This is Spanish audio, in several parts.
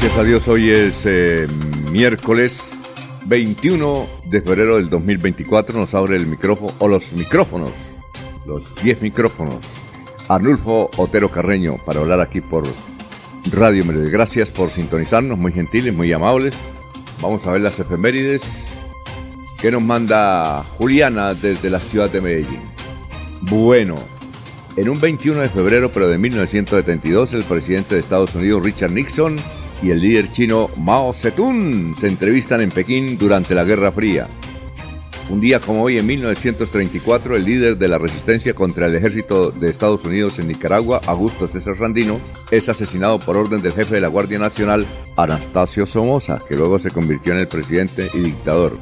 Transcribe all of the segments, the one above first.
Gracias a Dios, hoy es eh, miércoles 21 de febrero del 2024. Nos abre el micrófono, o los micrófonos, los 10 micrófonos. Arnulfo Otero Carreño para hablar aquí por Radio Melodía. Gracias por sintonizarnos, muy gentiles, muy amables. Vamos a ver las efemérides que nos manda Juliana desde la ciudad de Medellín. Bueno, en un 21 de febrero, pero de 1972, el presidente de Estados Unidos, Richard Nixon, y el líder chino Mao Zedong se entrevistan en Pekín durante la Guerra Fría. Un día como hoy, en 1934, el líder de la resistencia contra el ejército de Estados Unidos en Nicaragua, Augusto César Randino, es asesinado por orden del jefe de la Guardia Nacional, Anastasio Somoza, que luego se convirtió en el presidente y dictador.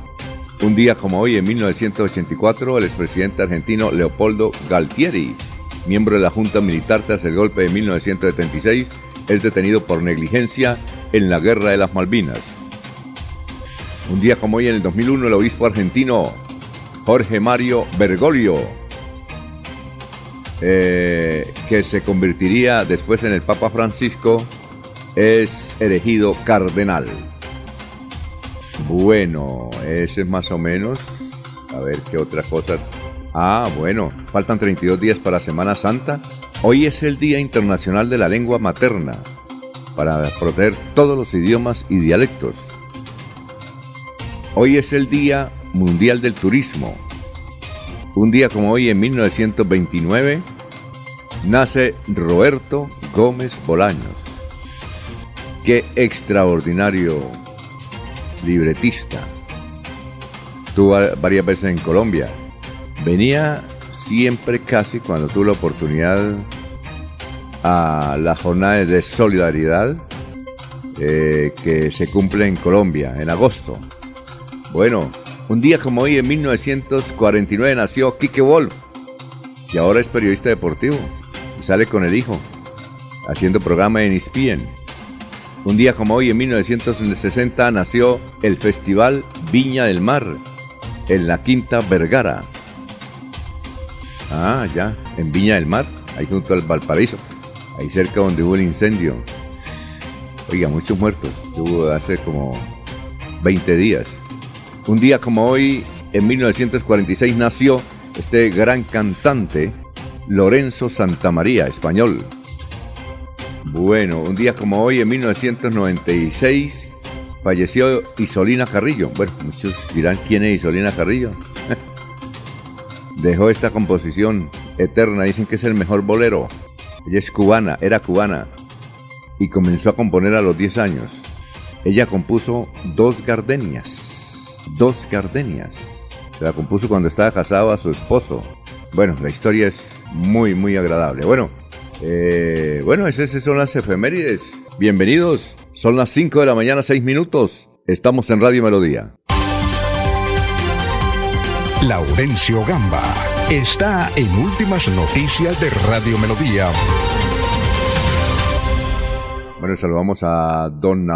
Un día como hoy, en 1984, el expresidente argentino Leopoldo Galtieri, miembro de la Junta Militar tras el golpe de 1976, es detenido por negligencia en la Guerra de las Malvinas. Un día como hoy, en el 2001, el obispo argentino Jorge Mario Bergoglio, eh, que se convertiría después en el Papa Francisco, es elegido cardenal. Bueno, ese es más o menos. A ver qué otra cosa. Ah, bueno, faltan 32 días para Semana Santa. Hoy es el Día Internacional de la Lengua Materna, para proteger todos los idiomas y dialectos. Hoy es el Día Mundial del Turismo. Un día como hoy, en 1929, nace Roberto Gómez Bolaños. Qué extraordinario libretista. Tuvo varias veces en Colombia. Venía siempre casi cuando tuve la oportunidad a las jornadas de solidaridad eh, que se cumple en Colombia en agosto. Bueno, un día como hoy en 1949 nació Quique Wolf, que ahora es periodista deportivo y sale con el hijo haciendo programa en ESPN. Un día como hoy en 1960 nació el Festival Viña del Mar en la Quinta Vergara. Ah, ya, en Viña del Mar, ahí junto al Valparaíso, ahí cerca donde hubo el incendio. Oiga, muchos muertos, hubo hace como 20 días. Un día como hoy, en 1946, nació este gran cantante, Lorenzo Santamaría, español. Bueno, un día como hoy, en 1996, falleció Isolina Carrillo. Bueno, muchos dirán quién es Isolina Carrillo dejó esta composición eterna, dicen que es el mejor bolero. Ella es cubana, era cubana, y comenzó a componer a los 10 años. Ella compuso Dos Gardenias, Dos Gardenias. Se la compuso cuando estaba casado a su esposo. Bueno, la historia es muy, muy agradable. Bueno, eh, bueno, esas son las efemérides. Bienvenidos, son las 5 de la mañana, 6 minutos. Estamos en Radio Melodía. Laurencio Gamba está en Últimas Noticias de Radio Melodía. Bueno, saludamos a don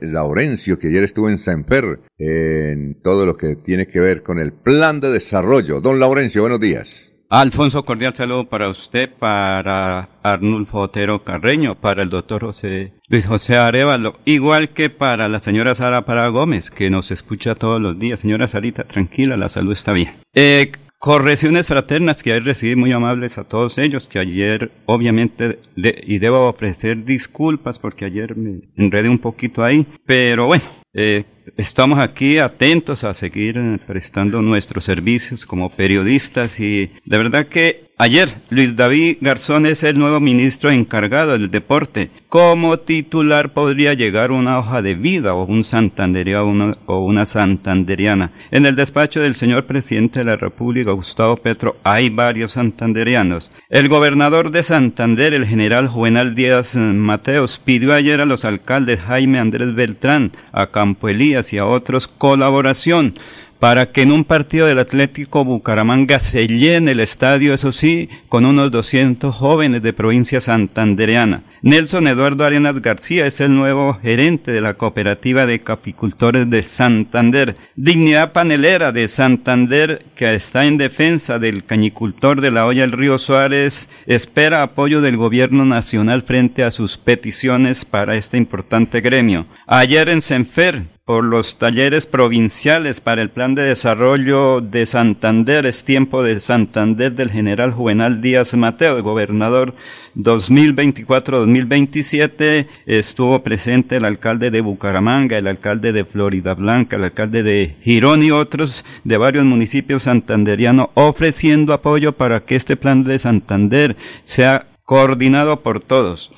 Laurencio, que ayer estuvo en Semper, en todo lo que tiene que ver con el plan de desarrollo. Don Laurencio, buenos días. Alfonso, cordial saludo para usted, para Arnulfo Otero Carreño, para el doctor José, Luis José Arevalo, igual que para la señora Sara Para Gómez, que nos escucha todos los días. Señora Sarita, tranquila, la salud está bien. Eh, Correcciones fraternas que hay recibí muy amables a todos ellos, que ayer obviamente, y debo ofrecer disculpas porque ayer me enredé un poquito ahí, pero bueno, eh, estamos aquí atentos a seguir prestando nuestros servicios como periodistas y de verdad que Ayer, Luis David Garzón es el nuevo ministro encargado del deporte. Como titular podría llegar una hoja de vida o un santanderiano o una santanderiana. En el despacho del señor presidente de la República, Gustavo Petro, hay varios santanderianos. El gobernador de Santander, el general Juvenal Díaz Mateos, pidió ayer a los alcaldes Jaime Andrés Beltrán, a Campo Elías y a otros colaboración para que en un partido del Atlético Bucaramanga se llene el estadio, eso sí, con unos 200 jóvenes de provincia santandereana. Nelson Eduardo Arenas García es el nuevo gerente de la cooperativa de capicultores de Santander. Dignidad Panelera de Santander, que está en defensa del cañicultor de la olla del río Suárez, espera apoyo del gobierno nacional frente a sus peticiones para este importante gremio. Ayer en Senfer, por los talleres provinciales para el Plan de Desarrollo de Santander. Es tiempo de Santander del general Juvenal Díaz Mateo, gobernador 2024-2027. Estuvo presente el alcalde de Bucaramanga, el alcalde de Florida Blanca, el alcalde de Girón y otros de varios municipios santanderianos ofreciendo apoyo para que este plan de Santander sea coordinado por todos.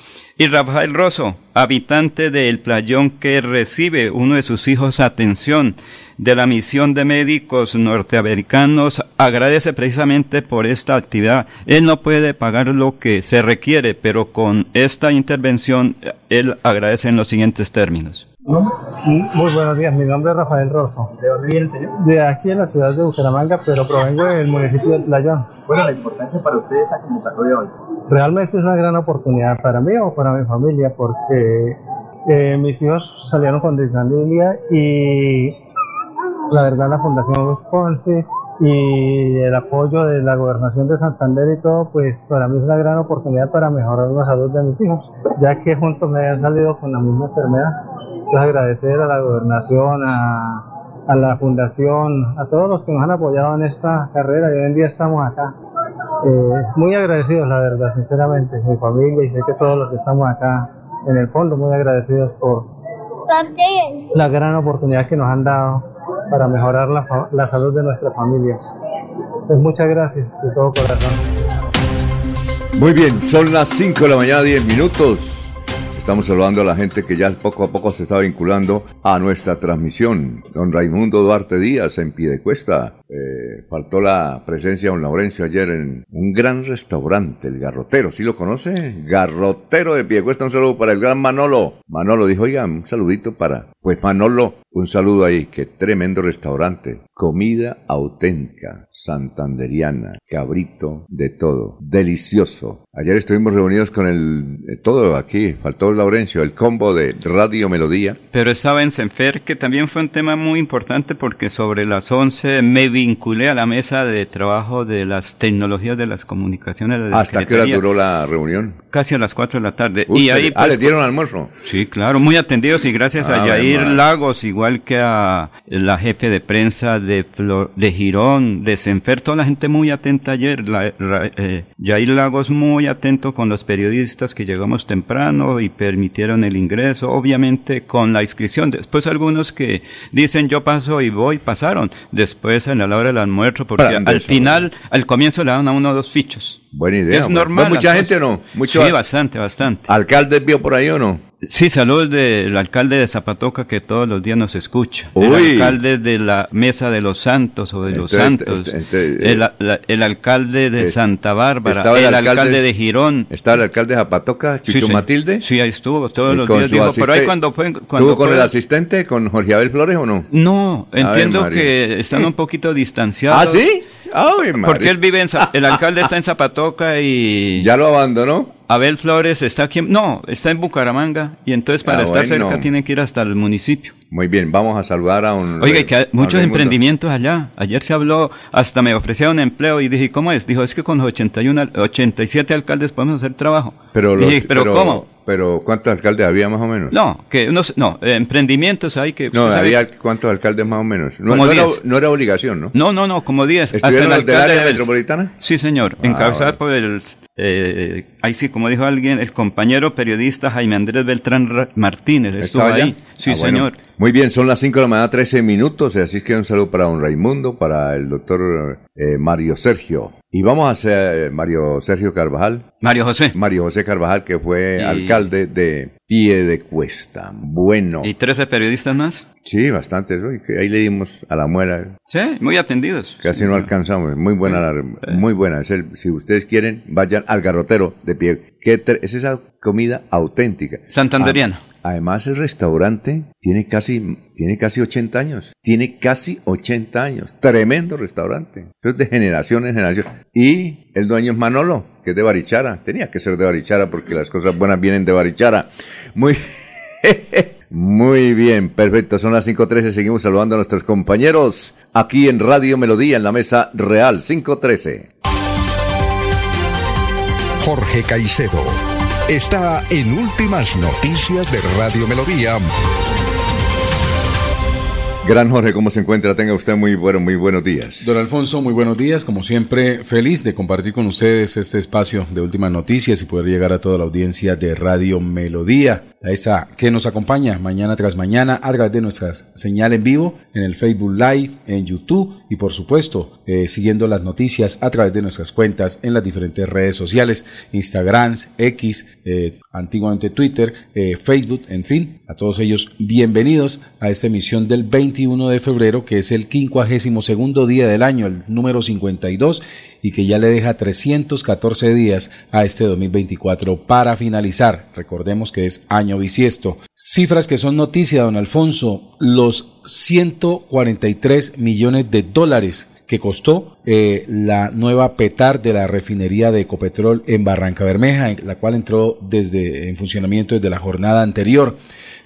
Y Rafael Rosso, habitante del playón que recibe uno de sus hijos atención de la misión de médicos norteamericanos, agradece precisamente por esta actividad. Él no puede pagar lo que se requiere, pero con esta intervención él agradece en los siguientes términos. Muy buenos días, mi nombre es Rafael Rosso. ¿De dónde viene señor? De aquí en la ciudad de Bucaramanga, pero provengo del municipio de Playón. Bueno, la importancia para ustedes esta convocatoria hoy. Realmente es una gran oportunidad para mí o para mi familia, porque eh, mis hijos salieron con discapacidad y la verdad la Fundación Ponce y el apoyo de la gobernación de Santander y todo, pues para mí es una gran oportunidad para mejorar la salud de mis hijos, ya que juntos me han salido con la misma enfermedad agradecer a la gobernación, a, la fundación, a todos los que nos han apoyado en esta carrera y hoy en día estamos acá. Eh, muy agradecidos, la verdad, sinceramente, mi familia y sé que todos los que estamos acá en el fondo, muy agradecidos por la gran oportunidad que nos han dado para mejorar la, la salud de nuestras familias. Pues muchas gracias de todo corazón. Muy bien, son las 5 de la mañana, 10 minutos. Estamos saludando a la gente que ya poco a poco se está vinculando a nuestra transmisión. Don Raimundo Duarte Díaz en Piedecuesta. Eh, faltó la presencia de don Laurencio ayer en un gran restaurante, el Garrotero. ¿Sí lo conoce? Garrotero de Piedecuesta. Un saludo para el gran Manolo. Manolo dijo, oiga, un saludito para... Pues Manolo, un saludo ahí. Qué tremendo restaurante. Comida auténtica, santanderiana, cabrito, de todo. Delicioso. Ayer estuvimos reunidos con el... Eh, todo aquí. Faltó Laurencio, el combo de Radio Melodía. Pero estaba en Senfer, que también fue un tema muy importante porque sobre las 11 me vinculé a la mesa de trabajo de las tecnologías de las comunicaciones. ¿Hasta qué hora duró la reunión? Casi a las 4 de la tarde. y ahí, ah, pues, ¿le dieron almuerzo? Sí, claro, muy atendidos y gracias a Yair Lagos, igual que a la jefe de prensa de, de Girón, de Senfer, toda la gente muy atenta ayer. La, eh, Yair Lagos muy atento con los periodistas que llegamos temprano y permitieron el ingreso, obviamente con la inscripción. Después algunos que dicen yo paso y voy, pasaron. Después en la hora del almuerzo, porque al final, al comienzo le dan a uno dos fichos. Buena idea. Es normal. ¿Mucha gente o no? sí, bastante, bastante. ¿Alcaldes vio por ahí o no? Sí, saludos del alcalde de Zapatoca que todos los días nos escucha. El alcalde de la Mesa de los Santos o de los Santos. Este, este, el, el, alcalde de Santa Bárbara. El, alcalde, de Girón. ¿Estaba el alcalde de Zapatoca, Chicho Matilde? Sí, ahí estuvo todos los días. Por ahí cuando fue. Cuando ¿Estuvo con el asistente, con Jorge Abel Flores o no? No, entiendo que están un poquito distanciados. ¿Ah, sí? Porque él vive en. el alcalde está en Zapatoca y. ¿Ya lo abandonó? Abel Flores está aquí, en- no, está en Bucaramanga y entonces para Ah, estar bueno. cerca tiene que ir hasta el municipio. Muy bien, vamos a saludar a un... Oiga, que hay muchos emprendimientos allá. Ayer se habló, hasta me ofrecieron empleo y dije, ¿cómo es? Dijo, es que con los 81, al- 87 alcaldes podemos hacer trabajo. Pero, los, Dije, ¿pero, cómo? Pero ¿cuántos alcaldes había más o menos? No, que no, sé, no, emprendimientos hay que... No, sabe- había cuántos alcaldes más o menos. No, era, 10. no era obligación, ¿no? No, no, no, como 10. Hasta ¿Estuvieron el los del alcalde área de- metropolitana? Sí, señor. Ah, encabezado por el, eh, ahí sí, como dijo alguien, el compañero periodista Jaime Andrés Beltrán Martínez. Estuvo ahí. Sí, Ah, bueno. señor. Muy bien, son las 5 de la mañana, 13 minutos. Así es que un saludo para don Raimundo, para el doctor eh, Mario Sergio. Y vamos a hacer Mario Sergio Carvajal. Mario José. Mario José Carvajal, que fue Y- alcalde de Pie de Cuesta. Bueno. ¿Y 13 periodistas más? Sí, bastantes. que ahí le dimos a la muela. Sí, muy atendidos. Casi no alcanzamos. Muy buena, la- muy buena. Es el- si ustedes quieren, vayan al garrotero de pie. ¿Qué tre- es esa comida auténtica. Santanderiana. Ah, Además, el restaurante tiene casi, tiene casi 80 años. Tiene casi 80 años. Tremendo restaurante. Eso es de generación en generación. Y el dueño es Manolo, que es de Barichara. Tenía que ser de Barichara porque las cosas buenas vienen de Barichara. Muy, muy bien, perfecto. Son las 5.13. Seguimos saludando a nuestros compañeros aquí en Radio Melodía, en la mesa real 5.13. Jorge Caicedo está en Últimas Noticias de Radio Melodía. Gran Jorge, ¿cómo se encuentra? Tenga usted muy, bueno, muy buenos días. Don Alfonso, muy buenos días. Como siempre, feliz de compartir con ustedes este espacio de últimas noticias y poder llegar a toda la audiencia de Radio Melodía, a esa que nos acompaña mañana tras mañana a través de nuestra señal en vivo en el Facebook Live, en YouTube y por supuesto eh, siguiendo las noticias a través de nuestras cuentas en las diferentes redes sociales, Instagram, X, eh, antiguamente Twitter, eh, Facebook, en fin, a todos ellos bienvenidos a esta emisión del 21 de febrero, que es el 52 día del año, el número 52, y que ya le deja 314 días a este 2024 para finalizar. Recordemos que es año bisiesto. Cifras que son noticia, don Alfonso, los 143 millones de dólares que costó eh, la nueva petar de la refinería de Ecopetrol en Barranca Bermeja, la cual entró desde en funcionamiento desde la jornada anterior.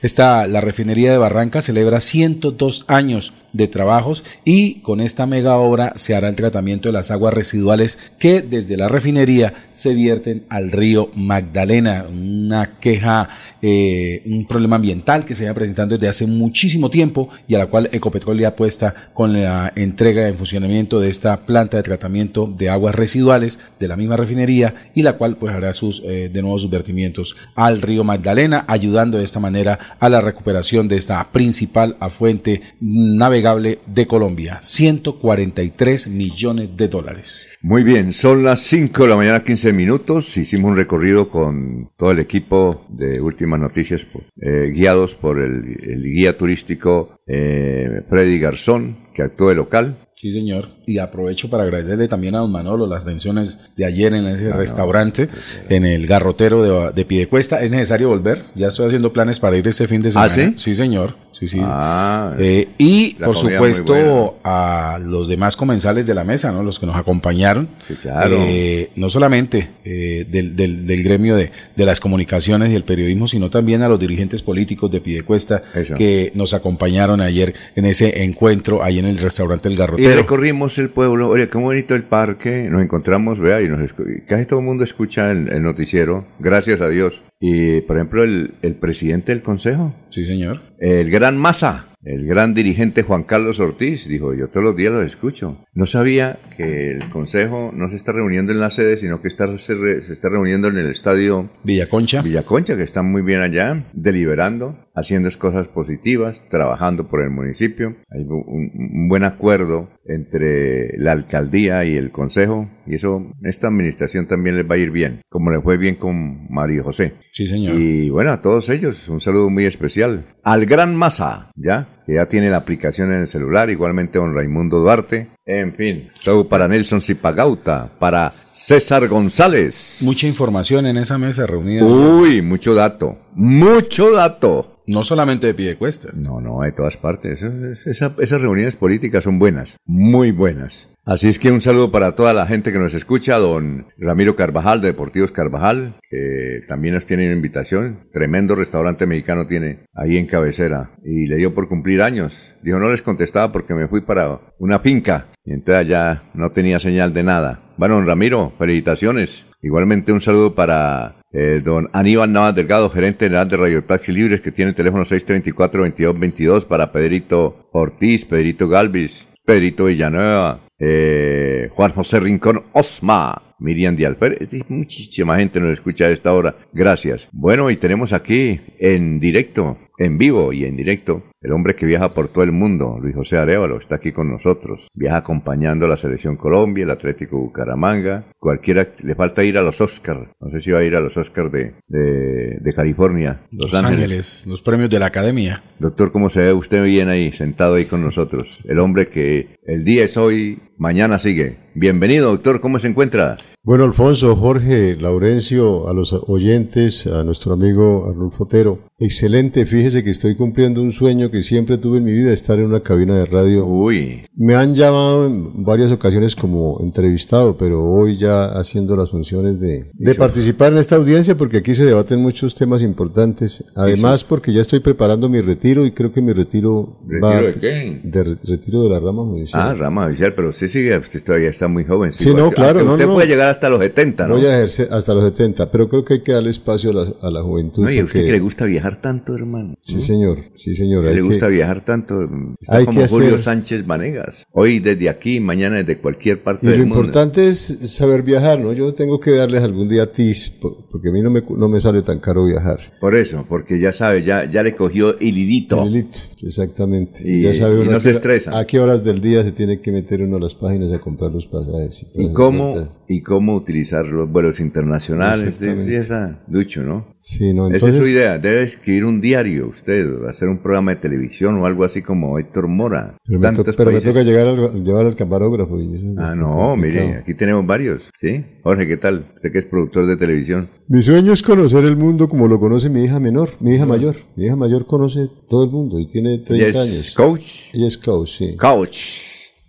Esta, la refinería de Barranca celebra 102 años de trabajos y con esta mega obra se hará el tratamiento de las aguas residuales que desde la refinería se vierten al río Magdalena. Una queja, eh, un problema ambiental que se viene presentando desde hace muchísimo tiempo y a la cual Ecopetrol ya apuesta con la entrega en funcionamiento de esta planta de tratamiento de aguas residuales de la misma refinería y la cual pues hará sus eh, de nuevo sus vertimientos al río Magdalena ayudando de esta manera a la recuperación de esta principal afluente navegable de Colombia 143 millones de dólares Muy bien, son las 5 de la mañana, 15 minutos. Hicimos un recorrido con todo el equipo de Últimas Noticias, eh, guiados por el, guía turístico eh, Freddy Garzón, que actuó de local. Sí, señor. Y aprovecho para agradecerle también a don Manolo las atenciones de ayer en ese restaurante, en el garrotero de, de Piedecuesta. ¿Es necesario volver? Ya estoy haciendo planes para ir este fin de ¿Ah, semana. sí? señor. Sí, sí. Ah, Eh, y por supuesto a los demás comensales de la mesa, ¿no? Los que nos acompañaron. Sí, claro. Eh, no solamente eh, del, del- del gremio de, de las comunicaciones y el periodismo, sino también a los dirigentes políticos de Piedecuesta Eso. que nos acompañaron ayer en ese encuentro ahí en el restaurante El y Garrotero. recorrimos el pueblo. Oye, qué bonito el parque. Nos encontramos, vea, y nos y casi todo el mundo escucha el, el noticiero. Gracias a Dios. Y, por ejemplo, el, el presidente del consejo, Sí, señor. El gran masa, el gran dirigente Juan Carlos Ortiz, dijo, yo todos los días los escucho. No sabía que el Consejo no se está reuniendo en la sede, sino que está, se, re- se está reuniendo en el estadio Villaconcha. Villaconcha, que está muy bien allá, deliberando, haciendo cosas positivas, trabajando por el municipio. Hay un, un buen acuerdo entre la alcaldía y el consejo, y eso, esta administración también les va a ir bien, como le fue bien con Mario José. Sí, señor. Y bueno, a todos ellos, un saludo muy especial. Al Gran Masa, ya, que ya tiene la aplicación en el celular, igualmente don Raimundo Duarte. En fin, todo para Nelson Zipagauta, para César González. Mucha información en esa mesa reunida. Uy, mucho dato, mucho dato. No solamente de Piedecuesta. No, no, de todas partes. Esa- esas reuniones políticas son buenas, muy buenas. Así es que un saludo para toda la gente que nos escucha, don Ramiro Carvajal de Deportivos Carvajal, que también nos tiene una invitación. Tremendo restaurante mexicano tiene ahí en cabecera. Y le dio por cumplir años. Dijo, no les contestaba porque me fui para una finca. Y entonces ya no tenía señal de nada. Bueno, don Ramiro, felicitaciones. Igualmente un saludo para eh, don Aníbal Navas Delgado, gerente general de Radio Taxi Libres, que tiene el teléfono 634-2222 para Pedrito Ortiz, Pedrito Galvis, Pedrito Villanueva, eh, Juan José Rincón Osma, Miriam Dialper, muchísima gente nos escucha a esta hora. Gracias. Bueno, y tenemos aquí en directo, en vivo y en directo, el hombre que viaja por todo el mundo, Luis José Arevalo, está aquí con nosotros. Viaja acompañando a la Selección Colombia, el Atlético Bucaramanga. Cualquiera, le falta ir a los Oscars. No sé si va a ir a los Oscars de, de, California, Los, Ángeles. los premios de la Academia. Doctor, ¿cómo se ve usted bien ahí, sentado ahí con nosotros? El hombre que el día es hoy, mañana sigue. Bienvenido, doctor, ¿cómo se encuentra? Bueno, Alfonso, Jorge, Laurencio, a los oyentes, a nuestro amigo Arnulfo Otero. Excelente, fíjese que estoy cumpliendo un sueño que siempre tuve en mi vida, estar en una cabina de radio. Uy. Me han llamado en varias ocasiones como entrevistado, pero hoy ya haciendo las funciones de, de participar en esta audiencia porque aquí se debaten muchos temas importantes. Además, porque ya estoy preparando mi retiro y creo que mi retiro, ¿Retiro va... de qué? De retiro de la rama judicial. Ah, rama judicial, pero usted sigue, usted todavía está muy joven. Sí, no, claro. No, usted puede llegar hasta los 70, ¿no? Voy a ejercer hasta los 70, pero creo que hay que darle espacio a la, a la juventud. A usted que le gusta viajar tanto, hermano. Sí, señor, sí, señor. Si le gusta viajar tanto, está hay como que Julio hacer- Sánchez Vanegas. Hoy desde aquí, mañana desde cualquier parte Y lo del mundo. importante es saber viajar, ¿no? Yo tengo que darles algún día tips, po- porque a mí no me, no me sale tan caro viajar. Por eso, porque ya sabe, ya, ya le cogió hilidito. Lilito, exactamente. Y- ya sabe y uno no se estresa. A qué horas del día se tiene que meter uno a las páginas a comprar los pasajes. ¿Y cómo, y cómo utilizar los vuelos internacionales? Esa, Ducho, ¿no? Sí, no, Esa es su idea. Debe escribir un diario usted, hacer un programa de televisión o algo así como Héctor Mora. Pero, me, to- Tantos pero me países. toca llegar al, llevar al camarógrafo. Y Ah, no, mire, aquí tenemos varios, ¿sí? Jorge, ¿qué tal? Usted que es productor de televisión. Mi sueño es conocer el mundo como lo conoce mi hija menor, mi hija mayor. Mi hija mayor conoce todo el mundo y tiene 30 Ella es años. coach. Ella es coach, sí. Coach.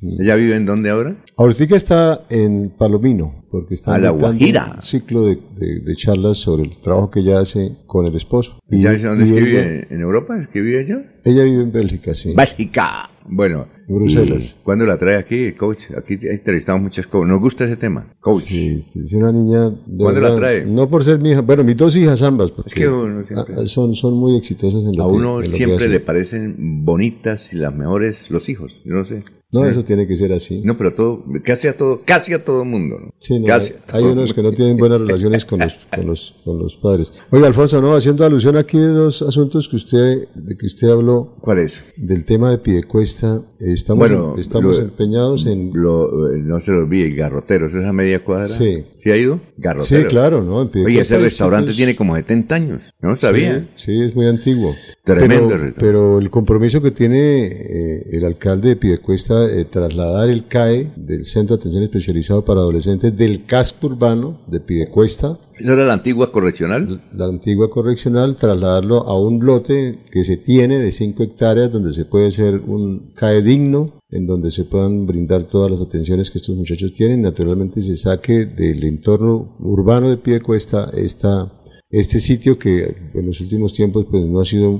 ¿Ella vive en dónde ahora? Ahorita está en Palomino, porque está Guajira. un ciclo de, de- de charlas sobre el trabajo que ella hace con el esposo. ¿Y ya dónde es y que ella, vive? ¿En Europa? ¿Es que vive ella? ella vive en Bélgica, sí. Bélgica. Bueno. Bruselas. ¿y ¿Cuándo la trae aquí, coach? Aquí entrevistamos muchas coach. Nos gusta ese tema. Coach. Sí, es una niña. de ¿Cuándo la verdad, trae? No por ser mi hija, bueno, mis dos hijas ambas, porque Es que uno siempre- ah, son, son muy exitosas en lo A que uno en lo que siempre le parecen bonitas y las mejores los hijos. Yo no sé. No, eso tiene que ser así. No, pero todo, casi a todo, casi a todo mundo. ¿no? Sí, no, casi hay, hay unos que no tienen buenas relaciones con los, con los, con los padres. Oiga, Alfonso, no, haciendo alusión aquí de dos asuntos que usted, de que usted habló, ¿Cuál es? del tema de Piedecuesta, eh, estamos, Bueno, estamos lo- empeñados en... Lo, eh, no se lo olvide, Garroteros, esa media cuadra. Sí. ¿Sí ha ido? Garroteros. Sí, claro, ¿no? En Oye, ese restaurante tiene como 70 años. No sabía. Sí, sí, es muy antiguo. Tremendo Pero, pero el compromiso que tiene eh, el alcalde de Piedecuesta de trasladar el CAE del Centro de Atención Especializado para Adolescentes del casco urbano de Piedecuesta ¿Esa era la antigua correccional? la antigua correccional, trasladarlo a un lote que se tiene de 5 hectáreas donde se puede hacer un CAE digno, en donde se puedan brindar todas las atenciones que estos muchachos tienen. Naturalmente se saque del entorno urbano de Piedecuesta esta este sitio que en los últimos tiempos pues no ha sido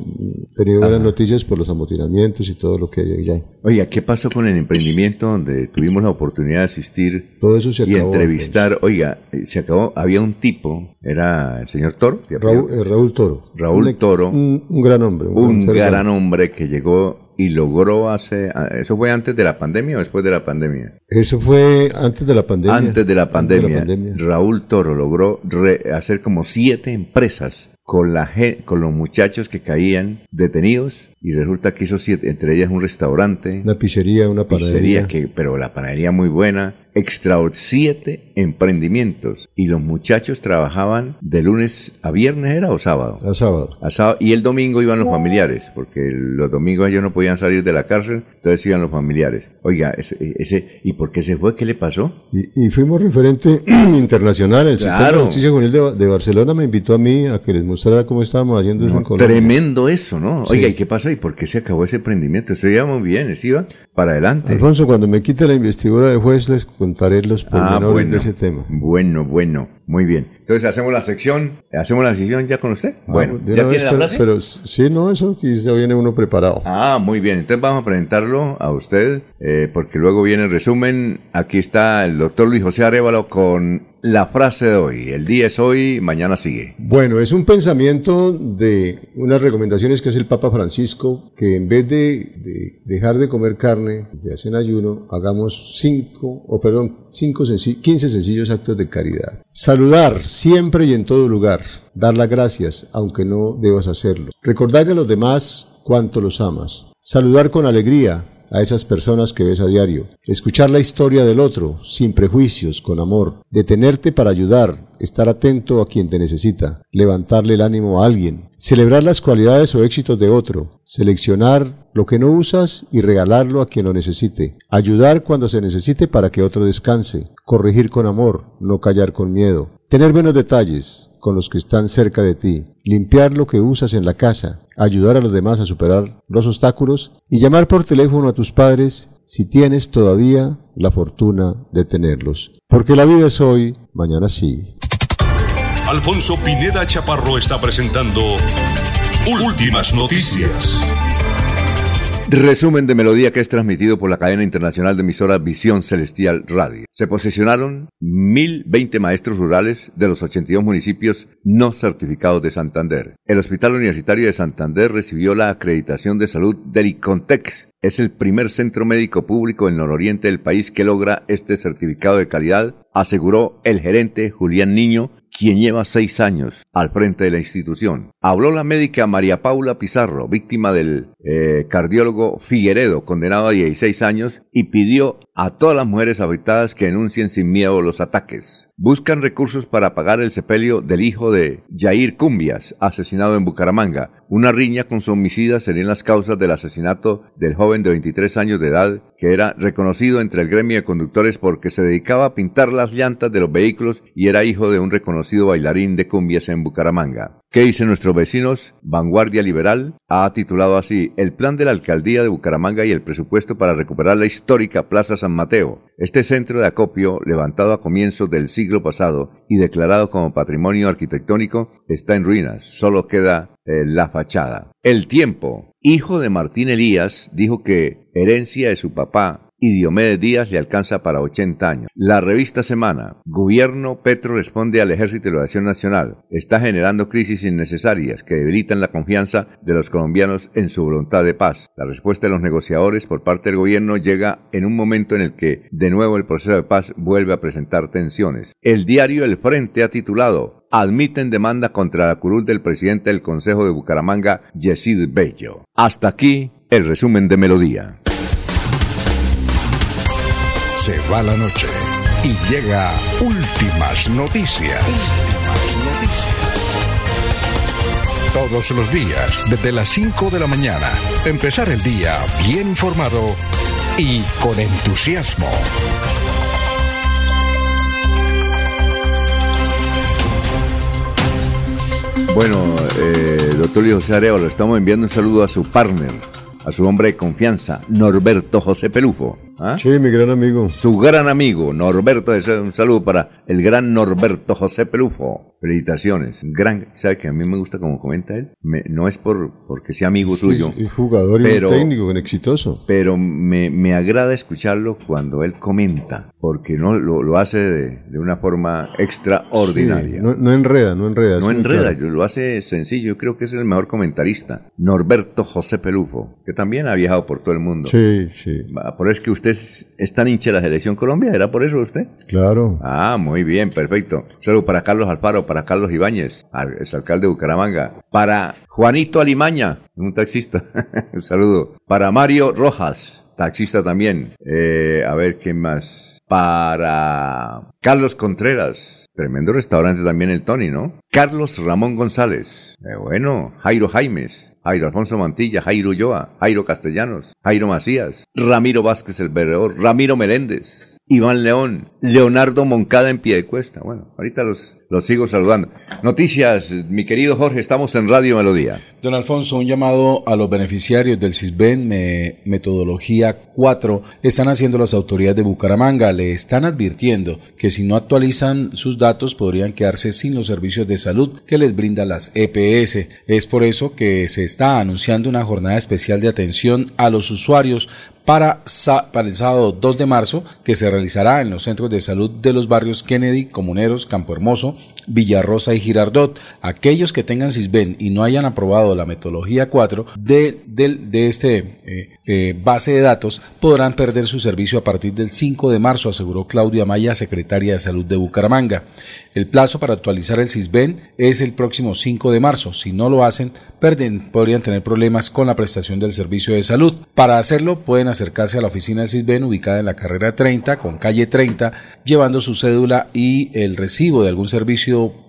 tenido buenas noticias por los amotinamientos y todo lo que hay allá. Oiga, ¿qué pasó con el emprendimiento donde tuvimos la oportunidad de asistir Todo eso se y acabó. entrevistar? Oiga, eh, se acabó, había un tipo, era el señor Toro, Raúl, eh, Raúl Toro. Raúl Un- Toro. Un, un gran hombre. un gran hombre que llegó y logró hace, ah, ¿eso fue antes de la pandemia o después de la pandemia? Eso fue antes de la pandemia. Antes de la pandemia, de la pandemia. Raúl Toro logró re- hacer como siete empresas con la con los muchachos que caían detenidos y resulta que hizo siete, entre ellas un restaurante, Una pizzería, una panadería. pizzería, que, pero la panadería muy buena, extraordinario, siete emprendimientos. Y los muchachos trabajaban de lunes a viernes, ¿era o sábado? A sábado. A sábado. Y el domingo iban los familiares, porque los domingos ellos no podían salir de la cárcel, entonces iban los familiares. Oiga, ese, ese ¿y por qué se fue? ¿Qué le pasó? Y, y fuimos referente internacional. El Sistema Claro. de Justicia Juvenil de, de Barcelona me invitó a mí a que les mostrara cómo estábamos haciendo eso en Colombia. Tremendo eso, ¿no? Sí. Oiga, ¿y qué pasó? ¿Y por qué se acabó ese emprendimiento? Eso iba muy bien, eso iba para adelante. Alfonso, cuando me quite la investidura de juez les contaré los Ah, pormenores bueno. de ese tema. Bueno, bueno, muy bien. Entonces hacemos la sección, hacemos la sección ya con usted. Bueno, Ah, de ¿ya tiene vez, la pero, frase? pero sí, no, eso quizá viene uno preparado. Ah, muy bien. Entonces vamos a presentarlo a usted, eh, porque luego viene el resumen. Aquí está el doctor Luis José Arevalo con la frase de hoy. El día es hoy, mañana sigue. Bueno, es un pensamiento de unas recomendaciones que hace el Papa Francisco, que en vez de, de dejar de comer carne, de hacer ayuno, hagamos cinco, o perdón, cinco senci- 15 sencillos actos de caridad. Saludar siempre y en todo lugar. Dar las gracias, aunque no debas hacerlo. Recordarle a los demás cuánto los amas. Saludar con alegría a esas personas que ves a diario. Escuchar la historia del otro, sin prejuicios, con amor. Detenerte para ayudar, estar atento a quien te necesita. Levantarle el ánimo a alguien. Celebrar las cualidades o éxitos de otro. Seleccionar lo que no usas y regalarlo a quien lo necesite. Ayudar cuando se necesite para que otro descanse. Corregir con amor, no callar con miedo. Tener buenos detalles con los que están cerca de ti. Limpiar lo que usas en la casa. Ayudar a los demás a superar los obstáculos. Y llamar por teléfono a tus padres si tienes todavía la fortuna de tenerlos. Porque la vida es hoy, mañana sigue. Alfonso Pineda Chaparro está presentando Últimas Noticias. Resumen de melodía que es transmitido por la cadena internacional de emisoras Visión Celestial Radio. Se posesionaron 1020 maestros rurales de los 82 municipios no certificados de Santander. El Hospital Universitario de Santander recibió la acreditación de salud del ICONTEX. Es el primer centro médico público en nororiente del país que logra este certificado de calidad, aseguró el gerente Julián Niño, quien lleva seis años al frente de la institución. Habló la médica María Paula Pizarro, víctima del eh, cardiólogo Figueredo, condenado a 16 años, y pidió a todas las mujeres afectadas que denuncien sin miedo los ataques. Buscan recursos para pagar el sepelio del hijo de Jair Cumbias, asesinado en Bucaramanga. Una riña con su homicida serían las causas del asesinato del joven de 23 años de edad, que era reconocido entre el gremio de conductores porque se dedicaba a pintar las llantas de los vehículos y era hijo de un reconocido bailarín de cumbias en Bucaramanga. ¿Qué dicen nuestros vecinos? Vanguardia Liberal ha titulado así El plan de la alcaldía de Bucaramanga y el presupuesto para recuperar la histórica Plaza San Mateo. Este centro de acopio, levantado a comienzos del siglo pasado y declarado como patrimonio arquitectónico, está en ruinas. Solo queda eh, la fachada. El tiempo. Hijo de Martín Elías dijo que herencia de su papá y Diomedes Díaz le alcanza para 80 años. La revista Semana. Gobierno Petro responde al Ejército de Liberación Nacional. Está generando crisis innecesarias que debilitan la confianza de los colombianos en su voluntad de paz. La respuesta de los negociadores por parte del gobierno llega en un momento en el que de nuevo el proceso de paz vuelve a presentar tensiones. El diario El Frente ha titulado admiten demanda contra la curul del presidente del Consejo de Bucaramanga, Yesid Bello. Hasta aquí el resumen de Melodía. Se va la noche y llega últimas noticias. Todos los días, desde las 5 de la mañana, empezar el día bien informado y con entusiasmo. Bueno, eh, doctor Luis José Arevalo, estamos enviando un saludo a su partner, a su hombre de confianza, Norberto José Pelufo. ¿Ah? Sí, mi gran amigo. Su gran amigo, Norberto, un saludo para el gran Norberto José Pelufo. Felicitaciones. Gran, ¿sabe que a mí me gusta como comenta él? Me- no es por porque sea amigo suyo, Y jugador y Pero- un técnico bien exitoso. pero me, me agrada escucharlo cuando él comenta, porque no lo, lo hace de, de una forma extraordinaria. Sí, no, no enreda, no enreda. es No enreda, claro. lo hace sencillo. Yo creo que es el mejor comentarista. Norberto José Pelufo, que también ha viajado por todo el mundo. Sí, sí, Por eso es que usted es, es tan hincha de la selección Colombia, ¿era por eso usted? claro. Ah, muy bien, perfecto. Saludo para Carlos Alfaro, para Carlos Ibáñez, ex alcalde de Bucaramanga. Para Juanito Alimaña, un taxista. un saludo. Para Mario Rojas, taxista también. Eh, a ver, ¿qué más? para Carlos Contreras, tremendo restaurante también el Tony, ¿no? Carlos Ramón González, eh, bueno, Jairo Jaimes, Jairo Alfonso Mantilla, Jairo Ulloa, Jairo Castellanos, Jairo Macías, Ramiro Vázquez el Ramiro Meléndez, Iván León, Leonardo Moncada en pie de cuesta. Bueno, ahorita los, los sigo saludando. Noticias, mi querido Jorge, estamos en Radio Melodía. Don Alfonso, un llamado a los beneficiarios del CISBEN Metodología 4 están haciendo las autoridades de Bucaramanga. Le están advirtiendo que si no actualizan sus datos podrían quedarse sin los servicios de salud que les brindan las EPS. Es por eso que se está anunciando una jornada especial de atención a los usuarios para, el sábado 2 de marzo, que se realizará en los centros de salud de los barrios Kennedy, Comuneros, Campo Hermoso, Villarrosa y Girardot. Aquellos que tengan CISBEN y no hayan aprobado la metodología 4 de, de, este eh, eh, base de datos podrán perder su servicio a partir del 5 de marzo, aseguró Claudia Maya, secretaria de Salud de Bucaramanga. El plazo para actualizar el CISBEN es el próximo 5 de marzo. Si no lo hacen, podrían tener problemas con la prestación del servicio de salud. Para hacerlo, pueden acercarse a la oficina del CISBEN ubicada en la carrera 30 con calle 30, llevando su cédula y el recibo de algún servicio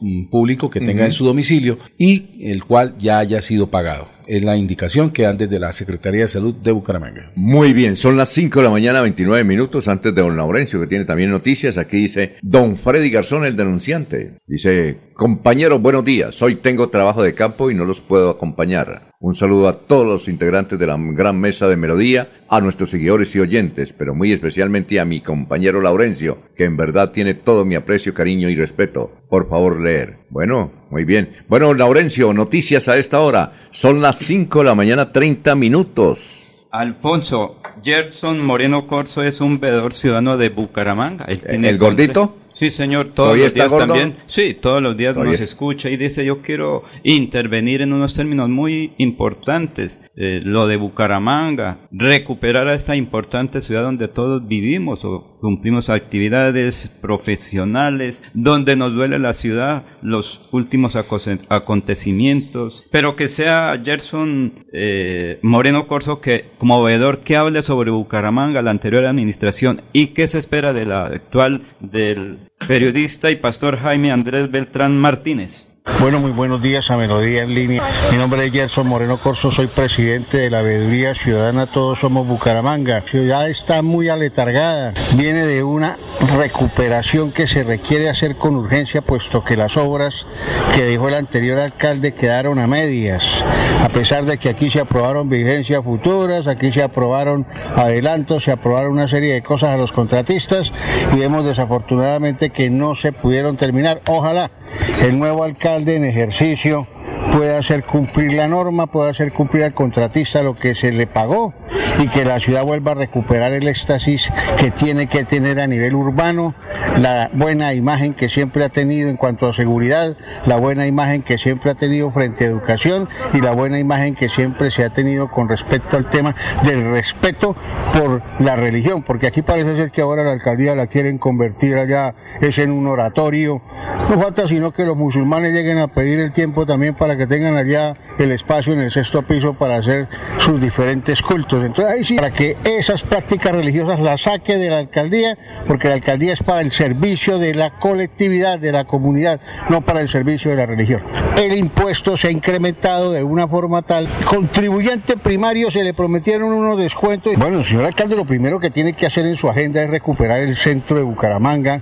mm, público que tenga en su domicilio y el cual ya haya sido pagado es la indicación que dan desde la Secretaría de Salud de Bucaramanga. Muy bien, son las 5 de la mañana, 29 minutos antes de don Laurencio, que tiene también noticias. Aquí dice don Freddy Garzón, el denunciante. Dice, compañeros, buenos días. Hoy tengo trabajo de campo y no los puedo acompañar. Un saludo a todos los integrantes de la gran mesa de melodía, a nuestros seguidores y oyentes, pero muy especialmente a mi compañero Laurencio, que en verdad tiene todo mi aprecio, cariño y respeto. Por favor, leer. Bueno, muy bien. Bueno, Laurencio, noticias a esta hora. Son las 5 de la mañana, 30 minutos. Alfonso, Gerson Moreno Corso es un veedor ciudadano de Bucaramanga. ¿El gordito? Sí, señor, todos los días también. Sí, todos los días nos escucha y dice, yo quiero intervenir en unos términos muy importantes. Eh, lo de Bucaramanga, recuperar a esta importante ciudad donde todos vivimos o cumplimos actividades profesionales, donde nos duele la ciudad, los últimos acontecimientos, pero que sea Gerson eh, Moreno Corso que como veedor que hable sobre Bucaramanga, la anterior administración y qué se espera de la actual del periodista y pastor Jaime Andrés Beltrán Martínez. Bueno, muy buenos días a Melodía en línea. Mi nombre es Gerson Moreno Corso, soy presidente de la Veeduría Ciudadana Todos Somos Bucaramanga. La ciudad está muy aletargada, viene de una recuperación que se requiere hacer con urgencia, puesto que las obras que dejó el anterior alcalde quedaron a medias. A pesar de que aquí se aprobaron vigencias futuras, aquí se aprobaron adelantos, se aprobaron una serie de cosas a los contratistas y vemos desafortunadamente que no se pudieron terminar. Ojalá el nuevo alcalde en ejercicio puede hacer cumplir la norma, puede hacer cumplir al contratista lo que se le pagó y que la ciudad vuelva a recuperar el éxtasis que tiene que tener a nivel urbano, la buena imagen que siempre ha tenido en cuanto a seguridad, la buena imagen que siempre ha tenido frente a educación y la buena imagen que siempre se ha tenido con respecto al tema del respeto por la religión, porque aquí parece ser que ahora la alcaldía la quieren convertir allá es en un oratorio. No falta sino que los musulmanes lleguen a pedir el tiempo también para que tengan allá el espacio en el sexto piso para hacer sus diferentes cultos. Entonces ahí sí, para que esas prácticas religiosas las saque de la alcaldía, porque la alcaldía es para el servicio de la colectividad, de la comunidad, no para el servicio de la religión. El impuesto se ha incrementado de una forma tal, contribuyente primario se le prometieron unos descuentos. Bueno, señor alcalde, lo primero que tiene que hacer en su agenda es recuperar el centro de Bucaramanga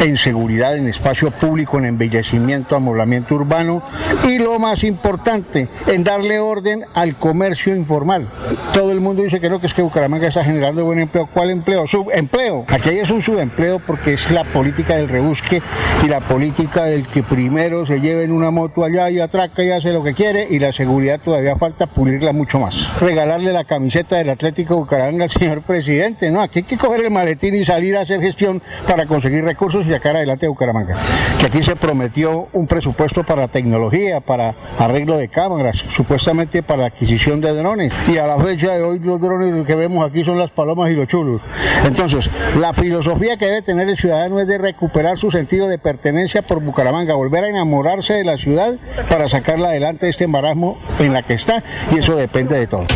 en seguridad, en espacio público, en embellecimiento, amoblamiento urbano y lo importante, en darle orden al comercio informal. Todo el mundo dice que no, que es que Bucaramanga está generando buen empleo. ¿Cuál empleo? Subempleo. Aquí es un subempleo porque es la política del rebusque y la política del que primero se lleve en una moto allá y atraca y hace lo que quiere y la seguridad todavía falta pulirla mucho más. Regalarle la camiseta del Atlético Bucaramanga al señor presidente, ¿no? Aquí hay que coger el maletín y salir a hacer gestión para conseguir recursos y sacar adelante a Bucaramanga. Que aquí se prometió un presupuesto para tecnología, para arreglo de cámaras, supuestamente para adquisición de drones. Y a la fecha de hoy los drones que vemos aquí son las palomas y los chulos. Entonces, la filosofía que debe tener el ciudadano es de recuperar su sentido de pertenencia por Bucaramanga, volver a enamorarse de la ciudad para sacarla adelante de este embarazmo en la que está y eso depende de todo.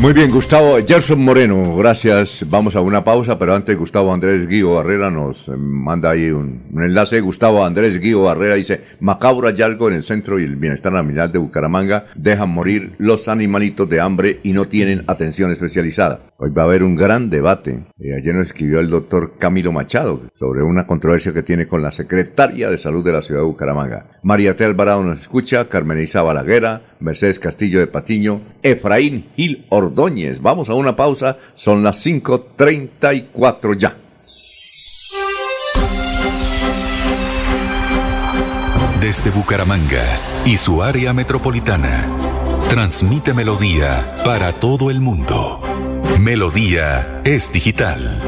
Muy bien, Gustavo Gerson Moreno, gracias. Vamos a una pausa, pero antes Gustavo Andrés Guío Barrera nos eh, manda ahí un, un enlace. Gustavo Andrés Guío Barrera dice, macabro hallazgo en el centro y el bienestar animal de Bucaramanga dejan morir los animalitos de hambre y no tienen atención especializada. Hoy va a haber un gran debate. Eh, ayer nos escribió el doctor Camilo Machado sobre una controversia que tiene con la secretaria de salud de la ciudad de Bucaramanga. María T. Alvarado nos escucha, Carmen Isa Balaguera, Mercedes Castillo de Patiño, Efraín Gil Ordóñez. Vamos a una pausa, son las 5.34 ya. Desde Bucaramanga y su área metropolitana, transmite Melodía para todo el mundo. Melodía es digital.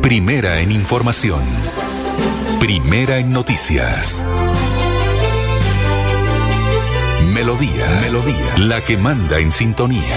Primera en información. Primera en noticias. Melodía, Melodía, la que manda en sintonía.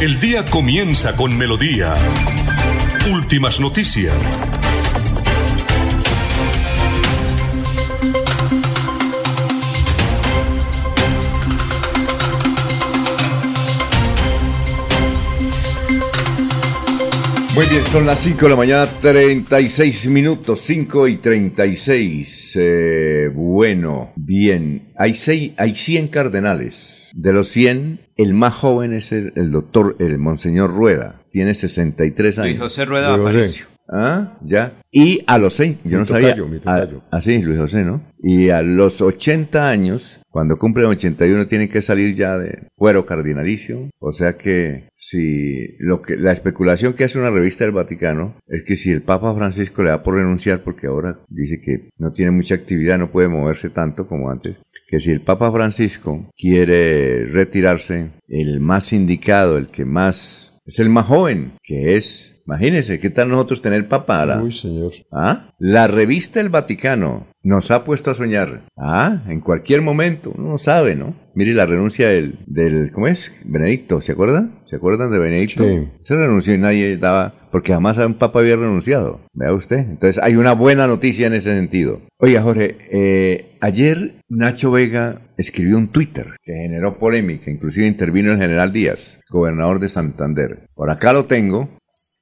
El día comienza con melodía. Últimas noticias. Muy bien, son las 5 de la mañana, 36 minutos, 5 y 36. Eh, bueno, bien, hay, seis, hay 100 cardenales. De los 100, el más joven es el, el doctor, el Monseñor Rueda, tiene 63 años. Luis José Rueda Aparicio. Ah, ya. Y a los seis, yo Mi no sabía. tocayo, mi tocayo. Ah, sí, Luis José, ¿no? Y a los 80 años, cuando cumplen 81, tienen que salir ya de cuero cardinalicio. O sea que si lo que la especulación que hace una revista del Vaticano es que si el Papa Francisco le da por renunciar, porque ahora dice que no tiene mucha actividad, no puede moverse tanto como antes, que si el Papa Francisco quiere retirarse, el más indicado, el que más es el más joven, que es Imagínense, ¿qué tal nosotros tener papa? La, Uy, señor. ¿Ah? La revista El Vaticano nos ha puesto a soñar. Ah, en cualquier momento, uno no sabe, ¿no? Mire la renuncia del, del ¿cómo es? Benedicto, ¿se acuerdan? ¿Se acuerdan de Benedicto? Sí. Se renunció y nadie daba, porque jamás un papa había renunciado. Vea usted. Entonces hay una buena noticia en ese sentido. Oiga, Jorge, eh, ayer Nacho Vega escribió un Twitter que generó polémica, inclusive intervino el general Díaz, gobernador de Santander. Por acá lo tengo,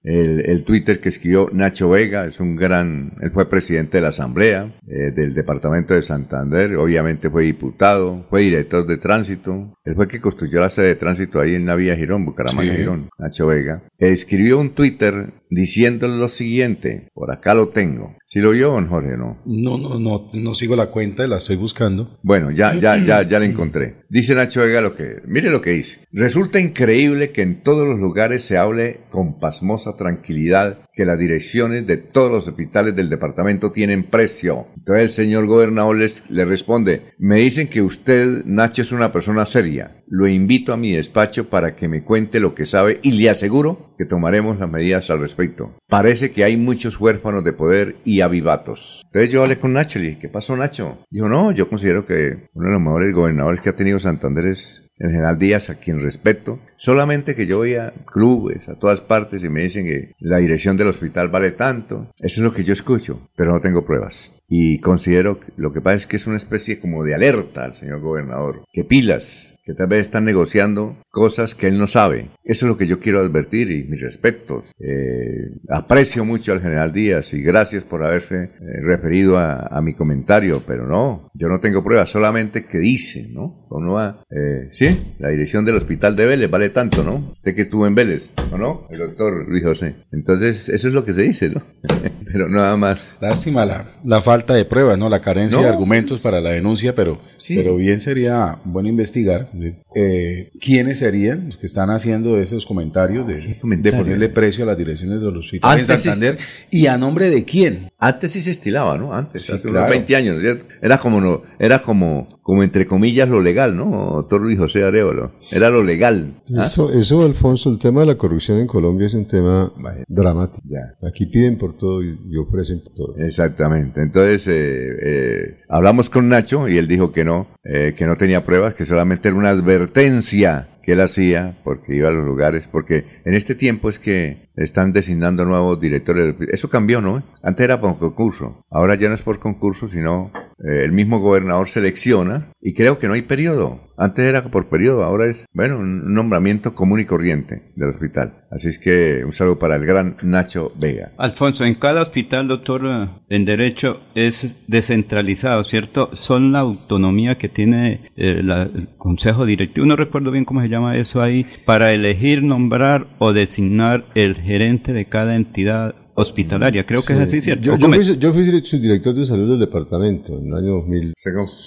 el, el, Twitter que escribió Nacho Vega, es un gran, él fue presidente de la Asamblea eh, del Departamento de Santander, obviamente fue diputado, fue director de tránsito, él fue el que construyó la sede de tránsito ahí en la vía Girón, Bucaramanga Sí. Girón, Nacho Vega, escribió un Twitter diciendo lo siguiente, por acá lo tengo, si lo vio don Jorge, ¿no? No, no, no, no sigo la cuenta, la estoy buscando. Bueno, ya, ya, ya, ya la encontré. Dice Nacho Vega lo que, mire lo que dice. Resulta increíble que en todos los lugares se hable con pasmosa tranquilidad que las direcciones de todos los hospitales del departamento tienen precio. Entonces el señor gobernador les, le responde, me dicen que usted, Nacho, es una persona seria. Lo invito a mi despacho para que me cuente lo que sabe y le aseguro que tomaremos las medidas al respecto. Parece que hay muchos huérfanos de poder y avivatos. Entonces yo hablé con Nacho y le dije, ¿qué pasó Nacho? Dijo, no, yo considero que uno de los mejores gobernadores que ha tenido Santander es el general Díaz, a quien respeto, solamente que yo voy a clubes, a todas partes, y me dicen que la dirección del hospital vale tanto. Eso es lo que yo escucho, pero no tengo pruebas. Y considero que lo que pasa es que es una especie como de alerta al señor gobernador. Que pilas, que tal vez están negociando cosas que él no sabe. Eso es lo que yo quiero advertir y mis respetos. Eh, aprecio mucho al general Díaz y gracias por haberse eh, referido a, a, mi comentario, pero no, yo no tengo pruebas, solamente que dice, ¿no? Uno va, eh, sí, la dirección del hospital de Vélez vale tanto, ¿no? Usted que estuvo en Vélez, ¿o no? El doctor Luis José. Entonces, eso es lo que se dice, ¿no? pero nada más. Lástima la, la falta de pruebas, ¿no? La carencia No. de argumentos para la denuncia, pero, Sí. pero bien sería bueno investigar eh, quiénes serían los que están haciendo esos comentarios de, de comentario? ponerle precio a las direcciones de los hospitales en Antes sí- Santander y a nombre de quién. Antes sí se estilaba, ¿no? Antes, Sí, hace claro. unos 20 años. ¿cierto? Era como, no, era como, como entre comillas lo legal, ¿no? Luis José Arevalo. Era lo legal. ¿ah? Eso, eso, Alfonso, el tema de la corrupción en Colombia es un tema dramático. Aquí piden por todo y, y ofrecen por todo. Exactamente. Entonces, eh, eh, hablamos con Nacho y él dijo que no, eh, que no tenía pruebas, que solamente era una advertencia que él hacía porque iba a los lugares, porque en este tiempo es que están designando nuevos directores. Eso cambió, ¿no? Antes era por concurso, ahora ya no es por concurso, sino eh, el mismo gobernador selecciona y creo que no hay periodo. Antes era por periodo, ahora es, bueno, un nombramiento común y corriente del hospital. Así es que un saludo para el gran Nacho Vega. Alfonso, en cada hospital, doctor, eh, en derecho es descentralizado, ¿cierto? Son la autonomía que tiene eh, el consejo directivo, no recuerdo bien cómo se llama eso ahí, para elegir, nombrar o designar el gerente de cada entidad hospitalaria. Creo que es Sí. así, ¿cierto? Yo, ¿O yo fui, yo fui subdirector de salud del departamento en el año 2000.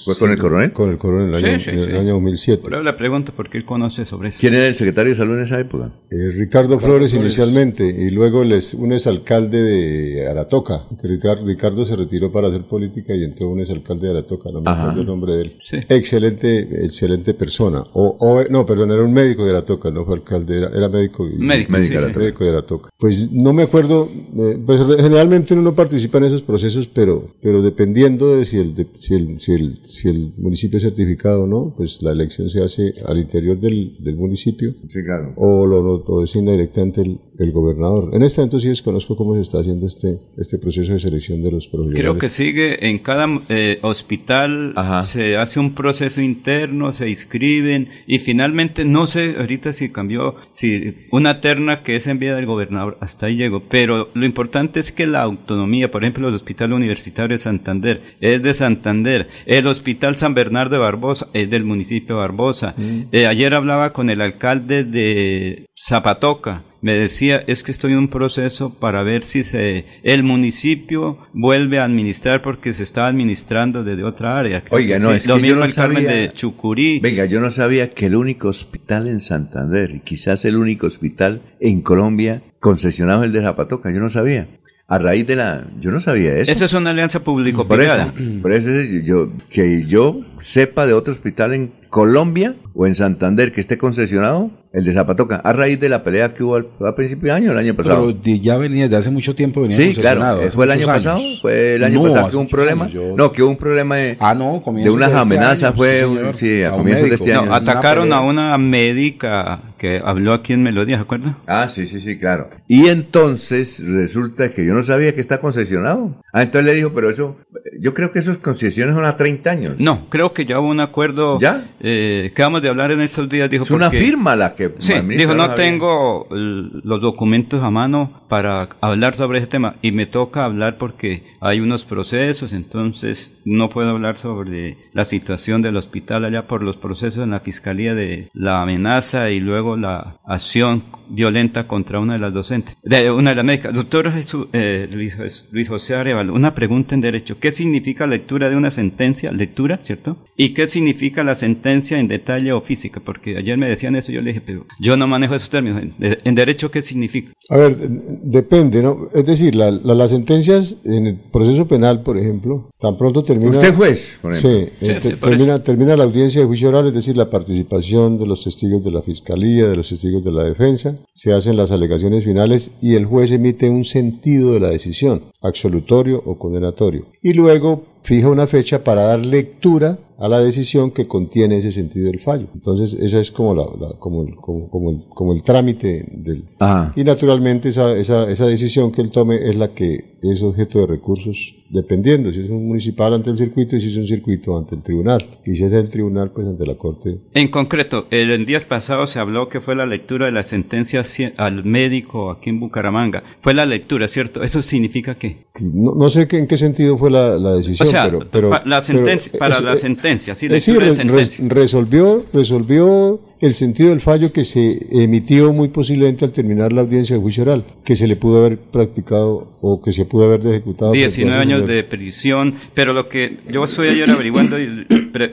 ¿Fue con el coronel? Con el coronel, en el Sí, año, sí, en el sí. año 2007. Por eso le pregunto porque él conoce sobre eso. ¿Quién era el secretario de salud en esa época? Eh, Ricardo Flores Flores. inicialmente y luego les, un exalcalde de Aratoca. Ricardo, Ricardo se retiró para hacer política y entró un exalcalde de Aratoca, no me acuerdo el nombre de él. Sí. Excelente, excelente persona. O, o- no, perdón, era un médico de Aratoca, no fue alcalde, era, era médico. y- Médico, Médico sí, de sí. médico de Aratoca. Pues no me acuerdo, eh, pues generalmente uno no participa en esos procesos, pero, pero dependiendo de si el, de- si el, si el, si el municipio es certificado o no, pues la elección se hace al interior del, del municipio Sí, claro. o lo, lo- lo designa directamente el, el gobernador. En este momento sí desconozco cómo se está haciendo este, este proceso de selección de los profesionales. Creo que sigue en cada eh, hospital se hace un proceso interno, se inscriben y finalmente no sé ahorita si cambió, si una terna que es enviada del gobernador, hasta ahí llegó, pero lo importante es que la autonomía, por ejemplo, el Hospital Universitario de Santander es de Santander, el Hospital San Bernardo de Barbosa es del municipio de Barbosa. Eh, ayer hablaba con el alcalde de Zapatoca, me decía, es que estoy en un proceso para ver si se, el municipio vuelve a administrar porque se está administrando desde otra área. Oiga, no, sí. es Lo que yo mismo no el Carmen sabía- de Chucurí. Venga, yo no sabía que el único hospital en Santander, y quizás el único hospital en Colombia concesionado es el de Zapatoca, yo no sabía. A raíz de la... Yo no sabía eso. Eso es una alianza público-privada. eso, por eso es yo, que yo sepa de otro hospital en Colombia o en Santander que esté concesionado, el de Zapatoca, a raíz de la pelea que hubo al, a principio de año, el año pasado. Pero ya venía, de hace mucho tiempo venía Sí, concesionado, claro. hace ¿Fue el año muchos pasado? años. Fue el año No, pasado que hubo un problema. años, yo- No, que hubo un problema de, Ah, no, de unas de este amenazas. año, fue, sí, sí, a, A comienzos de este No, año. atacaron a una médica que habló aquí en Melodía, ¿se acuerda? Ah, sí, sí, sí, claro. Y entonces resulta que yo no sabía que está concesionado. Ah, entonces le dijo, pero eso, yo creo que esas concesiones son a 30 años. No, creo que ya hubo un acuerdo. ¿Ya? Eh, que vamos de hablar en estos días, dijo. Es una firma la que... Sí, dijo, no tengo los documentos a mano para hablar sobre ese tema y me toca hablar porque hay unos procesos, entonces no puedo hablar sobre la situación del hospital allá por los procesos en la fiscalía de la amenaza y luego la acción violenta contra una de las docentes, de una de las médicas. Doctor Jesús- eh, Luis, Luis José Arevalo, una pregunta en derecho. ¿Qué significa lectura de una sentencia? Lectura, ¿cierto? ¿Y qué significa la sentencia en detalle o física? Porque ayer me decían eso, yo le dije, pero yo no manejo esos términos. En, en derecho, ¿qué significa? A ver, depende, ¿no? Es decir, la- la- las sentencias en el proceso penal, por ejemplo, tan pronto termina... Usted es juez, por ejemplo. Sí, eh, te- termina, termina la audiencia de juicio oral, es decir, la participación de los testigos de la fiscalía, de los testigos de la defensa, se hacen las alegaciones finales y el juez emite un sentido de la decisión, absolutorio o condenatorio. Y luego fija una fecha para dar lectura a la decisión que contiene ese sentido del fallo. Entonces, esa es como, la, la- como, el, como, como el, como el trámite del... Ajá. Y naturalmente esa, esa, esa decisión que él tome es la que es objeto de recursos, dependiendo si es un municipal ante el circuito y si es un circuito ante el tribunal. Y si es el tribunal, pues ante la Corte. En concreto, el, en días pasados se habló que fue la lectura de la sentencia ci- al médico aquí en Bucaramanga. Fue la lectura, ¿cierto? ¿Eso significa qué? No, no sé que- en qué sentido fue la, la decisión, O sea, pero, pero- la sentencia- pero, para es- la eh, sentencia, sí, es decir, de sentencia. resolvió, resolvió el sentido del fallo que se emitió muy posiblemente al terminar la audiencia de juicio oral, que se le pudo haber practicado o que se pudo haber ejecutado. frente a 19 ese años de prisión, pero lo que yo estoy ayer averiguando y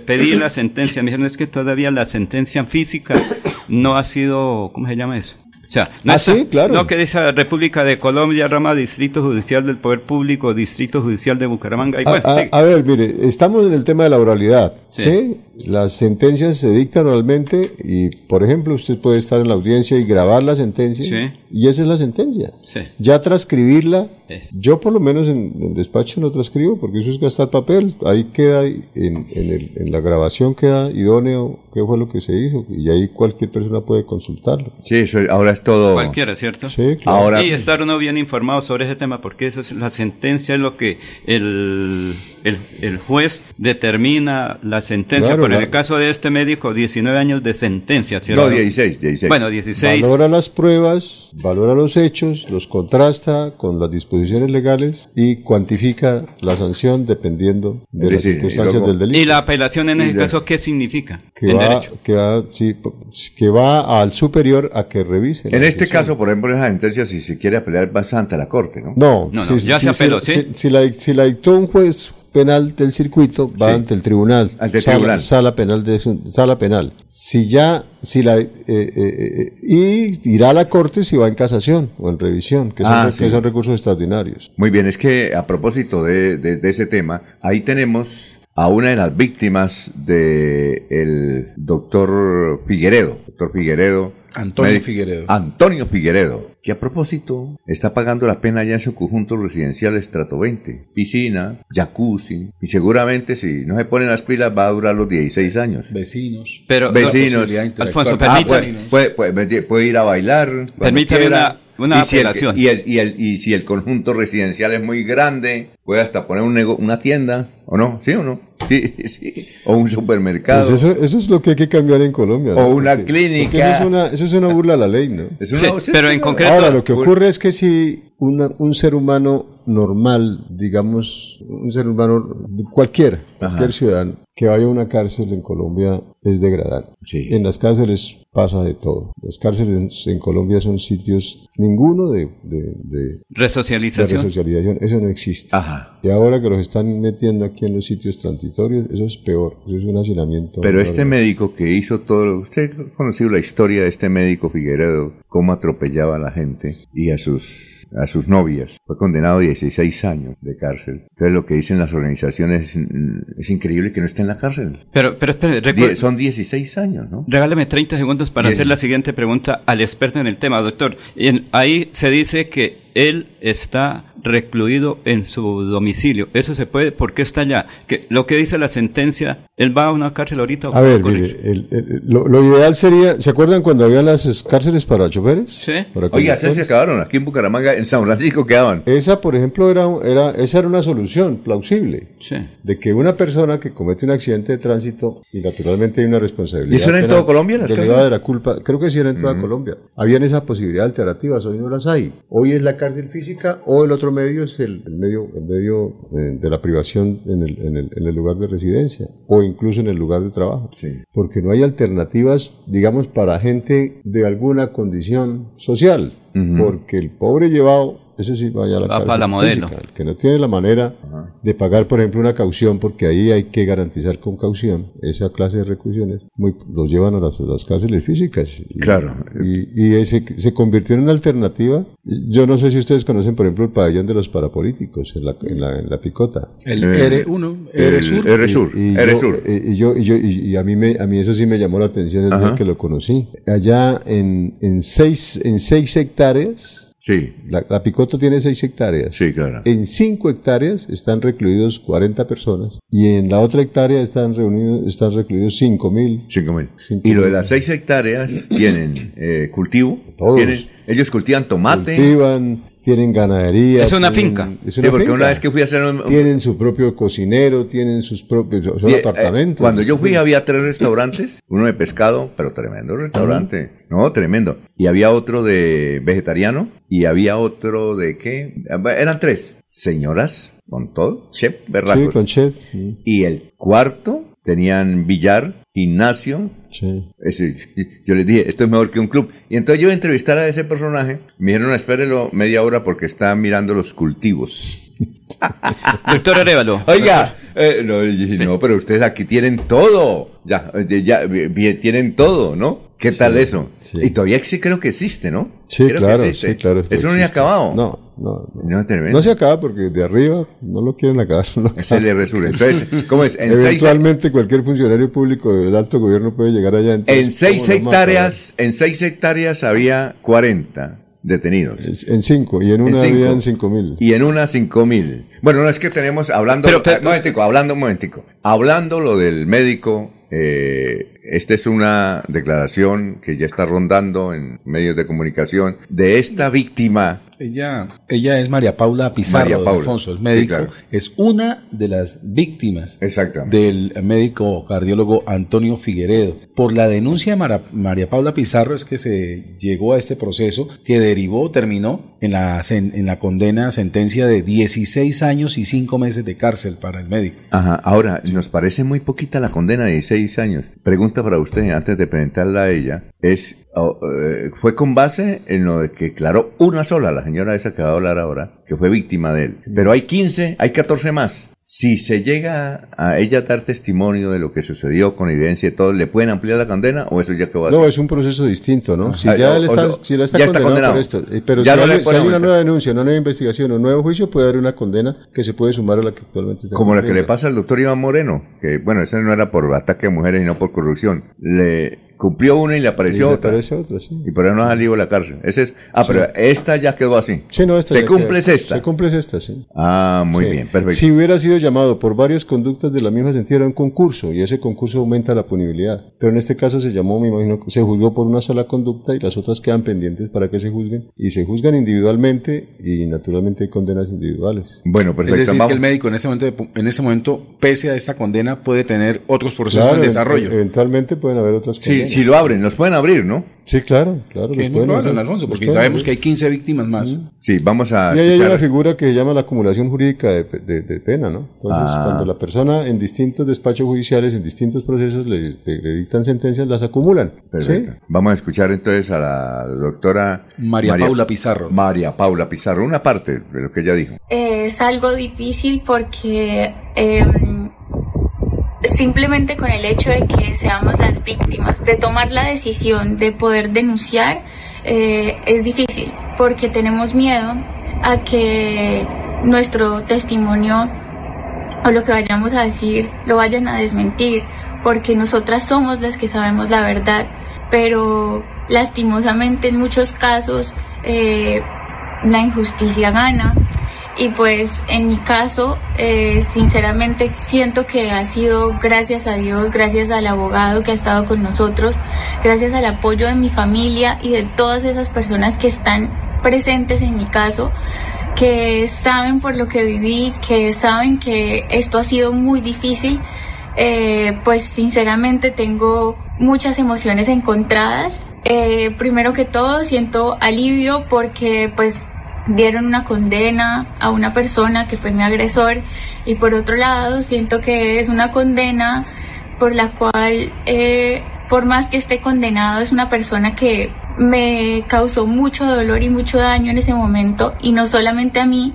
pedí la sentencia, me dijeron es que todavía la sentencia física no ha sido, ¿cómo se llama eso? O sea, no Ah, está- sí, claro. No, que dice República de Colombia, rama Distrito Judicial del Poder Público, Distrito Judicial de Bucaramanga. Y A, bueno, a- sigue. a ver, mire, estamos en el tema de la oralidad, Sí. ¿sí? Las sentencias se dictan oralmente y, por ejemplo, usted puede estar en la audiencia y grabar la sentencia Sí. y esa es la sentencia. Sí. Ya transcribirla, Es. yo por lo menos en el despacho no transcribo porque eso es gastar papel. Ahí queda, en, en, el- en la grabación queda idóneo qué fue lo que se hizo y ahí cualquier persona puede consultarlo. Sí, eso ahora es todo. Cualquiera, ¿cierto? Sí, claro. Ahora- y estar uno bien informado sobre ese tema, porque eso es la sentencia, es lo que el, el, el juez determina la sentencia. Claro, Pero en la- el caso de este médico, 19 años de sentencia, ¿cierto? No, 16, 16. Bueno, 16. Valora las pruebas, valora los hechos, los contrasta con las disposiciones legales y cuantifica la sanción dependiendo de las y circunstancias luego- del delito. Y la apelación en ese la- caso, ¿qué significa? que en va, derecho. que va, sí, que va al superior a que revise. la En este caso, por ejemplo, esa sentencia, si se quiere apelar, va ante la Corte, ¿no? No, No, no, ya se apeló, ¿sí? Si, si la, si la dictó un juez penal del circuito, va Sí. ante el tribunal. Ante el sala, tribunal. Sala penal de sala penal. Si ya, si la, eh, eh, eh, y irá a la corte si va en casación o en revisión, que son, Ah, que sí. son recursos extraordinarios. Muy bien, es que a propósito de, de- de ese tema, ahí tenemos a una de las víctimas de el doctor Figueredo, doctor Figueredo. Antonio Figueredo. Antonio Figueredo, que a propósito está pagando la pena ya en su conjunto residencial estrato 20, piscina, jacuzzi, y seguramente si no se ponen las pilas va a durar los 16 años. Vecinos. Pero, Vecinos. interactuar. Alfonso, Ah, permítame. puede, puede- puede- puede ir a bailar. Permítame una- una y si el- y, el- y el- y si el conjunto residencial es muy grande, puede hasta poner un nego- una tienda, ¿o no? ¿Sí o no? Sí, sí. O un supermercado. Pues eso, eso es lo que hay que cambiar en Colombia. O una clínica. porque eso, es una, eso es una burla a la ley, ¿no? Es Sí, una- sí, pero en concreto- Ahora, lo que ocurre es que si una- un ser humano normal, digamos, un ser humano cualquiera, cualquier ciudadano, que vaya a una cárcel en Colombia es degradante. Sí. En las cárceles pasa de todo. Las cárceles en Colombia son sitios, ninguno de, de, de- de Resocialización. resocialización, eso no existe. Ajá. Y ahora que los están metiendo aquí en los sitios transitorios, eso es peor, eso es un hacinamiento. Pero este médico que hizo todo, usted ha conocido la historia de este médico Figueredo, cómo atropellaba a la gente y a sus a sus novias. Fue condenado a 16 años de cárcel. Entonces lo que dicen las organizaciones mm, es increíble que no esté en la cárcel. Pero, pero espere, Die- recuerde- son 16 años, ¿no? Regáleme 30 segundos para Bien. hacer la siguiente pregunta al experto en el tema, doctor. En- ahí se dice que él está recluido en su domicilio. ¿Eso se puede? ¿Por qué está allá? Que lo que dice la sentencia, ¿él va a una cárcel ahorita? o A ver, mire, el- el- lo, lo ideal sería, ¿se acuerdan cuando había las es- cárceles para choferes? Sí. Para Oiga, se acabaron aquí en Bucaramanga, en San Francisco quedaban. Esa, por ejemplo, era, era, esa era una solución plausible. Sí. De que una persona que comete un accidente de tránsito, y naturalmente hay una responsabilidad. ¿Y eso era en todo Colombia, las derivada cárceles? de la culpa, creo que sí era en toda Colombia. Habían esa posibilidad alternativas, hoy no las hay. Hoy es la cárcel física o el otro medio es el, el medio, el medio eh, de la privación en el, en, el, en el lugar de residencia o incluso en el lugar de trabajo. Sí. Porque no hay alternativas, digamos, para gente de alguna condición social. Porque el pobre llevado, ese sí vaya a la Va para la modelo. física. El que no tiene la manera de pagar, por ejemplo, una caución, porque ahí hay que garantizar con caución esa clase de reclusiones, muy, los llevan a las, las cárceles físicas. Y, Claro. Y, y ese- se convirtió en una alternativa. Yo no sé si ustedes conocen, por ejemplo, el pabellón de los parapolíticos en la, en la, en la picota. El Eh, R1, el R-Sur. R-Sur, Y, y R-Sur. yo, y, yo, y, yo- y- a mí me, a mí eso sí me llamó la atención el Ajá. día que lo conocí. Allá en, en seis, en seis hectáreas, Sí. La, la Picota tiene 6 hectáreas. Sí, claro. En 5 hectáreas están recluidos 40 personas y en la otra hectárea están, reunidos, están recluidos 5 mil. 5 mil. Y lo de las 6 hectáreas tienen eh, cultivo. Todos. Tienen, ellos cultivan tomate. Cultivan, tienen ganadería. Es una tienen- finca. Es Sí, una porque finca. una vez que fui a hacer un- Tienen su propio cocinero, tienen sus propios son Die- eh, apartamentos. cuando yo fui había tres restaurantes, uno de pescado, pero tremendo restaurante, no, tremendo. Y había otro de vegetariano y había otro de qué, eran tres señoras con todo, chef, berracos. Sí, con chef. Y el cuarto tenían billar, gimnasio. sí. Ese- yo les dije, esto es mejor que un club. Y entonces yo iba a entrevistar a ese personaje. Me dijeron, espérelo media hora porque está mirando los cultivos. Doctor Arevalo. Oiga, eh, no, pero ustedes aquí tienen todo. Ya, eh, ya bi- tienen todo, ¿no? ¿Qué tal eso? Y todavía sí creo que existe, ¿no? Sí, Creo que claro, existe. sí, claro. Eso no se ha acabado. No, no, no. No, se acaba porque de arriba no lo quieren acabar. no Se le resurge. Entonces, ¿cómo es? En seis, Eventualmente cualquier funcionario público del alto gobierno puede llegar allá. entonces, en seis hectáreas, en seis hectáreas había 40 detenidos. En cinco, y en una cinco. habían cinco mil. Y en una cinco mil. Bueno, no es que tenemos, hablando, Pero- pero- eh, momentico, hablando un momentico. Hablando lo del médico, eh, esta es una declaración que ya está rondando en medios de comunicación de esta víctima. Ella, ella es María Paula Pizarro, María don Paula. Alfonso, el Sí, médico. claro. Es una de las víctimas del médico cardiólogo Antonio Figueredo. Por la denuncia de Mara- María Paula Pizarro es que se llegó a este proceso que derivó, terminó en la, en la condena, sentencia de 16 años y 5 meses de cárcel para el médico. Ajá, ahora, nos parece muy poquita la condena de 16 años. Pregunta para usted, antes de presentarla a ella, es, oh, eh, ¿fue con base en lo de que declaró una sola, la señora esa que va a hablar ahora, que fue víctima de él? Pero hay 15, hay 14 más. Si se llega a ella a dar testimonio de lo que sucedió con evidencia y todo, ¿le pueden ampliar la condena o eso ya que va a No, hacer? es un proceso distinto, ¿no? Si Ah, ya él está, o- si él está condenado, por esto, eh, pero Ya si, no hay, si pueden hay una nueva denuncia, una nueva investigación, un nuevo juicio, puede haber una condena que se puede sumar a la que actualmente está Como la que le pasa al doctor Iván Moreno, que bueno, esa no era por ataque a mujeres, sino por corrupción. Le cumplió una y le apareció Y le otra. aparece otra, sí. Y por eso no ha salido de la cárcel. Ese es, ah, pero esta ya quedó así. Sí, no, esta ¿Se cumple queda- es esta? Se cumple es esta, sí. Ah, muy Sí. bien, perfecto. Si hubiera sido llamado por varias conductas de la misma sentido, era un concurso y ese concurso aumenta la punibilidad. Pero en este caso se llamó, me imagino, se juzgó por una sola conducta y las otras quedan pendientes para que se juzguen. Y se juzgan individualmente y naturalmente hay condenas individuales. Bueno, Es decir, que el médico en ese momento, en ese momento, pese a esta condena, puede tener otros procesos Claro, en desarrollo. Eventualmente pueden haber otras condenas. Si lo abren, los pueden abrir, ¿no? Sí, claro, claro. que abrir, don Alfonso, porque sabemos abrir. que hay 15 víctimas más. Sí, vamos a Y ahí hay escuchar. una figura que se llama la acumulación jurídica de, pe- de- de pena, ¿no? Entonces, Ah. cuando la persona en distintos despachos judiciales, en distintos procesos, le, le- le dictan sentencias, las acumulan. Perfecto. ¿sí? Vamos a escuchar entonces a la doctora María Paula Pizarro. María Paula Pizarro, una parte de lo que ella dijo. Es algo difícil porque em, simplemente con el hecho de que seamos las víctimas, de tomar la decisión de poder denunciar, eh, es difícil porque tenemos miedo a que nuestro testimonio o lo que vayamos a decir lo vayan a desmentir, porque nosotras somos las que sabemos la verdad, pero lastimosamente en muchos casos eh, la injusticia gana y pues en mi caso eh, sinceramente siento que ha sido gracias a Dios, gracias al abogado que ha estado con nosotros, gracias al apoyo de mi familia y de todas esas personas que están presentes en mi caso, que saben por lo que viví, que saben que esto ha sido muy difícil, eh, pues sinceramente tengo muchas emociones encontradas. Eh, primero que todo siento alivio porque pues dieron una condena a una persona que fue mi agresor y por otro lado siento que es una condena por la cual eh, por más que esté condenado es una persona que me causó mucho dolor y mucho daño en ese momento y no solamente a mí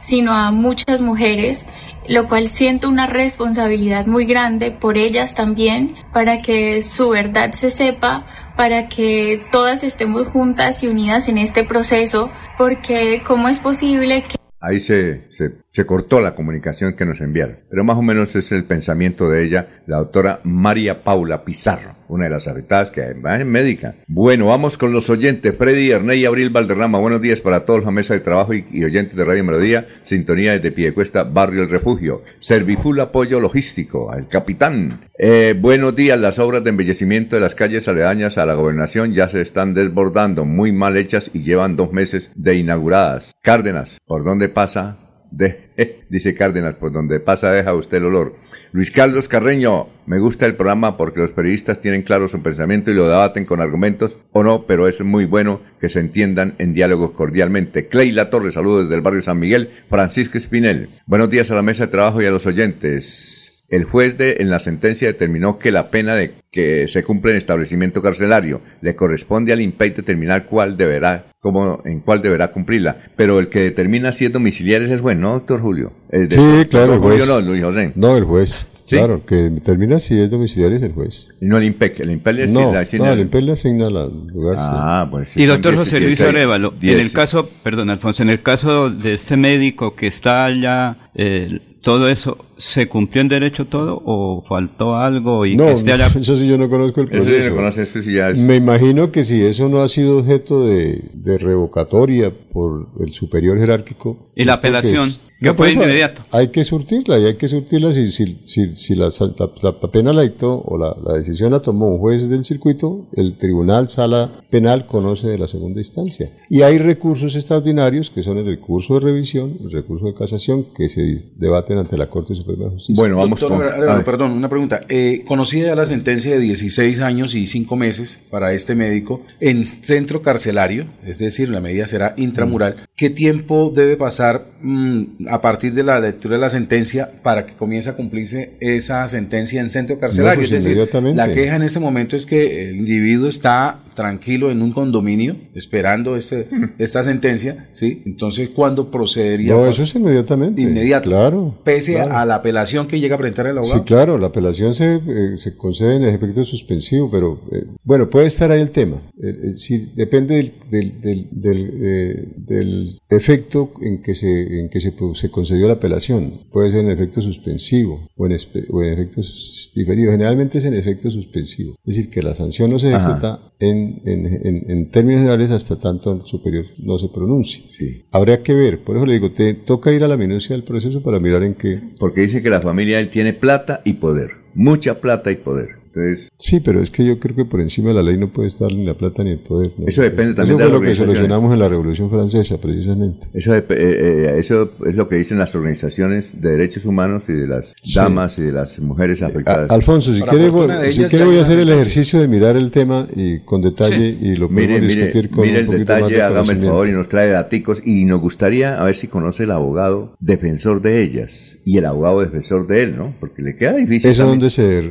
sino a muchas mujeres lo cual siento una responsabilidad muy grande por ellas también, para que su verdad se sepa, para que todas estemos juntas y unidas en este proceso, porque cómo es posible que Ahí se, se cortó la comunicación que nos enviaron. Pero más o menos es el pensamiento de ella, la doctora María Paula Pizarro, una de las afectadas que es médica. Bueno, vamos con los oyentes. Freddy, Erney Abril Valderrama, buenos días para todos la mesa de trabajo y, y oyentes de Radio Melodía, sintonía desde Piedecuesta, Barrio El Refugio. Serviful Apoyo Logístico, al capitán. Eh, buenos días, las obras de embellecimiento de las calles aledañas a la gobernación ya se están desbordando, muy mal hechas y llevan dos meses de inauguradas. Cárdenas, ¿por dónde pasa? Dice Cárdenas, por donde pasa deja usted el olor. Luis Carlos Carreño, me gusta el programa porque los periodistas tienen claro su pensamiento y lo debaten con argumentos o no, pero es muy bueno que se entiendan en diálogos cordialmente. Cleila Torres, saludos desde el barrio San Miguel. Francisco Espinel, buenos días a la mesa de trabajo y a los oyentes. El juez de, en la sentencia determinó que la pena de que se cumple en establecimiento carcelario le corresponde al INPEI determinar cuál deberá, cómo, en cuál deberá cumplirla. Pero el que determina si es domiciliario es el juez, ¿no, doctor Julio? El de- Sí, claro, el Julio juez. no, Luis José. No, el juez. ¿Sí? Claro, que determina si es domiciliario es el juez. Y no el INPEC, el INPEC le No, le asigna no, el- el INPEC le asigna la- el lugar. sí. Ah, pues sí. Y doctor José 10, Luis 16, Arevalo, en 10. el caso, perdón Alfonso, en el caso de este médico que está allá, eh, todo eso, ¿se cumplió en derecho todo o faltó algo y No, que esté allá? eso sí yo no conozco el Eso sí proceso. se conoce, eso sí ya es- Me imagino que si eso no ha sido objeto de, de revocatoria por el superior jerárquico. Y la apelación, que No, eso inmediato. Hay que surtirla y hay que surtirla si, si, si, si la, la- la pena la dictó o la, la decisión la tomó un juez del circuito, el tribunal sala penal conoce de la segunda instancia. Y hay recursos extraordinarios que son el recurso de revisión, el recurso de casación que se debaten ante la Corte Suprema de Justicia. Doctor Arevalo, perdón, una pregunta. Eh, conocida ya la sentencia de 16 años y 5 meses para este médico en centro carcelario, es decir, la medida será intramural. ¿Qué tiempo debe pasar mm, a partir de la lectura de la sentencia para que comience a cumplirse esa sentencia en centro carcelario? pues es decir, la queja en este momento es que el individuo está tranquilo en un condominio esperando este, esta sentencia, ¿sí? Entonces, ¿cuándo procedería? No, eso es inmediatamente. Inmediato. Claro. Pese claro. a la apelación que llega a presentar el abogado. Sí, claro, la apelación se, eh, se concede en efecto suspensivo, pero eh, bueno, puede estar ahí el tema. Eh, eh, si depende del, del, del, del, eh, del efecto en que, se, en que se, se concedió la apelación. Puede ser en efecto suspensivo o en, o en efecto sus- diferido. Generalmente es en efecto suspensivo. Es decir, que la sanción no se Ajá. ejecuta en, en, en, en términos generales hasta tanto el superior no se pronuncie. Sí. Habría que ver, por eso le digo, te toca ir a la minucia del proceso para mirar en qué, Porque dice que la familia él tiene plata y poder. Mucha plata y poder. Entonces, Sí, pero es que yo creo que por encima de la ley no puede estar ni la plata ni el poder. ¿no? Eso depende también Eso de fue lo que solucionamos en la Revolución Francesa, precisamente. eso, eh, eh, eso es lo que dicen las organizaciones de derechos humanos y de las Sí. damas y de las mujeres afectadas. A- Alfonso, si quiere, voy, si quiere a hacer el ejercicio de mirar el tema y con detalle y lo podemos Mire, mire, discutir con mire un el poquito detalle, más de hágame el favor y nos trae daticos y nos gustaría a ver si conoce el abogado defensor de ellas y el abogado defensor de él, ¿no? Porque le queda difícil. ¿Eso también. dónde se,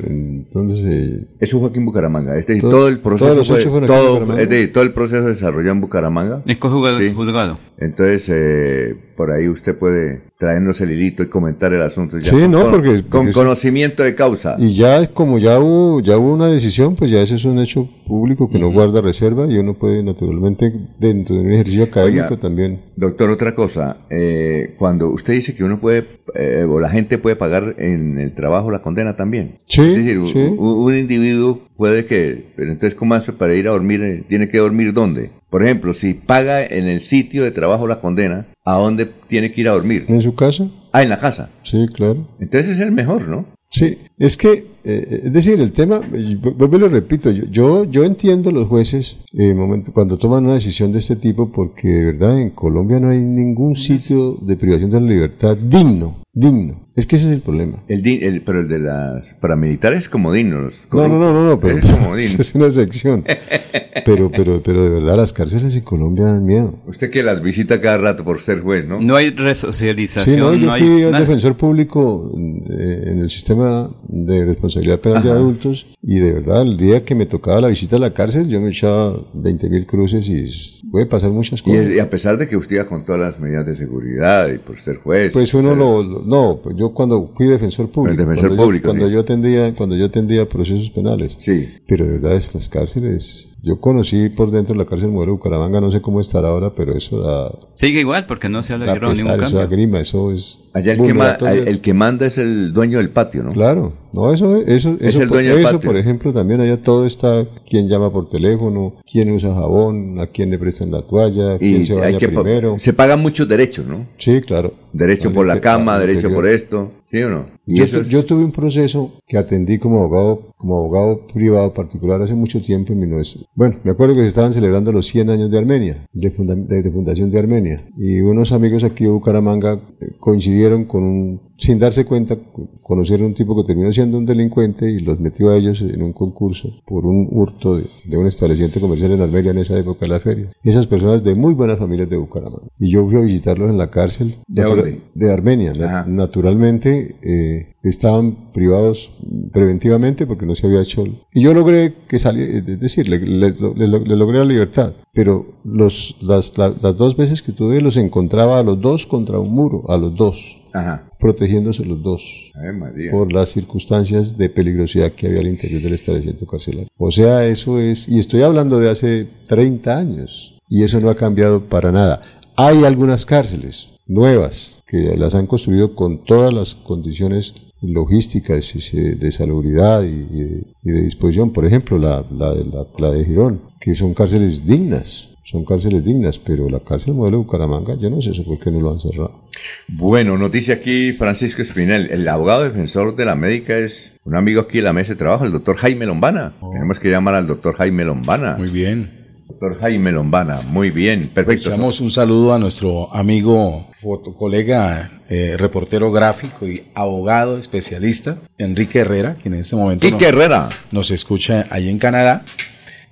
dónde se...? Eso fue aquí en Bucaramanga. Este, Todo- todo, el proceso todos los fue- todo, Bucaramanga. es decir, todo el proceso se desarrolló en Bucaramanga. Es juzgado. juzgado. Entonces, eh, por ahí usted puede traernos el hilito y comentar el asunto. ya Sí, con- no, porque- Con eso- conocimiento de causa. Y ya, como ya hubo, ya hubo una decisión, pues ya ese es un hecho público que no guarda reserva y uno puede, naturalmente, dentro de un ejercicio académico Oiga, también... Doctor, otra cosa. eh, cuando usted dice que uno puede, eh, o la gente puede pagar en el trabajo la condena también. Sí, Es decir, sí. un individuo puede que, pero entonces, ¿cómo hace para ir a dormir? ¿Tiene que dormir dónde? Por ejemplo, si paga en el sitio de trabajo la condena, ¿a dónde tiene que ir a dormir? ¿En su casa? Ah, en la casa. Sí, claro. Entonces es el mejor, ¿no? Sí, es que, eh, es decir, el tema, vuelvo y lo repito, yo, yo, yo entiendo los jueces eh, momento, cuando toman una decisión de este tipo porque de verdad en Colombia no hay ningún sitio de privación de la libertad digno, digno. Es que ese es el problema. El, di- el- pero el de las paramilitares es comodino. los No, no, no, no, no, pero Es una sección. Pero, pero, pero de verdad las cárceles en Colombia dan miedo. Usted que las visita cada rato por ser juez, ¿no? No hay resocialización. Sí, no, yo no hay fui al nada. defensor público eh, en el sistema de responsabilidad penal de adultos y de verdad el día que me tocaba la visita a la cárcel yo me echaba 20 mil cruces y puede pasar muchas cosas. y a pesar de que usted iba con todas las medidas de seguridad y por ser juez. Pues uno ser- lo, lo- no, pues yo cuando fui defensor público, El defensor cuando, público, yo, cuando sí. yo atendía, cuando yo atendía procesos penales, Sí. pero de verdad es las cárceles Yo conocí por dentro la cárcel modelo de Bucaramanga, no sé cómo estará ahora, pero eso da... Sigue igual porque no se ha logrado ningún pesar, eso cambio. da grima, eso es... Allá el que, ma- vulneratorio. el que manda es el dueño del patio, ¿no? Claro, no, eso, eso, Es eso, el por, dueño del eso, patio. por ejemplo, también allá todo está, quién llama por teléfono, quién usa jabón, a quién le prestan la toalla, quién se hay baña primero. se pagan muchos derechos, ¿no? Sí, claro. Derecho por la cama, derecho por esto, ¿sí o no? Yo, es- yo tuve un proceso que atendí como abogado, como abogado privado particular hace mucho tiempo en 1900. Bueno, me acuerdo que se estaban celebrando los 100 años de Armenia, de, funda- de- fundación de Armenia. Y unos amigos aquí de Bucaramanga eh, coincidieron con un, sin darse cuenta, co- conocieron un tipo que terminó siendo un delincuente y los metió a ellos en un concurso por un hurto de, de un establecimiento comercial en Armenia en esa época de la feria. Y esas personas de muy buenas familias de Bucaramanga. Y yo fui a visitarlos en la cárcel. ¿De dónde? de Armenia. Na- naturalmente eh, estaban privados preventivamente porque no se había hecho. Y yo logré que saliera, es decir, le, le- le- le logré la libertad. Pero los, las, la- las dos veces que tuve los encontraba a los dos contra un muro, a los dos. Ajá. Protegiéndose los dos María. por las circunstancias de peligrosidad que había al interior del establecimiento carcelario. O sea, eso es, y estoy hablando de hace 30 años, y eso no ha cambiado para nada. Hay algunas cárceles nuevas que las han construido con todas las condiciones logísticas de salubridad y, de, y de disposición. Por ejemplo, la, la, de- la- la de Girón, que son cárceles dignas. Son cárceles dignas, pero la cárcel modelo de Bucaramanga, yo no sé eso por qué no lo han cerrado. Bueno, noticia aquí, Francisco Espinel. El abogado defensor de la médica es un amigo aquí de la mesa de trabajo, el doctor Jaime Lombana. Tenemos que llamar al doctor Jaime Lombana. Muy bien. Doctor Jaime Lombana, muy bien, perfecto. Echamos un saludo a nuestro amigo, colega, eh, reportero gráfico y abogado especialista, Enrique Herrera, quien en este momento Quique Herrera. nos escucha ahí en Canadá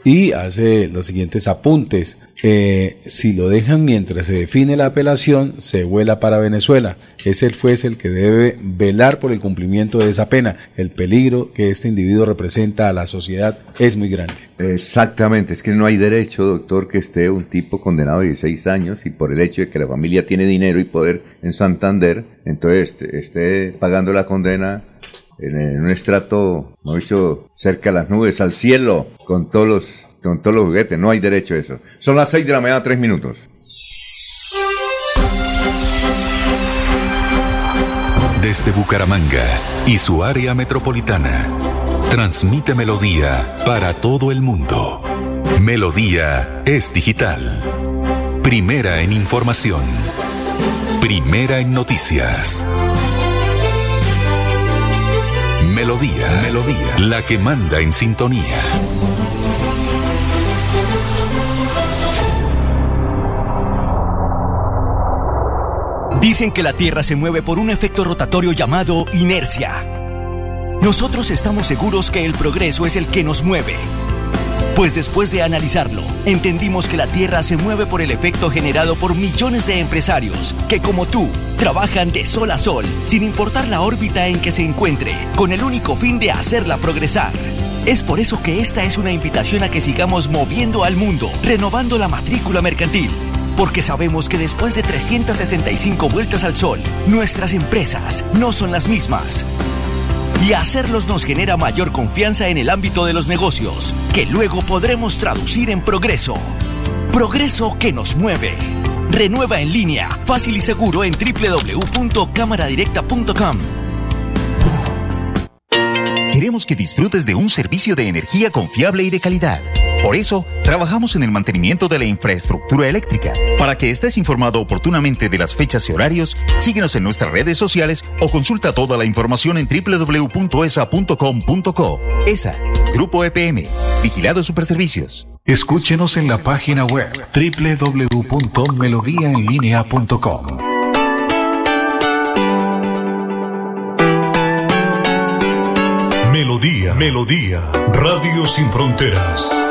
y hace los siguientes apuntes. Eh, si lo dejan mientras se define la apelación, se vuela para Venezuela. Es el juez el que debe velar por el cumplimiento de esa pena. El peligro que este individuo representa a la sociedad es muy grande. Exactamente, es que no hay derecho, doctor, que esté un tipo condenado a 16 años y por el hecho de que la familia tiene dinero y poder en Santander, entonces esté, esté pagando la condena en, en un estrato, dicho, cerca a las nubes, al cielo, con todos los, con todos los juguetes. No hay derecho a eso. Son las 6 de la mañana, 3 minutos. Desde Bucaramanga y su área metropolitana, transmite Melodía para todo el mundo. Melodía es digital. Primera en información. Primera en noticias. Melodía, Melodía, la que manda en sintonía. Dicen que la Tierra se mueve por un efecto rotatorio llamado inercia. Nosotros estamos seguros que el progreso es el que nos mueve. Pues después de analizarlo, entendimos que la Tierra se mueve por el efecto generado por millones de empresarios que, como tú, trabajan de sol a sol, sin importar la órbita en que se encuentre, con el único fin de hacerla progresar. Es por eso que esta es una invitación a que sigamos moviendo al mundo, renovando la matrícula mercantil. Porque sabemos que después de 365 vueltas al sol, nuestras empresas no son las mismas. Y hacerlos nos genera mayor confianza en el ámbito de los negocios, que luego podremos traducir en progreso. Progreso que nos mueve. Renueva en línea, fácil y seguro en www.cámaradirecta.com. Queremos que disfrutes de un servicio de energía confiable y de calidad. Por eso, trabajamos en el mantenimiento de la infraestructura eléctrica. Para que estés informado oportunamente de las fechas y horarios, síguenos en nuestras redes sociales o consulta toda la información en www.esa.com.co. ESA, Grupo EPM, Vigilado Superservicios. Escúchenos en la página web www.melodiaenlinea.com. Melodía, Melodía, Radio Sin Fronteras.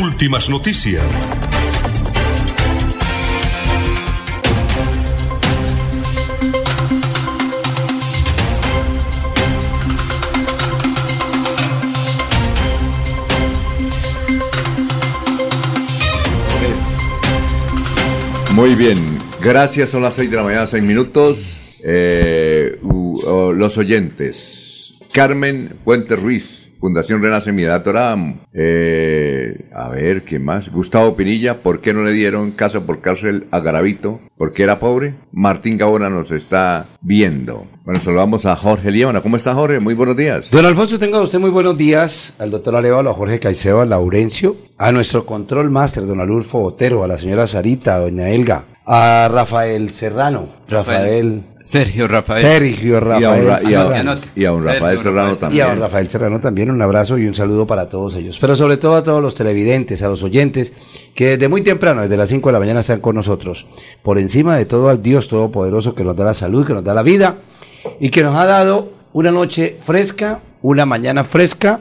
Últimas noticias. Muy bien, gracias. Son las 6 de la mañana, 6 minutos. Eh, los oyentes. Carmen Puente Ruiz, Fundación Renace Mi Edad. Eh, a ver, ¿qué más? Gustavo Pinilla, ¿por qué no le dieron casa por cárcel a Garavito? ¿Porque era pobre? Martín Gaona nos está viendo. Bueno, saludamos a Jorge Líbana. ¿Cómo está Jorge? Muy buenos días. Don Alfonso, tenga usted muy buenos días al doctor Arevalo, a Jorge Caicedo, a Laurencio, a nuestro control máster, don Alulfo Botero, a la señora Sarita, a doña Elga, a Rafael Serrano, Rafael... Sergio Rafael. Sergio Y a Rafael un Ra- y a- Serrano. y a un Rafael Sergio Serrano Rafael. Y a también. don Rafael Serrano también un abrazo y un saludo para todos ellos. Pero sobre todo a todos los televidentes, a los oyentes, que desde muy temprano, desde las 5 de la mañana, están con nosotros. Por encima de todo al Dios Todopoderoso que nos da la salud, que nos da la vida y que nos ha dado una noche fresca, una mañana fresca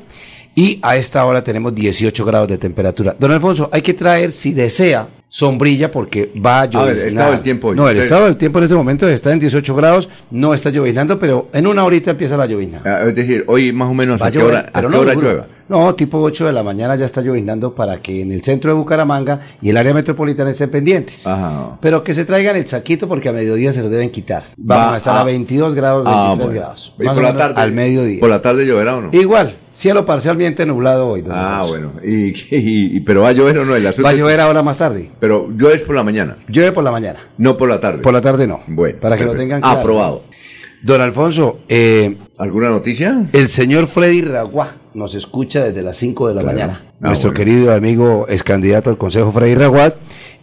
y a esta hora tenemos 18 grados de temperatura. Don Alfonso, hay que traer, si desea, sombrilla porque va a llover. Ver, estado del tiempo hoy. No, el Usted- estado del tiempo en este momento está en 18 grados, no está llovinando, pero en una horita empieza la llovina. Ah, Es decir, hoy más o menos Va a qué llover, hora, a qué hora llueva. No, tipo 8 de la mañana ya está llovinando para que en el centro de Bucaramanga y el área metropolitana estén pendientes. Ajá. Pero que se traigan el saquito porque a mediodía se lo deben quitar. Vamos Va a estar a, a- 22 grados, 23 Ah, bueno. grados. ¿Y Más por o la tarde? Al mediodía. ¿Por la tarde lloverá o no? Igual, cielo parcialmente nublado hoy. Ah, bueno. ¿Y, y- y- pero va a llover o no? El asunto Va a llover ahora más tarde. Pero llueve por la mañana, Llueve por la mañana. no por la tarde. Por la tarde no. Bueno. Para que lo tengan claro. Aprobado. Don Alfonso, eh, ¿Alguna noticia? el señor Freddy Raguá nos escucha desde las 5 de la Claro. mañana. Ah, Nuestro bueno. querido amigo ex candidato al Consejo Freddy Raguá.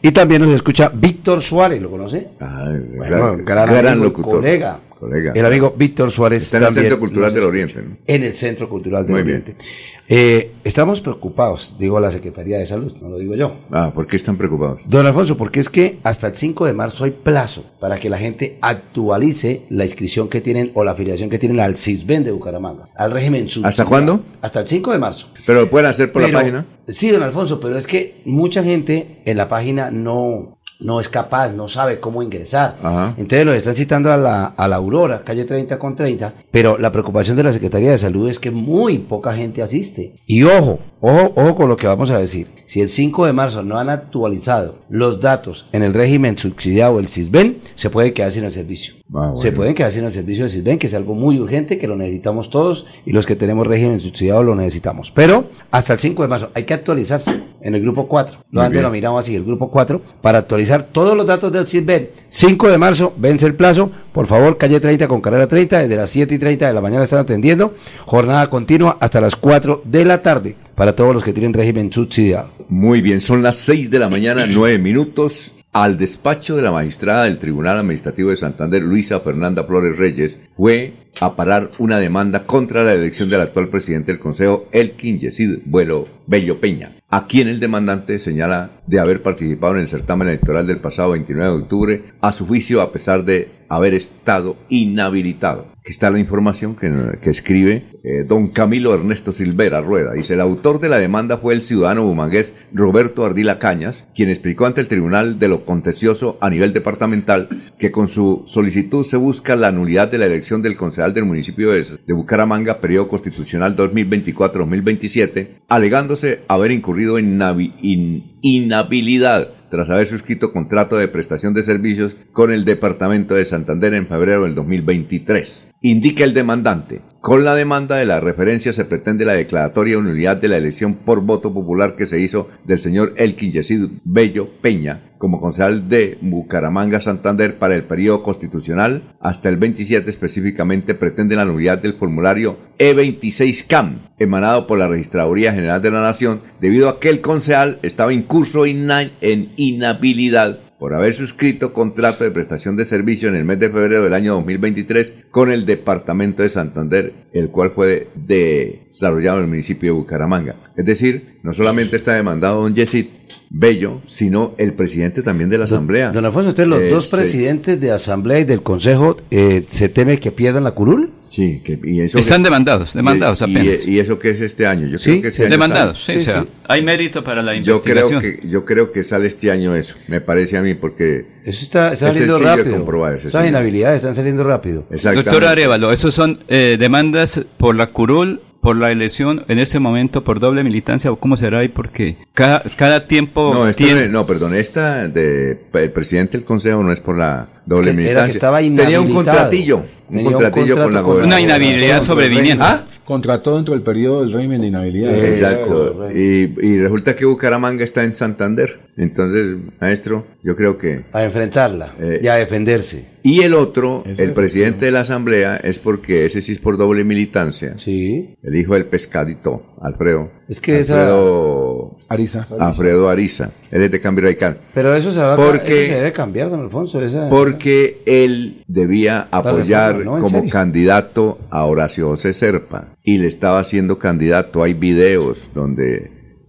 Y también nos escucha Víctor Suárez, ¿lo conoce? Ay, Bueno, gran, gran, gran amigo y locutor. colega. Colega. El amigo Víctor Suárez Está en el Centro Cultural del. Oriente. ¿no? En el Centro Cultural del Muy bien. Oriente. Eh, estamos preocupados, digo la Secretaría de Salud, no lo digo yo. Ah, ¿por qué están preocupados? Don Alfonso, porque es que hasta el 5 de marzo hay plazo para que la gente actualice la inscripción que tienen o la afiliación que tienen al CISBEN de Bucaramanga, al régimen subsidiado. ¿Hasta cuándo? Hasta el 5 de marzo. ¿Pero lo pueden hacer por Pero- la página? Sí, don Alfonso, pero es que mucha gente en la página no, no es capaz, no sabe cómo ingresar. Ajá. Entonces los están citando a la, a la Aurora, calle 30 con 30, pero la preocupación de la Secretaría de Salud es que muy poca gente asiste. Y ojo, ojo, ojo con lo que vamos a decir. Si el 5 de marzo no han actualizado los datos en el régimen subsidiado, el CISBEN, se puede quedar sin el servicio. Ah, Se pueden quedar sin el servicio de CISBEN, que es algo muy urgente, que lo necesitamos todos y los que tenemos régimen subsidiado lo necesitamos. Pero hasta el 5 de marzo hay que actualizarse en el grupo 4. Lo han bien. denominado así, el grupo 4, para actualizar todos los datos del CISBEN. 5 de marzo, vence el plazo. Por favor, calle 30 con carrera 30, desde las 7 y 30 de la mañana están atendiendo. Jornada continua hasta las 4 de la tarde para todos los que tienen régimen subsidiado. Muy bien, son las 6 de la mañana, 9 minutos. Al despacho de la magistrada del Tribunal Administrativo de Santander, Luisa Fernanda Flores Reyes, fue a parar una demanda contra la elección del actual presidente del Consejo, Elkin Yesid Vuelo Bello Peña, a quien el demandante señala de haber participado en el certamen electoral del pasado 29 de octubre, a su juicio a pesar de haber estado inhabilitado. Aquí está la información que, escribe eh, don Camilo Ernesto Silvera Rueda. Dice, el autor de la demanda fue el ciudadano bumangués Roberto Ardila Cañas, quien explicó ante el Tribunal de lo Contencioso a nivel departamental que con su solicitud se busca la nulidad de la elección del concejal del municipio de, de Bucaramanga, periodo constitucional 2024-2027, alegándose haber incurrido en in- inhabilidad tras haber suscrito contrato de prestación de servicios con el Departamento de Santander en febrero del 2023. Indica el demandante. Con la demanda de la referencia se pretende la declaratoria de nulidad de la elección por voto popular que se hizo del señor Elkin Yesid Bello Peña como concejal de Bucaramanga Santander para el periodo constitucional. Hasta el 27 específicamente pretende la nulidad del formulario E26CAM emanado por la Registraduría General de la Nación debido a que el concejal estaba en curso ina- en inhabilidad por haber suscrito contrato de prestación de servicio en el mes de febrero del año 2023 con el Departamento de Santander, el cual fue de- desarrollado en el municipio de Bucaramanga. Es decir, no solamente está demandado don Yesid Bello, sino el presidente también de la Asamblea. Don Alfonso, entonces los Eh, dos sí. presidentes de Asamblea y del Consejo eh, se teme que pierdan la curul. Sí, que, y eso Están que- demandados, demandados y, apenas. Y, y eso que es este año. Yo Sí, creo que este sí, año demandados, sale. sí, o sea, hay mérito para la Yo creo investigación. que yo creo que sale este año eso. Me parece a mí porque Eso está es saliendo de rápido. comprobar, es Esas inhabilidades están saliendo rápido. Doctor Arevalo, esos son eh, demandas por la curul, por la elección, en este momento por doble militancia, o cómo será ahí, porque cada, cada tiempo No, esta tiene... no, es- no, perdón, esta de el presidente del consejo no es por la doble Que era militancia. que estaba Tenía un contratillo, un Tenía un contratillo con la gobernación. Una inhabilidad sobreviniente. ¿Ah? Contrató dentro del periodo del régimen de inhabilidad. Exacto. Y, y resulta que Bucaramanga está en Santander. Entonces, maestro, yo creo que... A enfrentarla Eh, y a defenderse. Y el otro, el es. presidente de la asamblea, es porque ese sí es por doble militancia. Sí. El hijo del pescadito, Alfredo. Es que esa- Alfredo Ariza. Alfredo Ariza. Él es de Cambio Radical. Pero eso se, va a- Porque- eso se debe cambiar, don Alfonso. esa- Porque él debía apoyar reforma, ¿no? ¿En como candidato a Horacio José Serpa y le estaba haciendo candidato. Hay videos donde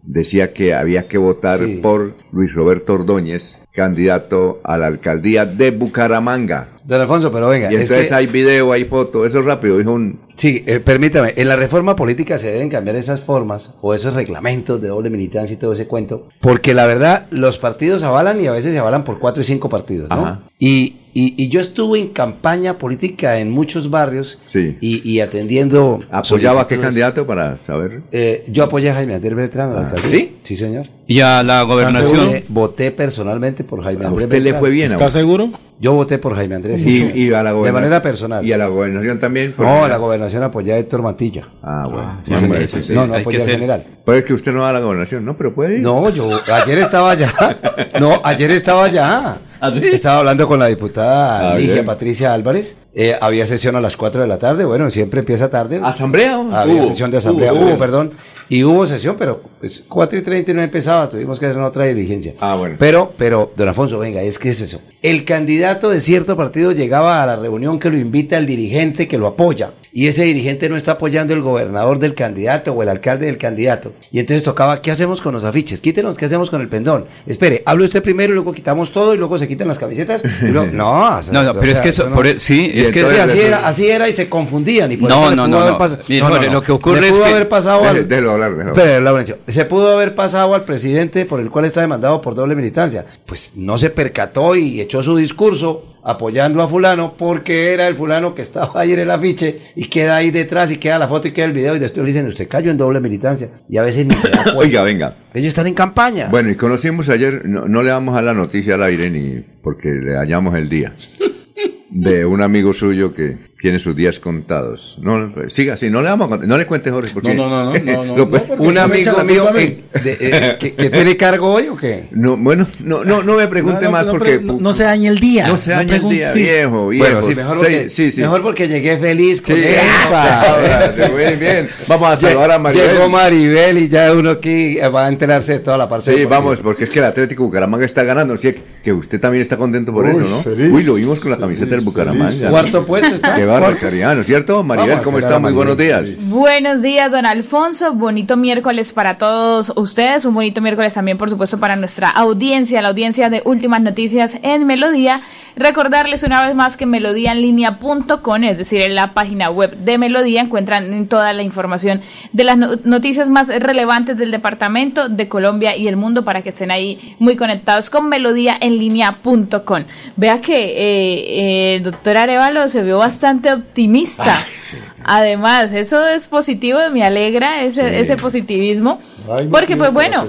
decía que había que votar Sí. por Luis Roberto Ordóñez, candidato a la alcaldía de Bucaramanga. Don Alfonso, pero venga. Y es entonces que- hay video, hay foto, eso es rápido, dijo un... Sí, eh, permítame, en la reforma política se deben cambiar esas formas o esos reglamentos de doble militancia y todo ese cuento, porque la verdad los partidos avalan y a veces se avalan por cuatro y cinco partidos, ¿no? Ajá. Y, y, y yo estuve en campaña política en muchos barrios Sí. y, y atendiendo... ¿Apoyaba a qué candidato para saber? Eh, yo apoyé a Jaime Andrés Beltrán Ah. ¿sí? Sí, señor. Y a la gobernación. Voté, voté personalmente por Jaime ¿A Andrés usted le Beltrán. fue bien? ¿Está seguro? Yo voté por Jaime Andrés. Y, sí. y a la de gobernación. manera personal. Y a la gobernación también. No, a la gobernación apoyé a Héctor Mantilla. Ah, bueno. sí, Hombre, señor. sí, sí. No, no apoyé al ser- general. Puede que usted no va a la gobernación, ¿no? Pero puede ir. No, yo ayer estaba allá. No, ayer estaba allá. Estaba hablando con la diputada Ah, Ligia bien. Patricia Álvarez. Eh, había sesión a las 4 de la tarde. Bueno, siempre empieza tarde. ¿Asamblea? Había Hubo, sesión de asamblea. Hubo, sesión. perdón. Y hubo sesión, pero pues 4 y 30 y no empezaba. Tuvimos que hacer otra diligencia. Ah, bueno. Pero, pero, don Alfonso, venga, es que es eso. El candidato de cierto partido llegaba a la reunión que lo invita el dirigente que lo apoya. Y ese dirigente no está apoyando el gobernador del candidato o el alcalde del candidato. Y entonces tocaba, ¿qué hacemos con los afiches? Quítenos, ¿qué hacemos con el pendón? Espere, hable usted primero y luego quitamos todo y luego se quitan las camisetas. Y luego- no, o sea, No, no, o pero es que eso- por e- sí, es que así era, así era y se confundían. Y por No, no, no, haber no. lo que ocurre es pudo que- haber pasado al- déjelo hablar, déjelo Espere, Laurencio, se pudo haber pasado al presidente por el cual está demandado por doble militancia. Pues no se percató y echó su discurso apoyando a fulano porque era el fulano que estaba ahí en el afiche y queda ahí detrás y queda la foto y queda el video y después le dicen, usted cayó en doble militancia y a veces ni se da. Oiga, venga. Ellos están en campaña. Bueno, y conocimos ayer, no, no le vamos a la noticia al aire ni porque le hallamos el día, de un amigo suyo que tiene sus días contados. No, siga así, no le vamos a contar, no le cuente Jorge porque... No, no, no, no, no, Lo no, puede- porque Un amigo mío eh, de- eh, que, que tiene cargo hoy o qué? No, bueno, no, no, no me pregunte No, no, más no, porque... no- no se dañe el día. No se No dañe el día, sí. viejo, viejo. Bueno, sí, mejor porque, Sí, sí. mejor porque llegué feliz con ahora, muy bien. Vamos a saludar a Maribel. Llegó Maribel y ya uno aquí va a enterarse de toda la parte. Sí, vamos, porque es que el Atlético Bucaramanga está ganando. Sí, que usted también está contento por Uy, eso, ¿no? feliz, Uy, lo vimos con la camiseta del Bucaramanga. Cuarto puesto está. Qué barbaridad, ¿no es cierto? Maribel, ¿cómo está? Muy buenos días. Buenos días, don Alfonso. Bonito miércoles para todos ustedes. Un bonito miércoles también, por supuesto, para nuestra audiencia, la audiencia de Últimas Noticias en Melodía. Recordarles una vez más que melodíaenlínea.com, es decir, en la página web de Melodía, encuentran toda la información de las no- noticias más relevantes del departamento, de Colombia y el mundo para que estén ahí muy conectados con melodíaenlínea.com. Vea que eh, eh, el doctor Arevalo se vio bastante optimista. Además, eso es positivo, me alegra ese, Sí. ese positivismo. Ay, porque pues bueno,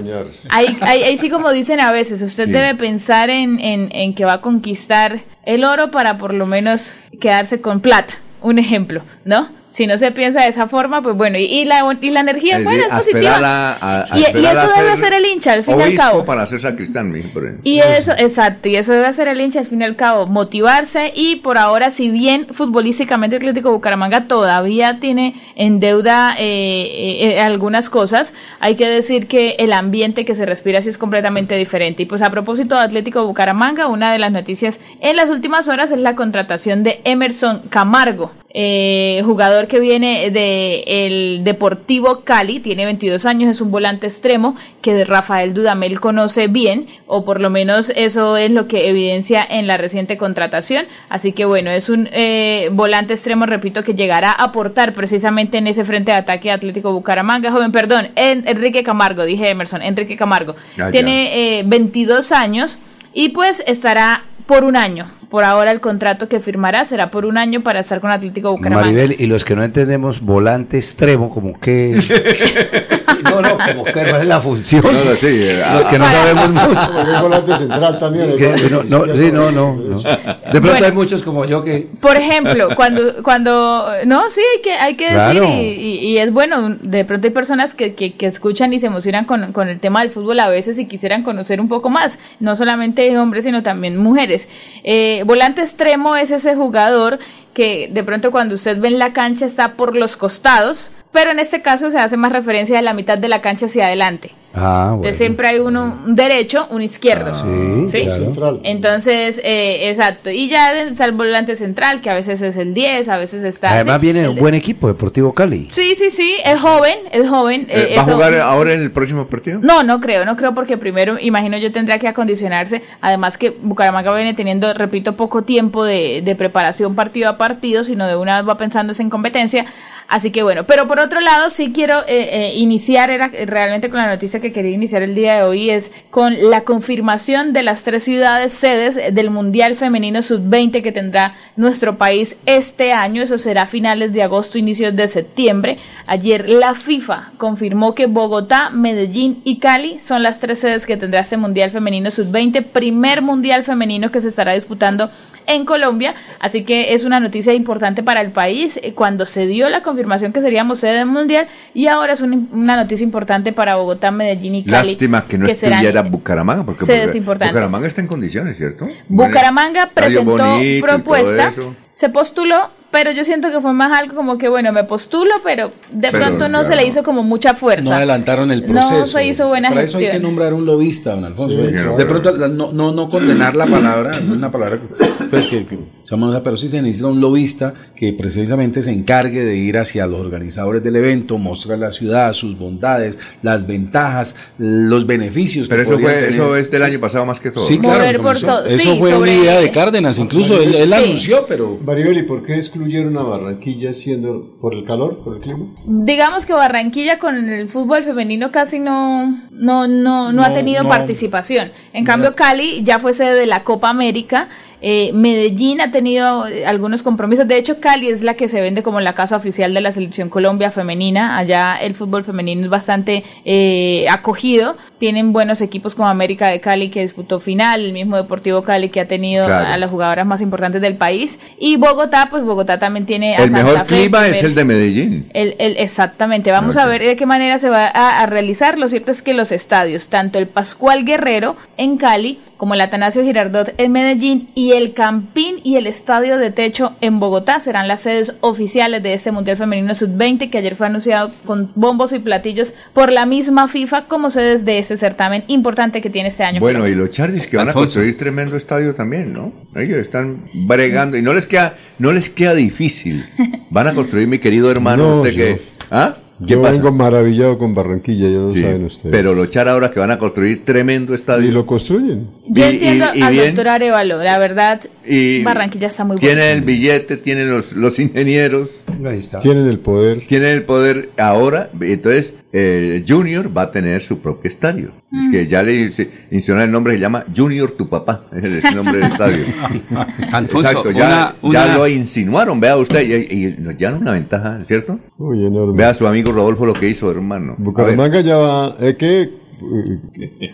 ahí, ahí, ahí sí como dicen a veces, usted Sí. debe pensar en, en, en que va a conquistar el oro para por lo menos quedarse con plata. Un ejemplo, ¿no? Si no se piensa de esa forma, pues bueno, y, y la, y la energía Es buena, es positiva. a- y, eso debe hacer el hincha, al fin y al cabo. para ser sacristán, ahí. Y eso, exacto, y eso debe hacer el hincha al fin y al cabo, motivarse y por ahora, si bien futbolísticamente el Atlético Bucaramanga todavía tiene en deuda eh, eh, eh, algunas cosas, hay que decir que el ambiente que se respira sí es completamente diferente. Y pues a propósito de Atlético Bucaramanga, una de las noticias en las últimas horas es la contratación de Emerson Camargo. Eh, jugador que viene de el Deportivo Cali, tiene 22 años, es un volante extremo que Rafael Dudamel conoce bien, o por lo menos eso es lo que evidencia en la reciente contratación. Así que bueno, es un eh, volante extremo, repito, que llegará a aportar precisamente en ese frente de ataque Atlético Bucaramanga. Joven, perdón, en, Enrique Camargo, dije Emerson, Enrique Camargo. Ah, tiene eh, 22 años y pues estará por un año. Por ahora el contrato que firmará será por un año para estar con Atlético Bucaramanga. Maribel, y los que no entendemos, volante extremo, como que... no, no, como que no es la función. No, no, sí, eh, los que no sabemos mucho. Porque es volante central también. Que- ¿no? no, no, sí, no, no, no. De pronto hay muchos como yo que... Por ejemplo, cuando, cuando, no, sí, hay que, hay que Claro. decir, y, y- y es bueno, de pronto hay personas que, que, que escuchan y se emocionan con, con el tema del fútbol a veces y quisieran conocer un poco más, no solamente hombres, sino también mujeres. Eh, volante extremo es ese jugador que de pronto cuando usted ve en la cancha está por los costados, pero en este caso se hace más referencia de la mitad de la cancha hacia adelante. Ah, bueno. Entonces siempre hay uno un derecho, un izquierdo. sí, claro. Central. Entonces, eh, exacto. Y ya está el volante central, que a veces es el 10, a veces está... Además así. viene un buen equipo, Deportivo Cali. Sí, sí, sí, es joven, es joven. Eh, eh, ¿Va a jugar ahora en el próximo partido? No, no creo, no creo porque primero, imagino yo tendría que acondicionarse. Además que Bucaramanga viene teniendo, repito, poco tiempo de, de preparación partido a partido, sino de una vez va pensándose en competencia. Así que bueno, pero por otro lado sí quiero eh, eh, iniciar, era realmente con la noticia que quería iniciar el día de hoy, es con la confirmación de las tres ciudades sedes del Mundial Femenino Sub-20 que tendrá nuestro país este año. Eso será a finales de agosto, inicios de septiembre. Ayer la FIFA confirmó que Bogotá, Medellín y Cali son las tres sedes que tendrá este Mundial Femenino Sub-20, primer Mundial Femenino que se estará disputando en Colombia. Así que es una noticia importante para el país eh, cuando se dio la confirmación que seríamos sede del Mundial y ahora es un- una noticia importante para Bogotá, Medellín y Cali. Lástima que no serán estuviera Bucaramanga, porque importantes. Bucaramanga está en condiciones, ¿cierto? Bucaramanga presentó propuesta. Se postuló, pero yo siento que fue más algo como que, bueno, me postulo, pero de Pero, pronto no se le hizo como mucha fuerza. No adelantaron el No proceso. se hizo buena Para eso hay que gestión. nombrar un lobista, don Alfonso. Sí, de claro. pronto no, no, no condenar la palabra, una palabra pues que, pero sí se necesita un lobista que precisamente se encargue de ir hacia los organizadores del evento, mostrar la ciudad, sus bondades, las ventajas, los beneficios. Pero eso, fue, tener. eso es del año pasado más que todo. Sí, ¿no? claro. Mover por comenzó- todo. Eso Sí, fue sobre- una idea de Cárdenas, incluso él, él Sí. anunció, pero Maribel, ¿y por qué excluyeron a Barranquilla siendo por el calor, por el clima? Digamos que Barranquilla con el fútbol femenino casi no, no, no, no, ha No, tenido no. participación. En cambio, Cali ya fue sede de la Copa América. Eh, Medellín ha tenido eh, algunos compromisos. De hecho, Cali es la que se vende como la casa oficial de la selección Colombia femenina. Allá el fútbol femenino es bastante eh, acogido. Tienen buenos equipos como América de Cali que disputó final, el mismo Deportivo Cali que ha tenido Claro. a las jugadoras más importantes del país. Y Bogotá, pues Bogotá también tiene a El Santa mejor Fe, clima es el de Medellín. el, el- exactamente, vamos a ver de qué manera se va a, a realizar. Lo cierto es que los estadios, tanto el Pascual Guerrero en Cali como el Atanasio Girardot en Medellín y el Campín y el Estadio de Techo en Bogotá serán las sedes oficiales de este Mundial Femenino Sub-20 que ayer fue anunciado con bombos y platillos por la misma FIFA como sedes de este certamen importante que tiene este año. Bueno, y los Chargers que van a construir tremendo estadio también, ¿no? Ellos están bregando y no les queda, no les queda difícil. Van a construir, mi querido hermano, No, usted sí. que, ¿ah? ¿Qué Yo pasa? vengo maravillado con Barranquilla, ya lo Sí, saben ustedes. pero los Char ahora que van a construir tremendo estadio. Y lo construyen. Yo y- entiendo y- y al bien- doctor Arevalo, la verdad, y Barranquilla está muy Tienen el billete, tienen los, los ingenieros, Ahí está. Tienen el poder. tienen el poder ahora. Entonces, el Junior va a tener su propio estadio. Es Mm. que ya le mencioné el nombre, se llama Junior tu papá. Es el, es nombre del estadio. Alfonso, Exacto, ya, una- ya una- lo insinuaron, vea usted, y, y nos dan una ventaja, ¿cierto? Uy, enorme. Vea a su amigo Rodolfo lo que hizo, hermano. Bucaramanga ya va. Es que eh,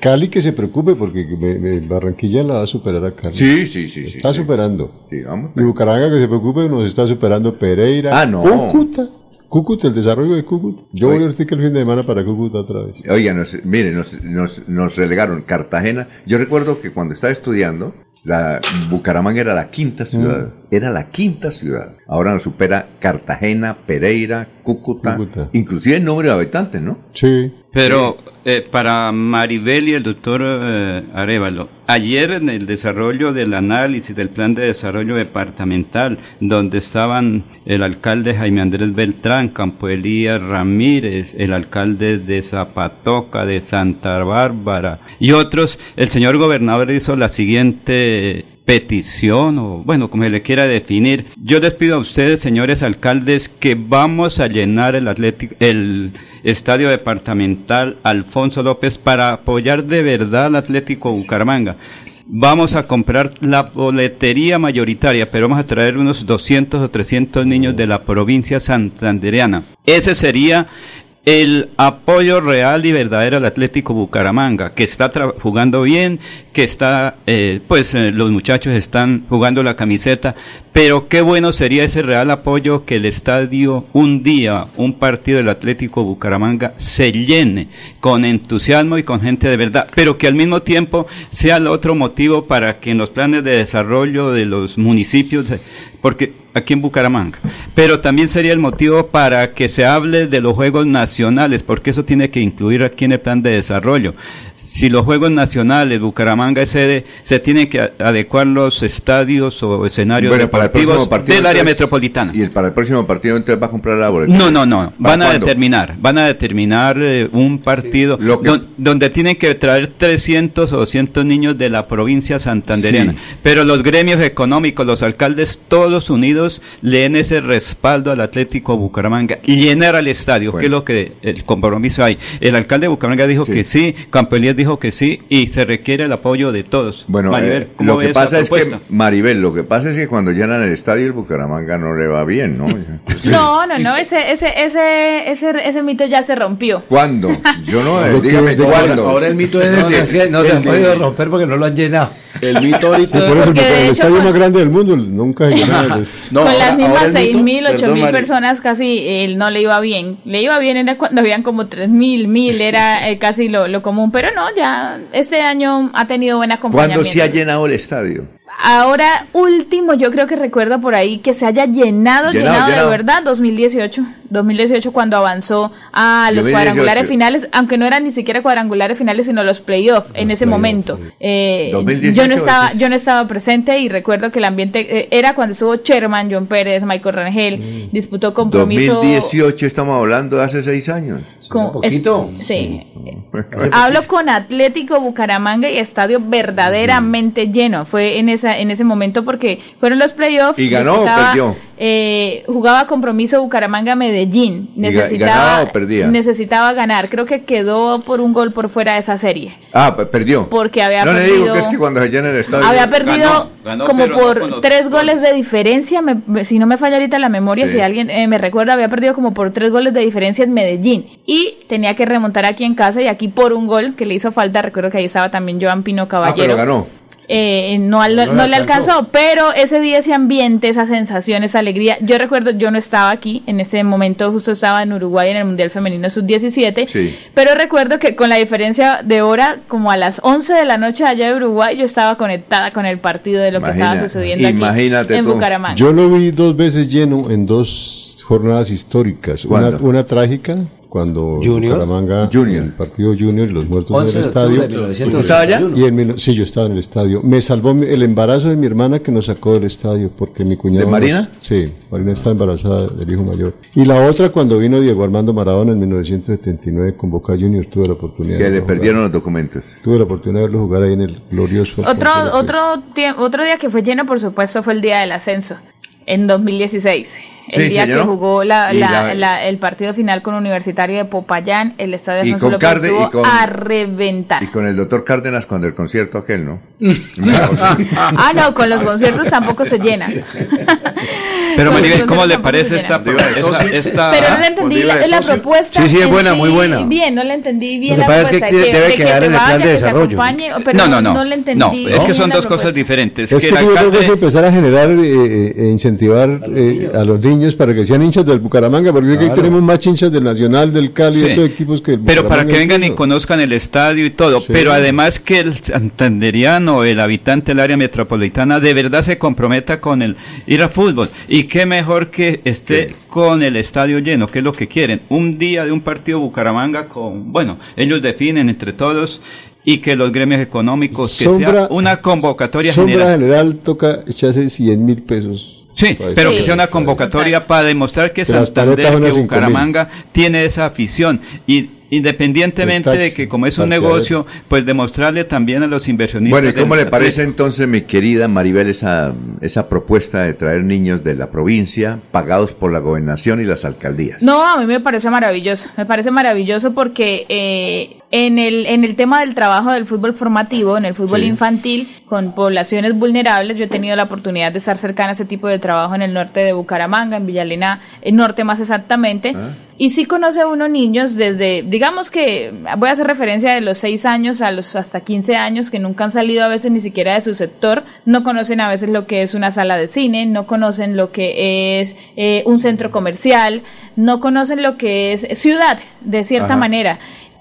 Cali que se preocupe porque me- me- Barranquilla la va a superar a Cali. Sí, sí, sí. Está sí. superando. Sí, vamos. Y Bucaramanga que se preocupe nos está superando Pereira. Ah, no. Cúcuta. Cúcuta, el desarrollo de Cúcuta. Yo Oye. voy ahorita el fin de semana para Cúcuta otra vez. Oiga, nos, mire, nos, nos, nos relegaron Cartagena. Yo recuerdo que cuando estaba estudiando, la Bucaramanga era la quinta ciudad. Era la quinta ciudad. Ahora nos supera Cartagena, Pereira, Cúcuta, Cúcuta. inclusive el número de habitantes, ¿no? Sí. Pero eh, para Maribel y el doctor eh, Arevalo, ayer en el desarrollo del análisis del plan de desarrollo departamental, donde estaban el alcalde Jaime Andrés Beltrán, Campo Elías Ramírez, el alcalde de Zapatoca, de Santa Bárbara y otros, el señor gobernador hizo la siguiente petición o bueno, como se le quiera definir. Yo les pido a ustedes, señores alcaldes, que vamos a llenar el Atlético, el estadio departamental Alfonso López para apoyar de verdad al Atlético Bucaramanga. Vamos a comprar la boletería mayoritaria, pero vamos a traer unos 200 o 300 niños de la provincia santandereana. Ese sería el apoyo real y verdadero al Atlético Bucaramanga, que está jugando bien, que está, eh, pues eh, los muchachos están jugando la camiseta, pero qué bueno sería ese real apoyo que el estadio un día, un partido del Atlético Bucaramanga se llene con entusiasmo y con gente de verdad, pero que al mismo tiempo sea el otro motivo para que en los planes de desarrollo de los municipios, porque aquí en Bucaramanga, pero también sería el motivo para que se hable de los Juegos Nacionales, porque eso tiene que incluir aquí en el plan de desarrollo. Si los Juegos Nacionales, Bucaramanga es sede, se tienen que adecuar los estadios o escenarios deportivos del área metropolitana. ¿Y el, para el próximo partido entonces va a comprar la boleta? No, no, no, van a determinar, van a determinar eh, un partido donde tienen que traer 300 o 200 niños de la provincia santandereana, pero los gremios económicos, los alcaldes, todos unidos, leen ese respaldo al Atlético Bucaramanga y llenar al estadio, que es lo que el compromiso hay. El alcalde de Bucaramanga dijo que sí, Campo dijo que sí y se requiere el apoyo de todos. Bueno, Maribel, eh, lo que pasa es que, Maribel, lo que pasa es que cuando llenan el estadio el Bucaramanga no le va bien, ¿no? No, no, no, ese, ese, ese, ese, ese mito ya se rompió. ¿Cuándo? Yo no, eh, dígame cuándo. Ahora el mito es de, no, se ha podido romper porque no lo han llenado. El mito ahorita por eso, el estadio más grande del mundo nunca se llenaba. con las mismas seis mil, ocho mil personas casi él no le iba bien. Le iba bien era cuando habían como tres mil, mil, era eh, casi lo, lo común, pero no, ya este año ha tenido buena acompañamiento. ¿Cuándo se ha llenado el estadio? Ahora último, yo creo que recuerdo por ahí que se haya llenado, llenado, de verdad, 2018. 2018 cuando avanzó a los cuadrangulares finales, aunque no eran ni siquiera cuadrangulares finales, sino los playoffs en ese momento. Eh, yo no estaba, yo no estaba presente y recuerdo que el ambiente eh, era cuando estuvo Sherman, John Pérez, Michael Rangel, mm. disputó compromiso. 2018 estamos hablando de hace seis años. Con, poquito. sí. Hablo con Atlético Bucaramanga y estadio verdaderamente lleno. Fue en esa en ese momento porque fueron los playoffs. ¿Y ganó o perdió? Eh, jugaba compromiso Bucaramanga Medellín. Necesitaba, necesitaba ganar. Creo que quedó por un gol por fuera de esa serie. Ah, perdió. Porque había no perdido. le digo que es que cuando se llena el estadio. Había perdido como por tres goles de diferencia. si no me falla ahorita la memoria, si alguien eh, me recuerda, había perdido como por tres goles de diferencia en Medellín. Y tenía que remontar aquí en casa y aquí por un gol que le hizo falta. Recuerdo que ahí estaba también Joan Pino Caballero. Ah, pero ganó. Eh, no, no, le alcanzó, pero ese día, ese ambiente, esa sensación, esa alegría, yo recuerdo, yo no estaba aquí, en ese momento justo estaba en Uruguay en el Mundial Femenino Sub-17, pero recuerdo que con la diferencia de hora, como a las 11 de la noche allá de Uruguay, yo estaba conectada con el partido de lo que estaba sucediendo aquí en Bucaramanga. Yo lo vi dos veces lleno en dos jornadas históricas, una, una trágica cuando Junior. Bucaramanga, Junior. el partido Junior, los muertos en el estadio. estaba allá? Y en, sí, yo estaba en el estadio. Me salvó el embarazo de mi hermana que nos sacó del estadio, porque mi cuñado... ¿De Marina? sí, Marina estaba embarazada del hijo mayor. Y la otra cuando vino Diego Armando Maradona en 1979 con Boca Juniors, tuve la oportunidad. Que le perdieron los documentos. Tuve la oportunidad de verlo jugar ahí en el glorioso... Otro, otro, otro día que fue lleno, por supuesto, fue el día del ascenso, en 2016 el día que jugó la, la, el partido final con Universitario de Popayán, el estadio de Alfonso López estuvo a reventar. Y con el doctor Cárdenas cuando el concierto aquel, ¿no? ah, no, con los conciertos tampoco se llena. Pero Maribel, ¿cómo le parece esta, esta, Pero no le entendí la, propuesta. Sí, sí, es buena, muy buena. Bien, no le entendí bien la propuesta. Es que, debe quedar en el plan de desarrollo. no, no, no. No le entendí. es que son dos cosas diferentes. Es que, yo creo que es empezar a generar eh, e incentivar eh, a los niños para que sean hinchas del Bucaramanga, porque aquí tenemos más hinchas del Nacional, del Cali, y otros equipos que el Pero para que vengan y conozcan el estadio y todo, pero además que el santanderiano, el habitante del área metropolitana, de verdad se comprometa con el ir a fútbol y Y qué mejor que esté con el estadio lleno, que es lo que quieren. Un día de un partido Bucaramanga con, bueno, ellos definen entre todos y que los gremios económicos, que sea una convocatoria sombra general. general toca echarse 100 mil pesos. Sí, Pues, pero sí. que sea una convocatoria para demostrar que Santander, que 5.000. Bucaramanga tiene esa afición. Y independientemente de que como es un negocio, pues demostrarle también a los inversionistas. Bueno, ¿y cómo le parece entonces, mi querida Maribel, esa, esa propuesta de traer niños de la provincia pagados por la gobernación y las alcaldías? No, a mí me parece maravilloso. Me parece maravilloso porque eh, en, el, en el tema del trabajo del fútbol formativo, en el fútbol Sí. infantil, con poblaciones vulnerables, yo he tenido la oportunidad de estar cercana a ese tipo de trabajo en el norte de Bucaramanga, en Villalena, el norte más exactamente. Y sí conoce a uno niños desde, digamos que voy a hacer referencia de los 6 años a los hasta 15 años que nunca han salido a veces ni siquiera de su sector, no conocen a veces lo que es una sala de cine, no conocen lo que es eh, un centro comercial, no conocen lo que es ciudad, de cierta Ajá. manera.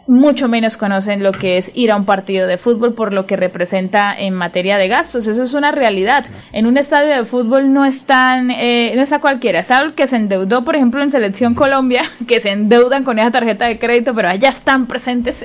Mucho menos conocen lo que es ir a un partido de fútbol por lo que representa en materia de gastos. Eso es una realidad. En un estadio de fútbol no están, eh, no está cualquiera. Está el que se endeudó, por ejemplo, en Selección Colombia, que se endeudan con esa tarjeta de crédito, pero allá están presentes.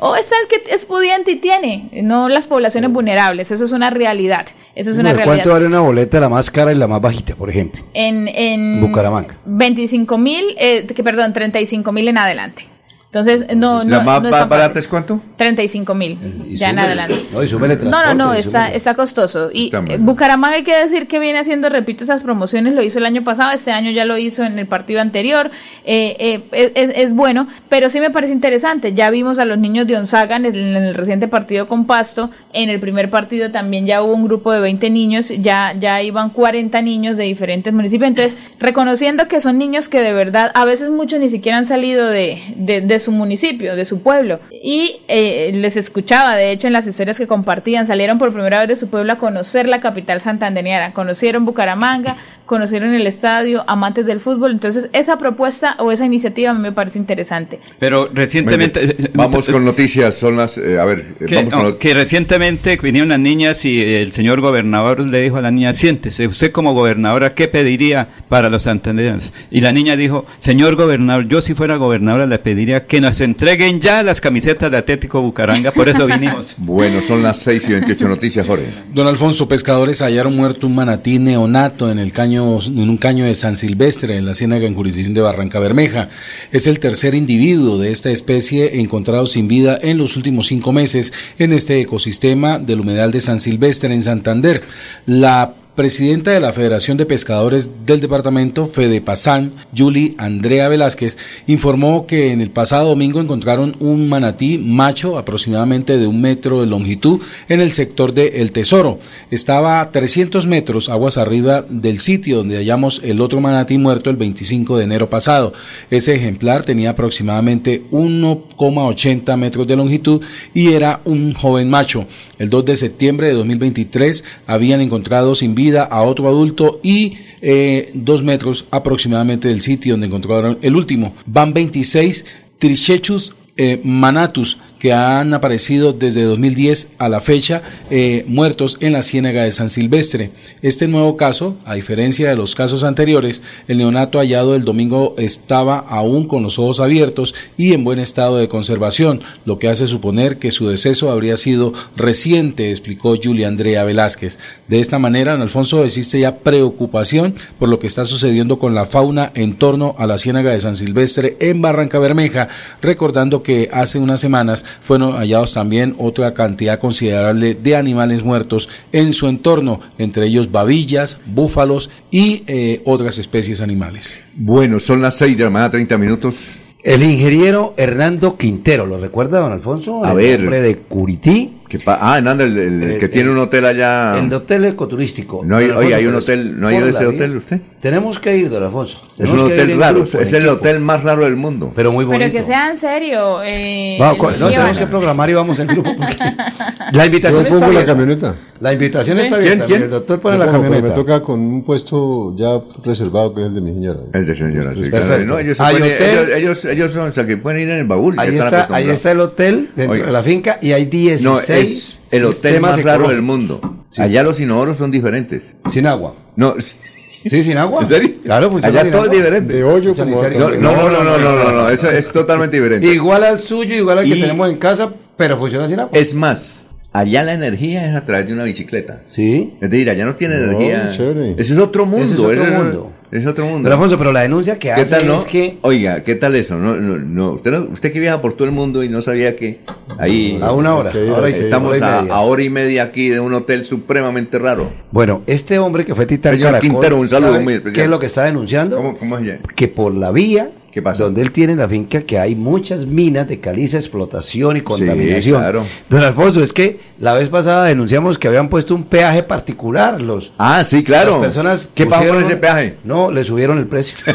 O está el que es pudiente y tiene, no las poblaciones vulnerables. Eso es una realidad. Eso es una realidad. ¿Cuánto vale una boleta la más cara y la más bajita, por ejemplo? En, en Bucaramanga. 25 mil, eh, que perdón, 35 mil en adelante. Entonces, no, no. ¿La más no barata fácil. es cuánto? 35 mil, ya en adelante. No, y No, no, está, está costoso. Y Está eh. Bucaramanga hay que decir que viene haciendo, repito, esas promociones, lo hizo el año pasado, este año ya lo hizo en el partido anterior, eh, eh, es, es bueno, pero sí me parece interesante. Ya vimos a los niños de Onzaga en el, en el reciente partido con Pasto, en el primer partido también ya hubo un grupo de 20 niños, ya, ya iban 40 niños de diferentes municipios, entonces reconociendo que son niños que de verdad, a veces muchos ni siquiera han salido de, de, de su municipio, de su pueblo, y eh, les escuchaba, de hecho, en las historias que compartían, salieron por primera vez de su pueblo a conocer la capital santandereana, conocieron Bucaramanga, conocieron el estadio, amantes del fútbol, entonces esa propuesta o esa iniciativa a mí me parece interesante. Pero recientemente... Vamos con noticias, son las... eh, a ver, eh, Que, vamos con no, lo- que recientemente vinieron las niñas y el señor gobernador le dijo a la niña, siéntese, usted como gobernadora, ¿qué pediría para los santandereanos? Y la niña dijo, señor gobernador, yo si fuera gobernadora le pediría que nos entreguen ya las camisetas de Atlético Bucaranga, por eso vinimos. Bueno, son las 6 y 28 noticias, Jorge. Don Alfonso, pescadores hallaron muerto un manatí neonato en el caño, en un caño de San Silvestre, en la ciénaga en jurisdicción de Barranca Bermeja. Es el tercer individuo de esta especie encontrado sin vida en los últimos cinco meses en este ecosistema del humedal de San Silvestre en Santander. La presidenta de la Federación de Pescadores del departamento, Fedepasán, Yuli Andrea Velázquez, informó que en el pasado domingo encontraron un manatí macho aproximadamente de un metro de longitud en el sector de El Tesoro. Estaba a 300 metros aguas arriba del sitio donde hallamos el otro manatí muerto el 25 de enero pasado. Ese ejemplar tenía aproximadamente 1,80 metros de longitud y era un joven macho. El 2 de septiembre de 2023 habían encontrado sin vida a otro adulto y eh, dos metros aproximadamente del sitio donde encontraron el último. Van 26 Trichechus eh, manatus que han aparecido desde 2010 a la fecha eh, muertos en la ciénaga de San Silvestre. Este nuevo caso, a diferencia de los casos anteriores, el neonato hallado el domingo estaba aún con los ojos abiertos y en buen estado de conservación, lo que hace suponer que su deceso habría sido reciente, explicó Julia Andrea Velázquez. De esta manera, Alfonso existe ya preocupación por lo que está sucediendo con la fauna en torno a la ciénaga de San Silvestre en Barranca Bermeja, recordando que hace unas semanas fueron hallados también otra cantidad considerable de animales muertos en su entorno, entre ellos babillas, búfalos y eh, otras especies animales. Bueno, son las 6 de la mañana, 30 minutos. El ingeniero Hernando Quintero, ¿lo recuerda, don Alfonso? A el ver. hombre de Curití. ¿Qué pa- ah, Hernández, el, el- el que El- tiene un hotel allá. El hotel ecoturístico. No hay- oye, hay un pero hotel, ¿no ha ido a la ese hotel usted? Tenemos que ir, don Alfonso. Es un hotel en raro, grupo, es en el equipo. hotel más raro del mundo. Pero muy Pero bonito. que sea en serio. Eh, no, tenemos que programar y vamos en grupo. La invitación Yo está pongo la abierta. camioneta. La invitación ¿Sí? está ¿Quién, abierta. quién? El doctor pone la pero camioneta. me toca con un puesto ya reservado que es el de mi señora. El de señora, sí. Perfecto. No, ellos, se Hay pueden- hotel. ellos, ellos, ellos son, o sea, que pueden ir en el baúl. Ahí está, ahí está el hotel dentro de la finca y hay 16 No, es el hotel más raro del mundo. Allá los inodoros son diferentes. Sin agua. No, sí, sin agua. ¿En serio? Claro, Allá todo es diferente. De hoyo como. No, no, no, no, no, no, eso es totalmente diferente. Igual al suyo, igual al que tenemos en casa, pero funciona sin agua. Es más, allá la energía es a través de una bicicleta. Sí. Es decir, allá no tiene No, energía. chévere. Eso es otro mundo. Ese es otro mundo. Es otro mundo. Pero Alfonso, pero la denuncia que ¿Qué hace tal, no? es que Oiga, ¿qué tal eso? No, no, no. Usted, no- usted que viaja por todo el mundo y no sabía que ahí a una hora, ahora estamos hora a, hora y media aquí de un hotel supremamente raro. Bueno, este hombre que fue Titán Señor Caracol, Quintero, un saludo ¿sabe muy especial. ¿Qué es lo que está denunciando? ¿Cómo, cómo es allá? Que por la vía ¿Qué pasó? donde él tiene la finca que hay muchas minas de caliza, explotación y contaminación. claro. Don Alfonso, es que la vez pasada denunciamos que habían puesto un peaje particular los Ah, sí, claro. Las personas ¿Qué pasó con pusieron- ese peaje? No, le subieron el precio.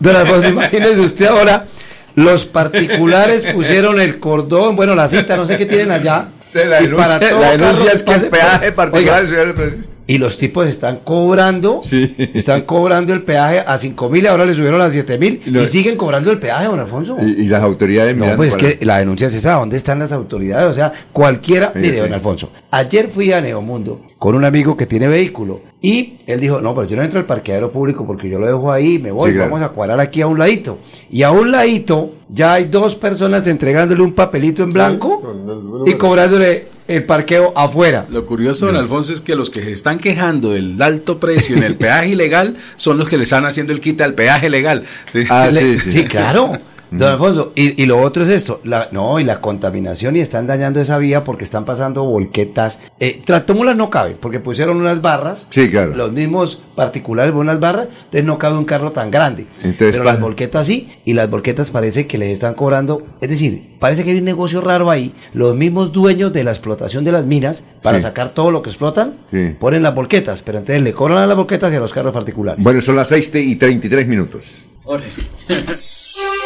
Don Alfonso, imagínese usted ahora, los particulares pusieron el cordón, bueno, la cita, no sé qué tienen allá. La y para denuncia, todo la denuncia es que el peaje particular Oiga, el precio. Y los tipos están cobrando, están cobrando el peaje a 5 mil ahora le subieron a 7 mil y, siguen cobrando el peaje, don Alfonso. Y, y las autoridades No, pues es que la denuncia es esa, ¿dónde están las autoridades? O sea, cualquiera, Sí, mire, sí. don Alfonso, ayer fui a Neomundo con un amigo que tiene vehículo y él dijo, no, pero yo no entro al parqueadero público porque yo lo dejo ahí, me voy, claro. vamos a cuadrar aquí a un ladito. Y a un ladito ya hay dos personas entregándole un papelito en blanco y cobrándole el parqueo afuera. Lo curioso, don Alfonso, es que los que se están quejando del alto precio en el peaje ilegal son los que le están haciendo el quita al peaje legal. Ah, Le- sí, sí, sí. claro. Don Alfonso, y, y lo otro es esto, la, no, y la contaminación y están dañando esa vía porque están pasando volquetas. Eh, Tractómula no cabe, porque pusieron unas barras, Sí, claro. los mismos particulares ponen unas barras, entonces no cabe un carro tan grande. Entonces, Pero las volquetas sí, y las volquetas parece que les están cobrando, es decir, parece que hay un negocio raro ahí, los mismos dueños de la explotación de las minas, para Sí. sacar todo lo que explotan, Sí. ponen las volquetas, pero entonces le cobran a las volquetas y a los carros particulares. Bueno, son las 6 y 33 minutos.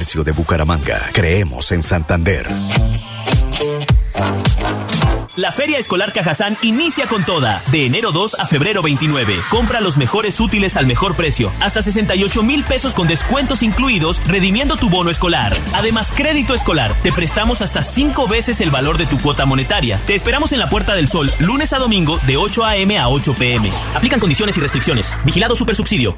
De Bucaramanga. Creemos en Santander. La Feria Escolar Cajazán inicia con toda. De enero 2 a febrero 29. Compra los mejores útiles al mejor precio. Hasta 68 mil pesos con descuentos incluidos, redimiendo tu bono escolar. Además, crédito escolar. Te prestamos hasta 5 veces el valor de tu cuota monetaria. Te esperamos en la Puerta del Sol, lunes a domingo, de 8 a.m. a 8 p.m. Aplican condiciones y restricciones. Vigilado Supersubsidio.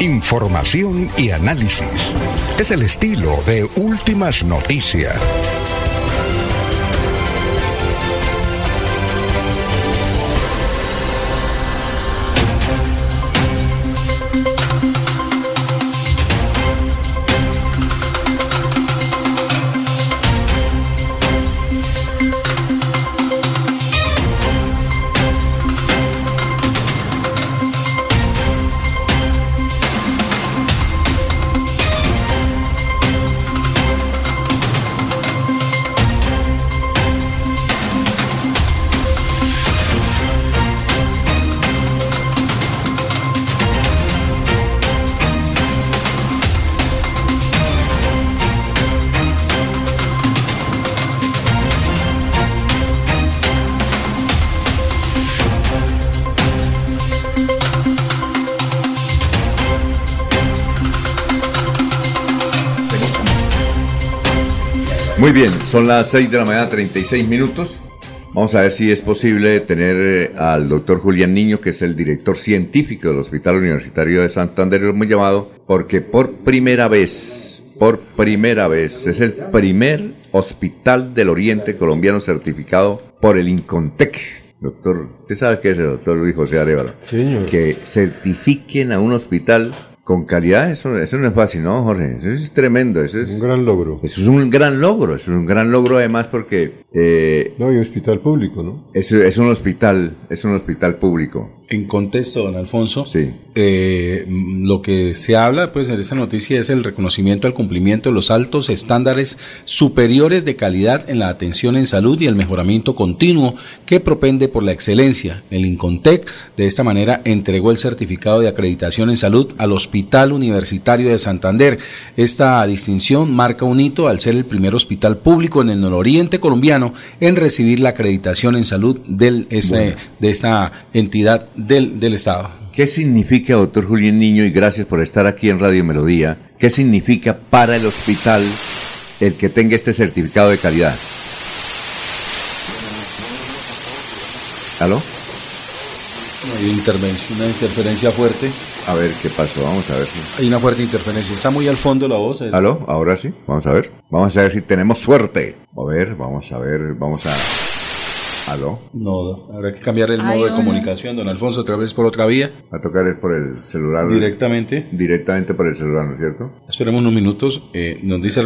Información y análisis. Es el estilo de Últimas Noticias. Bien, son las 6 de la mañana, 36 minutos. Vamos a ver si es posible tener eh, al doctor Julián Niño, que es el director científico del Hospital Universitario de Santander, lo hemos llamado, porque por primera vez, por primera vez, es el primer hospital del Oriente colombiano certificado por el Incontec. Doctor, ¿usted sabe qué es el doctor Luis José Arevalo? Señor. Que certifiquen a un hospital con calidad, eso, eso no es fácil, ¿no, Jorge? Eso es tremendo, eso es... Un gran logro. Eso es un gran logro, eso es un gran logro además porque... Eh, no, hay un hospital público, ¿no? Es, es un hospital, es un hospital público. En contexto, don Alfonso, sí. eh, lo que se habla pues en esta noticia es el reconocimiento al cumplimiento de los altos estándares superiores de calidad en la atención en salud y el mejoramiento continuo que propende por la excelencia. El Incontec de esta manera entregó el certificado de acreditación en salud al Hospital Universitario de Santander. Esta distinción marca un hito al ser el primer hospital público en el nororiente colombiano en recibir la acreditación en salud del, ese, bueno. de esta entidad del, del Estado. ¿Qué significa, doctor Julián Niño, y gracias por estar aquí en Radio Melodía, qué significa para el hospital el que tenga este certificado de calidad? ¿Aló? Hay intervención, una interferencia fuerte. A ver qué pasó, vamos a ver si. Hay una fuerte interferencia, está muy al fondo la voz. ¿Aló? Ahora sí, vamos a ver. Vamos a ver si tenemos suerte. A ver, vamos a ver, vamos a. ¿Aló? No, habrá que cambiar el modo de comunicación, don Alfonso, otra vez por otra vía. A tocar por el celular. Directamente. Directamente por el celular, ¿no es cierto? Esperemos unos minutos, eh, nos dice.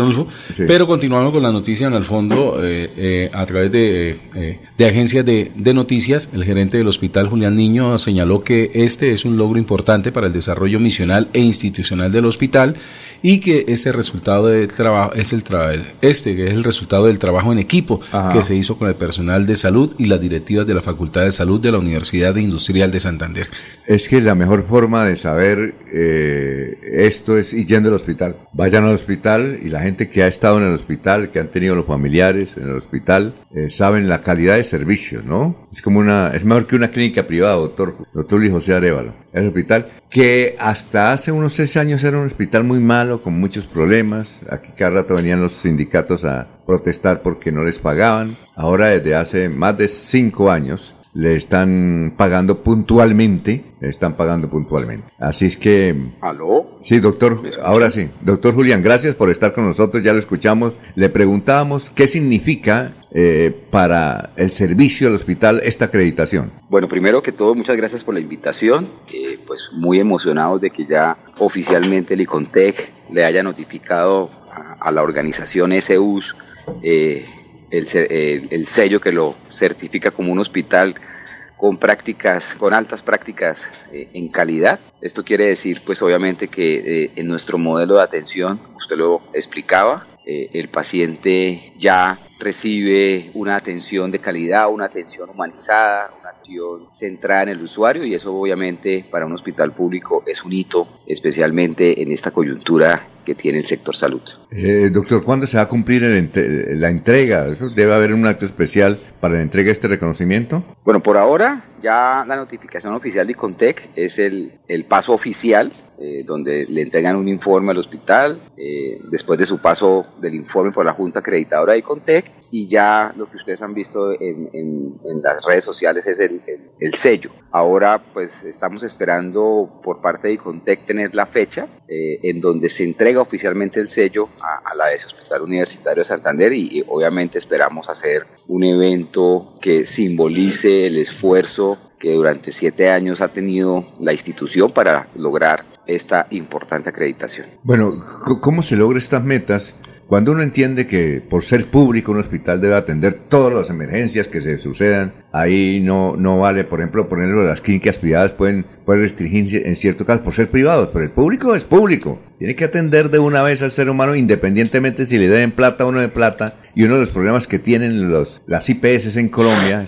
Sí. Pero continuamos con la noticia en el fondo, eh, eh, a través de, de agencias de, de, noticias, el gerente del hospital Julián Niño señaló que este es un logro importante para el desarrollo misional e institucional del hospital y que ese resultado del trabajo es el trabajo, este que es el resultado del trabajo en equipo Ajá. que se hizo con el personal de salud y las directivas de la Facultad de Salud de la Universidad Industrial de Santander. Es que la mejor forma de saber eh, esto es ir yendo al hospital. Vayan al hospital y la gente que ha estado en el hospital, que han tenido los familiares en el hospital, eh, saben la calidad de servicios, ¿no? Es como una, es mejor que una clínica privada, doctor, doctor Luis José Arevalo. El hospital que hasta hace unos seis años era un hospital muy malo, con muchos problemas. Aquí cada rato venían los sindicatos a protestar porque no les pagaban. Ahora desde hace más de cinco años le están pagando puntualmente, le están pagando puntualmente. Así es que... ¿Aló? Sí, doctor, ahora sí. Doctor Julián, gracias por estar con nosotros, ya lo escuchamos. Le preguntábamos qué significa eh, para el servicio del hospital esta acreditación. Bueno, primero que todo, muchas gracias por la invitación. Eh, pues muy emocionados de que ya oficialmente el ICONTEC le haya notificado a, a la organización SUS eh, el, el, el, sello que lo certifica como un hospital con prácticas, con altas prácticas eh, en calidad. Esto quiere decir, pues obviamente que eh, en nuestro modelo de atención, usted lo explicaba, eh, el paciente ya recibe una atención de calidad, una atención humanizada, atención centrada en el usuario y eso obviamente para un hospital público es un hito, especialmente en esta coyuntura que tiene el sector salud. Eh, doctor, ¿cuándo se va a cumplir el, la entrega? ¿Eso debe haber un acto especial para la entrega de este reconocimiento? Bueno, por ahora ya la notificación oficial de Contec es el, el paso oficial eh, donde le entregan un informe al hospital eh, después de su paso del informe por la Junta Acreditadora de Contec y ya lo que ustedes han visto en, en, en las redes sociales es el, el, el, sello. Ahora pues estamos esperando por parte de Contec tener la fecha eh, en donde se entrega oficialmente el sello a, a la de ese Hospital Universitario de Santander y, y obviamente esperamos hacer un evento que simbolice el esfuerzo que durante siete años ha tenido la institución para lograr esta importante acreditación. Bueno, ¿cómo se logra estas metas? Cuando uno entiende que por ser público un hospital debe atender todas las emergencias que se sucedan, ahí no, no vale, por ejemplo, ponerlo las clínicas privadas pueden, pueden restringirse en cierto caso por ser privados, pero el público es público. Tiene que atender de una vez al ser humano independientemente si le den plata o no de plata. Y uno de los problemas que tienen los, las IPS en Colombia,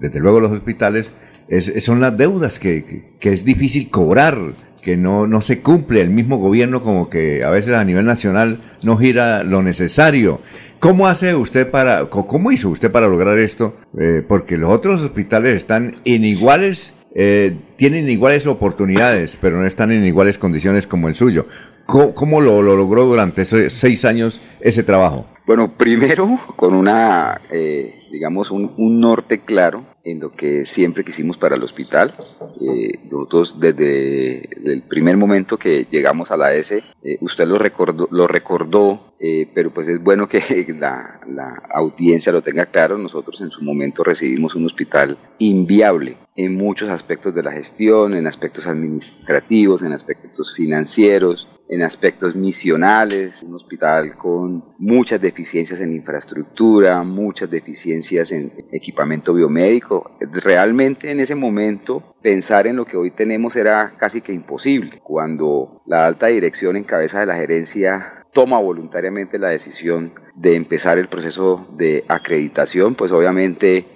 desde luego los hospitales, es, son las deudas que, que, es difícil cobrar que no, no se cumple, el mismo gobierno como que a veces a nivel nacional no gira lo necesario. ¿Cómo hace usted para, cómo hizo usted para lograr esto? Eh, porque los otros hospitales están en iguales, eh, tienen iguales oportunidades, pero no están en iguales condiciones como el suyo. ¿Cómo, cómo lo, lo, logró durante esos seis años ese trabajo? Bueno, primero con una, eh, digamos, un, norte claro en lo que siempre quisimos para el hospital. Eh, nosotros desde el primer momento que llegamos a la S, eh, usted lo recordó, lo recordó eh, pero pues es bueno que la, la, audiencia lo tenga claro. Nosotros en su momento recibimos un hospital inviable en muchos aspectos de la gestión, en aspectos administrativos, en aspectos financieros, en aspectos misionales, un hospital con muchas deficiencias en infraestructura, muchas deficiencias en equipamiento biomédico. Realmente en ese momento pensar en lo que hoy tenemos era casi que imposible. Cuando la alta dirección en cabeza de la gerencia toma voluntariamente la decisión de empezar el proceso de acreditación, pues obviamente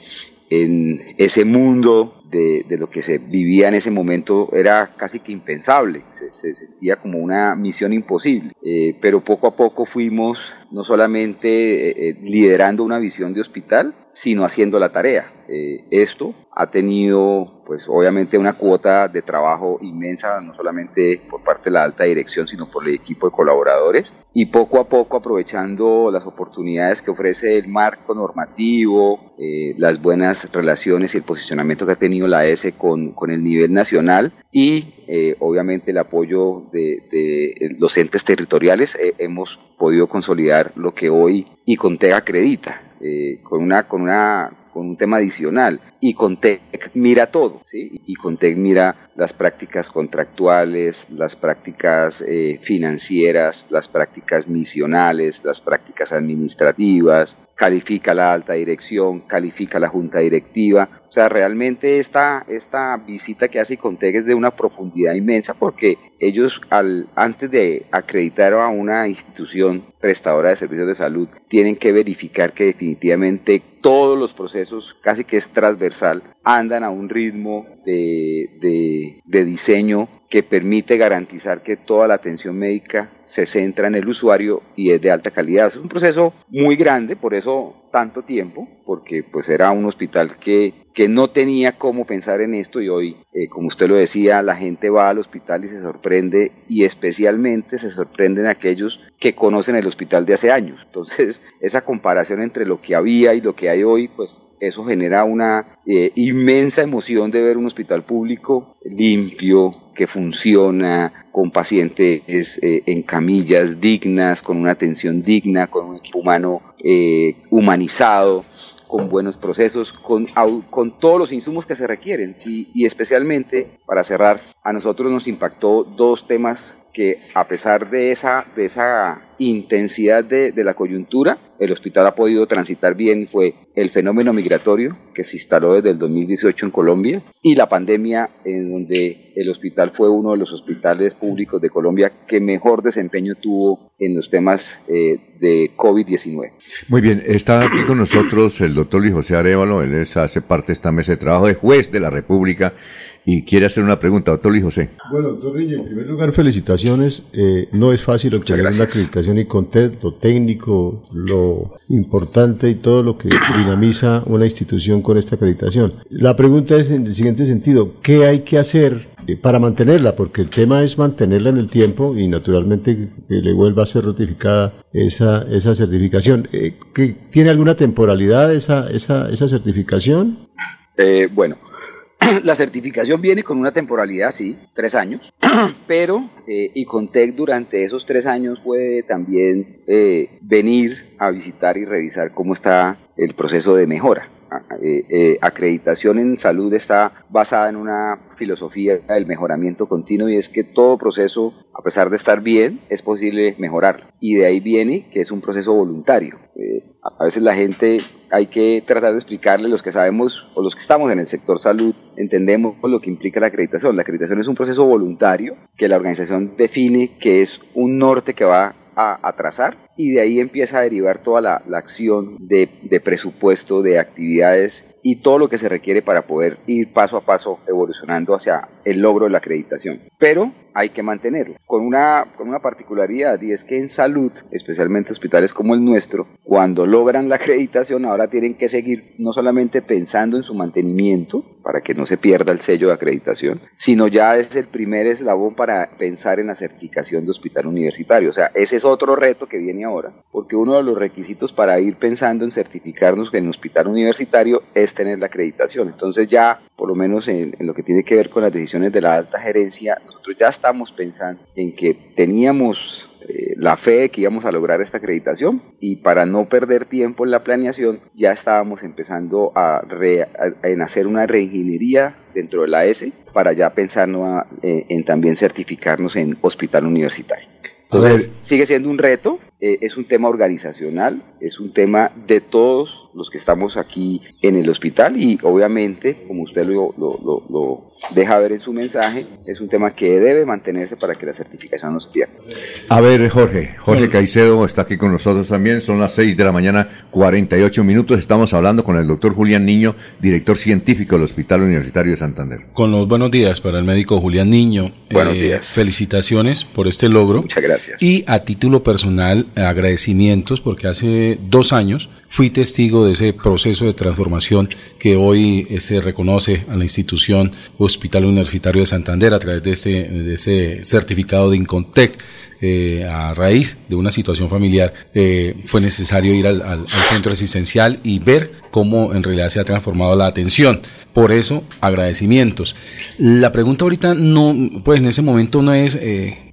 en ese mundo de, lo que se vivía en ese momento era casi que impensable, se, sentía como una misión imposible, eh, pero poco a poco fuimos no solamente eh, eh, liderando una visión de hospital, sino haciendo la tarea. esto ha tenido, pues obviamente, una cuota de trabajo inmensa, no solamente por parte de la alta dirección, sino por el equipo de colaboradores, y poco a poco aprovechando las oportunidades que ofrece el marco normativo, las buenas relaciones y el posicionamiento que ha tenido la S con, con el nivel nacional y eh, obviamente el apoyo de, de los entes territoriales eh, hemos podido consolidar lo que hoy ICONTEC acredita eh, con una con una con un tema adicional. Y Contec mira todo, ¿sí? Y Contec mira las prácticas contractuales, las prácticas eh, financieras, las prácticas misionales, las prácticas administrativas, califica la alta dirección, califica la junta directiva. O sea, realmente esta, esta visita que hace Contec es de una profundidad inmensa porque ellos al, antes de acreditar a una institución prestadora de servicios de salud tienen que verificar que definitivamente todos los procesos, casi que es transversal, andan a un ritmo de, de, de diseño que permite garantizar que toda la atención médica se centra en el usuario y es de alta calidad. Es un proceso muy grande, por eso tanto tiempo, porque pues era un hospital que, que no tenía cómo pensar en esto y hoy, eh, como usted lo decía, la gente va al hospital y se sorprende y especialmente se sorprenden aquellos que conocen el hospital de hace años. Entonces, esa comparación entre lo que había y lo que hay hoy, pues eso genera una eh, inmensa emoción de ver un hospital público limpio, que funciona, con pacientes eh, en camillas dignas, con una atención digna, con un equipo humano eh, humanizado, con buenos procesos, con, con todos los insumos que se requieren. Y, y especialmente, para cerrar, a nosotros nos impactó dos temas que a pesar de esa, de esa intensidad de, de, la coyuntura, el hospital ha podido transitar bien, fue el fenómeno migratorio que se instaló desde el 2018 en Colombia y la pandemia en donde el hospital fue uno de los hospitales públicos de Colombia que mejor desempeño tuvo en los temas eh, de COVID-19. Muy bien, está aquí con nosotros el doctor Luis José Arevalo, él es, hace parte de esta mesa de trabajo de juez de la República y quiere hacer una pregunta, doctor Luis José. Bueno, doctor Riña, en primer lugar, felicitaciones. Eh, no es fácil obtener una acreditación y con lo técnico, lo importante y todo lo que dinamiza una institución con esta acreditación. La pregunta es en el siguiente sentido, ¿qué hay que hacer eh, para mantenerla? Porque el tema es mantenerla en el tiempo y naturalmente que le vuelva a ser ratificada esa, esa certificación. Eh, ¿Tiene alguna temporalidad esa, esa, esa certificación? Eh, bueno, la certificación viene con una temporalidad, sí, tres años, pero eh, Icontec durante esos tres años puede también eh, venir a visitar y revisar cómo está el proceso de mejora. Eh, eh, acreditación en salud está basada en una filosofía del mejoramiento continuo y es que todo proceso, a pesar de estar bien, es posible mejorarlo. Y de ahí viene que es un proceso voluntario. Eh, a veces la gente hay que tratar de explicarle, los que sabemos o los que estamos en el sector salud, entendemos lo que implica la acreditación. La acreditación es un proceso voluntario que la organización define que es un norte que va a, trazar y de ahí empieza a derivar toda la, acción de, de, presupuesto, de actividades y todo lo que se requiere para poder ir paso a paso evolucionando hacia el logro de la acreditación. Pero hay que mantenerla con una, con una particularidad y es que en salud, especialmente hospitales como el nuestro, cuando logran la acreditación ahora tienen que seguir no solamente pensando en su mantenimiento para que no se pierda el sello de acreditación, sino ya es el primer eslabón para pensar en la certificación de hospital universitario. O sea, ese es otro reto que viene ahora, porque uno de los requisitos para ir pensando en certificarnos en hospital universitario es tener la acreditación. Entonces ya, por lo menos en, en lo que tiene que ver con las decisiones de la alta gerencia, nosotros ya estamos pensando en que teníamos eh, la fe de que íbamos a lograr esta acreditación y para no perder tiempo en la planeación ya estábamos empezando a, en hacer una reingeniería dentro de la S para ya pensar eh, en también certificarnos en hospital universitario. Entonces, sigue siendo un reto, eh, es un tema organizacional, es un tema de todos los que estamos aquí en el hospital y obviamente, como usted lo, lo, deja ver en su mensaje, es un tema que debe mantenerse para que la certificación no se pierda. A ver, Jorge, Jorge Caicedo está aquí con nosotros también, son las 6 de la mañana, 48 minutos, estamos hablando con el doctor Julián Niño, director científico del Hospital Universitario de Santander. Con los buenos días para el médico Julián Niño. Buenos eh, días. Felicitaciones por este logro. Muchas gracias. Y a título personal, agradecimientos porque hace dos años fui testigo de ese proceso de transformación que hoy eh, se reconoce a la institución Hospital Universitario de Santander a través de, este, de ese certificado de Incontec. Eh, a raíz de una situación familiar, eh, fue necesario ir al, al, centro asistencial y ver cómo en realidad se ha transformado la atención. Por eso, agradecimientos. La pregunta ahorita no, pues en ese momento no es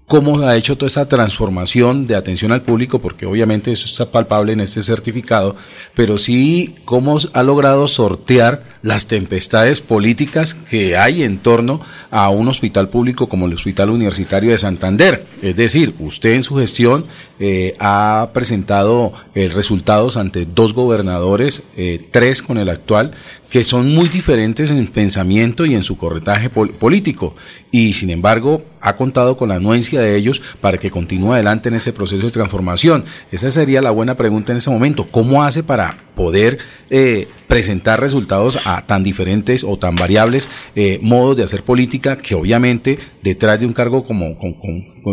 cómo ha hecho toda esa transformación de atención al público, porque obviamente eso está palpable en este certificado, pero sí cómo ha logrado sortear las tempestades políticas que hay en torno a un hospital público como el Hospital Universitario de Santander. Es decir, usted en su gestión eh, ha presentado eh, resultados ante dos gobernadores, eh, tres con el actual, que son muy diferentes en pensamiento y en su corretaje político. Y sin embargo, ha contado con la anuencia de ellos para que continúe adelante en ese proceso de transformación. Esa sería la buena pregunta en ese momento. ¿Cómo hace para poder eh, presentar resultados a tan diferentes o tan variables eh, modos de hacer política que obviamente detrás de un cargo como,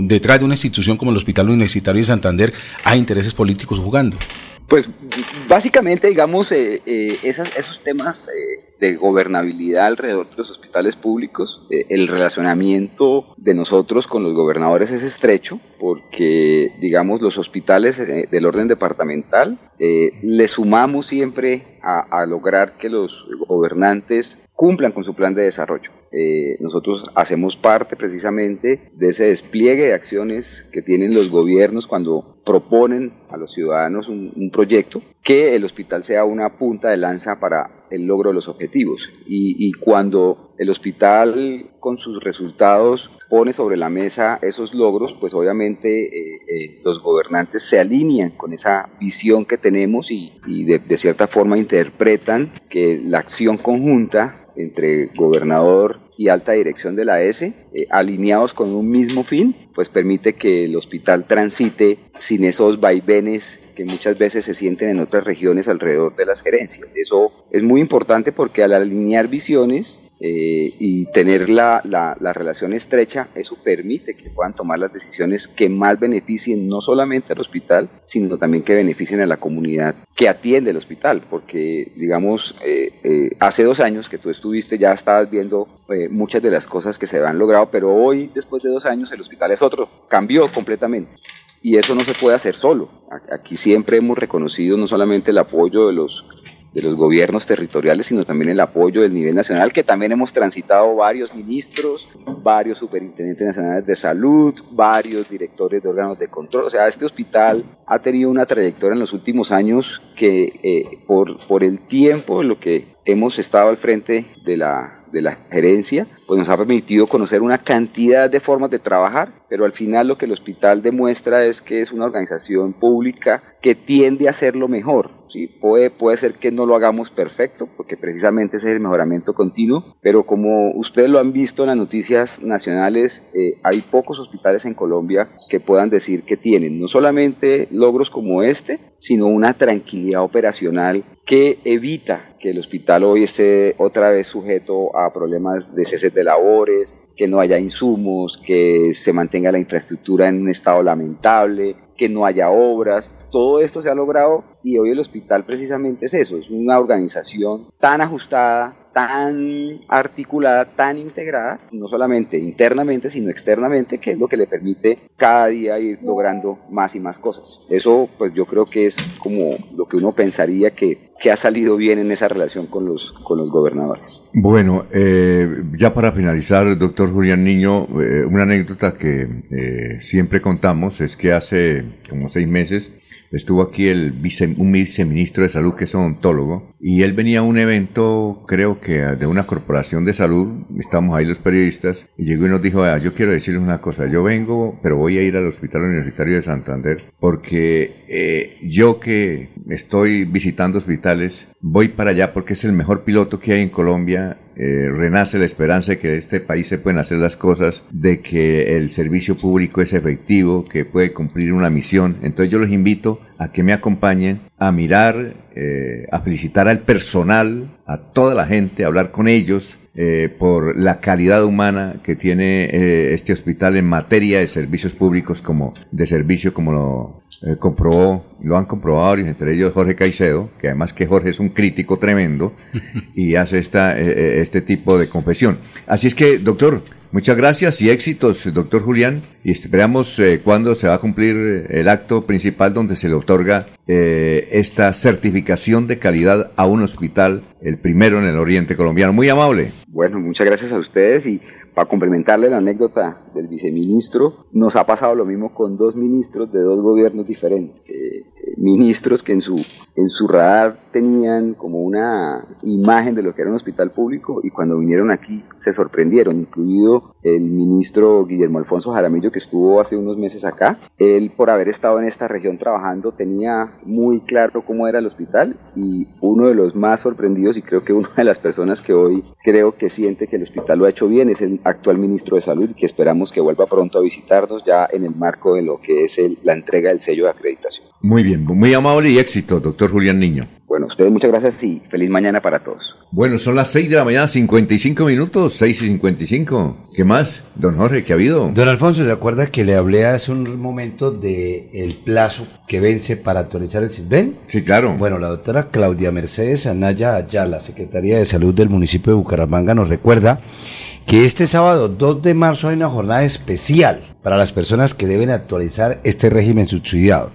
detrás de una institución como el Hospital Universitario de Santander hay intereses políticos jugando? Pues básicamente, digamos, eh, eh, esos temas eh, de gobernabilidad alrededor de los hospitales públicos, el relacionamiento de nosotros con los gobernadores es estrecho porque, digamos, los hospitales del orden departamental le sumamos siempre a lograr que los gobernantes cumplan con su plan de desarrollo. Eh, nosotros hacemos parte precisamente de ese despliegue de acciones que tienen los gobiernos cuando proponen a los ciudadanos un, proyecto, que el hospital sea una punta de lanza para el logro de los objetivos. Y, cuando el hospital con sus resultados pone sobre la mesa esos logros, pues obviamente eh, eh, los gobernantes se alinean con esa visión que tenemos y, de cierta forma interpretan que la acción conjunta entre gobernador y alta dirección de la S, eh, alineados con un mismo fin, pues permite que el hospital transite sin esos vaivenes que muchas veces se sienten en otras regiones alrededor de las gerencias. Eso es muy importante porque al alinear visiones eh, y tener la, la, relación estrecha, eso permite que puedan tomar las decisiones que más beneficien no solamente al hospital, sino también que beneficien a la comunidad que atiende el hospital, porque digamos, eh, eh, hace dos años que tú estuviste ya estabas viendo muchas de las cosas que se han logrado, pero hoy, después de dos años, el hospital es otro, cambió completamente. Y eso no se puede hacer solo. Aquí siempre hemos reconocido no solamente el apoyo de los de los gobiernos territoriales, sino también el apoyo del nivel nacional, que también hemos transitado varios ministros, varios superintendentes nacionales de salud, varios directores de órganos de control. O sea, este hospital ha tenido una trayectoria en los últimos años que eh, por, por el tiempo en lo que hemos estado al frente de la de la gerencia, pues nos ha permitido conocer una cantidad de formas de trabajar, pero al final lo que el hospital demuestra es que es una organización pública que tiende a hacerlo mejor. ¿Sí? Puede, puede ser que no lo hagamos perfecto, porque precisamente ese es el mejoramiento continuo, pero como ustedes lo han visto en las noticias nacionales, eh, hay pocos hospitales en Colombia que puedan decir que tienen no solamente logros como este, sino una tranquilidad operacional que evita que el hospital hoy esté otra vez sujeto a problemas de cese de labores, que no haya insumos, que se mantenga la infraestructura en un estado lamentable, que no haya obras. Todo esto se ha logrado y hoy el hospital precisamente es eso, es una organización tan ajustada, tan articulada, tan integrada, no solamente internamente, sino externamente, que es lo que le permite cada día ir logrando más y más cosas. Eso pues yo creo que es como lo que uno pensaría que, que ha salido bien en esa relación con los, con los gobernadores. Bueno, eh, ya para finalizar, doctor Julián Niño, eh, una anécdota que eh, siempre contamos es que hace como seis meses estuvo aquí el vice, un viceministro de salud que es odontólogo y él venía a un evento, creo que de una corporación de salud, estábamos ahí los periodistas, y llegó y nos dijo, yo quiero decirles una cosa, yo vengo, pero voy a ir al Hospital Universitario de Santander, porque eh, yo que estoy visitando hospitales, voy para allá porque es el mejor piloto que hay en Colombia, eh, renace la esperanza de que este país se pueden hacer las cosas, de que el servicio público es efectivo, que puede cumplir una misión. Entonces yo los invito a que me acompañen a mirar, eh, a felicitar al personal, a toda la gente, a hablar con ellos eh, por la calidad humana que tiene eh, este hospital en materia de servicios públicos como de servicio como lo eh, comprobó, lo han comprobado, entre ellos Jorge Caicedo, que además que Jorge es un crítico tremendo y hace esta, eh, eh, este tipo de confesión. Así es que, doctor, muchas gracias y éxitos, doctor Julián, y esperamos eh, cuándo se va a cumplir el acto principal donde se le otorga eh, esta certificación de calidad a un hospital, el primero en el oriente colombiano. Muy amable. Bueno, muchas gracias a ustedes y para complementarle la anécdota del viceministro, nos ha pasado lo mismo con dos ministros de dos gobiernos diferentes. Eh, ministros que en su, en su radar tenían como una imagen de lo que era un hospital público y cuando vinieron aquí se sorprendieron, incluido el ministro Guillermo Alfonso Jaramillo que estuvo hace unos meses acá. Él por haber estado en esta región trabajando tenía muy claro cómo era el hospital y uno de los más sorprendidos y creo que una de las personas que hoy creo que siente que el hospital lo ha hecho bien es el actual ministro de salud que esperamos que vuelva pronto a visitarnos ya en el marco de lo que es el, la entrega del sello de acreditación. Muy bien, muy amable y éxito, doctor Julián Niño. Bueno, ustedes muchas gracias y feliz mañana para todos. Bueno, son las 6 de la mañana, 55 minutos, 6 y 55. ¿Qué más, don Jorge, qué ha habido? Don Alfonso, ¿se acuerda que le hablé hace un momento de el plazo que vence para actualizar el CISBEN? Sí, claro. Bueno, la doctora Claudia Mercedes Anaya Ayala, Secretaría de Salud del municipio de Bucaramanga, nos recuerda que este sábado 2 de marzo hay una jornada especial para las personas que deben actualizar este régimen subsidiado.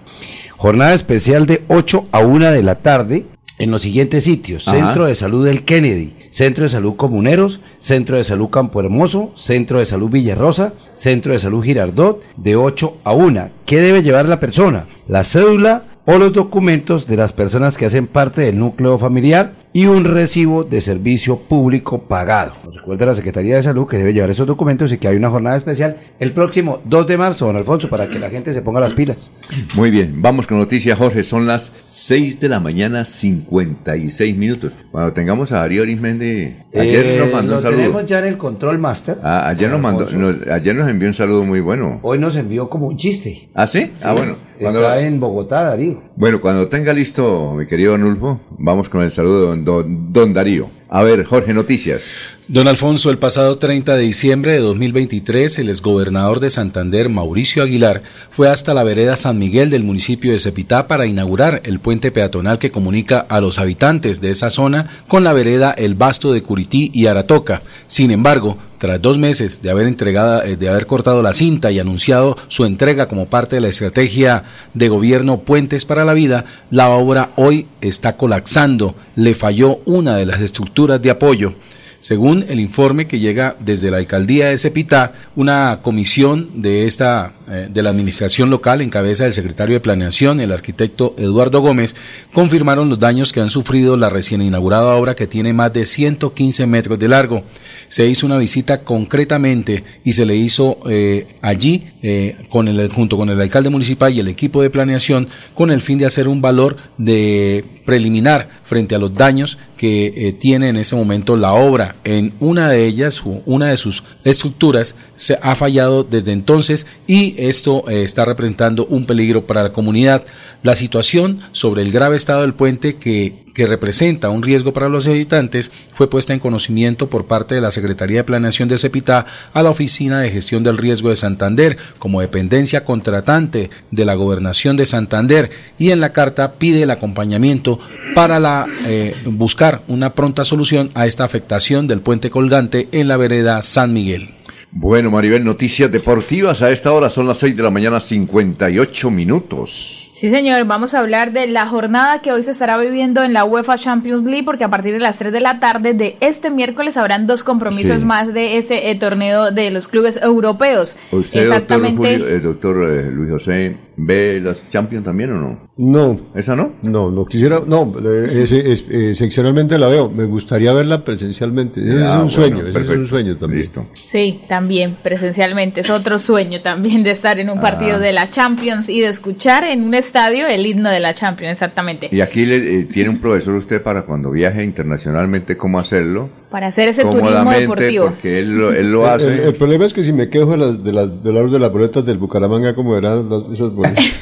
Jornada especial de 8 a 1 de la tarde en los siguientes sitios. Ajá. Centro de Salud del Kennedy, Centro de Salud Comuneros, Centro de Salud Campo Hermoso, Centro de Salud Villarrosa, Centro de Salud Girardot, de 8 a 1. ¿Qué debe llevar la persona? La cédula o los documentos de las personas que hacen parte del núcleo familiar y un recibo de servicio público pagado. Recuerda la Secretaría de Salud que debe llevar esos documentos y que hay una jornada especial el próximo 2 de marzo, don Alfonso, para que la gente se ponga las pilas. Muy bien, vamos con noticias, Jorge. Son las 6 de la mañana, 56 minutos. Cuando tengamos a Darío Arismendi, ayer Eh, nos mandó lo un saludo. tenemos ya en el control master. Ah, ayer, nos mandó, nos- ayer nos envió un saludo muy bueno. Hoy nos envió como un chiste. ¿Ah, sí? Ah, bueno. Cuando- Está en Bogotá, Darío. Bueno, cuando tenga listo, mi querido Nulfo, vamos con el saludo de don, don- don Darío. A ver, Jorge, noticias. Don Alfonso, el pasado 30 de diciembre de 2023, el exgobernador de Santander, Mauricio Aguilar, fue hasta la vereda San Miguel del municipio de Cepitá para inaugurar el puente peatonal que comunica a los habitantes de esa zona con la vereda El Basto de Curití y Aratoca. Sin embargo, tras dos meses de haber entregado, eh, de haber cortado la cinta y anunciado su entrega como parte de la estrategia de gobierno Puentes para la Vida, la obra hoy está colapsando. Le falló una de las estructuras de apoyo. Según el informe que llega desde la alcaldía de Cepitá, una comisión de esta de la administración local en cabeza del secretario de Planeación, el arquitecto Eduardo Gómez, confirmaron los daños que han sufrido la recién inaugurada obra que tiene más de 115 metros de largo. Se hizo una visita concretamente y se le hizo eh, allí eh, con el junto con el alcalde municipal y el equipo de planeación con el fin de hacer un valor de preliminar frente a los daños que eh, tiene en ese momento la obra. En una de ellas, una de sus estructuras, se ha fallado desde entonces y esto eh, está representando un peligro para la comunidad. La situación sobre el grave estado del puente que, que representa un riesgo para los habitantes fue puesta en conocimiento por parte de la Secretaría de Planeación de Cepita a la Oficina de Gestión del Riesgo de Santander como dependencia contratante de la Gobernación de Santander y en la carta pide el acompañamiento para la, eh, buscar una pronta solución a esta afectación del puente colgante en la vereda San Miguel. Bueno, Maribel, noticias deportivas. A esta hora son las 6 de la mañana, 58 minutos. Sí, señor, vamos a hablar de la jornada que hoy se estará viviendo en la UEFA Champions League, porque a partir de las 3 de la tarde de este miércoles habrán dos compromisos Sí. más de ese eh, torneo de los clubes europeos. ¿Usted, Exactamente. doctor, Julio- eh, doctor eh, Luis José, ve las Champions también o no? No. ¿Esa no? No, no quisiera, no, eh, ese- es- eh, seccionalmente la veo. Me gustaría verla presencialmente. Ese Ah, es un bueno, sueño, ese es un sueño también. Listo. Sí, también presencialmente. Es otro sueño también de estar en un partido Ah. de la Champions y de escuchar en un estadio el himno de la Champions, exactamente. Y aquí le, eh, tiene un profesor usted para cuando viaje internacionalmente cómo hacerlo. Para hacer ese turismo deportivo. porque él lo, él lo El- hace. El, el problema es que si me quejo de las de las de, las- de las boletas del Bucaramanga, como eran las- esas boletas.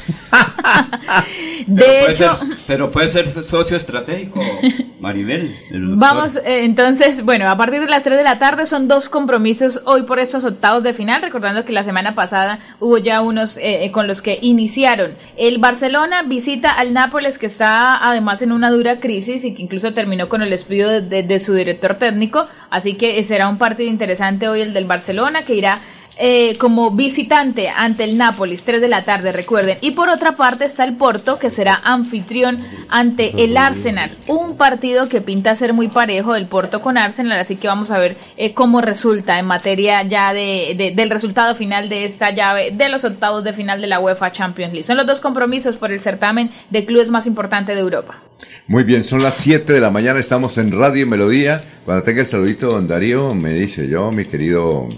De pero, puede hecho, ser, pero puede ser socio estratégico, Maribel. Vamos, eh, entonces, bueno, a partir de las 3 de la tarde son dos compromisos hoy por estos octavos de final, recordando que la semana pasada hubo ya unos eh, eh, con los que iniciaron. El Barcelona visita al Nápoles, que está además en una dura crisis y que incluso terminó con el despido de, de- de su director técnico, así que será un partido interesante hoy el del Barcelona, que irá eh, como visitante ante el Nápoles, 3 de la tarde, recuerden. Y por otra parte está el Porto, que será anfitrión ante el Arsenal. Un partido que pinta ser muy parejo del Porto con Arsenal, así que vamos a ver eh, cómo resulta en materia ya de, de- del resultado final de esta llave de los octavos de final de la UEFA Champions League. Son los dos compromisos por el certamen de clubes más importante de Europa. Muy bien, son las 7 de la mañana, estamos en Radio Melodía. Cuando tenga el saludito don Darío, me dice yo, mi querido,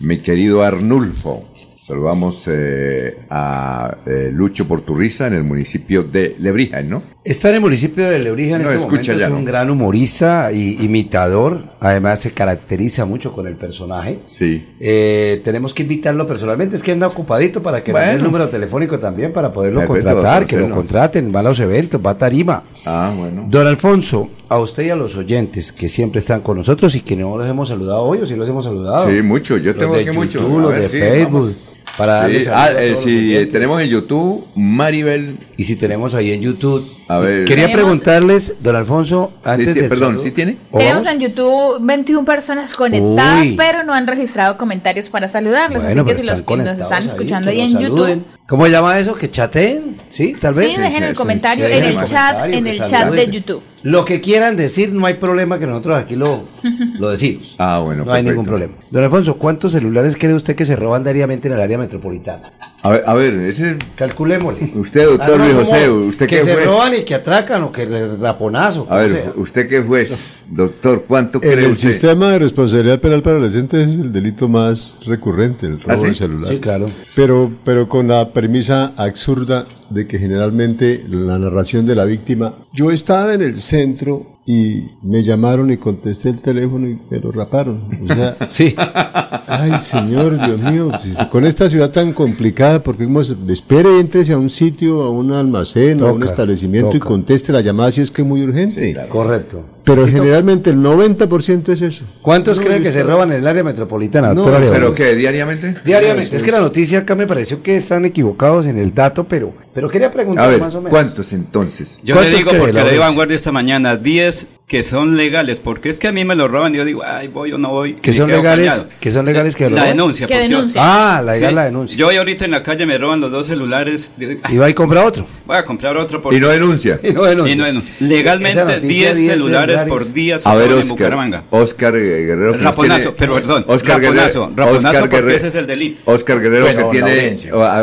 mi querido Arnulfo. Saludamos eh, a eh, Lucho Porturriza en el municipio de Lebrija, ¿no? Está en el municipio de Lebrija en No, este momento, ya, es ¿no? un gran humorista y imitador, además se caracteriza mucho con el personaje. Sí. Eh, tenemos que invitarlo personalmente, es que anda ocupadito para que nos dé el Bueno. número telefónico también para poderlo Perfecto, contratar, que lo contraten, va a los eventos, va a tarima. Ah, bueno. Don Alfonso, a usted y a los oyentes que siempre están con nosotros y que no los hemos saludado hoy o si los hemos saludado. Sí, mucho, yo Los tengo los ver, de sí, Facebook. vamos. Para Sí, darles ah, eh, si eh, tenemos en YouTube, Maribel. Y si tenemos ahí en YouTube. A ver. Quería Tenemos- preguntarles, don Alfonso, antes sí, del perdón, saludo- ¿sí tiene? ¿O Tenemos en YouTube 21 personas conectadas, Uy. pero no han registrado comentarios para saludarles. Bueno, así que si los que nos están ahí, escuchando ahí nos en saluden. YouTube, ¿Cómo llama eso? ¿Que chateen? Sí, tal vez. Sí, dejen el sí, comentario sí, en el chat, en el chat de YouTube. Lo que quieran decir, no hay problema que nosotros aquí lo, lo decimos. Ah, bueno, No hay ningún problema. Don Alfonso, ¿cuántos celulares cree usted que se roban diariamente en el área metropolitana? A ver, a ver, ese. Calculémosle. Usted, doctor Luis grosso José, ¿usted que qué se juez? roban y que atracan o que le raponazo. A ver, sea. ¿usted qué juez? Doctor, ¿cuánto En cree el usted? sistema de responsabilidad penal para adolescentes es el delito más recurrente, el robo ¿Ah, sí? de celulares. Sí, claro. Pero, pero con la premisa absurda de que generalmente la narración de la víctima, yo estaba en el centro y me llamaron y contesté el teléfono y me lo raparon. O sea, sí. Ay, señor, Dios mío, con esta ciudad tan complicada, porque como se- espere, entrese a un sitio, a un almacén, a un Toca, establecimiento y toca. conteste la llamada si es que es muy urgente. Correcto. Pero Sí, generalmente el 90% es eso. ¿Cuántos No, creen que se roban en el área metropolitana? No? ¿Pero qué? ¿Diariamente? Diariamente. Es que la noticia acá me pareció que están equivocados en el dato, pero, pero quería A preguntar ver, más o menos. ¿cuántos entonces? Yo le ¿Cuántos digo porque le Laurencio? di vanguardia esta mañana, 10 que son legales, porque es que a mí me lo roban y yo digo, ay, voy o no voy. Que y son legales, que son legales que La roban? denuncia. Ah, la legal la denuncia. Yo voy ahorita en la calle, me roban los dos celulares. digo, ay, Y va y compra otro. voy a comprar otro porque... Y no denuncia. Y no denuncia. Y no denuncia. Esa Legalmente noticia, 10 10 celulares por día se A ver, roban en Oscar. Bucaramanga. Oscar Guerrero. Raponazo, tiene- pero perdón, Oscar raponazo, Guerrero. raponazo Oscar porque Guerrero- ese es el delito. Oscar Guerrero Bueno, que tiene,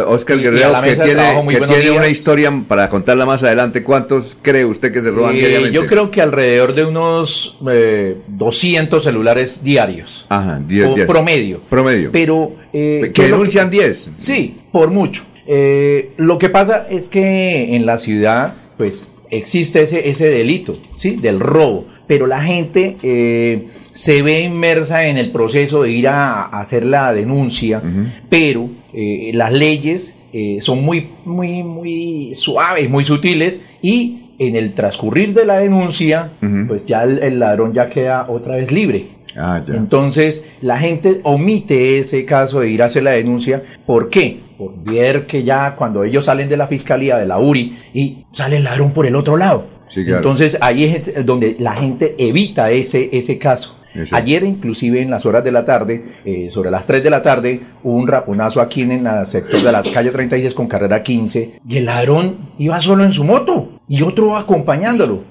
Oscar Guerrero que tiene, que tiene una historia para contarla más adelante. ¿Cuántos cree usted que se roban diariamente? yo creo que alrededor de unos eh, 200 celulares diarios. Ajá, 10 o diarios. promedio. Promedio. Pero. eh, que ¿qué es lo denuncian 10. Sí, por mucho. Eh, lo que pasa es que en la ciudad, pues, existe ese, ese delito, ¿sí? Del robo. Pero la gente eh, se ve inmersa en el proceso de ir a, a hacer la denuncia, pero eh, las leyes son muy, muy, muy suaves, muy sutiles y en el transcurrir de la denuncia, pues ya el, el ladrón ya queda otra vez libre. Ah, ya. Entonces, la gente omite ese caso de ir a hacer la denuncia. ¿Por qué? Por ver que ya cuando ellos salen de la fiscalía, de la URI, y sale el ladrón por el otro lado. Sí, claro. Entonces, ahí es donde la gente evita ese, ese caso. Eso. Ayer, inclusive en las horas de la tarde, eh, sobre las 3 de la tarde, hubo un raponazo aquí en el sector de la calle 36 con carrera 15 y el ladrón iba solo en su moto y otro acompañándolo.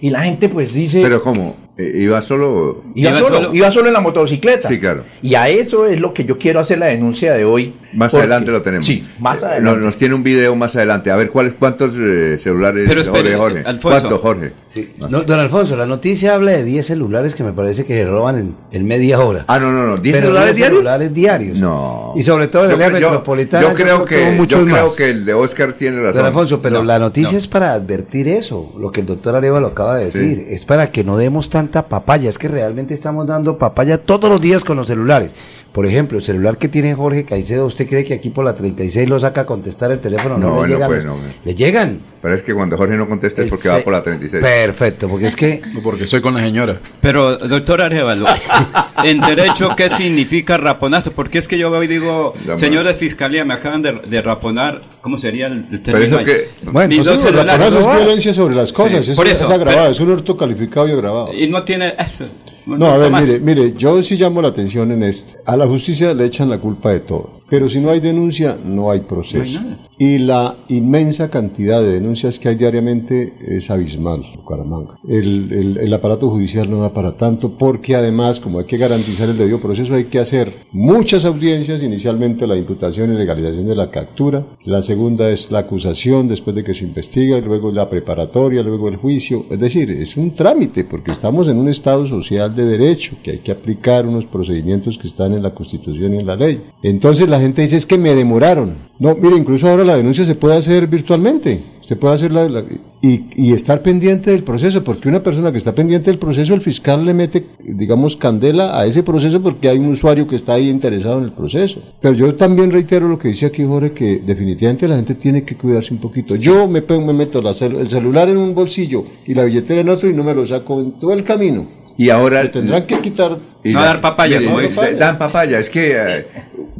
Y la gente pues dice... Pero ¿cómo? Eh, ¿Iba solo? Iba, solo, iba solo en la motocicleta. Sí, claro. Y a eso es lo que yo quiero hacer la denuncia de hoy. Más porque- adelante lo tenemos. Sí, más Eh, adelante. Nos, nos tiene un video más adelante. A ver, ¿cuáles, ¿cuántos eh, celulares, Pero espere, Jorge? Jorge? Alfonso. ¿Cuántos, Jorge? No, don Alfonso, la noticia habla de 10 celulares que me parece que se roban en, en media hora. Ah, no, no, no. ¿10 Pero celulares 10 diarios? celulares diarios. No. Y sobre todo en el área metropolitana. Yo creo que, yo creo más. que el de Oscar tiene razón. Don Alfonso, pero No, la noticia no. es para advertir eso, lo que el doctor Areva lo acaba de Sí. decir. Es para que no demos tanta papaya. Es que realmente estamos dando papaya todos los días con los celulares. Por ejemplo, el celular que tiene Jorge Caicedo, ¿usted cree que aquí por la 36 lo saca a contestar el teléfono? No, No, le no llegan. puede, los- no. Le llegan. Pero es que cuando Jorge no contesta es porque El va se- por la 36. Perfecto, porque es que... Porque estoy con la señora. Pero, doctor Arevalo, en derecho, ¿qué significa raponazo? Porque es que yo hoy digo, señores de fiscalía, me acaban de, de raponar, ¿cómo sería el, el término? que- Bueno, pues dos eso, el raponazo es violencia sobre las cosas, Sí, es, por es eso, agravado, pero- es un hurto calificado y agravado. Y no tiene eso. No, a ver, mire, mire, yo sí llamo la atención en esto. A la justicia le echan la culpa de todo. Pero si no hay denuncia, no hay proceso. y la inmensa cantidad de denuncias que hay diariamente es abismal, Bucaramanga. El, el- el aparato judicial no da para tanto porque además, como hay que garantizar el debido proceso, hay que hacer muchas audiencias. Inicialmente la imputación y legalización de la captura. La segunda es la acusación después de que se investiga, luego la preparatoria, luego el juicio. Es decir, es un trámite porque estamos en un Estado social de derecho, que hay que aplicar unos procedimientos que están en la Constitución y en la ley. Entonces la gente dice es que me demoraron. No, mire, incluso ahora la denuncia se puede hacer virtualmente. Se puede hacer la, la- y, estar pendiente del proceso, porque una persona que está pendiente del proceso, el fiscal le mete, digamos, candela a ese proceso porque hay un usuario que está ahí interesado en el proceso. Pero yo también reitero lo que dice aquí Jorge, que definitivamente la gente tiene que cuidarse un poquito. Yo me, me meto la cel- el celular en un bolsillo y la billetera en otro y no me lo saco en todo el camino. Y ahora... Tendrán que quitar... Y No la- dar papaya, mire, como no, dice. Dan papaya, es que... eh,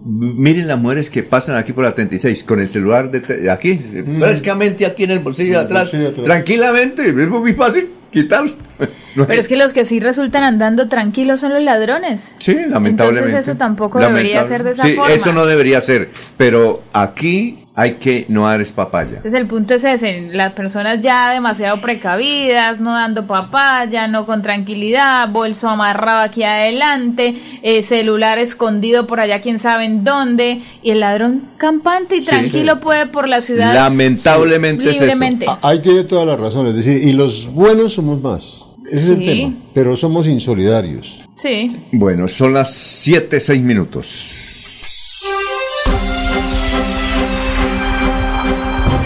miren las mujeres que pasan aquí por la 36 con el celular de, de aquí, prácticamente aquí en el bolsillo de atrás, bolsillo de atrás. tranquilamente, es muy fácil quitarlo. No Pero es que los que sí resultan andando tranquilos son los ladrones. Sí, lamentablemente. Entonces eso tampoco debería ser de esa sí, forma. eso no debería ser, pero aquí hay que no dar es papaya. Entonces el punto es ese, las personas ya demasiado precavidas, no dando papaya, no con tranquilidad, bolso amarrado aquí adelante, eh, celular escondido por allá quién sabe en dónde, y el ladrón campante y Sí. tranquilo puede por la ciudad Lamentablemente es eso. libremente. Ah, Ahí tiene toda la razón, es decir, y los buenos somos más. Ese es Sí. el tema. Pero somos insolidarios. Sí. Bueno, son las 7, 6 minutos.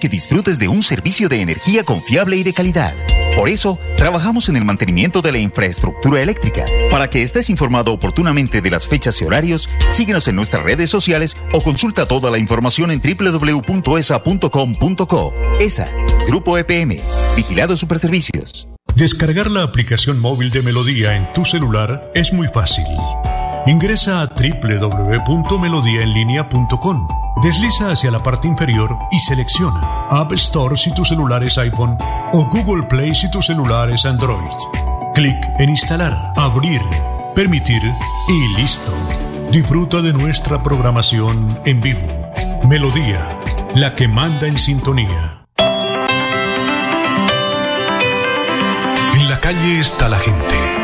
Que disfrutes de un servicio de energía confiable y de calidad. Por eso, trabajamos en el mantenimiento de la infraestructura eléctrica. Para que estés informado oportunamente de las fechas y horarios, síguenos en nuestras redes sociales o consulta toda la información en www.esa.com.co. ESA, Grupo EPM, Vigilado Superservicios. Descargar la aplicación móvil de Melodía en tu celular es muy fácil. Ingresa a www.melodiaenlinea.com. Desliza hacia la parte inferior y selecciona App Store si tu celular es iPhone o Google Play si tu celular es Android. Clic en Instalar, Abrir, Permitir y listo. Disfruta de nuestra programación en vivo. Melodía, la que manda en sintonía. En la calle está la gente.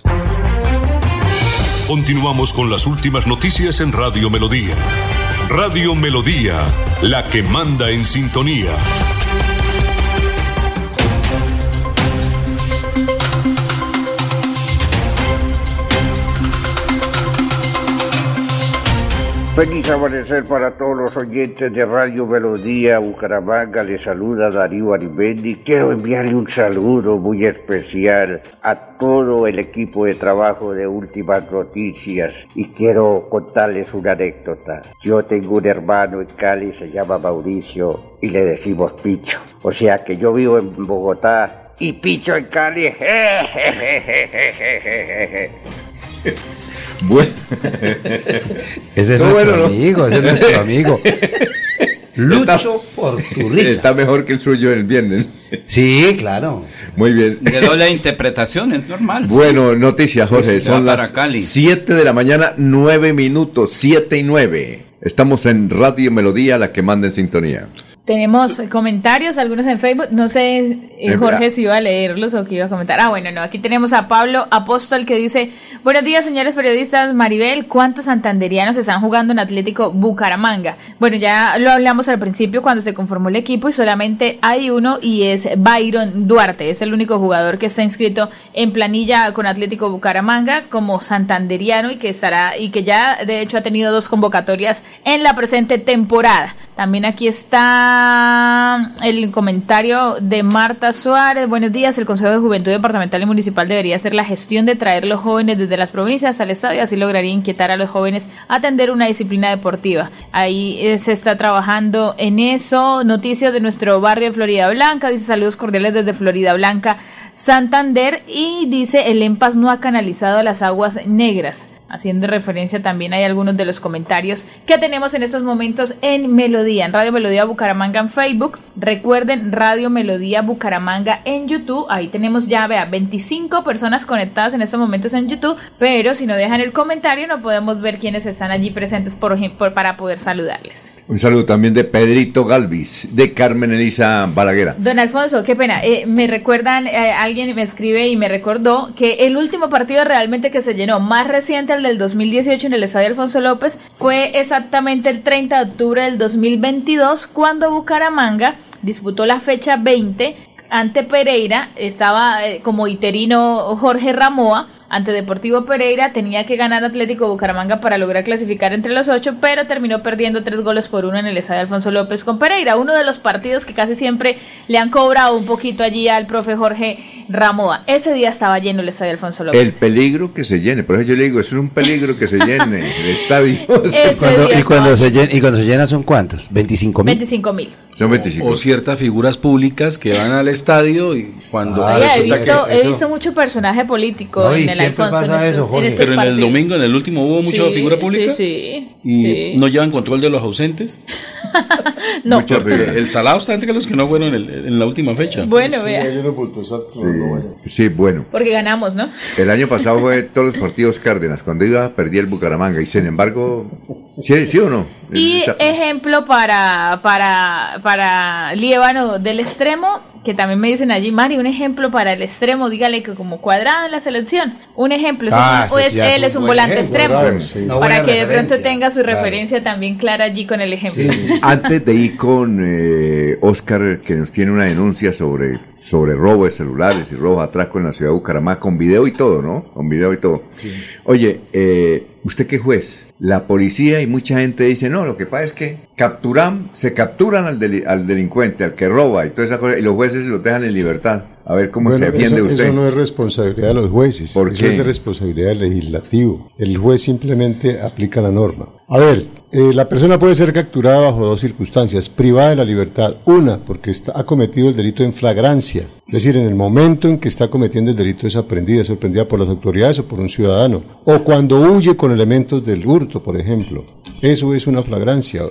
Continuamos con las últimas noticias en Radio Melodía. Radio Melodía, la que manda en sintonía. Feliz amanecer para todos los oyentes de Radio Melodía Bucaramanga. Les saluda Darío Arimendi. Quiero enviarle un saludo muy especial a todo el equipo de trabajo de Últimas Noticias y quiero contarles una anécdota. Yo tengo un hermano en Cali, se llama Mauricio y le decimos Picho. O sea que yo vivo en Bogotá y Picho en Cali. Bueno. Ese es No, nuestro bueno, no. amigo, ese es nuestro amigo. Lucho por tu risa. Está mejor que el suyo el viernes. Sí, claro. Muy bien. De doble interpretación, es normal. Bueno, noticias, Jorge. Sí, Son las Cali. 7 de la mañana, 9 minutos, 7 y 9. Estamos en Radio Melodía, la que manda en sintonía. Tenemos comentarios, algunos en Facebook. No sé, eh, Jorge, si iba a leerlos o que iba a comentar. Ah, bueno, no. Aquí tenemos a Pablo Apóstol que dice: Buenos días, señores periodistas. Maribel, ¿cuántos santanderianos están jugando en Atlético Bucaramanga? Bueno, ya lo hablamos al principio cuando se conformó el equipo y solamente hay uno y es Byron Duarte. Es el único jugador que está inscrito en planilla con Atlético Bucaramanga como santanderiano y que estará y que ya de hecho ha tenido dos convocatorias en la presente temporada. También aquí está el comentario de Marta Suárez. Buenos días. El Consejo de Juventud Departamental y Municipal debería hacer la gestión de traer los jóvenes desde las provincias al estadio. Así lograría inquietar a los jóvenes a atender una disciplina deportiva. Ahí eh, se está trabajando en eso. Noticias de nuestro barrio de Florida Blanca. Dice saludos cordiales desde Florida Blanca, Santander. Y dice el EMPAS no ha canalizado las aguas negras. Haciendo referencia también hay algunos de los comentarios que tenemos en estos momentos en Melodía, en Radio Melodía Bucaramanga en Facebook. Recuerden Radio Melodía Bucaramanga en YouTube. Ahí tenemos ya, vea, 25 personas conectadas en estos momentos en YouTube. Pero si no dejan el comentario, no podemos ver quiénes están allí presentes por ejemplo, para poder saludarles. Un saludo también de Pedrito Galvis, de Carmen Elisa Balaguera. Don Alfonso, qué pena. eh, me recuerdan, eh, alguien me escribe y me recordó que el último partido realmente que se llenó, más reciente al del 2018 en el Estadio Alfonso López, fue exactamente el 30 de octubre del 2022, cuando Bucaramanga disputó la fecha 20 ante Pereira, estaba eh, como interino Jorge Ramoa, ante Deportivo Pereira, tenía que ganar Atlético Bucaramanga para lograr clasificar entre los ocho, pero terminó perdiendo tres goles por uno en el estadio Alfonso López con Pereira, uno de los partidos que casi siempre le han cobrado un poquito allí al profe Jorge Ramoa. Ese día estaba lleno el estadio Alfonso López. El peligro que se llene, por eso yo le digo, eso es un peligro que se llene el estadio. Y cuando, y se llena, y cuando se llena son cuántos? 25 mil. 25 mil. Son 25. O ciertas figuras públicas que van al estadio y cuando Ah, Oye, he visto, que- he visto mucho personaje político No, en el siempre Alfonso. pasa eso, Jorge. en Pero en el domingo, en el último, hubo mucha Sí, figura pública. Sí, sí. Y sí. no llevan control de los ausentes. No. Mucha Porque el salado está entre los que no fueron en, en la última fecha. Bueno, vea. Sí, sí, bueno. Porque ganamos, ¿no? El año pasado fue todos los partidos Cárdenas. Cuando iba, perdía el Bucaramanga. Y sin embargo, ¿sí, sí o no? Y Esa- ejemplo para, para, para Líbano del extremo, que también me dicen allí, Mari, un ejemplo para el extremo, dígale que como cuadrado en la selección. Un ejemplo, Ah, es un- sí, es- ya él es un volante ejemplo, extremo. claro, sí. Una Para que de pronto tenga su Claro. referencia también clara allí con el ejemplo. Antes de ir con eh, Oscar, que nos tiene una denuncia sobre, sobre robo de celulares y robo de atraco en la ciudad de Bucaramanga, con video y todo, ¿no? Con video y todo. Oye, eh, ¿usted qué juez? La policía y mucha gente dice, no, lo que pasa es que capturan, se capturan al, deli- al delincuente, al que roba y toda esa cosa, y los jueces los dejan en libertad. A ver cómo Bueno, se defiende eso, usted. eso no es responsabilidad de los jueces, ¿Por eso qué? es de responsabilidad del legislativo. El juez simplemente aplica la norma. A ver, eh, la persona puede ser capturada bajo dos circunstancias, privada de la libertad. Una, porque está- ha cometido el delito en flagrancia, Es decir, en el momento en que está cometiendo el delito es aprendida, es sorprendida por las autoridades o por un ciudadano. O cuando huye con elementos del hurto, por ejemplo. Eso es una flagrancia.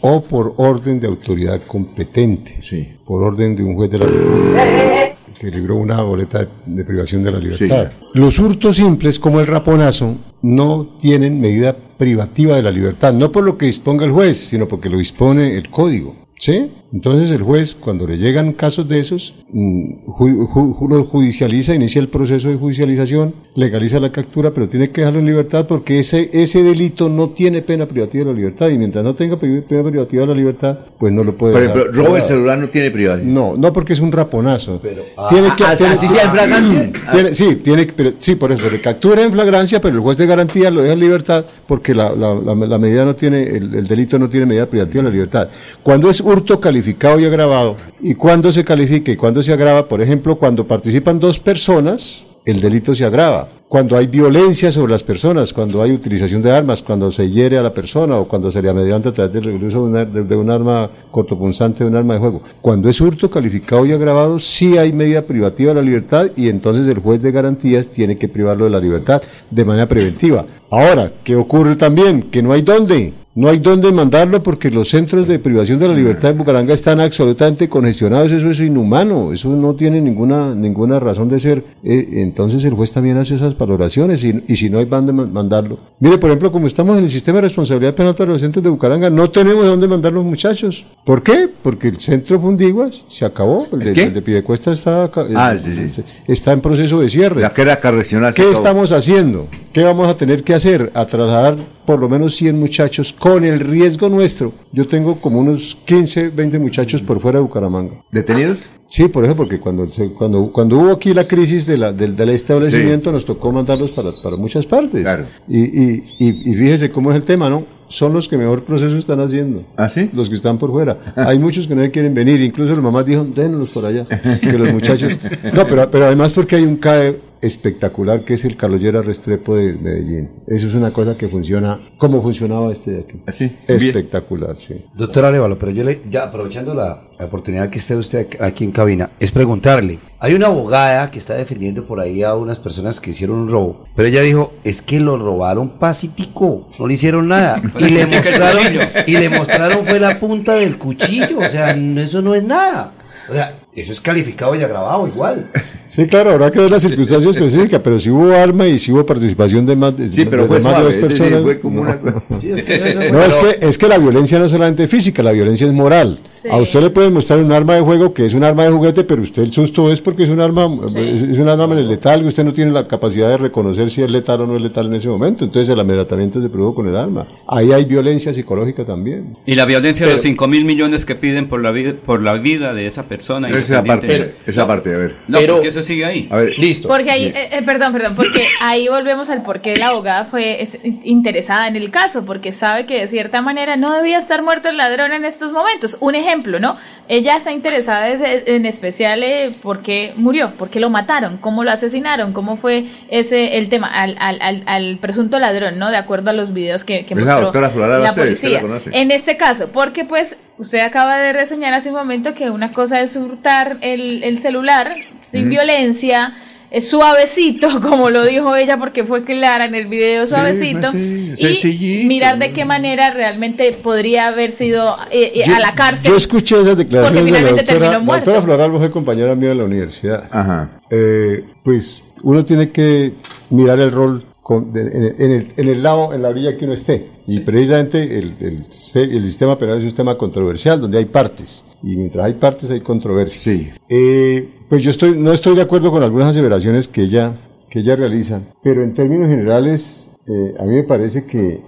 O por orden de autoridad competente. Por orden de un juez de la República que libró una boleta de privación de la libertad. Los hurtos simples, como el raponazo, no tienen medida privativa de la libertad, no por lo que disponga el juez, sino porque lo dispone el código. ¿Sí? Entonces el juez, cuando le llegan casos de esos, mm, ju- ju- ju- lo judicializa, inicia el proceso de judicialización, legaliza la captura, pero tiene que dejarlo en libertad porque ese, ese delito no tiene pena privativa de la libertad y mientras no tenga pe- pena privativa de la libertad, pues no lo puede Por ejemplo, robo el celular no tiene privacidad. No, no porque es un raponazo. Ah, tiene que, ah, tiene- ¿así sea en flagrancia? tiene- sí, tiene, pero, sí, por eso le captura en flagrancia, pero el juez de garantía lo deja en libertad porque la, la- la- la medida no tiene, el, el delito no tiene medida privativa de la libertad. Cuando es hurto calificado y agravado, y cuando se califica y cuando se agrava, por ejemplo, cuando participan dos personas, el delito se agrava. Cuando hay violencia sobre las personas, cuando hay utilización de armas, cuando se hiere a la persona o cuando se le amedrenta a través del uso de, una- de- de un arma cortopunzante, de un arma de juego. Cuando es hurto calificado y agravado, sí hay medida privativa de la libertad y entonces el juez de garantías tiene que privarlo de la libertad de manera preventiva. Ahora, ¿qué ocurre también? Que no hay dónde. No hay dónde mandarlo porque los centros de privación de la libertad en Bucaranga están absolutamente congestionados. Eso es inhumano. Eso no tiene ninguna ninguna razón de ser. Eh, entonces el juez también hace esas valoraciones y, y si no hay dónde ma- mandarlo. Mire, por ejemplo, como estamos en el sistema de responsabilidad penal para los centros de Bucaranga, no tenemos dónde mandar los muchachos. ¿Por qué? Porque el centro Fundiguas se acabó. El de, qué? el de Piedecuesta está, Ah, eh, sí, sí. está en proceso de cierre. La que era ¿Qué acabó. estamos haciendo? ¿Qué vamos a tener que hacer? A trasladar por lo menos 100 muchachos con el riesgo nuestro. Yo tengo como unos 15, 20 muchachos por fuera de Bucaramanga. ¿Detenidos? Sí, por eso, porque cuando, cuando, cuando hubo aquí la crisis de la, del, del establecimiento nos tocó mandarlos para, para muchas partes. Y, y, y, y fíjese cómo es el tema, ¿no? Son los que mejor proceso están haciendo. ¿Ah, sí? Los que están por fuera. Hay muchos que no quieren venir, incluso las mamás dijeron, déjenlos por allá, que los muchachos... No, pero, pero además porque hay un CAE espectacular que es el Carlos Llera Restrepo de Medellín. Eso es una cosa que funciona como funcionaba este de aquí. ¿Así? Espectacular, sí. Doctor Arevalo, pero yo le, ya aprovechando la, la oportunidad que esté usted aquí en cabina, es preguntarle, hay una abogada que está defendiendo por ahí a unas personas que hicieron un robo, pero ella dijo, es que lo robaron pacítico, no le hicieron nada, y le mostraron, y le mostraron fue la punta del cuchillo, o sea, eso no es nada. O sea, eso es calificado y agravado igual. Sí, claro, habrá que ver las circunstancias específicas, pero si hubo arma y si hubo participación de más de, Sí, pero de fue más de suave, dos es personas. fue como no. una- Sí, es que eso- eso fue- No, es que, es que la violencia no es solamente física, la violencia es moral. A usted le pueden mostrar un arma de juego que es un arma de juguete, pero usted el susto es porque es un arma, es, es un arma letal y usted no tiene la capacidad de reconocer si es letal o no es letal en ese momento. Entonces el amedratamiento se produjo con el arma. Ahí hay violencia psicológica también. Y la violencia de los 5 mil millones que piden por la vida, por la vida de esa persona. Esa parte, esa parte, a ver. No, Pero- porque eso sigue ahí. A ver, listo. Porque ahí, eh, eh, perdón, perdón, porque ahí volvemos al por qué la abogada fue es- interesada en el caso, porque sabe que de cierta manera no debía estar muerto el ladrón en estos momentos. Un ejemplo, ¿no? Ella está interesada desde- en especial eh, por qué murió, por qué lo mataron, cómo lo asesinaron, cómo fue ese el tema al, al, al, al presunto ladrón, ¿no? De acuerdo a los videos que, que mostró doctora la Bacel, usted la policía. En este caso, porque pues usted acaba de reseñar hace un momento que una cosa es hurtar el, el celular sin violencia, es suavecito, como lo dijo ella, porque fue clara en el video suavecito, sí, y mirar de qué manera realmente podría haber sido eh, eh, Yo- a la cárcel. Yo escuché esas declaraciones Porque de la finalmente doctora, terminó la muerto. doctora Floral fue compañera mía de la universidad. Ajá. Eh, pues uno tiene que mirar el rol con- de- en, el- en el, en el lado, en la orilla que uno esté. Y precisamente el, el, el sistema penal es un sistema controversial donde hay partes. Y mientras hay partes hay controversia. Sí. Eh, pues yo estoy, no estoy de acuerdo con algunas aseveraciones que ella, que ella realiza, pero en términos generales, eh, a mí me parece que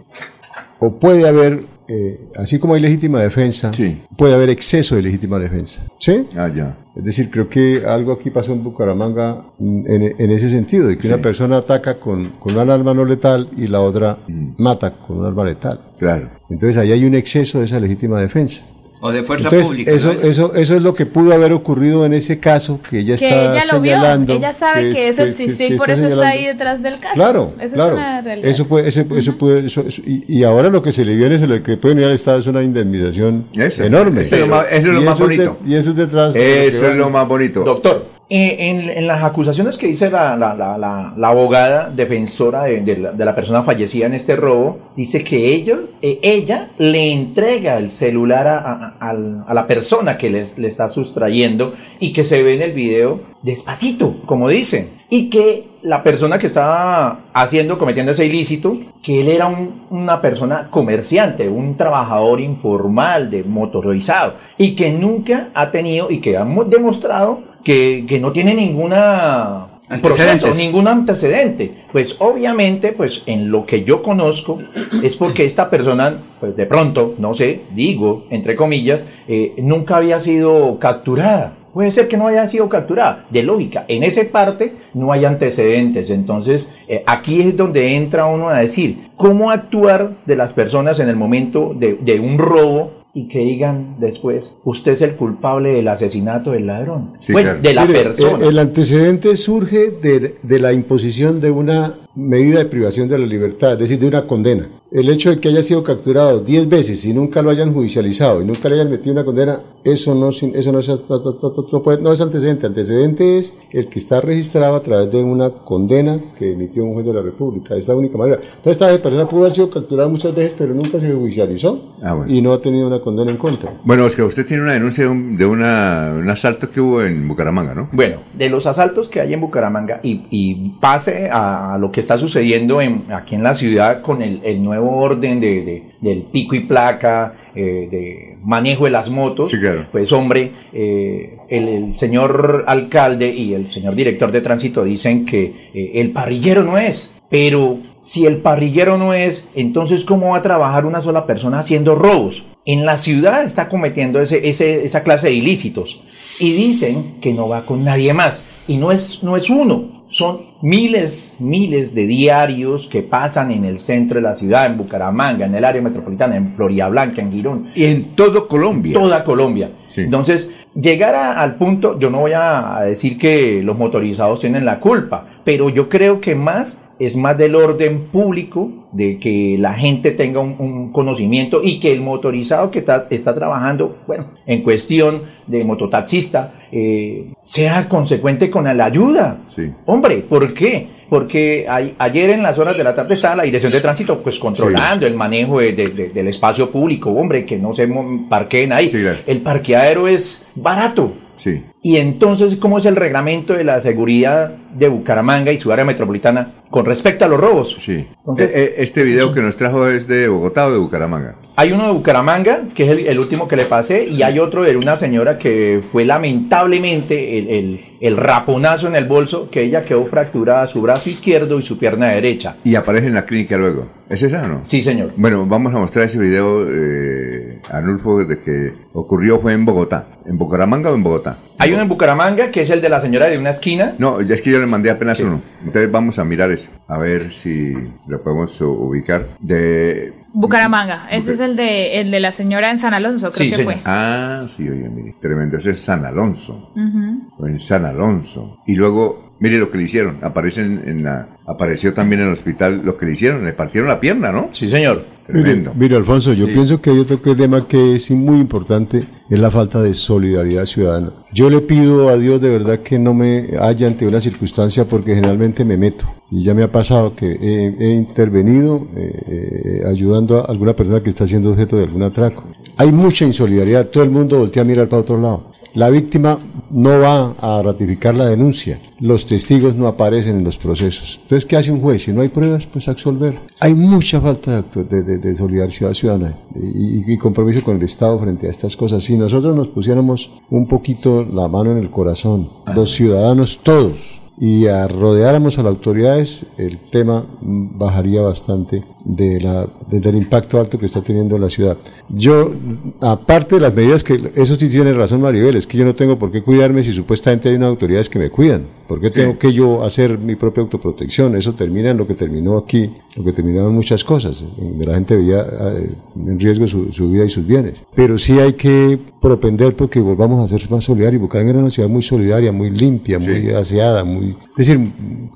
o puede haber, eh, así como hay legítima defensa, puede haber exceso de legítima defensa. ¿Sí? Ah, ya. Es decir, creo que algo aquí pasó en Bucaramanga mm, en, en ese sentido, de que una persona ataca con, con un arma no letal y la otra mata con un arma letal. Claro. Entonces ahí hay un exceso de esa legítima defensa. O de fuerza Entonces, pública. Eso, ¿no es? eso, eso es lo que pudo haber ocurrido en ese caso que ella Que está ella lo vio, ella sabe que, eso existió que y por eso está ahí detrás del caso. Claro, eso claro. es una realidad. Eso puede, ese- eso puede, eso- eso- y, y ahora lo que se le viene, se lo que puede venir al Estado es una indemnización Eso, enorme. eso es lo más- eso es lo Y más de- bonito. y eso es detrás. de Eso es lo más bonito. Doctor, eh, en, las acusaciones que dice la, la- la- la- abogada defensora de, de la, persona fallecida en este robo, dice que ella, eh, ella le entrega el celular a, la persona que le, le está sustrayendo y que se ve en el video despacito, como dicen, y que la persona que estaba haciendo, cometiendo ese ilícito, que él era un- una persona comerciante, un trabajador informal, de motorizado, y que nunca ha tenido y que ha mo- demostrado que, que no tiene ninguna proceso, ningún antecedente. Pues obviamente, pues en lo que yo conozco es porque esta persona, pues de pronto, no sé, digo, entre comillas, eh, nunca había sido capturada. Puede ser que no haya sido capturada. De lógica, en esa parte no hay antecedentes. Entonces, eh, aquí es donde entra uno a decir cómo actuar de las personas en el momento de, de un robo y que digan después, usted es el culpable del asesinato del ladrón. Sí, Pues, claro. de la Mire, persona. El, el antecedente surge de, de la imposición de una medida de privación de la libertad, es decir, de una condena. El hecho de que haya sido capturado 10 veces y nunca lo hayan judicializado y nunca le hayan metido una condena, eso no, sin- eso no, es, no- es antecedente. Antecedente es el que está registrado a través de una condena que emitió un juez de la República. Es la única manera. Entonces, esta persona pudo haber sido capturada muchas veces, pero nunca se judicializó Ah, bueno. y no ha tenido una condena en contra. Bueno, Oscar, usted tiene una denuncia de un, de una- un asalto que hubo en Bucaramanga, ¿no? Bueno, de los asaltos que hay en Bucaramanga y, y pase a, a lo que está sucediendo en- aquí en la ciudad con el, el nuevo orden de, de- del pico y placa, eh, de manejo de las motos, pues hombre, eh, el, el señor alcalde y el señor director de tránsito dicen que eh, el parrillero no es, pero si el parrillero no es, entonces ¿cómo va a trabajar una sola persona haciendo robos? En la ciudad está cometiendo ese, ese- esa clase de ilícitos y dicen que no va con nadie más. Y no es, no es uno, son miles, miles de diarios que pasan en el centro de la ciudad, en Bucaramanga, en el área metropolitana, en Florida Blanca, en Girón. Y en todo Colombia. Toda Colombia. Entonces, llegar a- al punto, yo no voy a, a decir que los motorizados tienen la culpa, pero yo creo que más es más del orden público, de que la gente tenga un, un conocimiento y que el motorizado que está, está trabajando, bueno, en cuestión de mototaxista, eh, sea consecuente con la ayuda. Sí. Hombre, ¿por qué? Porque ay- ayer en las horas de la tarde estaba la dirección de tránsito pues controlando el manejo de- de- de- del espacio público, hombre, que no se parqueen ahí. El parqueadero es barato. Sí. Y entonces, ¿cómo es el reglamento de la seguridad de Bucaramanga y su área metropolitana con respecto a los robos? Sí. Entonces, Eh, eh, este video que nos trajo es de Bogotá o de Bucaramanga. Hay uno de Bucaramanga, que es el, el último que le pasé, y hay otro de una señora que fue lamentablemente el, el- el raponazo en el bolso, que ella quedó fracturada su brazo izquierdo y su pierna derecha. Y aparece en la clínica luego. ¿Es esa o no? Sí, señor. Bueno, vamos a mostrar ese video, eh, Anulfo, de que ocurrió fue en Bogotá. ¿En Bucaramanga o en Bogotá? Hay uno en Bucaramanga, que es el de la señora de una esquina. No, ya es que yo le mandé apenas uno. Entonces vamos a mirar eso. A ver si lo podemos ubicar. De... Bucaramanga, ese es el de, el de la señora en San Alonso, creo que fue. Ah, sí, oye, mire. Tremendo. Ese es San Alonso. En San Alonso. Y luego, mire lo que le hicieron. Aparece en, en la, apareció también en el hospital lo que le hicieron. Le partieron la pierna, ¿no? Sí, señor. Mire, Tremendo. mire, Alfonso, yo Sí. pienso que hay otro tema que es muy importante, es la falta de solidaridad ciudadana. Yo le pido a Dios de verdad que no me haya ante una circunstancia porque generalmente me meto. Y ya me ha pasado que he, he intervenido eh, eh, ayudando a alguna persona que está siendo objeto de algún atraco. Hay mucha insolidaridad, todo el mundo voltea a mirar para otro lado. La víctima no va a ratificar la denuncia, los testigos no aparecen en los procesos. Entonces, ¿qué hace un juez? Si no hay pruebas, pues absolver. Hay mucha falta de, de, de- de solidaridad ciudadana y, y compromiso con el Estado frente a estas cosas. Si nosotros nos pusiéramos un poquito la mano en el corazón, los ciudadanos todos, y a rodeáramos a las autoridades, el tema bajaría bastante de la, de- del impacto alto que está teniendo en la ciudad. Yo, aparte de las medidas que, eso sí tiene razón Maribel, es que yo no tengo por qué cuidarme si supuestamente hay unas autoridades que me cuidan. ¿Por qué tengo que yo hacer mi propia autoprotección? Eso termina en lo que terminó aquí, lo que terminaron muchas cosas, la gente veía eh, en riesgo su, su vida y sus bienes. Pero sí hay que propender porque volvamos a ser más solidarios. Bucaramanga era una ciudad muy solidaria, muy limpia, muy aseada, muy... Es decir,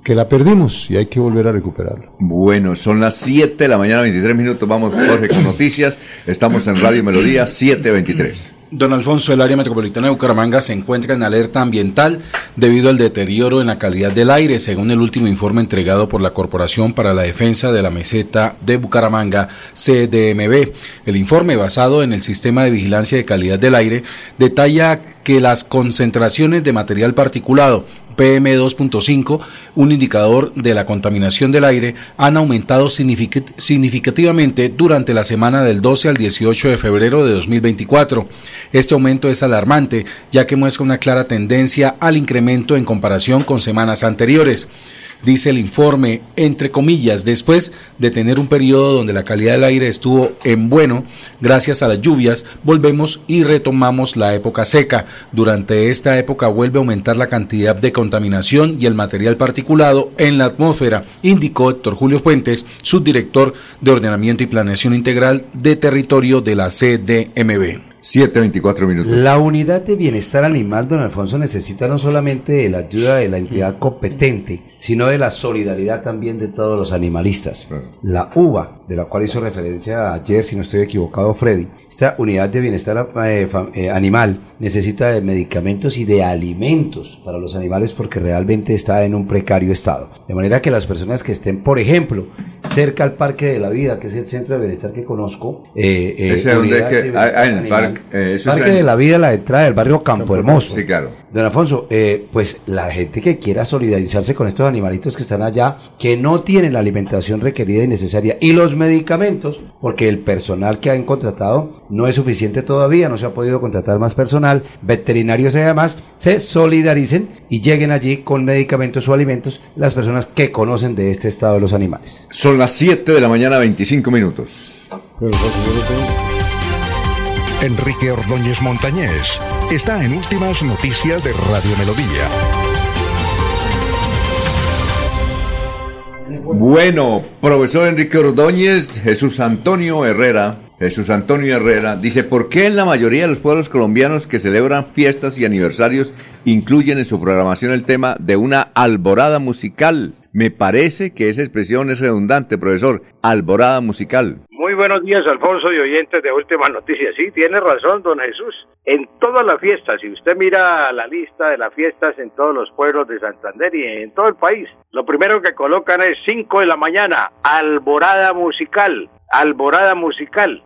que la perdimos y hay que volver a recuperarla. Bueno, son las 7 de la mañana, 23 minutos. Vamos, Jorge, con noticias. Estamos en Radio Melodía 723. Don Alfonso, el área metropolitana de Bucaramanga se encuentra en alerta ambiental debido al deterioro en la calidad del aire, según el último informe entregado por la Corporación para la Defensa de la Meseta de Bucaramanga, CDMB. El informe, basado en el Sistema de Vigilancia de Calidad del Aire, detalla que las concentraciones de material particulado PM2.5, un indicador de la contaminación del aire, han aumentado significativamente durante la semana del 12 al 18 de febrero de 2024. Este aumento es alarmante, ya que muestra una clara tendencia al incremento en comparación con semanas anteriores dice el informe, entre comillas, después de tener un periodo donde la calidad del aire estuvo en bueno, gracias a las lluvias, volvemos y retomamos la época seca. Durante esta época vuelve a aumentar la cantidad de contaminación y el material particulado en la atmósfera, indicó Héctor Julio Fuentes, subdirector de Ordenamiento y Planeación Integral de Territorio de la CDMB. 7.24 minutos. La unidad de bienestar animal, don Alfonso, necesita no solamente de la ayuda de la entidad competente, sino de la solidaridad también de todos los animalistas. La UVA, de la cual hizo referencia ayer, si no estoy equivocado, Freddy, esta unidad de bienestar eh, eh, animal necesita de medicamentos y de alimentos para los animales porque realmente está en un precario estado. De manera que las personas que estén, por ejemplo, cerca al Parque de la Vida, que es el centro de bienestar que conozco, eh, ¿Ese unidad que, ah, el parque, de la Vida, la entrada del barrio Campo Hermoso. Sí, claro. Don Alfonso, pues la gente que quiera solidarizarse con estos animalitos que están allá, que no tienen la alimentación requerida y necesaria y los medicamentos, porque el personal que han contratado no es suficiente todavía, no se ha podido contratar más personal, veterinarios y demás, se solidaricen y lleguen allí con medicamentos o alimentos las personas que conocen de este estado de los animales. Son las 7 de la mañana, 25 minutos. Enrique Ordóñez Montañés está en Últimas Noticias de Radio Melodía. Bueno, profesor Enrique Ordóñez, Jesús Antonio Herrera, Jesús Antonio Herrera, dice, ¿por qué en la mayoría de los pueblos colombianos que celebran fiestas y aniversarios incluyen en su programación el tema de una alborada musical? Me parece que esa expresión es redundante, profesor, alborada musical. Buenos días, Alfonso y oyentes de Últimas Noticias. Sí, tiene razón, don Jesús. En todas las fiestas, si usted mira la lista de las fiestas en todos los pueblos de Santander y en todo el país, lo primero que colocan es 5 de la mañana, alborada musical, alborada musical.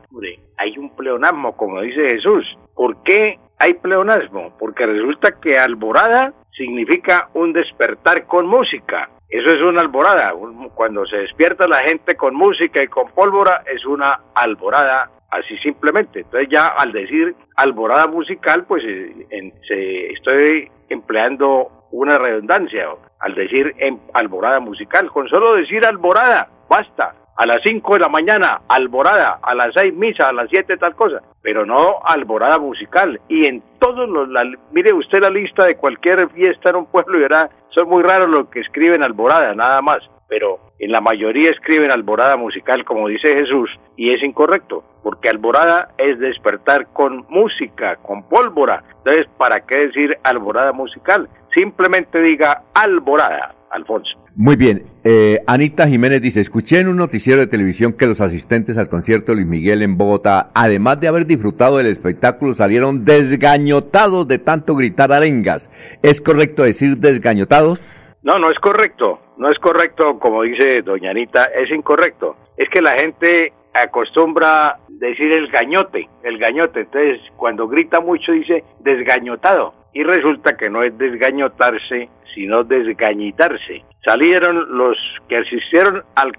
Hay un pleonasmo, como dice Jesús. ¿Por qué hay pleonasmo? Porque resulta que alborada significa un despertar con música. Eso es una alborada. Cuando se despierta la gente con música y con pólvora, es una alborada así simplemente. Entonces ya al decir alborada musical, pues eh, se, estoy empleando una redundancia. Al decir en, alborada musical, con solo decir alborada, basta. A las 5 de la mañana, alborada, a las 6 misa, a las 7 tal cosa, pero no alborada musical. Y en todos los, mire usted la lista de cualquier fiesta en un pueblo y verá, son muy raros los que escriben alborada, nada más, pero en la mayoría escriben alborada musical, como dice Jesús, y es incorrecto, porque alborada es despertar con música, con pólvora. Entonces, ¿para qué decir alborada musical? Simplemente diga alborada, Alfonso. Muy bien. Eh, Anita Jiménez dice, escuché en un noticiero de televisión que los asistentes al concierto de Luis Miguel en Bogotá, además de haber disfrutado del espectáculo, salieron desgañotados de tanto gritar arengas. ¿Es correcto decir desgañotados? No, no es correcto. No es correcto, como dice doña Anita, es incorrecto. Es que la gente acostumbra decir el gañote, el gañote. Entonces, cuando grita mucho dice desgañotado. Y resulta que no es desgañotarse, sino desgañitarse. Salieron los que asistieron al,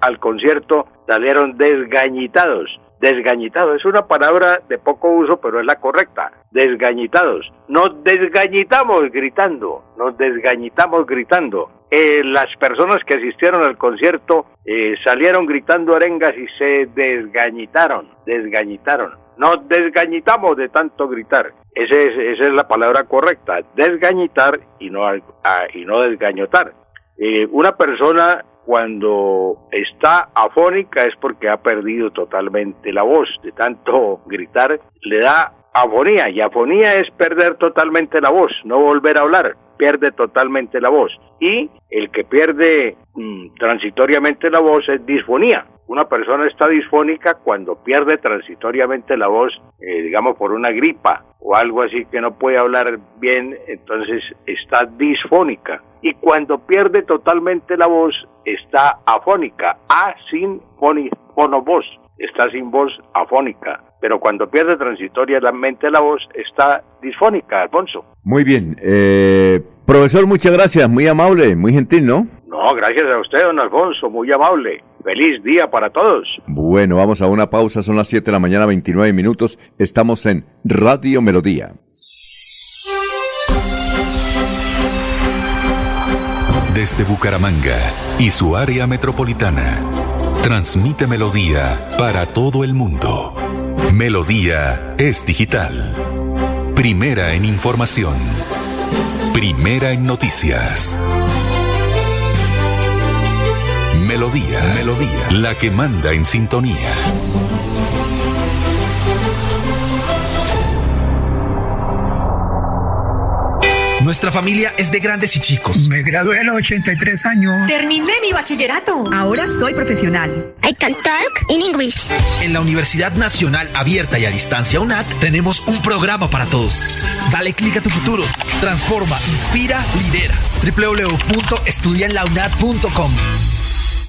al concierto, salieron desgañitados. Desgañitados es una palabra de poco uso, pero es la correcta. Desgañitados. Nos desgañitamos gritando, nos desgañitamos gritando. eh, las personas que asistieron al concierto eh, salieron gritando arengas y se desgañitaron, desgañitaron. Nos desgañitamos de tanto gritar. esa es la palabra correcta, desgañitar y no, y no desgañotar. Eh, una persona cuando está afónica es porque ha perdido totalmente la voz, de tanto gritar le da afonía y afonía es perder totalmente la voz, no volver a hablar, pierde totalmente la voz. Y el que pierde mm, transitoriamente la voz es disfonía. Una persona está disfónica cuando pierde transitoriamente la voz, eh, digamos por una gripa o algo así que no puede hablar bien, entonces está disfónica. Y cuando pierde totalmente la voz, está afónica, a sin voz, está sin voz afónica. Pero cuando pierde transitoriamente la voz, está disfónica, Alfonso. Muy bien. Eh, profesor, muchas gracias. Muy amable, muy gentil, ¿no? No, gracias a usted, don Alfonso. Muy amable. Feliz día para todos. Bueno, vamos a una pausa. Son las 7 de la mañana, 29 minutos. Estamos en Radio Melodía. Desde Bucaramanga y su área metropolitana. Transmite Melodía para todo el mundo. Melodía es digital. Primera en información. Primera en noticias. Melodía, Melodía, la que manda en sintonía. Nuestra familia es de grandes y chicos. Me gradué a los 83 años. Terminé mi bachillerato. Ahora soy profesional. I can talk in English. En la Universidad Nacional Abierta y a Distancia UNAT tenemos un programa para todos. Dale clic a tu futuro. Transforma, inspira, lidera. www.estudianlaunat.com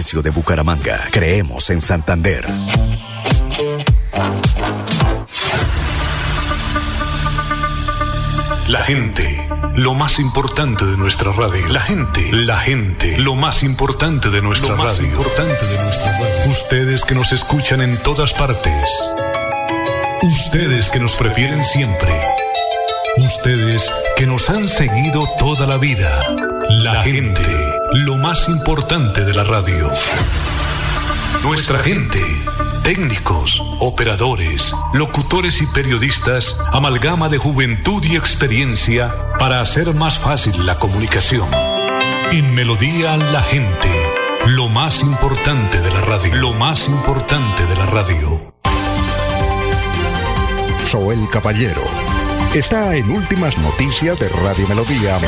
de Bucaramanga. Creemos en Santander. La gente, lo más importante de nuestra radio. La gente, la gente, lo más importante de nuestra radio. importante de nuestra radio. Ustedes que nos escuchan en todas partes. Ustedes que nos prefieren siempre. Ustedes que nos han seguido toda la vida. La gente, lo más importante de la radio. Nuestra gente, técnicos, operadores, locutores y periodistas, amalgama de juventud y experiencia para hacer más fácil la comunicación. En Melodía la gente, lo más importante de la radio, lo más importante de la radio. Soy el Caballero. Está en Últimas Noticias de Radio Melodía.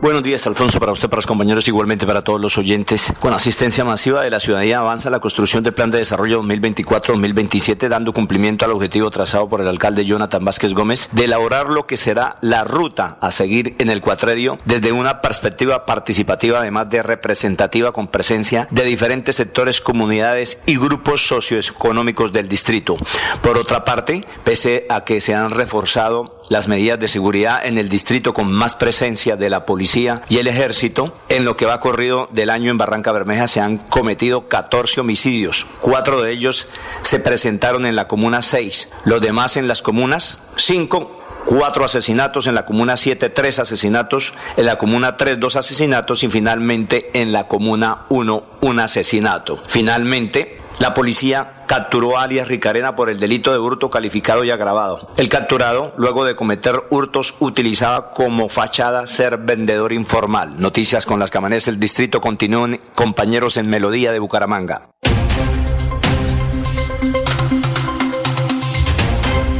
Buenos días, Alfonso, para usted, para los compañeros, igualmente para todos los oyentes. Con asistencia masiva de la ciudadanía avanza la construcción del Plan de Desarrollo 2024-2027, dando cumplimiento al objetivo trazado por el alcalde Jonathan Vázquez Gómez de elaborar lo que será la ruta a seguir en el cuatrerio desde una perspectiva participativa, además de representativa, con presencia de diferentes sectores, comunidades y grupos socioeconómicos del distrito. Por otra parte, pese a que se han reforzado las medidas de seguridad en el distrito con más presencia de la policía y el ejército. En lo que va corrido del año en Barranca Bermeja se han cometido 14 homicidios. Cuatro de ellos se presentaron en la comuna 6, los demás en las comunas 5, cuatro asesinatos, en la comuna 7 tres asesinatos, en la comuna 3 dos asesinatos y finalmente en la comuna 1 un asesinato. Finalmente, la policía capturó a alias Ricarena por el delito de hurto calificado y agravado. El capturado, luego de cometer hurtos, utilizaba como fachada ser vendedor informal. Noticias con las que amanece el distrito continúan compañeros en Melodía de Bucaramanga.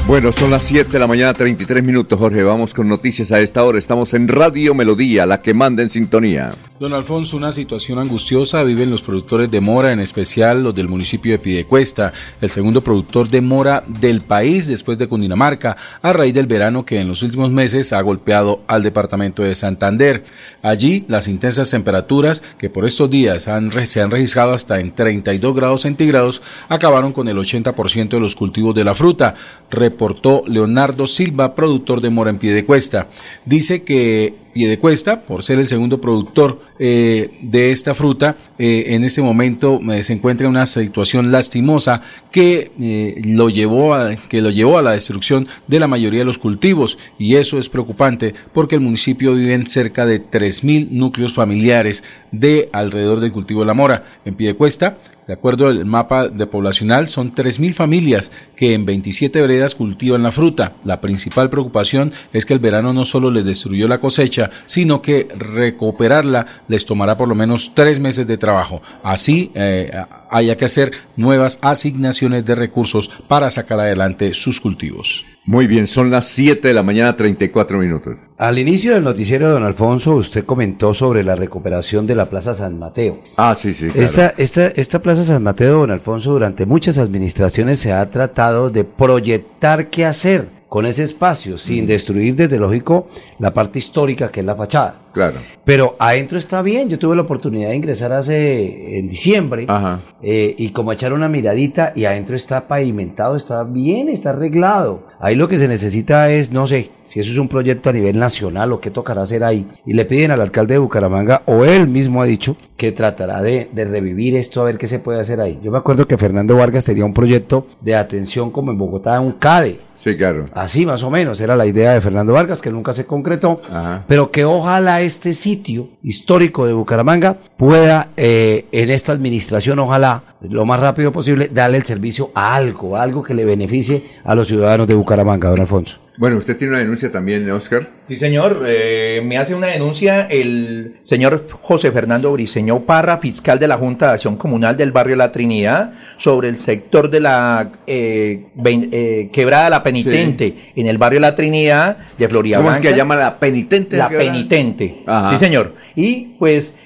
Bueno, son las 7 de la mañana, 33 minutos, Jorge. Vamos con noticias a esta hora. Estamos en Radio Melodía, la que manda en sintonía. Don Alfonso, una situación angustiosa viven los productores de mora, en especial los del municipio de Pidecuesta, el segundo productor de mora del país después de Cundinamarca, a raíz del verano que en los últimos meses ha golpeado al departamento de Santander. Allí, las intensas temperaturas que por estos días se han registrado hasta en 32 grados centígrados acabaron con el 80% de los cultivos de la fruta, reportó Leonardo Silva, productor de mora en Piedecuesta. Dice que Piedecuesta, por ser el segundo productor eh, de esta fruta, eh, en este momento eh, se encuentra en una situación lastimosa que lo llevó a que lo llevó a la destrucción de la mayoría de los cultivos. Y eso es preocupante porque el municipio vive cerca de 3.000 núcleos familiares de alrededor del cultivo de la mora. En Piedecuesta de acuerdo al mapa de poblacional, son 3.000 familias que en 27 veredas cultivan la fruta. La principal preocupación es que el verano no solo les destruyó la cosecha, sino que recuperarla les tomará por lo menos tres meses de trabajo. Así eh, haya que hacer nuevas asignaciones de recursos para sacar adelante sus cultivos. Muy bien, son las 7 de la mañana, 34 minutos. Al inicio del noticiero, don Alfonso, usted comentó sobre la recuperación de la Plaza San Mateo. Ah, sí, sí. Claro. Esta, esta, esta Plaza San Mateo, don Alfonso, durante muchas administraciones se ha tratado de proyectar qué hacer con ese espacio, sin destruir, desde lógico, la parte histórica que es la fachada. Claro. Pero adentro está bien. Yo tuve la oportunidad de ingresar hace en diciembre eh, y como echar una miradita y adentro está pavimentado, está bien, está arreglado. Ahí lo que se necesita es, no sé, si eso es un proyecto a nivel nacional o qué tocará hacer ahí. Y le piden al alcalde de Bucaramanga, o él mismo ha dicho, que tratará de, de revivir esto a ver qué se puede hacer ahí. Yo me acuerdo que Fernando Vargas tenía un proyecto de atención como en Bogotá, un CADE. Sí, claro. Así más o menos, era la idea de Fernando Vargas, que nunca se concretó, pero que ojalá este sitio histórico de Bucaramanga pueda eh, en esta administración, ojalá lo más rápido posible, darle el servicio a algo, algo que le beneficie a los ciudadanos de Bucaramanga, don Alfonso. Bueno, usted tiene una denuncia también, Oscar. Sí, señor. Eh, me hace una denuncia el señor José Fernando Briceño Parra, fiscal de la Junta de Acción Comunal del barrio La Trinidad, sobre el sector de la eh, eh, quebrada La Penitente en el barrio La Trinidad de Florida ¿Cómo es que llama la penitente? La Penitente. Ajá. Sí, señor. Y pues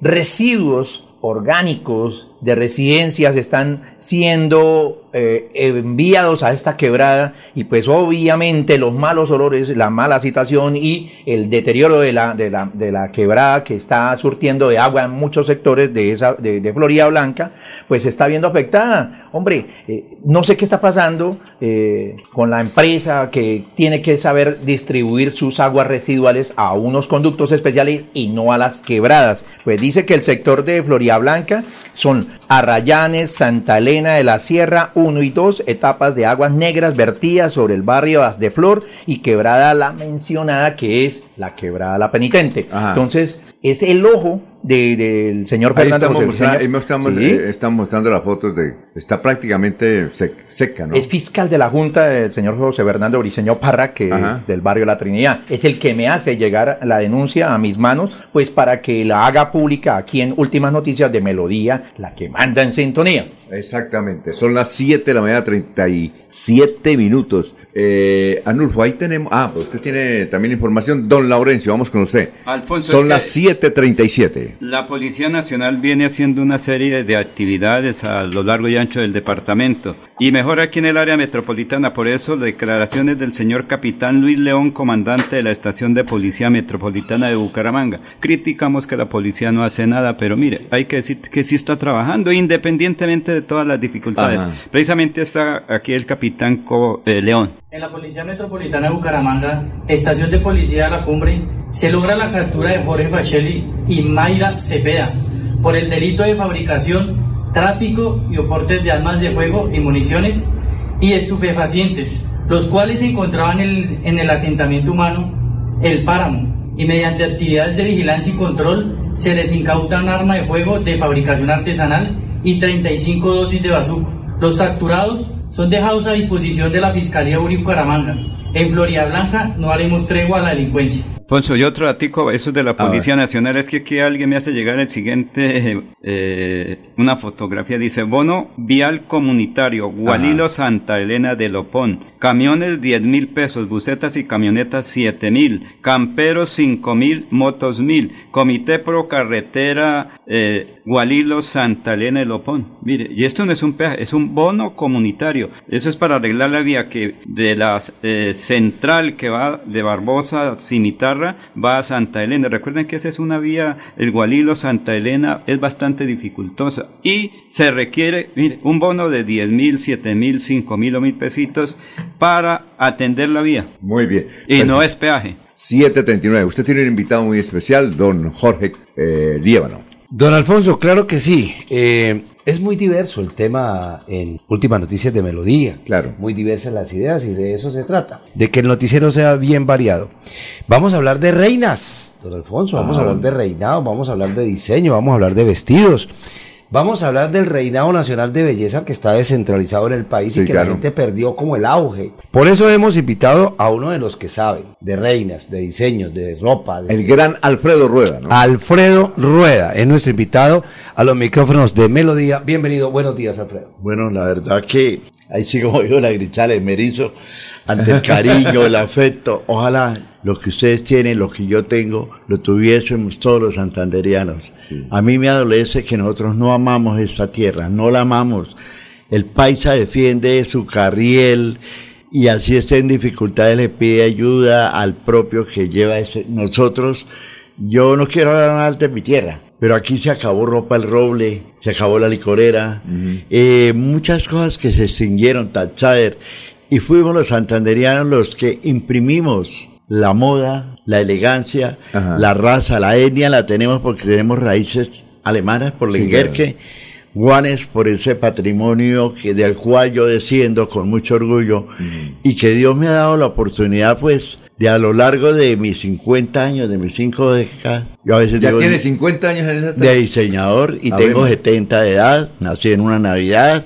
residuos orgánicos de residencias están siendo eh, enviados a esta quebrada y pues obviamente los malos olores, la mala situación y el deterioro de la, de la, de la quebrada que está surtiendo de agua en muchos sectores de, esa, de, de Florida Blanca, pues está viendo afectada. Hombre, eh, no sé qué está pasando eh, con la empresa que tiene que saber distribuir sus aguas residuales a unos conductos especiales y no a las quebradas. Pues dice que el sector de Florida Blanca son Arrayanes, Santa Elena de la Sierra 1 y 2, etapas de aguas negras vertidas sobre el barrio de Flor y quebrada la mencionada que es la quebrada la penitente. Ajá. Entonces, es el ojo de, del señor ahí Fernando estamos, Ahí estamos, eh, están mostrando las fotos de... Está prácticamente seca, ¿no? Es fiscal de la Junta del señor José Fernando Briceño Parra, que del barrio La Trinidad. Es el que me hace llegar la denuncia a mis manos, pues para que la haga pública aquí en Últimas Noticias de Melodía, la que manda en sintonía. Exactamente, son las 7 de la mañana, 37 minutos. Eh, Anulfo, ahí tenemos... Ah, pues usted tiene también información. Don Laurencio, vamos con usted. Son las 7.37. La Policía Nacional viene haciendo una serie de actividades a lo largo y ancho del departamento y mejor aquí en el área metropolitana. Por eso, declaraciones del señor capitán Luis León, comandante de la Estación de Policía Metropolitana de Bucaramanga. Criticamos que la policía no hace nada, pero mire, hay que decir que sí está trabajando independientemente de todas las dificultades. Precisamente está aquí el capitán Co, eh, León. En la Policía Metropolitana de Bucaramanga, Estación de Policía de la Cumbre, se logra la captura de Jorge Facelli y Mayra Cepeda por el delito de fabricación, tráfico y oportes de armas de fuego y municiones y estupefacientes, los cuales se encontraban en el, en el asentamiento humano El Páramo y mediante actividades de vigilancia y control se les incauta un arma de fuego de fabricación artesanal y 35 dosis de bazuco. Los capturados son dejados a disposición de la Fiscalía Uri Bucaramanga. En Florida Blanca no haremos tregua a la delincuencia. Alfonso, y otro ratico, eso de la Policía Nacional, es que aquí alguien me hace llegar el siguiente, eh, una fotografía, dice, bono vial comunitario, Gualilo Santa Elena de Lopón, camiones 10 mil pesos, bucetas y camionetas 7 mil, camperos 5 mil, motos mil, comité pro carretera eh, Gualilo Santa Elena de Lopón. Mire, y esto no es un peaje, es un bono comunitario. Eso es para arreglar la vía que de la eh, central que va de Barbosa, Cimitarra, va a Santa Elena. Recuerden que esa es una vía, el Gualilo Santa Elena es bastante dificultosa y se requiere, mire, un bono de 10 mil, 7 mil, 5 mil o mil pesitos para atender la vía. Muy bien. Y no es peaje. 739. Usted tiene un invitado muy especial, don Jorge eh, Líbano. Don Alfonso, claro que sí. Eh, es muy diverso el tema en Últimas Noticias de Melodía. Claro. Muy diversas las ideas y de eso se trata. De que el noticiero sea bien variado. Vamos a hablar de reinas, don Alfonso. Vamos a Ah. hablar de reinado, vamos a hablar de diseño, vamos a hablar de vestidos. Vamos a hablar del reinado nacional de belleza que está descentralizado en el país y que claro. la gente perdió como el auge. Por eso hemos invitado a uno de los que saben de reinas, de diseños, de ropa. De El gran Alfredo Rueda, ¿no? Alfredo Rueda es nuestro invitado a los micrófonos de Melodía. Bienvenido, buenos días, Alfredo. Bueno, la verdad que ahí sí como digo la grichales, me erizo ante el cariño, el afecto. Ojalá lo que ustedes tienen, lo que yo tengo, lo tuviésemos todos los santanderianos. A mí me adolece que nosotros no amamos esta tierra, no la amamos. El paisa defiende su carriel y así está en dificultades le pide ayuda al propio que lleva ese. Nosotros, yo no quiero hablar mal de mi tierra, pero aquí se acabó ropa el roble, se acabó la licorera, eh, muchas cosas que se extinguieron, Tachader, y fuimos los santanderianos los que imprimimos la moda, la elegancia, la raza, la etnia la tenemos porque tenemos raíces alemanas por Sí, Lenguerque, Guanes por ese patrimonio que del cual yo desciendo con mucho orgullo. Y que Dios me ha dado la oportunidad pues de a lo largo de mis 50 años, de mis 5 décadas, yo a veces Ya digo, tiene 50 años en esa de diseñador y A tengo ver. 70 de edad, nací en una Navidad,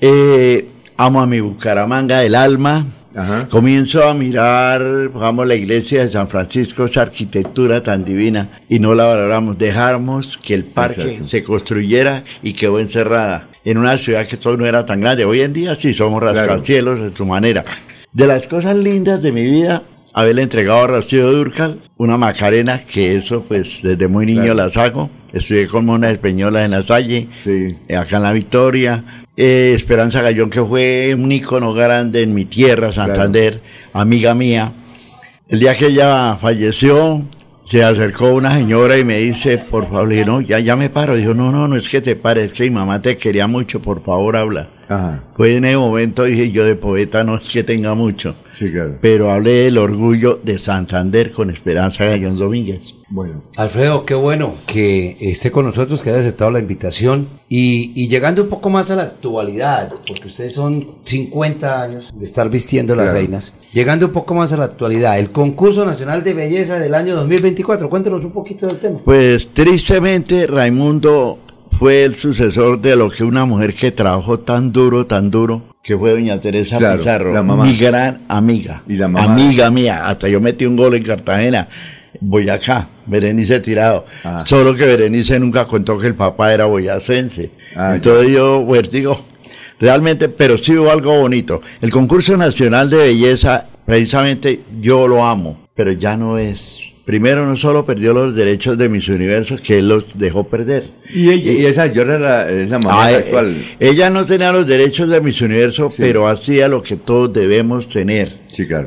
eh, amo a mi Bucaramanga del alma, comienzo a mirar, digamos, la iglesia de San Francisco, esa arquitectura tan divina y no la valoramos, dejamos que el parque Exacto. se construyera y quedó encerrada en una ciudad que todo no era tan grande. Hoy en día sí somos rascacielos de su manera. De las cosas lindas de mi vida, haberle entregado a Rocío Durcal una Macarena, que eso pues desde muy niño Claro. la saco. Estudié con monas españolas en la Salle, eh, acá en la Victoria. Eh, Esperanza Gallón, que fue un ícono grande en mi tierra, Santander, amiga mía. El día que ella falleció, se acercó una señora y me dice, por favor, le dije, no, ya, ya me paro. Dijo, no, no, no es que te pares, es que mi mamá te quería mucho, por favor, habla. Fue en ese momento, dije yo, de poeta no es que tenga mucho, Sí, claro. pero hablé del orgullo de Santander con Esperanza Gallón Domínguez. Bueno. Alfredo, qué bueno que esté con nosotros, que haya aceptado la invitación y, y llegando un poco más a la actualidad, porque ustedes son 50 años de estar vistiendo las Claro. reinas, llegando un poco más a la actualidad, el concurso nacional de belleza del año 2024, cuéntenos un poquito del tema. Pues tristemente Raimundo fue el sucesor de lo que una mujer que trabajó tan duro, tan duro, que fue doña Teresa Claro, Pizarro, la mamá. mi gran amiga, Y la mamá. amiga mía, hasta yo metí un gol en Cartagena, Boyacá, Berenice Tirado, solo que Berenice nunca contó que el papá era boyacense, Ah, entonces yo, digo, realmente, pero sí hubo algo bonito, el concurso nacional de belleza, precisamente yo lo amo, pero ya no es... Primero, no solo perdió los derechos de mis universos, que él los dejó perder. Y, ella, y esa es la, es la mamá Ah, eh, actual. Ella no tenía los derechos de mis universos, pero hacía lo que todos debemos tener.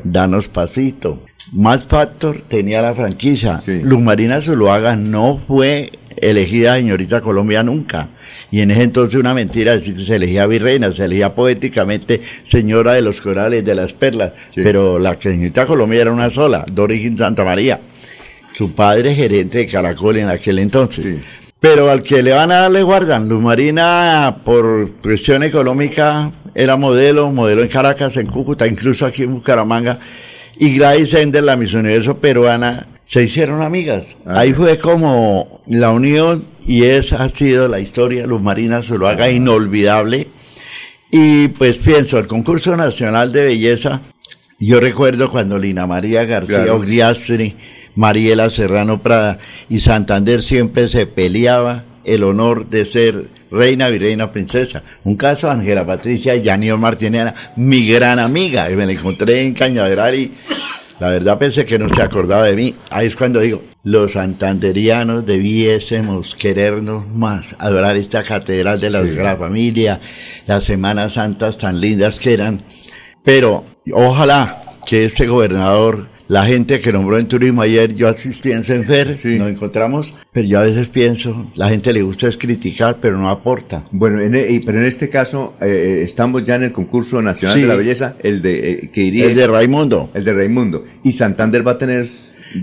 Danos pasito. Más Factor tenía la franquicia. Luz Marina Zuluaga no fue elegida señorita Colombia nunca. Y en ese entonces una mentira decir que se elegía virreina, se elegía poéticamente señora de los corales, de las perlas. Pero la señorita Colombia era una sola, Doris Santa María. Su padre gerente de Caracol en aquel entonces. Pero al que le van a darle guardan. Luz Marina, por cuestión económica, era modelo, modelo en Caracas, en Cúcuta, incluso aquí en Bucaramanga. Y Gladys Ender, la Miss Universo peruana, se hicieron amigas. Ahí fue como la unión y esa ha sido la historia. Luz Marina Zuluaga, inolvidable. Y pues pienso, el concurso nacional de belleza, yo recuerdo cuando Lina María García Claro. Ogliastri Mariela Serrano Prada y Santander siempre se peleaba el honor de ser reina, virreina, princesa. Un caso, Ángela Patricia Yanior Martinera, mi gran amiga, y me la encontré en Cañaveral y la verdad pensé que no se acordaba de mí. Ahí es cuando digo, los santanderianos debiésemos querernos más, adorar esta catedral de la Sagrada Familia, las Semanas Santas tan lindas que eran. Pero ojalá que este gobernador la gente que nombró en turismo ayer, yo asistí en Senfer, nos encontramos, pero yo a veces pienso, la gente le gusta es criticar, pero no aporta. Bueno, en, e- pero en este caso eh, estamos ya en el concurso nacional Sí. de la belleza, el de eh, que iría El de Raimundo. el de Raimundo. Y Santander va a tener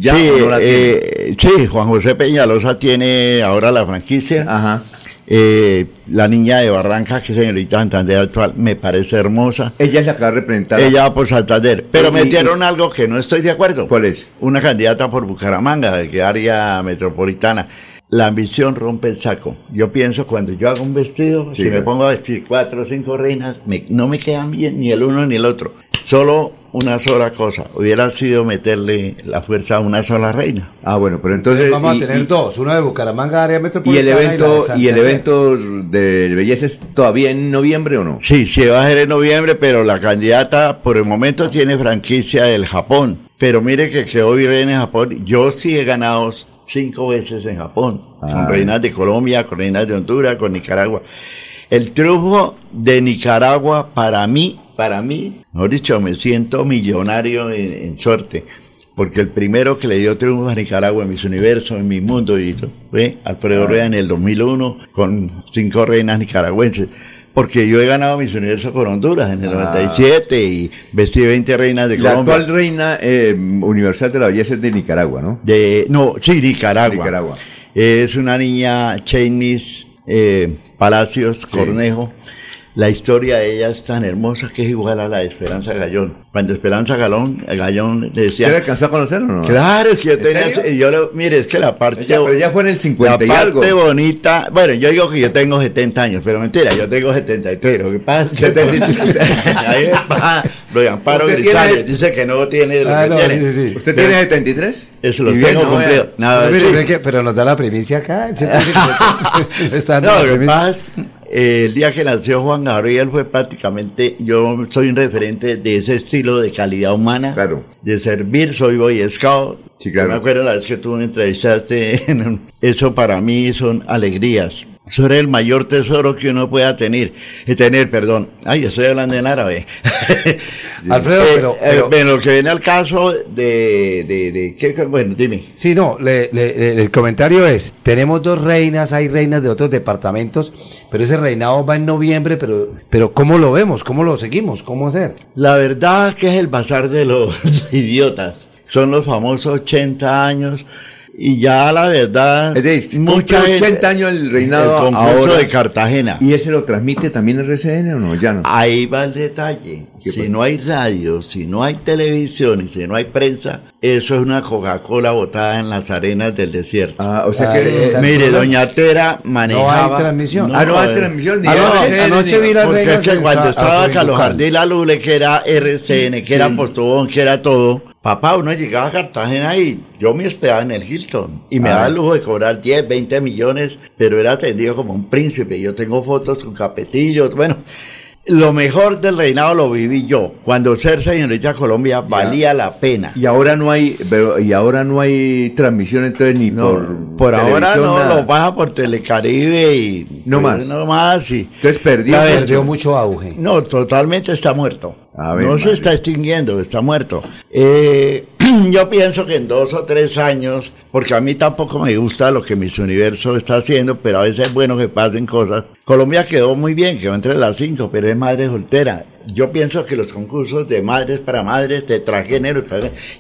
ya sí, no la eh, sí, Juan José Peñalosa tiene ahora la franquicia. Ajá. Eh, la niña de Barranca, que señorita Santander actual, me parece hermosa. Ella es la que va a representar. Ella va por Santander. Pero Y- metieron algo que no estoy de acuerdo. ¿Cuál es? Una candidata por Bucaramanga, de que área metropolitana. La ambición rompe el saco. Yo pienso cuando yo hago un vestido, Sí, si me pongo a vestir cuatro o cinco reinas, me- no me quedan bien ni el uno ni el otro. Solo una sola cosa. Hubiera sido meterle la fuerza a una sola reina. Ah, bueno, pero entonces... Vamos y- a tener y- dos, uno de Bucaramanga, área ¿Y metropolitana. el la de evento y el evento de belleza es todavía en noviembre o no? Sí, sí va a ser en noviembre, pero la candidata por el momento tiene franquicia del Japón. Pero mire que quedó virreina en Japón. Yo sí he ganado cinco veces en Japón. Ah. Con reinas de Colombia, con reinas de Honduras, con Nicaragua. El triunfo de Nicaragua para mí, para mí, mejor dicho, me siento millonario en, en suerte. Porque el primero que le dio triunfo a Nicaragua en mis universos, en mi mundo, y eso, fue Alfredo. Rueda en el 2001 con cinco reinas nicaragüenses. Porque yo he ganado mis universos con Honduras en el Ah. 97 y vestí 20 reinas de La Colombia. actual reina eh, universal de la belleza es de Nicaragua, ¿no? De, no, sí, Nicaragua. Nicaragua. Es una niña, Chainis eh, Palacios Cornejo. La historia de ella es tan hermosa que es igual a la de Esperanza Gallón. Cuando Esperanza Gallón, Gallón le ¿Se decía... le alcanzó a conocer o no? Claro, es que yo ¿En tenía... Yo lo- mire, es que la parte... Ella- pero ella fue en el 50 y la algo. parte bonita... Bueno, yo digo que yo tengo 70 años, pero mentira, yo tengo 73. Lo que pasa es que... Ahí me va, Lo Amparo ¿Usted Grisales tiene- dice que no tiene lo Ah, que no, tiene. sí, sí. ¿Usted Pero- tiene 73? Eso los Y tengo no, cumplido. Pero, mire, sí. que- pero nos da la primicia acá. está No, lo que pasa eh, el día que nació Juan Gabriel fue prácticamente, yo soy un referente de ese estilo de calidad humana, Claro. de servir, soy boy scout. Sí, claro. Me acuerdo la vez que tú me entrevistaste, en un- eso para mí son alegrías. Eso era el mayor tesoro que uno pueda tener, eh, tener, perdón. Ay, estoy hablando en árabe. Alfredo, Eh, pero- eh, pero- bueno, lo que viene al caso de, de, de, ¿qué- bueno, dime. Sí, no, le- le- el comentario es, tenemos dos reinas, hay reinas de otros departamentos, pero ese reinado va en noviembre, pero, pero ¿cómo lo vemos? ¿Cómo lo seguimos? ¿Cómo hacer? La verdad que es el bazar de los idiotas. Son los famosos 80 años. Y ya la verdad, Es decir, mucha cumple gente- 80 años el reinado el concurso ahora. de Cartagena. ¿Y ese lo transmite también el RCN o no? Ya no. Ahí va el detalle. ¿Qué Si pasa? no hay radio, si no hay televisión y si no hay prensa, eso es una Coca-Cola botada en las arenas del desierto. Ah, o sea que... Mire, doña Tera manejaba. No hay transmisión. ah, no hay eh, transmisión ni Anoche, RCN, anoche ni- vi las Porque es que cuando estaba a Carlos Soyucal. Jardín la Lule, que era RCN, que era Postobón, que era todo, papá, uno llegaba a Cartagena y yo me hospedaba en el Hilton. Y me Ah. daba el lujo de cobrar 10, 20 millones, pero era atendido como un príncipe. Yo tengo fotos con capetillos, bueno. Lo mejor del reinado lo viví yo. Cuando ser señorita Colombia valía la pena. Y ahora no hay, pero, y ahora no hay transmisión entonces ni No, por por ahora no, nada. lo baja por Telecaribe y... No pues, más. No más, y... Entonces perdió. Mucho. verdad, Perdió mucho auge. No, totalmente está muerto. A ver, no se está extinguiendo, está muerto. Eh, yo pienso que en dos o tres años, porque a mí tampoco me gusta lo que Miss Universo está haciendo, pero a veces es bueno que pasen cosas. Colombia quedó muy bien, quedó entre las cinco, pero es madre soltera. Yo pienso que los concursos de madres para madres, de transgénero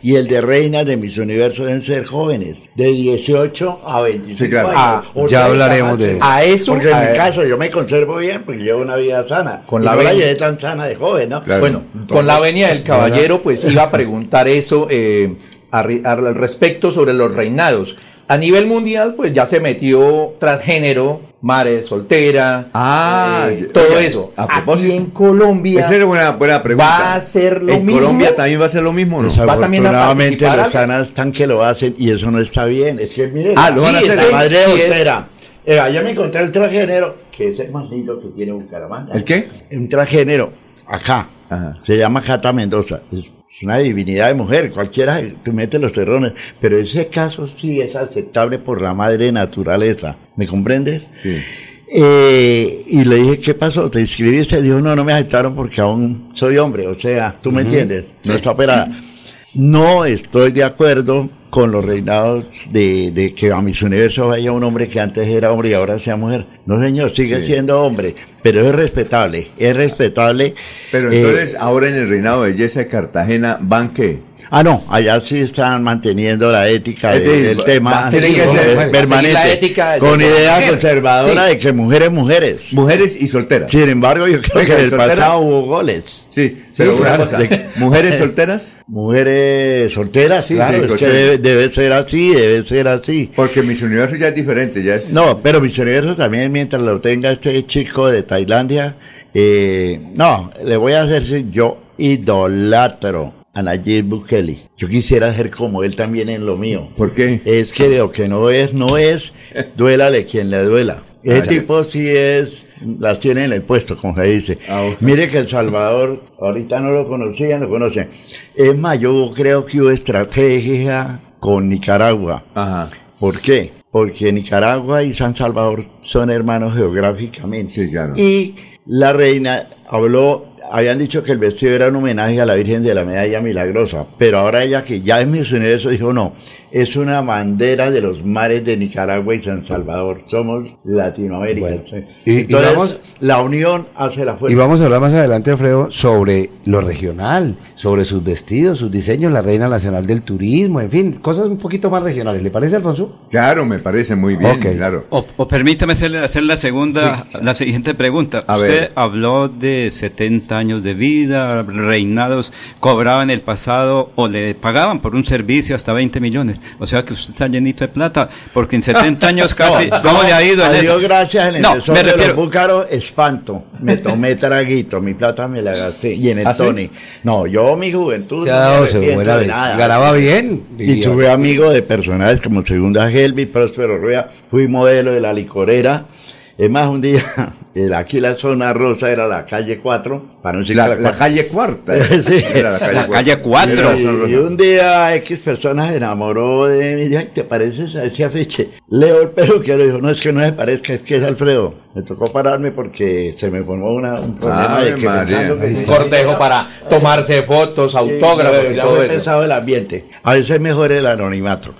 y el de reinas de Miss Universo deben ser jóvenes, de 18 a 25 Sí, claro. años. Ah, ya 30 hablaremos de eso. A eso, Porque en mi caso yo me conservo bien porque llevo una vida sana. Con Y la no la llevé tan sana de joven, ¿no? Claro. Bueno, con la venia del caballero, pues iba a preguntar eso eh, arri- al respecto sobre los reinados. A nivel mundial, pues ya se metió transgénero Mare Soltera, Ah, eh, todo eso. a Aquí propósito. en Colombia Esa es buena, buena pregunta. va a ser lo ¿En mismo. Colombia también va a ser lo mismo, ¿no? Pues Va también a afortunadamente participar los están, están que lo hacen y eso no está bien. Es que miren, Ah, lo van a sí, hacer. esa madre Sí, soltera. Eh, allá me encontré el transgénero, que es el más lindo que tiene Bucaramanga. ¿El qué? Un transgénero, acá. Ajá. Se llama Cata Mendoza. Es, una divinidad de mujer, cualquiera, tú metes los terrones. Pero ese caso sí es aceptable por la madre naturaleza. ¿Me comprendes? Sí. Eh, y le dije, ¿qué pasó? ¿Te inscribiste? Dijo, no, no me aceptaron porque aún soy hombre. O sea, ¿tú me entiendes? No está operada. No estoy de acuerdo con los reinados de, de que a mis universos vaya un hombre que antes era hombre y ahora sea mujer. No, señor, sigue Sí. siendo hombre, pero es respetable, es respetable. Pero Eh, entonces, ahora en el reinado de belleza de Cartagena, ¿van qué? Ah, no, allá sí están manteniendo la ética de- decir, del tema a permanente, la ética de- con idea mujer. conservadora Sí. de que mujeres, mujeres. Mujeres y solteras. Sin embargo, yo creo Oiga, que en el ¿soltera? pasado hubo goles. Sí, pero una claro. cosa, De- ¿mujeres solteras? Mujeres solteras, sí, Claro, claro, es porque- que debe, debe ser así, debe ser así. Porque mis universos ya es diferente, ya es... No, pero mis universos también, mientras lo tenga este chico de Tailandia, eh, no, le voy a hacer, yo idolatro a Nayib Bukele. Yo quisiera ser como él también en lo mío. ¿Por qué? Es que lo que no es, no es, duélale quien le duela. Ese Ah, ya. tipo sí es, las tiene en el puesto, como se dice. Ah. Mire que El Salvador, ahorita no lo conocían, lo conocen. Es más, yo creo que hubo estrategia con Nicaragua. Ajá. ¿Por qué? Porque Nicaragua y San Salvador son hermanos geográficamente. Sí, claro. Y la reina habló, habían dicho que el vestido era un homenaje a la Virgen de la Medalla Milagrosa, pero ahora ella que ya es Miss Universo dijo no, es una bandera de los mares de Nicaragua y San Salvador, somos Latinoamérica. Bueno, Sí. y- y Entonces, vamos- la unión hace la fuerza. Y vamos a hablar más adelante, Alfredo, sobre lo regional, sobre sus vestidos, sus diseños, la Reina Nacional del Turismo, en fin, cosas un poquito más regionales. ¿Le parece, Alfonso? Claro, me parece muy bien, Ok. claro. O, o permítame hacerle, hacer la segunda, la siguiente pregunta. A Usted ver. habló de 70 años de vida, reinados, cobraban el pasado o le pagaban por un servicio hasta 20 millones. O sea que usted está llenito de plata, porque en 70 años casi, No, ¿cómo le ha ido en a eso? Dios gracias, el No, me de refiero- los búcaros, espanto. Me tomé traguito, mi plata me la gasté. Y en el ¿Ah, sí? Tony. No, yo mi juventud Se no ha dado vez. nada. Ganaba bien. Y tuve amigos de personajes como Segunda Helvi, Próspero Rueda, fui modelo de la licorera. Es más, un día, el- aquí la zona rosa era la calle 4, para no decir La, la cuatro. calle cuarta. Sí. Era la calle La calle cuarta. cuatro. Era la zona Y roja. un día X personas se enamoró de mí y dijo, "Ay, ¿te pareces a ese afiche? Leo el peluquero y dijo, no, es que no se parezca, es que es Alfredo. Me tocó pararme porque se me formó una- un problema Ave de que pensando que... Un cortejo para tomarse fotos, autógrafos Sí, y ya todo eso. pensado el ambiente. A veces mejor el anonimato.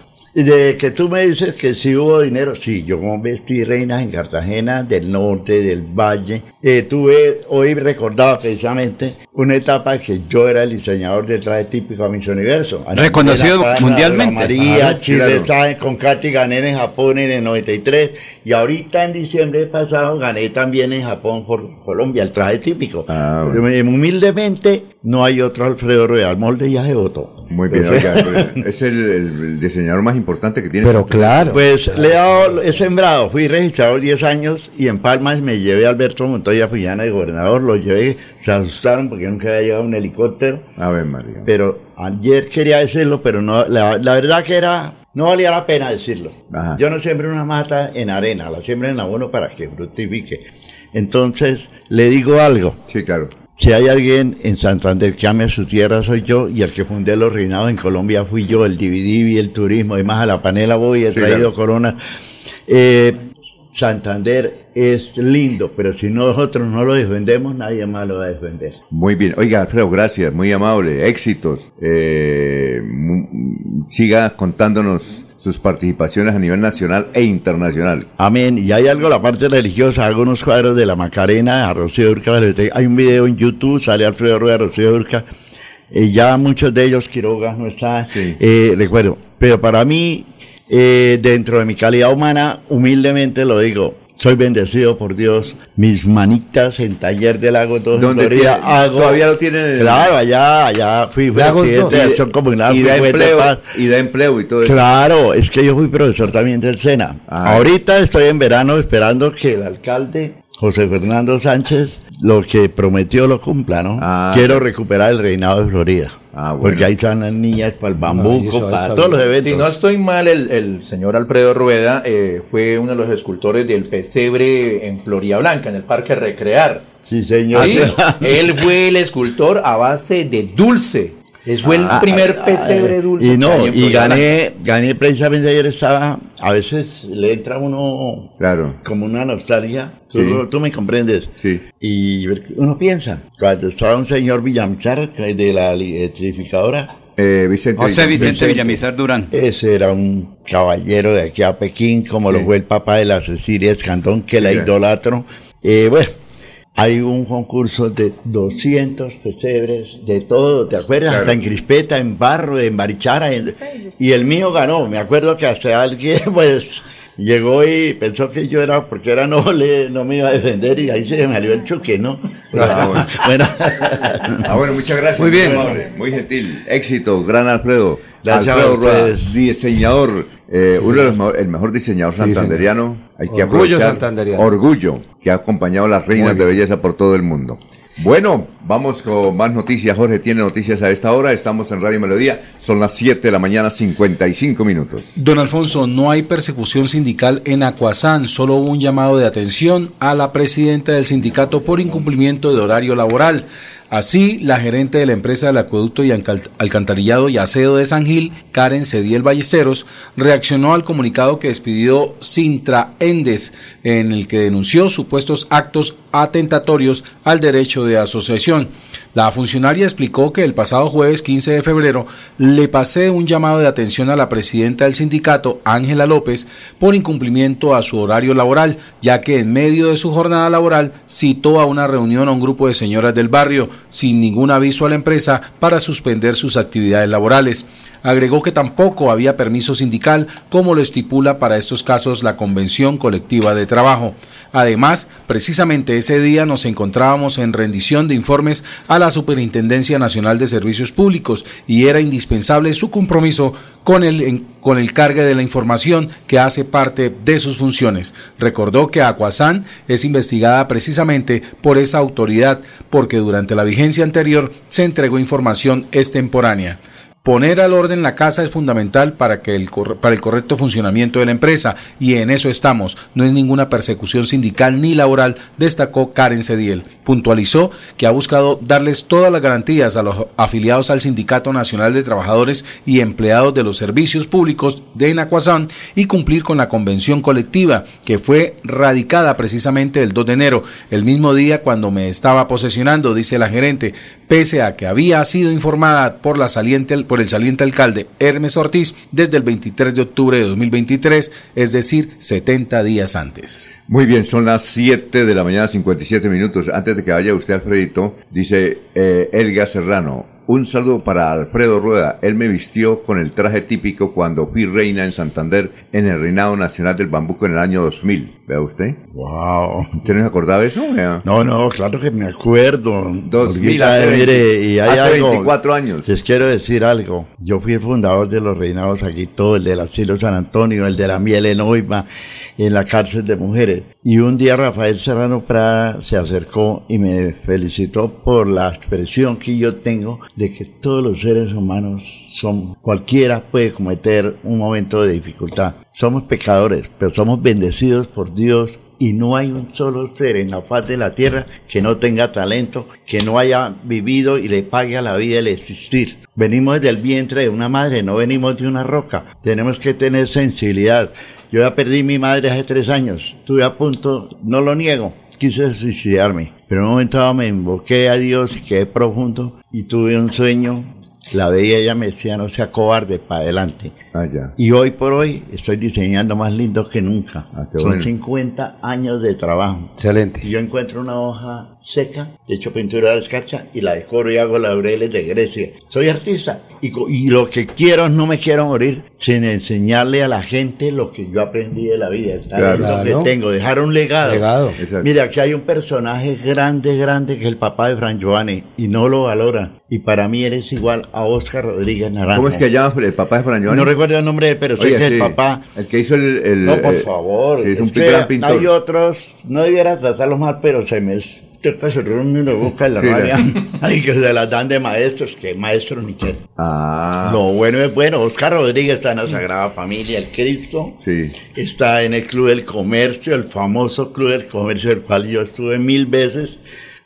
De que tú me dices que si hubo dinero, sí, yo vestí reinas en Cartagena, del norte, del valle. Eh, tuve, hoy recordaba precisamente una etapa que yo era el diseñador del traje típico a Miss Universo. Reconocido Ana- mundialmente. María, Claro, Chile claro. con Katy gané en Japón en el 93 y ahorita en diciembre pasado gané también en Japón por Colombia el traje típico. Ah, bueno. Humildemente no hay otro Alfredo Rueda, el molde ya se votó. Muy bien, oiga, pero es el, el diseñador más importante que tiene. Pero claro. Pues le he dado, he sembrado, fui registrador 10 años y en Palmas me llevé a Alberto Montoya Fullana de gobernador, lo llevé, se asustaron porque nunca había llegado un helicóptero, A ver, María. pero ayer quería decirlo, pero no, la, la verdad que era, no valía la pena decirlo. Ajá. Yo no siembro una mata en arena, la siembro en abono para que fructifique. Entonces, le digo algo. Sí, claro. Si hay alguien en Santander que ame a su tierra, soy yo, y el que fundé los reinados en Colombia fui yo, el dividí y el turismo, además a la panela voy, he Sí, traído claro. corona. Eh, Santander es lindo, pero si nosotros no lo defendemos, nadie más lo va a defender. Muy bien. Oiga, Alfredo, gracias, muy amable. Éxitos. Eh, siga contándonos sus participaciones a nivel nacional e internacional. Amén. Y hay algo, la parte religiosa, hago unos cuadros de la Macarena a Rocío Urca. Hay un video en YouTube, sale Alfredo Rueda, Rocío Urca. Eh, ya muchos de ellos, Quiroga no está, Sí. eh, recuerdo. Pero para mí, eh, dentro de mi calidad humana, humildemente lo digo, soy bendecido por Dios. Mis manitas en taller del lago todo ¿Dónde Florida, hago. todavía lo tienen? Claro, allá, allá fui presidente de acción comunal. y da empleo, y da empleo y todo eso. Claro, es que yo fui profesor también del SENA. Ah. Ahorita estoy en verano esperando que el alcalde José Fernando Sánchez lo que prometió lo cumpla, ¿no? Ah. Quiero recuperar el reinado de Florida. bueno. Porque ahí están las niñas para el bambuco, para todos los eventos. Si no estoy mal, el, el señor Alfredo Rueda eh, fue uno de los escultores del pesebre en Floria Blanca, en el Parque Recrear. Sí, señor. Él fue el escultor a base de dulce. Es fue el Ah, primer ah, pesebre ah, dulce. Y no, y gané, gané precisamente ayer estaba, a veces le entra uno Claro. como una nostalgia, tú, Sí. tú me comprendes. Sí. Y uno piensa, cuando estaba un señor Villamizar de la electrificadora, Eh, Vicente José. Vicente Villamizar Durán. ese era un caballero de aquí a Pekín, como lo fue el papá de la Cecilia Escandón, que la idolatro. Eh, bueno, hay un concurso de 200 pesebres, de todo, ¿te acuerdas? Claro. Hasta en Crispeta, en Barro, en Barichara, en- y el mío ganó. Me acuerdo que hasta alguien, pues, llegó y pensó que yo era, porque era noble, no me iba a defender, y ahí se me salió el choque, ¿no? Ah, bueno. Ah, bueno, muchas gracias. Muy bien. Muy gentil. Éxito, gran Alfredo. Gracias Alfredo a Rueda, diseñador, eh, uno de los el mejor diseñador santanderiano. Hay que Orgullo aprovechar. Orgullo, que ha acompañado a las reinas de belleza por todo el mundo. Bueno, vamos con más noticias. Jorge tiene noticias a esta hora. Estamos en Radio Melodía. Son las 7 de la mañana, 55 minutos. Don Alfonso, no hay persecución sindical en Acuazán, solo hubo un llamado de atención a la presidenta del sindicato por incumplimiento de horario laboral. Así, la gerente de la empresa del acueducto y alcantarillado y aseo de San Gil, Karen Cediel Ballesteros, reaccionó al comunicado que despidió Sintra Endes, en el que denunció supuestos actos atentatorios al derecho de asociación. La funcionaria explicó que el pasado jueves 15 de febrero le pasé un llamado de atención a la presidenta del sindicato, Ángela López, por incumplimiento a su horario laboral, ya que en medio de su jornada laboral citó a una reunión a un grupo de señoras del barrio, sin ningún aviso a la empresa, para suspender sus actividades laborales. Agregó que tampoco había permiso sindical, como lo estipula para estos casos la Convención Colectiva de Trabajo. Además, precisamente ese día nos encontrábamos en rendición de informes a la Superintendencia Nacional de Servicios Públicos y era indispensable su compromiso con el, con el cargue de la información que hace parte de sus funciones. Recordó que Acuazán es investigada precisamente por esa autoridad porque durante la vigencia anterior se entregó información extemporánea. Poner al orden la casa es fundamental para, que el, para el correcto funcionamiento de la empresa y en eso estamos. No es ninguna persecución sindical ni laboral, destacó Karen Cediel. Puntualizó que ha buscado darles todas las garantías a los afiliados al Sindicato Nacional de Trabajadores y Empleados de los Servicios Públicos de Enacuazán y cumplir con la convención colectiva que fue radicada precisamente el 2 de enero, el mismo día cuando me estaba posesionando, dice la gerente, pese a que había sido informada por la saliente por el saliente alcalde Hermes Ortiz desde el 23 de octubre de 2023, es decir, 70 días antes. Muy bien, son las 7 de la mañana, 57 minutos. Antes de que vaya usted, Alfredito, dice eh, Elga Serrano. Un saludo para Alfredo Rueda. Él me vistió con el traje típico cuando fui reina en Santander en el reinado nacional del bambuco en el año 2000. ¿Vea usted? Wow. ¿Usted no se acordaba de eso? No, no, claro que me acuerdo. 2000, Olguita, hace mire, 20, y hay hace algo, 24 años. Les quiero decir algo. Yo fui el fundador de los reinados aquí, todo, el del asilo San Antonio, el de la miel en Oima, en la cárcel de mujeres. Y un día Rafael Serrano Prada se acercó y me felicitó por la expresión que yo tengo de que todos los seres humanos son, cualquiera puede cometer un momento de dificultad. Somos pecadores, pero somos bendecidos por Dios y no hay un solo ser en la faz de la tierra que no tenga talento, que no haya vivido y le pague a la vida el existir. Venimos desde el vientre de una madre, no venimos de una roca. Tenemos que tener sensibilidad. Yo ya perdí mi madre hace tres años. Estuve a punto, no lo niego, quise suicidarme. Pero en un momento me invoqué a Dios y quedé profundo y tuve un sueño la veía y ella me decía, no sea cobarde, para adelante. Ah, ya. Y hoy por hoy estoy diseñando más lindo que nunca. Ah, qué Son bueno. 50 años de trabajo. Excelente. Y yo encuentro una hoja seca, le echo pintura de escarcha y la decoro y hago laureles de Grecia. Soy artista y, lo que quiero, no me quiero morir sin enseñarle a la gente lo que yo aprendí de la vida, el talento Claro. que tengo, dejar un legado. Legado. Mira, aquí hay un personaje grande, grande que es el papá de Fran Giovanni y no lo valora. Y para mí eres igual a Oscar Rodríguez Naranjo. ¿Cómo es que el papá de Fran Giovanni? No recuerdo el nombre pero sé Oye, que sí, el papá. El que hizo el... el- No, por eh, favor. Sí, es, un gran pintor. hay otros, no debiera tratarlos mal, pero se me se una boca en la Sí, rabia. Ay, que se las dan de maestros, que maestro ni qué. Ah, Lo bueno es bueno. Oscar Rodríguez está en la Sagrada Familia, el Cristo. sí. Está en el Club del Comercio, el famoso Club del Comercio, del cual yo estuve mil veces.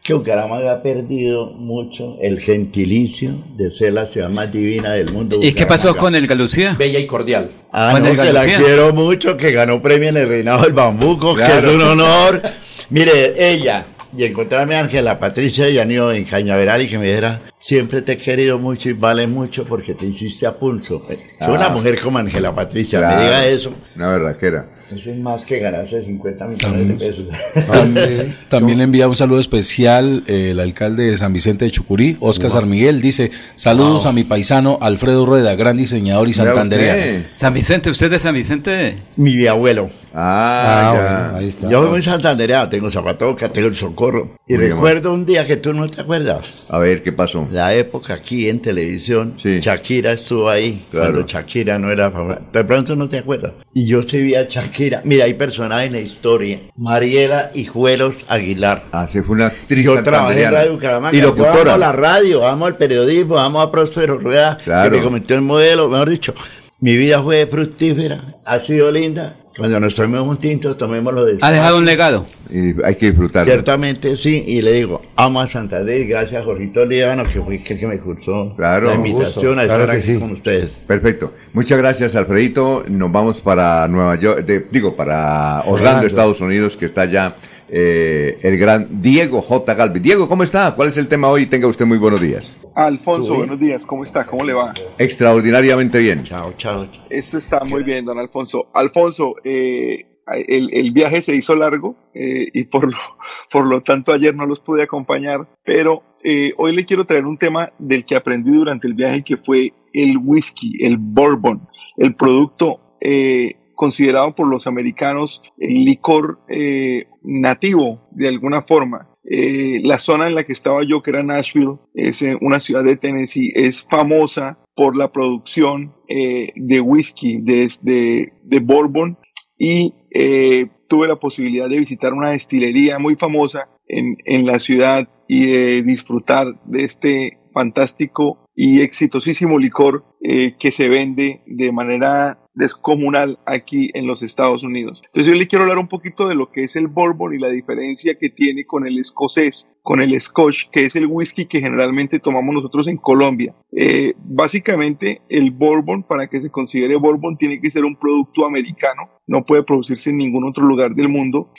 Que Bucaramanga ha perdido mucho el gentilicio de ser la ciudad más divina del mundo. ¿Y qué pasó con el Galucía? Bella y cordial. Ah, no, que la quiero mucho, que ganó premio en el Reinado del Bambuco, que es un honor. Mire, ella, y encontrarme a Ángela Patricia y en Cañaveral y que me dijera, siempre te he querido mucho y vale mucho porque te hiciste a pulso. Soy una Ah. mujer como Ángela Patricia, Claro. me diga eso. Una verdadera. Eso es más que ganarse 50 millones de pesos. También, también le envía un saludo especial eh, el alcalde de San Vicente de Chucurí, Oscar San Miguel, dice saludos Wow. a mi paisano Alfredo Rueda, gran diseñador y usted. San Vicente, ¿usted es de San Vicente? Mi bisabuelo. Ah, Ah, ya. bueno, ahí está. Yo soy muy santandereano, tengo Zapatoca, tengo el Socorro. Y Muy bien, recuerdo un día que tú no te acuerdas. A ver, ¿qué pasó? La época aquí en televisión, Sí. Shakira estuvo ahí Claro. cuando Shakira no era famosa. De pronto no te acuerdas. Y yo vi a Shakira. Mira, hay personajes en la historia. Mariela Hijuelos Aguilar. Ah, sí, fue una actriz Yo trabajé en. Radio Bucaramanga. Y Yo locutora. amo la radio, amo el periodismo, amo a Próspero Rueda, Claro. que me convirtió en modelo. Mejor dicho, mi vida fue fructífera, ha sido linda. Cuando nos tomemos un tinto, tomémoslo de Ha dejado un legado. Y hay que disfrutarlo. Ciertamente sí, y le digo, amo a Santander gracias a Jorgito Líbano, que fue el que me cursó Claro. la invitación gusto, a estar aquí sí. con ustedes. Perfecto. Muchas gracias, Alfredito. Nos vamos para Nueva York, de- digo, para Orlando, Orlando. Estados Unidos, que está ya eh, el gran Diego J. Galvez. Diego, ¿cómo está? ¿Cuál es el tema hoy? Tenga usted muy buenos días. Alfonso, buenos días, ¿cómo está? ¿Cómo le va? Extraordinariamente bien. Chao, chao. Esto está muy bien, don Alfonso. Alfonso, eh, el, el viaje se hizo largo eh, y por lo, por lo tanto ayer no los pude acompañar, pero eh, hoy le quiero traer un tema del que aprendí durante el viaje que fue el whisky, el bourbon, el producto eh, considerado por los americanos el licor eh, nativo de alguna forma. Eh, la zona en la que estaba yo, que era Nashville, es eh, una ciudad de Tennessee, es famosa por la producción de whisky, de, de, bourbon, y eh, tuve la posibilidad de visitar una destilería muy famosa en, en la ciudad y de disfrutar de este fantástico y exitosísimo licor que se vende de manera descomunal aquí en los Estados Unidos. Entonces yo le quiero hablar un poquito de lo que es el bourbon y la diferencia que tiene con el escocés, con el scotch, que es el whisky que generalmente tomamos nosotros en Colombia. Eh, básicamente el bourbon, para que se considere bourbon, tiene que ser un producto americano, no puede producirse en ningún otro lugar del mundo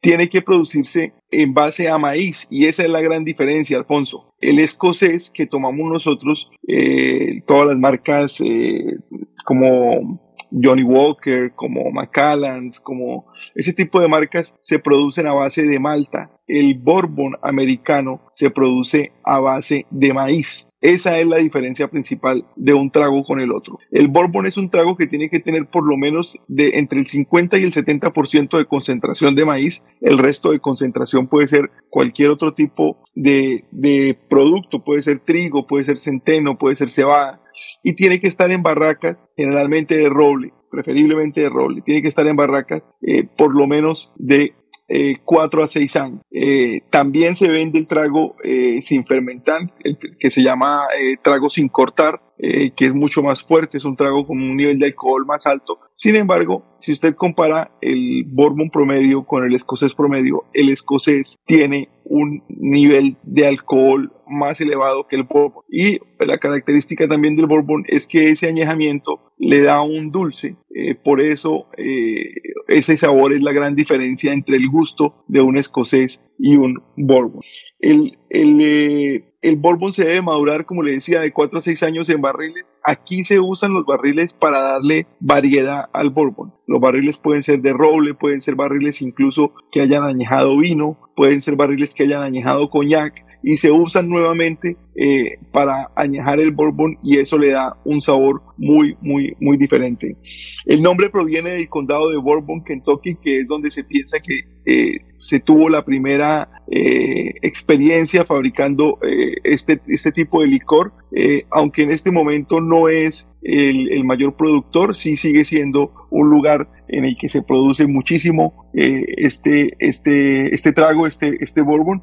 tiene que producirse en base a maíz y esa es la gran diferencia, Alfonso. El escocés que tomamos nosotros, eh, todas las marcas eh, como Johnny Walker, como Macallan's, como ese tipo de marcas se producen a base de malta. El bourbon americano se produce a base de maíz. Esa es la diferencia principal de un trago con el otro. El bourbon es un trago que tiene que tener por lo menos de entre el 50 y el 70% de concentración de maíz. El resto de concentración puede ser cualquier otro tipo de, de producto, puede ser trigo, puede ser centeno, puede ser cebada. Y tiene que estar en barracas, generalmente de roble, preferiblemente de roble. Tiene que estar en barracas eh, por lo menos de eh, 4 a 6 años. Eh, también se vende el trago eh, sin fermentar, el, que se llama eh, trago sin cortar, que es mucho más fuerte, es un trago con un nivel de alcohol más alto. Sin embargo, si usted compara el bourbon promedio con el escocés promedio, el escocés tiene un nivel de alcohol más elevado que el bourbon. Y la característica también del bourbon es que ese añejamiento le da un dulce. Eh, por eso eh, ese sabor es la gran diferencia entre el gusto de un escocés y un bourbon. El, el, eh, el bourbon se debe madurar, como le decía, de 4 a 6 años en barriles. Aquí se usan los barriles para darle variedad al bourbon. Los barriles pueden ser de roble, pueden ser barriles incluso que hayan añejado vino, pueden ser barriles que hayan añejado coñac y se usan nuevamente eh, para añejar el bourbon y eso le da un sabor muy, muy, muy diferente. El nombre proviene del condado de Bourbon, Kentucky, que es donde se piensa que eh, se tuvo la primera eh, experiencia fabricando este, este tipo de licor, aunque en este momento es el, mayor productor, sí sigue siendo un lugar en el que se produce muchísimo este, este, este trago, este, este bourbon.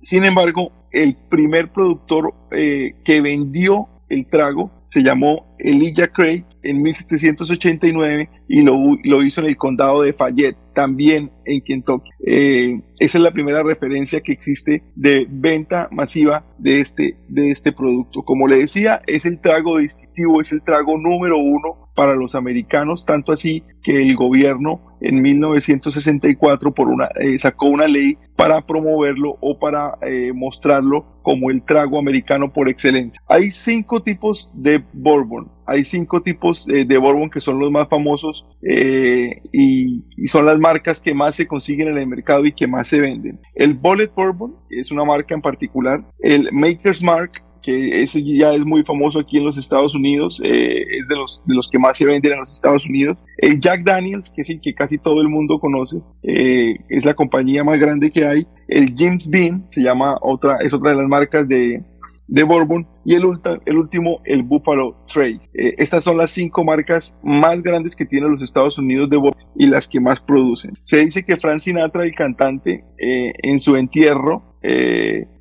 sin embargo, el primer productor eh, que vendió el trago se llamó Elijah Craig en 1789 y lo, lo, hizo en el condado de Fayette, también en Kentucky. Eh, esa es la primera referencia que existe de venta masiva de este, de este producto. Como le decía, es el trago distintivo, es el trago número uno para los americanos, tanto así que el gobierno en 1964 por una, eh, sacó una ley para promoverlo o para eh, mostrarlo como el trago americano por excelencia. Hay cinco tipos de bourbon. Hay cinco tipos eh, de bourbon que son los más famosos y, y, son las marcas que más se consiguen en el mercado y que más se venden. El Bullet Bourbon es una marca en particular. El Maker's Mark que ese ya es muy famoso aquí en los Estados Unidos, eh, es de los, de los que más se venden en los Estados Unidos. El Jack Daniels, que es el que casi todo el mundo conoce, eh, es la compañía más grande que hay. El James Bean, se llama otra, es otra de las marcas de, de Bourbon y el, el último, el Buffalo Trace. Eh, estas son las cinco marcas más grandes que tienen los Estados Unidos de Bourbon y las que más producen. Se dice que Frank Sinatra, el cantante, en su entierro,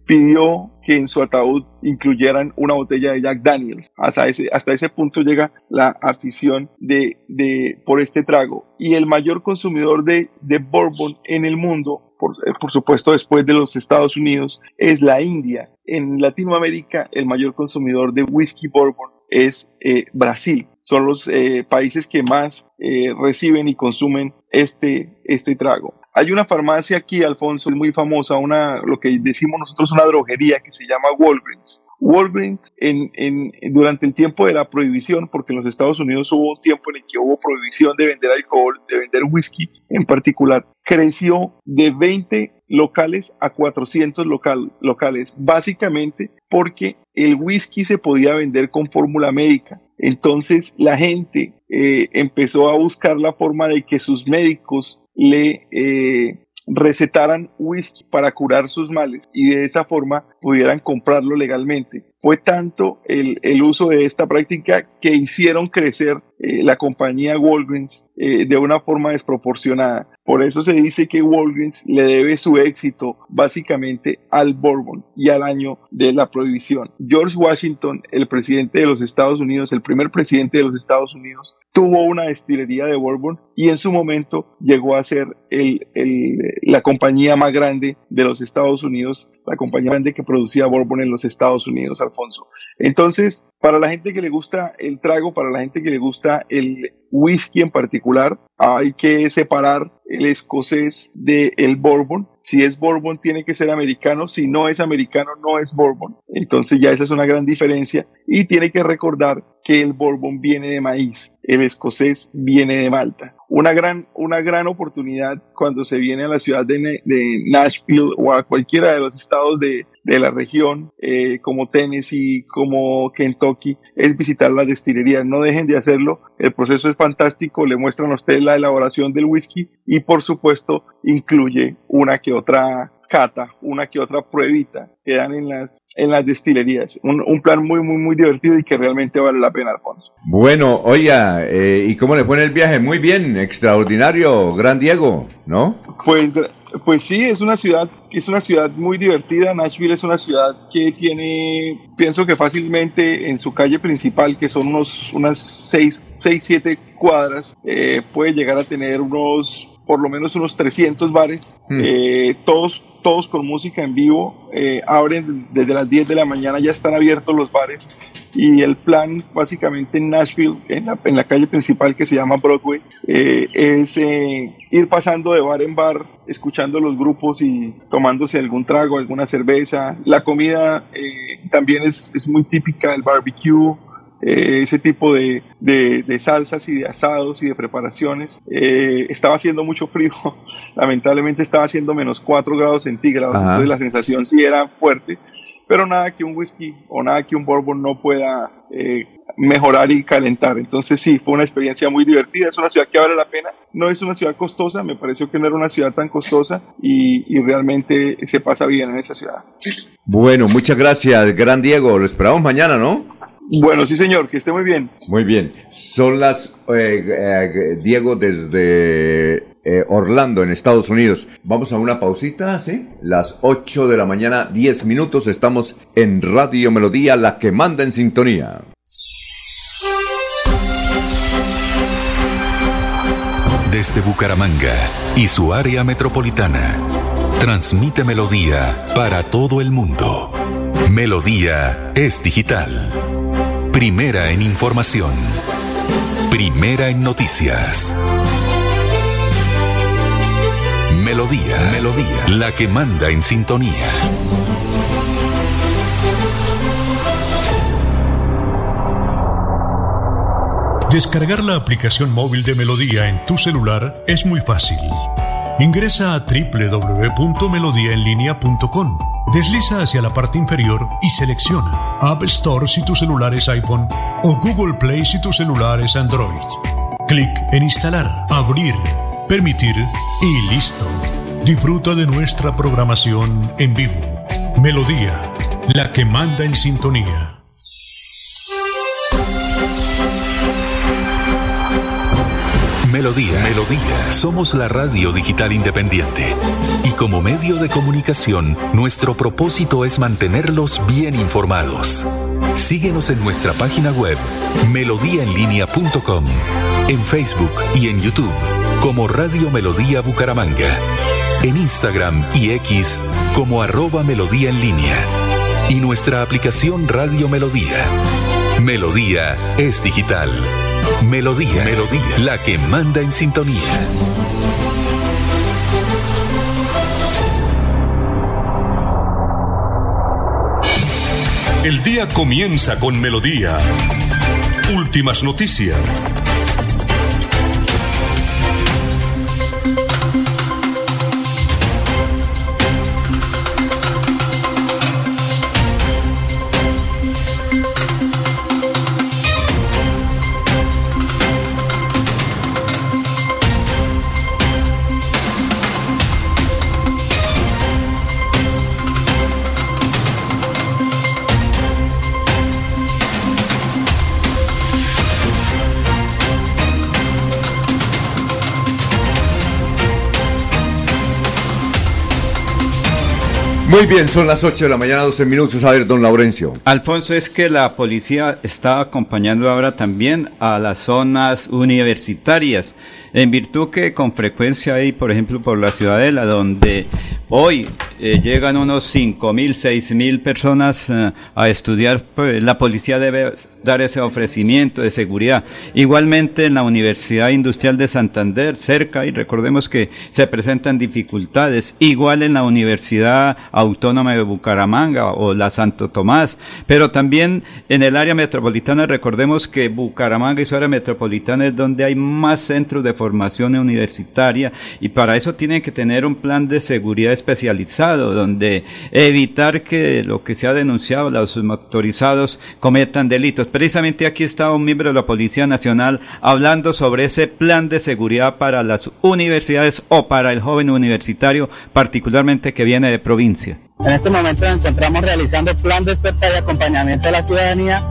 pidió que en su ataúd incluyeran una botella de Jack Daniels. Hasta ese, hasta ese punto llega la afición de, de, por este trago. Y el mayor consumidor de, de bourbon en el mundo, por, eh, por, supuesto después de los Estados Unidos, es la India. En Latinoamérica el mayor consumidor de whisky bourbon es eh, Brasil. Son los eh, países que más eh, reciben y consumen este, este trago. Hay una farmacia aquí, Alfonso, muy famosa, una, lo que decimos nosotros una droguería que se llama Walgreens. Walgreens en, en, durante el tiempo de la prohibición, porque en los Estados Unidos hubo un tiempo en el que hubo prohibición de vender alcohol, de vender whisky en particular, creció de 20 locales a 400 local, locales, básicamente porque el whisky se podía vender con fórmula médica. Entonces la gente eh, empezó a buscar la forma de que sus médicos le eh, recetaran whisky para curar sus males y de esa forma pudieran comprarlo legalmente. Fue tanto el, el uso de esta práctica que hicieron crecer eh, la compañía Walgreens eh, de una forma desproporcionada. Por eso se dice que Walgreens le debe su éxito básicamente al Bourbon y al año de la prohibición. George Washington, el presidente de los Estados Unidos, el primer presidente de los Estados Unidos, tuvo una destilería de Bourbon y en su momento llegó a ser el, el, la compañía más grande de los Estados Unidos, la compañía grande que producía Bourbon en los Estados Unidos, Alfonso. Entonces, para la gente que le gusta el trago, para la gente que le gusta el whisky en particular, hay que separar el escocés del el bourbon. Si es bourbon tiene que ser americano, si no es americano no es bourbon. Entonces ya esa es una gran diferencia y tiene que recordar que el bourbon viene de maíz, el escocés viene de Malta. Una gran, una gran oportunidad cuando se viene a la ciudad de, Nashville o a cualquiera de los estados de, de la región, eh, como Tennessee, como Kentucky, es visitar las destilerías. No dejen de hacerlo. El proceso es fantástico. Le muestran a usted la elaboración del whisky y, por supuesto, incluye una que otra cata, una que otra pruebita que dan en las, en las destilerías. Un, un, plan muy, muy, muy divertido y que realmente vale la pena, Alfonso. Bueno, oiga, eh, ¿y cómo le fue en el viaje? Muy bien, extraordinario, gran Diego, ¿no? Pues, pues sí, es una ciudad, es una ciudad muy divertida. Nashville es una ciudad que tiene, pienso que fácilmente en su calle principal, que son unos, unas 6, 6 7 cuadras, eh, puede llegar a tener unos por lo menos unos 300 bares, mm. eh, todos, todos con música en vivo, eh, abren desde las 10 de la mañana, ya están abiertos los bares y el plan básicamente en Nashville, en la, en la calle principal que se llama Broadway, eh, es eh, ir pasando de bar en bar, escuchando los grupos y tomándose algún trago, alguna cerveza. La comida también es, es muy típica del barbecue, eh, ese tipo de, de, salsas y de asados y de preparaciones. Eh, estaba haciendo mucho frío, lamentablemente estaba haciendo menos 4 grados centígrados, entonces la sensación sí era fuerte, pero nada que un whisky o nada que un bourbon no pueda eh, mejorar y calentar. Entonces sí, fue una experiencia muy divertida, es una ciudad que vale la pena, no es una ciudad costosa, me pareció que no era una ciudad tan costosa y, y realmente se pasa bien en esa ciudad. Bueno, muchas gracias, gran Diego, lo esperamos mañana, ¿no? Bueno, sí, señor, que esté muy bien. Muy bien. Son las, eh, eh, Diego, desde eh, Orlando, en Estados Unidos. Vamos a una pausita, ¿sí? Las 8 de la mañana, 10 minutos. Estamos en Radio Melodía, la que manda en sintonía. Desde Bucaramanga y su área metropolitana, transmite Melodía para todo el mundo. Melodía es digital. Primera en información. Primera en noticias. Melodía, Melodía, la que manda en sintonía. Descargar la aplicación móvil de Melodía en tu celular es muy fácil. Ingresa a www.melodiaenlinea.com Desliza hacia la parte inferior y selecciona App Store si tu celular es iPhone o Google Play si tu celular es Android. Clic en Instalar, Abrir, Permitir y listo. Disfruta de nuestra programación en vivo. Melodía, la que manda en sintonía. Melodía, Melodía. Somos la radio digital independiente. Y como medio de comunicación, nuestro propósito es mantenerlos bien informados. Síguenos en nuestra página web, melodíaenlínea.com, en Facebook y en YouTube, como Radio Melodía Bucaramanga, en Instagram y X, como arroba Melodía en línea, y nuestra aplicación Radio Melodía. Melodía es digital. Melodía, Melodía, la que manda en sintonía. El día comienza con Melodía. Últimas noticias. Muy bien, son las 8 de la mañana, 12 minutos. A ver, don Laurencio. Alfonso, es que la policía está acompañando ahora también a las zonas universitarias, en virtud que con frecuencia hay, por ejemplo, por la Ciudadela, donde hoy eh, llegan unos 5 mil, 6 mil personas eh, a estudiar, pues, la policía debe dar ese ofrecimiento de seguridad. Igualmente en la Universidad Industrial de Santander, cerca, y recordemos que se presentan dificultades, igual en la Universidad Autónoma de Bucaramanga o la Santo Tomás, pero también en el área metropolitana, recordemos que Bucaramanga y su área metropolitana es donde hay más centros de formación universitaria y para eso tienen que tener un plan de seguridad especializado, donde evitar que lo que se ha denunciado, los motorizados cometan delitos Precisamente aquí está un miembro de la Policía Nacional hablando sobre ese plan de seguridad para las universidades o para el joven universitario, particularmente que viene de provincia. En este momento nos encontramos realizando el plan de despertar y acompañamiento de la ciudadanía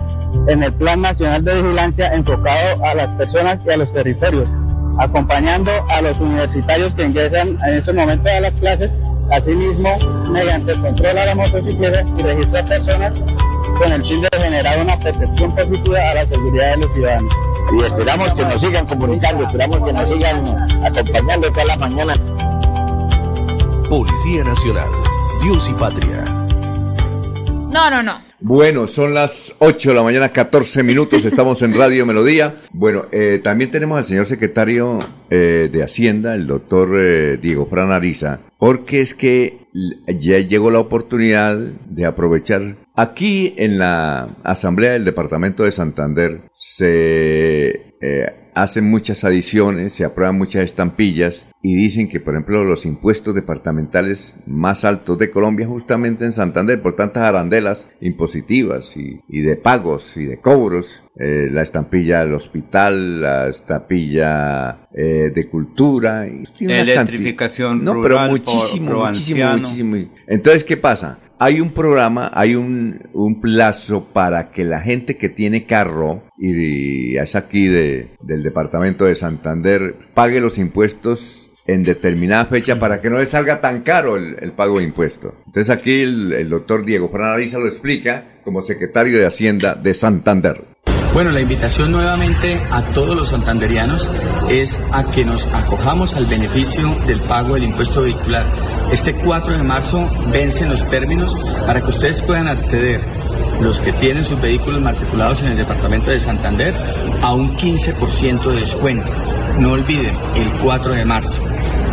en el Plan Nacional de Vigilancia enfocado a las personas y a los territorios, acompañando a los universitarios que ingresan en este momento a las clases, asimismo mediante el control a las motocicletas y registro de personas con el fin de generar una percepción positiva a la seguridad de los ciudadanos. Y esperamos que nos sigan comunicando, esperamos que nos sigan acompañando toda la mañana. Policía Nacional, Dios y Patria. No, no, no. Bueno, son las 8 de la mañana, 14 minutos, estamos en Radio Melodía. Bueno, eh, también tenemos al señor secretario eh, de Hacienda, el doctor eh, Diego Fran Ariza, porque es que ya llegó la oportunidad de aprovechar. Aquí en la Asamblea del Departamento de Santander se hacen muchas adiciones, se aprueban muchas estampillas y dicen que, por ejemplo, los impuestos departamentales más altos de Colombia, justamente en Santander, por tantas arandelas impositivas y, de pagos y de cobros, eh, la estampilla del hospital, la estampilla eh, de cultura, y electrificación no, pero muchísimo, muchísimo, muchísimo. Entonces, ¿qué pasa? hay un programa, hay un, un, plazo para que la gente que tiene carro, y es aquí de, del departamento de Santander, pague los impuestos en determinada fecha para que no le salga tan caro el, pago de impuestos. Entonces aquí el, doctor Diego Franariza lo explica como secretario de Hacienda de Santander. Bueno, la invitación nuevamente a todos los santanderianos es a que nos acojamos al beneficio del pago del impuesto vehicular. Este 4 de marzo vencen los términos para que ustedes puedan acceder, los que tienen sus vehículos matriculados en el departamento de Santander, a un 15% de descuento. No olviden, el 4 de marzo.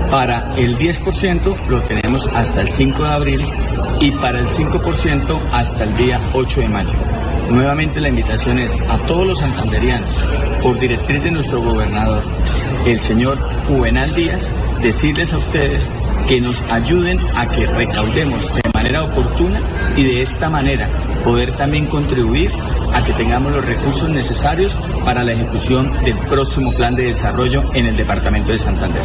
Para el 10% lo tenemos hasta el 5 de abril y para el 5% hasta el día 8 de mayo. Nuevamente la invitación es a todos los santanderianos, por directriz de nuestro gobernador, el señor Juvenal Díaz, decirles a ustedes que nos ayuden a que recaudemos de manera oportuna y de esta manera poder también contribuir a que tengamos los recursos necesarios para la ejecución del próximo plan de desarrollo en el departamento de Santander.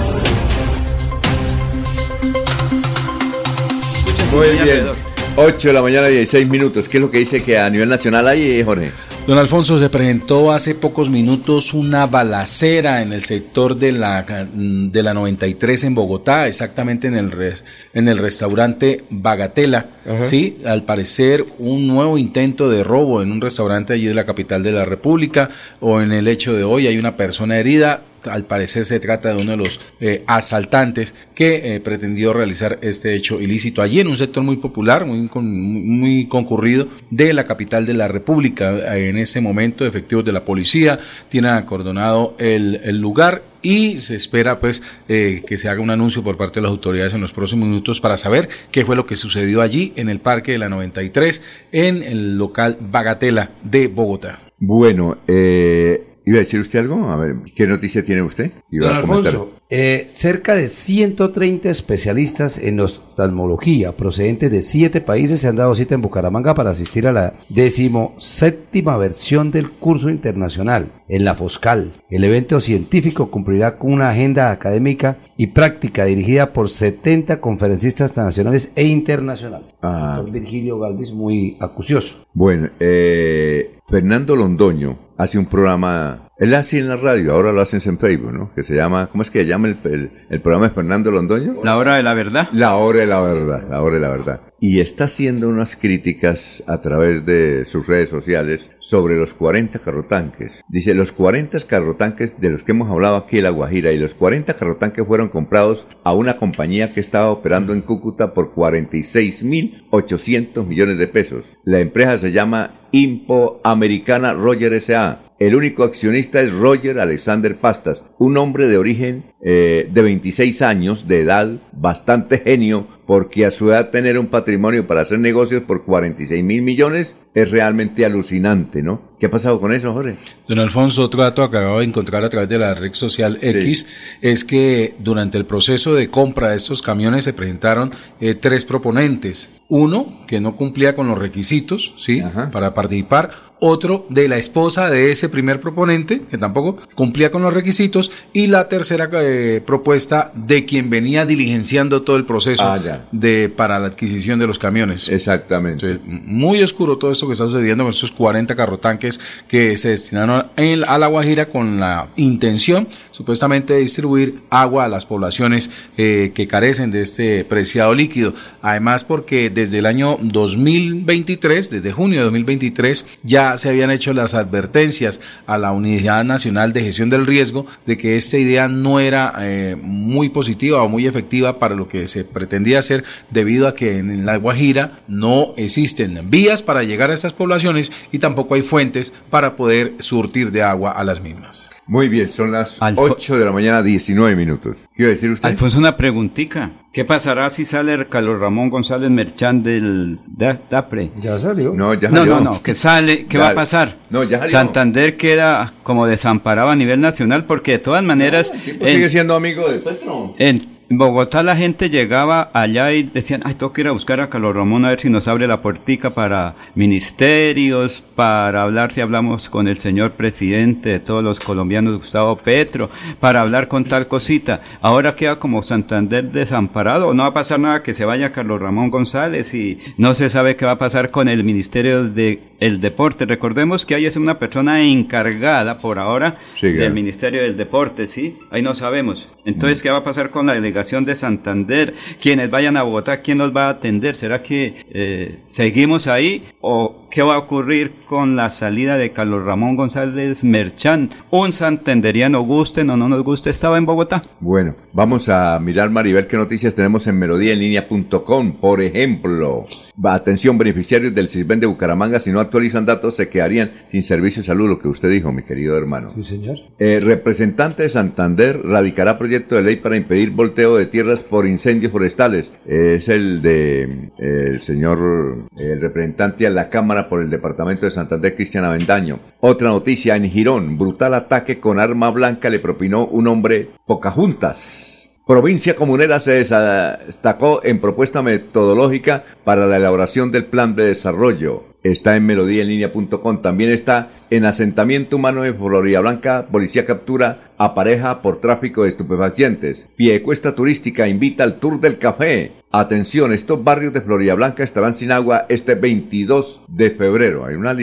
Muy bien. 8 de la mañana, 16 minutos. ¿Qué es lo que dice que a nivel nacional hay, Jorge? Don Alfonso, se presentó hace pocos minutos una balacera en el sector de la, de la 93 en Bogotá, exactamente en el, en el restaurante Bagatela. Sí, al parecer un nuevo intento de robo en un restaurante allí de la capital de la República o en el hecho de hoy hay una persona herida al parecer se trata de uno de los eh, asaltantes que eh, pretendió realizar este hecho ilícito allí en un sector muy popular, muy, concurrido de la capital de la República. En ese momento, efectivos de la policía tienen acordonado el, lugar y se espera pues eh, que se haga un anuncio por parte de las autoridades en los próximos minutos para saber qué fue lo que sucedió allí en el Parque de la 93 en el local Bagatela de Bogotá. Bueno, eh, ¿Iba a decir usted algo? A ver, ¿qué noticia tiene usted? Iba Alfonso, eh, cerca de 130 especialistas en oftalmología procedentes de siete países se han dado cita en Bucaramanga para asistir a la decimoséptima versión del curso internacional en la Foscal. El evento científico cumplirá con una agenda académica y práctica dirigida por 70 conferencistas nacionales e internacionales. Ah. Virgilio Galvis muy acucioso. Bueno, eh, Fernando Londoño hace un programa, él hace en la radio, ahora lo hacen en Facebook, ¿no? Que se llama, ¿cómo es que se llama el, el, programa de Fernando Londoño? La hora de la verdad. La hora de la verdad, la hora de la verdad. Y está haciendo unas críticas a través de sus redes sociales sobre los 40 carrotanques. Dice, los 40 carrotanques de los que hemos hablado aquí en La Guajira y los 40 carrotanques fueron comprados a una compañía que estaba operando en Cúcuta por 46.800 millones de pesos. La empresa se llama Impo Americana Roger S.A. El único accionista es Roger Alexander Pastas, un hombre de origen eh, de 26 años de edad, bastante genio, porque a su edad tener un patrimonio para hacer negocios por 46 mil millones es realmente alucinante, ¿no? ¿Qué ha pasado con eso, Jorge? Don Alfonso, otro dato acabo de encontrar a través de la red social X es que durante el proceso de compra de estos camiones se presentaron eh, tres proponentes. Uno que no cumplía con los requisitos, ¿sí? Para participar otro de la esposa de ese primer proponente, que tampoco cumplía con los requisitos, y la tercera eh, propuesta de quien venía diligenciando todo el proceso ah, de para la adquisición de los camiones. Exactamente. muy oscuro todo esto que está sucediendo con estos 40 carrotanques que se destinaron a La Guajira con la intención supuestamente distribuir agua a las poblaciones eh, que carecen de este preciado líquido. Además, porque desde el año 2023, desde junio de 2023, ya se habían hecho las advertencias a la Unidad Nacional de Gestión del Riesgo de que esta idea no era eh, muy positiva o muy efectiva para lo que se pretendía hacer debido a que en la Guajira no existen vías para llegar a estas poblaciones y tampoco hay fuentes para poder surtir de agua a las mismas. Muy bien, son las 8 de la mañana, 19 minutos. ¿Qué iba a decir usted? Alfonso, una preguntica. ¿Qué pasará si sale Carlos Ramón González Merchán del DAPRE? Ya salió. No, ya No, salió. no, no, que sale, ¿qué va a pasar? No, ya salió. Santander queda como desamparado a nivel nacional porque de todas maneras... Pues sigue siendo amigo de Petro. En Bogotá la gente llegaba allá y decían, ay, tengo que ir a buscar a Carlos Ramón a ver si nos abre la puertica para ministerios, para hablar si hablamos con el señor presidente de todos los colombianos, Gustavo Petro, para hablar con tal cosita. Ahora queda como Santander desamparado, no va a pasar nada que se vaya Carlos Ramón González y no se sabe qué va a pasar con el Ministerio de el Deporte. Recordemos que ahí es una persona encargada por ahora Sí, del. Ministerio del Deporte, ¿sí? Ahí no sabemos. Entonces, ¿qué va a pasar con la delegación de Santander? Quienes vayan a Bogotá, ¿quién nos va a atender? ¿Será que eh, seguimos ahí? ¿O qué va a ocurrir con la salida de Carlos Ramón González Merchán? Un santanderiano, gusten o no nos guste, estaba en Bogotá. Bueno, vamos a mirar, Maribel, qué noticias tenemos en melodíaenlínea.com. Por ejemplo, atención, beneficiarios del CISBEN de Bucaramanga, si no actualizan datos, se quedarían sin servicio de salud, lo que usted dijo, mi querido hermano. Sí, señor. Eh, representante de Santander radicará proyecto de ley para impedir volteo de tierras por incendios forestales. Es el de el señor, el representante a la Cámara por el Departamento de Santander, Cristian Avendaño. Otra noticia en Girón, brutal ataque con arma blanca le propinó un hombre Pocahuntas. Provincia Comunera se destacó en propuesta metodológica para la elaboración del plan de desarrollo. Está en melodíaenlínea.com. También está en asentamiento humano en Florida Blanca. Policía captura a pareja por tráfico de estupefacientes. Piecuesta turística invita al Tour del Café. Atención, estos barrios de Florida Blanca estarán sin agua este 22 de febrero. Hay una,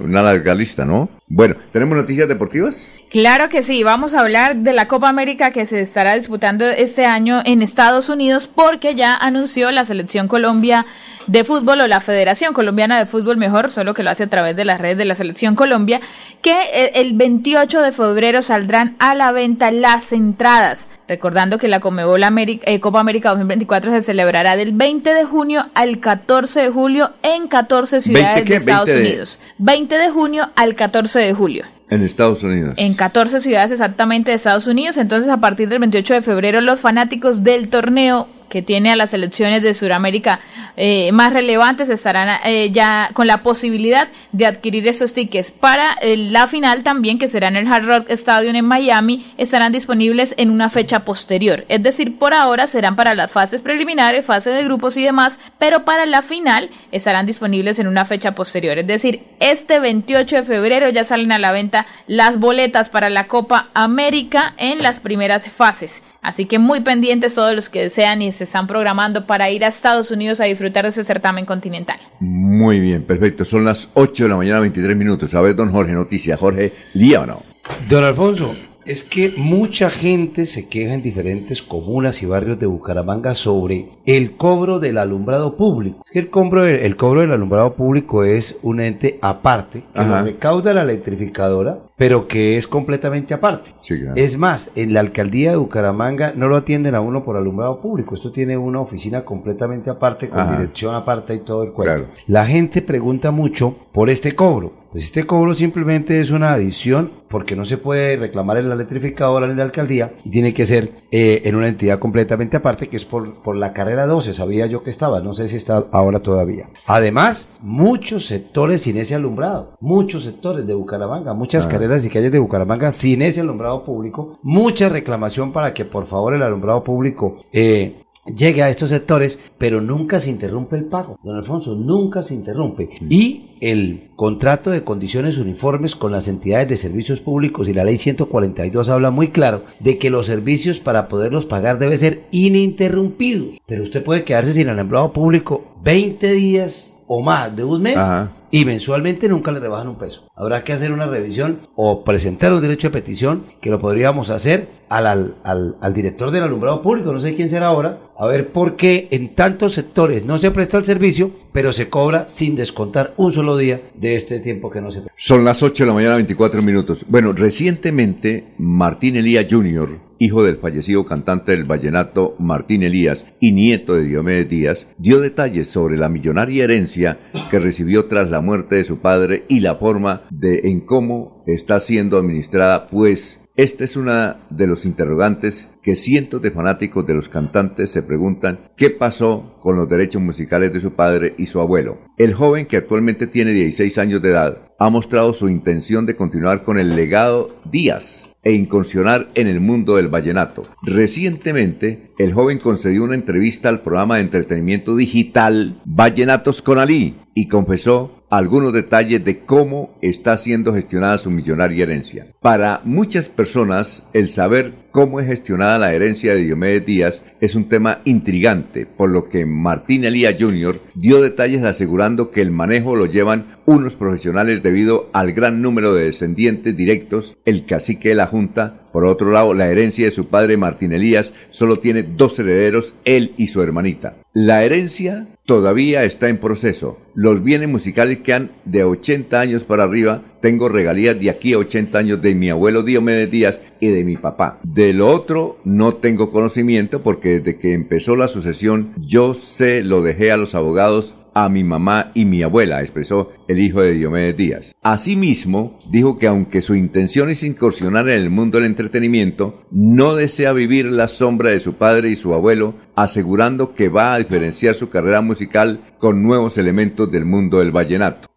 una larga lista, ¿no? Bueno, ¿tenemos noticias deportivas? Claro que sí, vamos a hablar de la Copa América que se estará disputando este año en Estados Unidos porque ya anunció la selección Colombia de fútbol o la Federación Colombiana de Fútbol mejor, solo que lo hace a través de las redes de la selección Colombia, que eh, el 28 de febrero saldrán a la venta las entradas. Recordando que la Comebol Ameri- eh, Copa América 2024 se celebrará del 20 de junio al 14 de julio en 14 ciudades de Estados 20 de- Unidos. 20 de junio al 14 de julio. En Estados Unidos. En 14 ciudades exactamente de Estados Unidos. Entonces, a partir del 28 de febrero, los fanáticos del torneo que tiene a las selecciones de Sudamérica eh, más relevantes estarán eh, ya con la posibilidad de adquirir esos tickets. Para eh, la final también, que será en el Hard Rock Stadium en Miami, estarán disponibles en una fecha posterior. Es decir, por ahora serán para las fases preliminares, fase de grupos y demás, pero para la final estarán disponibles en una fecha posterior. Es decir, este 28 de febrero ya salen a la venta las boletas para la Copa América en las primeras fases. Así que muy pendientes todos los que desean y se están programando para ir a Estados Unidos a disfrutar de ese certamen continental. Muy bien, perfecto. Son las 8 de la mañana, 23 minutos. A ver, don Jorge, noticia. Jorge, ¿lía o no? Don Alfonso, es que mucha gente se queja en diferentes comunas y barrios de Bucaramanga sobre el cobro del alumbrado público. Es que el cobro, el cobro del alumbrado público es un ente aparte que Ajá. lo recauda la electrificadora, pero que es completamente aparte. Sí, claro. Es más, en la alcaldía de Bucaramanga no lo atienden a uno por alumbrado público. Esto tiene una oficina completamente aparte, con Ajá. dirección aparte y todo el cuento. Claro. La gente pregunta mucho por este cobro. Pues este cobro simplemente es una adición porque no se puede reclamar en la electrificadora ni en la alcaldía y tiene que ser eh, en una entidad completamente aparte que es por, por la carrera 12, sabía yo que estaba, no sé si está ahora todavía. Además, muchos sectores sin ese alumbrado, muchos sectores de Bucaramanga, muchas carreras y calles de Bucaramanga sin ese alumbrado público, mucha reclamación para que por favor el alumbrado público eh, llegue a estos sectores, pero nunca se interrumpe el pago. Don Alfonso, nunca se interrumpe. Y el contrato de condiciones uniformes con las entidades de servicios públicos y la ley 142 habla muy claro de que los servicios para poderlos pagar deben ser ininterrumpidos. Pero usted puede quedarse sin el empleado público 20 días o más de un mes Ajá. Y mensualmente nunca le rebajan un peso. Habrá que hacer una revisión o presentar un derecho de petición que lo podríamos hacer al, al, al, director del alumbrado público, no sé quién será ahora, a ver por qué en tantos sectores no se presta el servicio, pero se cobra sin descontar un solo día de este tiempo que no se presta. Son las 8 de la mañana, 24 minutos. Bueno, recientemente Martín Elías Jr., hijo del fallecido cantante del vallenato Martín Elías y nieto de Diomedes Díaz, dio detalles sobre la millonaria herencia que recibió tras la muerte de su padre y la forma de en cómo está siendo administrada, pues esta es una de los interrogantes que cientos de fanáticos de los cantantes se preguntan qué pasó con los derechos musicales de su padre y su abuelo. El joven, que actualmente tiene 16 años de edad, ha mostrado su intención de continuar con el legado Díaz e incursionar en el mundo del vallenato. Recientemente, el joven concedió una entrevista al programa de entretenimiento digital Vallenatos con Ali y confesó algunos detalles de cómo está siendo gestionada su millonaria herencia. Para muchas personas, el saber cómo es gestionada la herencia de Diomedes Díaz es un tema intrigante, por lo que Martín Elías Jr. dio detalles asegurando que el manejo lo llevan unos profesionales debido al gran número de descendientes directos, el cacique de la Junta, por otro lado, la herencia de su padre Martín Elías solo tiene dos herederos, él y su hermanita. La herencia todavía está en proceso. Los bienes musicales que han de 80 años para arriba, tengo regalías de aquí a 80 años de mi abuelo Diomedes Díaz y de mi papá. De lo otro no tengo conocimiento porque desde que empezó la sucesión yo sé lo dejé a los abogados a mi mamá y mi abuela, expresó el hijo de Diomedes Díaz. Asimismo, dijo que aunque su intención es incursionar en el mundo del entretenimiento, no desea vivir la sombra de su padre y su abuelo, asegurando que va a diferenciar su carrera musical con nuevos elementos del mundo del vallenato.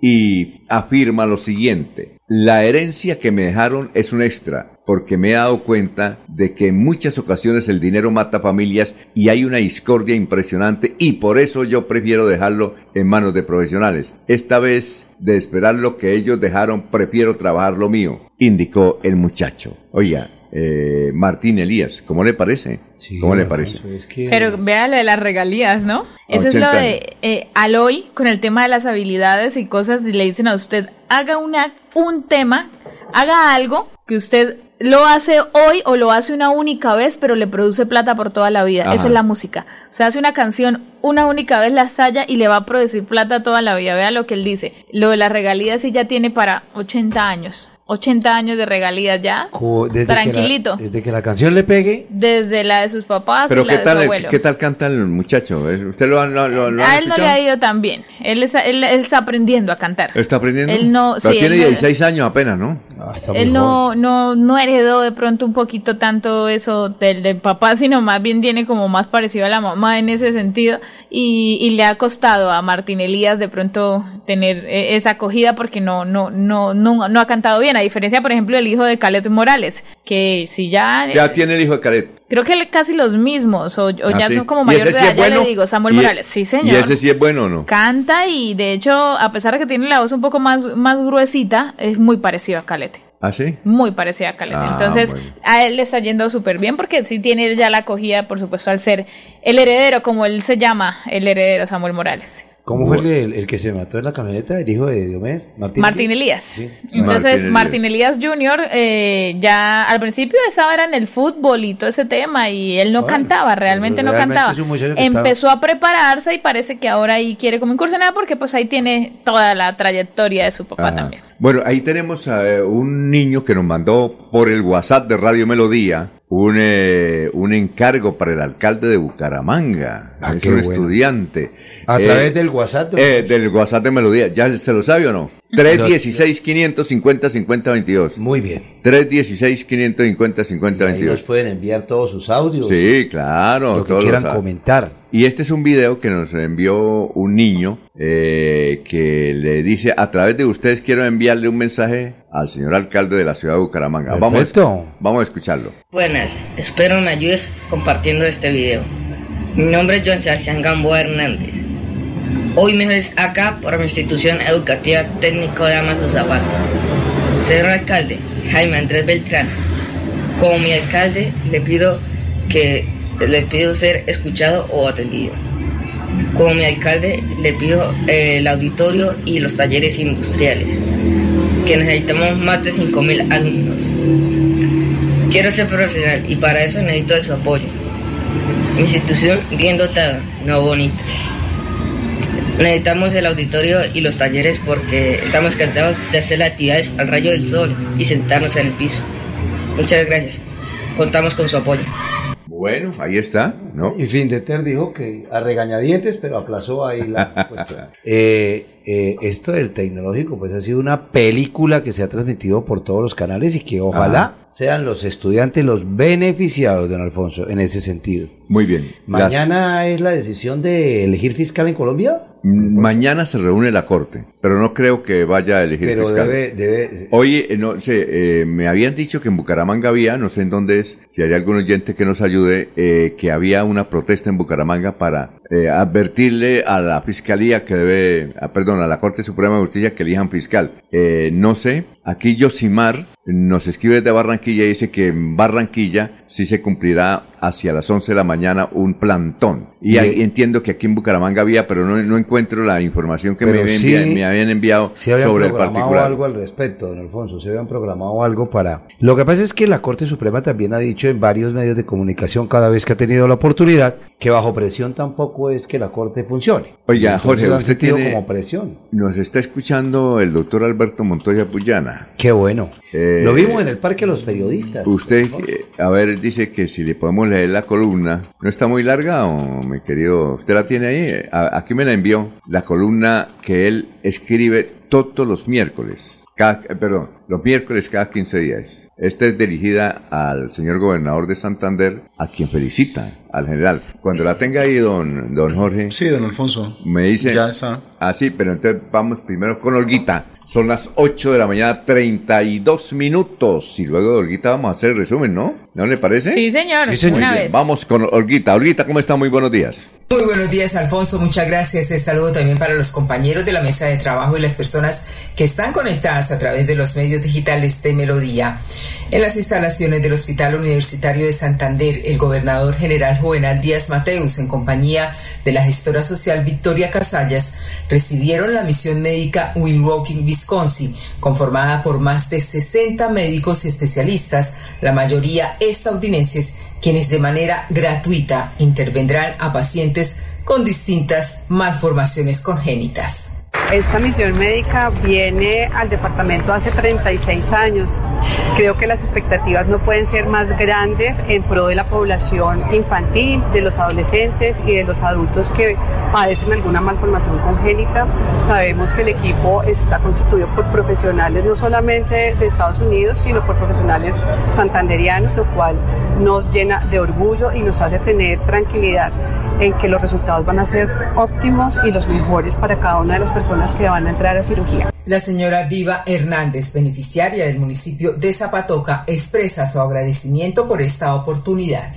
Y afirma lo siguiente, la herencia que me dejaron es un extra, porque me he dado cuenta de que en muchas ocasiones el dinero mata familias y hay una discordia impresionante y por eso yo prefiero dejarlo en manos de profesionales. Esta vez, de esperar lo que ellos dejaron, prefiero trabajar lo mío, indicó el muchacho. Oiga, eh, Martín Elías, ¿cómo le parece? ¿Cómo le parece? Pero vea lo de las regalías, ¿no? Eso es lo de eh, Aloy con el tema de las habilidades y cosas y le dicen a usted, haga una, un tema, haga algo que usted lo hace hoy o lo hace una única vez, pero le produce plata por toda la vida. Eso es la música. O sea, hace una canción una única vez, la estalla y le va a producir plata toda la vida. Vea lo que él dice. Lo de las regalías sí ya tiene para 80 años. 80 años de regalías ya. Desde Tranquilito. Que la, desde que la canción le pegue. Desde la de sus papás Pero y la ¿qué de tal, su abuelo. ¿qué tal canta el muchacho? ¿Usted lo, lo, lo, lo A él no le ha ido tan bien. Él, es, él, él, está aprendiendo a cantar. ¿Está aprendiendo? Él no, Pero sí, tiene él no- 16 años apenas, ¿no? Ah, él no, no, no heredó de pronto un poquito tanto eso del, del papá, sino más bien tiene como más parecido a la mamá en ese sentido. Y, y le ha costado a Martín Elías de pronto tener eh, esa acogida porque no, no, no, no, no ha cantado bien. A diferencia, por ejemplo, del hijo de Caleb Morales, que si ya. Ya tiene el hijo de Caret. Creo que casi los mismos, o, o Ah, ya sí. son como ¿Y mayores de edad, ya bueno? le digo, Samuel ¿Y- Morales. Sí, señor. ¿Y ese sí es bueno o no? Canta y de hecho, a pesar de que tiene la voz un poco más, más gruesita, es muy parecido a Calete. ¿Ah, sí? Muy parecida a Calete. Ah, Entonces, bueno. a él le está yendo súper bien porque sí tiene ya la acogida, por supuesto, al ser el heredero, como él se llama, el heredero Samuel Morales. ¿Cómo fue el, el- el que se mató en la camioneta? ¿El hijo de Diomedes? Martín. Martín Elías. Sí. Entonces, Martín Martín Elías Jr. eh, ya al principio estaba era en el fútbol y todo ese tema y él no Bueno, cantaba, realmente no cantaba. Empezó a prepararse y parece que ahora ahí quiere como incursionar porque pues ahí tiene toda la trayectoria de su papá Ajá. también. Bueno, ahí tenemos a eh, un niño que nos mandó por el WhatsApp de Radio Melodía un, eh, un encargo para el alcalde de Bucaramanga. Ah, es un bueno. estudiante. A Eh, través del WhatsApp. eh, del WhatsApp de Melodía. ¿Ya se lo sabe o no? 316-550-5022. Muy bien. 316-550-5022. Ahí nos pueden enviar todos sus audios. Sí, claro. Lo que todos quieran los- comentar. Y este es un video que nos envió un niño eh, que le dice, a través de ustedes quiero enviarle un mensaje al señor alcalde de la ciudad de Bucaramanga. Vamos, Perfecto. vamos a escucharlo. Buenas, espero me ayudes compartiendo este video. Mi nombre es Joan Sebastián Gamboa Hernández. Hoy me ves acá por mi institución educativa técnico de Amazo Zapata. Señor alcalde, Jaime Andrés Beltrán. Como mi alcalde, le pido que le pido ser escuchado o atendido. Como mi alcalde, le pido eh, el auditorio y los talleres industriales, que necesitamos más de 5.000 alumnos. Quiero ser profesional y para eso necesito su apoyo. Mi institución bien dotada, no bonita. Necesitamos el auditorio y los talleres porque estamos cansados de hacer las actividades al rayo del sol y sentarnos en el piso. Muchas gracias. Contamos con su apoyo. Bueno, ahí está, ¿no? Y Findeter dijo que a regañadientes, pero aplazó ahí la cuestión. Eh, eh, esto del tecnológico, pues ha sido una película que se ha transmitido por todos los canales y que ojalá sean los estudiantes los beneficiados, don Alfonso, en ese sentido. Muy bien. ¿Mañana es la decisión de elegir fiscal en Colombia? Mm, Mañana se reúne la corte, pero no creo que vaya a elegir Pero fiscal. debe, debe, Oye, eh, no sé, eh, me habían dicho que en Bucaramanga había, no sé en dónde es, si hay algún oyente que nos ayude, eh, que había una protesta en Bucaramanga para eh, advertirle a la fiscalía que debe, ah, perdón, a la Corte Suprema de Justicia que elijan fiscal. Eh, no sé, aquí Yosimar nos escribe de Barranquilla y dice que en Barranquilla sí se cumplirá hacia las 11 de la mañana un plantón. Y ahí entiendo que aquí en Bucaramanga había, pero no, no encuentro la información que me, habían sí- envia- me habían enviado Sí habían sobre el programado particular. algo al respecto, don Alfonso, se habían programado algo para... Lo que pasa es que la Corte Suprema también ha dicho en varios medios de comunicación cada vez que ha tenido la oportunidad que bajo presión tampoco es que la Corte funcione. Oiga, Entonces Jorge, usted tiene- como presión. Nos está escuchando el doctor Alberto Montoya Puyana. Qué bueno. Eh, Lo vimos en el Parque de los Periodistas. Usted, eh, a ver, dice que si le podemos leer la columna. ¿No está muy larga o, mi querido? ¿Usted la tiene ahí? Eh, a- aquí me la envió. La columna que él escribe todos los miércoles. Cada- eh, perdón, los miércoles cada 15 días. Esta es dirigida al señor gobernador de Santander, a quien felicita, al general. Cuando la tenga ahí, don, don Jorge. Sí, don Alfonso. Me dice. Ya está. Ah, sí, pero entonces vamos primero con Olguita. Son las 8 de la mañana, 32 minutos. Y luego de Olguita vamos a hacer el resumen, ¿no? ¿No le parece? Sí, señor, una bien, vez. Vamos con Olguita. Olguita, ¿cómo está? Muy buenos días. Muy buenos días, Alfonso. Muchas gracias. El saludo también para los compañeros de la mesa de trabajo y las personas que están conectadas a través de los medios digitales de Melodía. En las instalaciones del Hospital Universitario de Santander, el gobernador general Juvenal Díaz Mateus, en compañía de la gestora social Victoria Casallas, recibieron la misión médica Milwaukee, Wisconsin, conformada por más de 60 médicos y especialistas, la mayoría estadounidenses, quienes de manera gratuita intervendrán a pacientes con distintas malformaciones congénitas. Esta misión médica viene al departamento hace 36 años. Creo que las expectativas no pueden ser más grandes en pro de la población infantil, de los adolescentes y de los adultos que padecen alguna malformación congénita. Sabemos que el equipo está constituido por profesionales no solamente de Estados Unidos, sino por profesionales santanderianos, lo cual nos llena de orgullo y nos hace tener tranquilidad en que los resultados van a ser óptimos y los mejores para cada una de las personas que van a entrar a cirugía. La señora Diva Hernández, beneficiaria del municipio de Zapatoca, expresa su agradecimiento por esta oportunidad.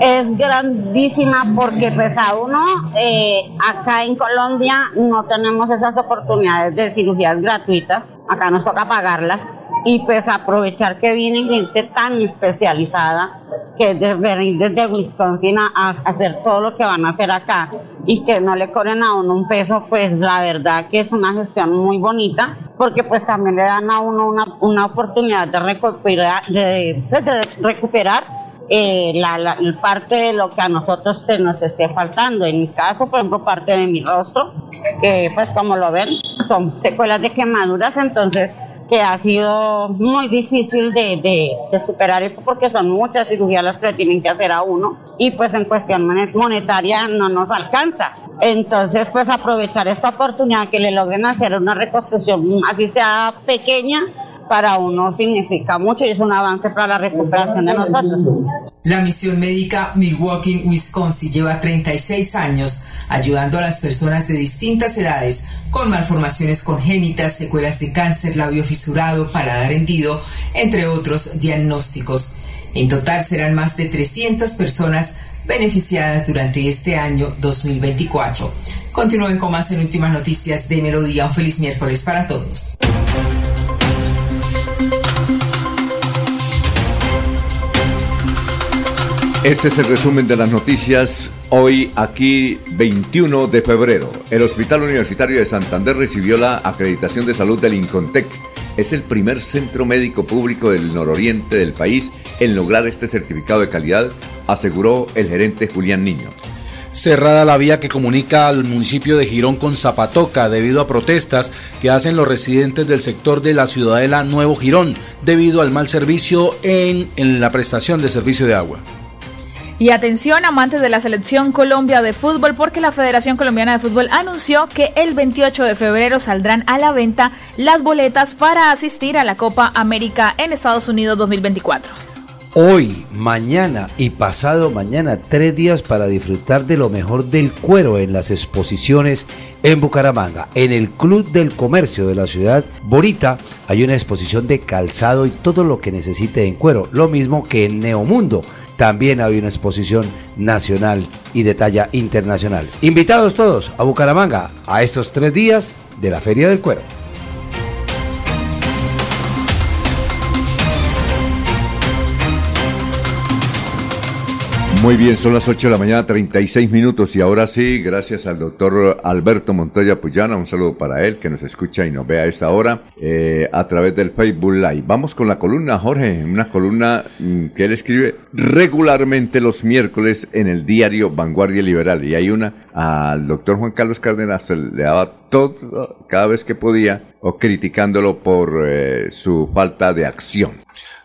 es grandísima porque pues a uno eh, acá en Colombia no tenemos esas oportunidades de cirugías gratuitas, acá nos toca pagarlas y pues aprovechar que viene gente tan especializada que de venir desde Wisconsin a, hacer todo lo que van a hacer acá y que no le cobren a uno un peso, pues la verdad que es una gestión muy bonita porque pues también le dan a uno una, una oportunidad de recuperar, de, pues, recuperar eh, la- la parte de lo que a nosotros se nos esté faltando. En mi caso, por ejemplo, parte de mi rostro, que pues como lo ven, son secuelas de quemaduras, entonces que ha sido muy difícil de, de- de superar eso porque son muchas cirugías las que le tienen que hacer a uno y pues en cuestión monet- monetaria no nos alcanza. Entonces pues aprovechar esta oportunidad que le logren hacer una reconstrucción así sea pequeña para uno significa mucho y es un avance para la recuperación de nosotros. La misión médica Milwaukee, Wisconsin lleva 36 años ayudando a las personas de distintas edades con malformaciones congénitas, secuelas de cáncer, labio fisurado, paladar hendido, entre otros diagnósticos. En total serán más de 300 personas beneficiadas durante este año 2024. Continúen con más en últimas noticias de Melodía. Un feliz miércoles para todos. Este es el resumen de las noticias hoy aquí 21 de febrero. El Hospital Universitario de Santander recibió la acreditación de salud del Incontec es el primer centro médico público del nororiente del país en lograr este certificado de calidad, aseguró el gerente Julián Niño cerrada la vía que comunica al municipio de Girón con Zapatoca debido a protestas que hacen los residentes del sector de la ciudadela Nuevo Girón debido al mal servicio en, en la prestación de servicio de agua. Y atención, amantes de la selección Colombia de fútbol, porque la Federación Colombiana de Fútbol anunció que el 28 de febrero saldrán a la venta las boletas para asistir a la Copa América en Estados Unidos 2024. Hoy, mañana y pasado mañana, tres días para disfrutar de lo mejor del cuero en las exposiciones en Bucaramanga. En el Club del Comercio de la ciudad Bonita hay una exposición de calzado y todo lo que necesite en cuero, lo mismo que en Neomundo también hay una exposición nacional y de talla internacional. Invitados todos a Bucaramanga a estos tres días de la Feria del Cuero. Muy bien, son las 8 de la mañana, 36 minutos y ahora sí, gracias al doctor Alberto Montoya Puyana, un saludo para él que nos escucha y nos ve a esta hora eh, a través del Facebook Live. Vamos con la columna, Jorge, una columna mm, que él escribe regularmente los miércoles en el diario Vanguardia Liberal y hay una al doctor Juan Carlos Cárdenas, le daba todo cada vez que podía o criticándolo por eh, su falta de acción.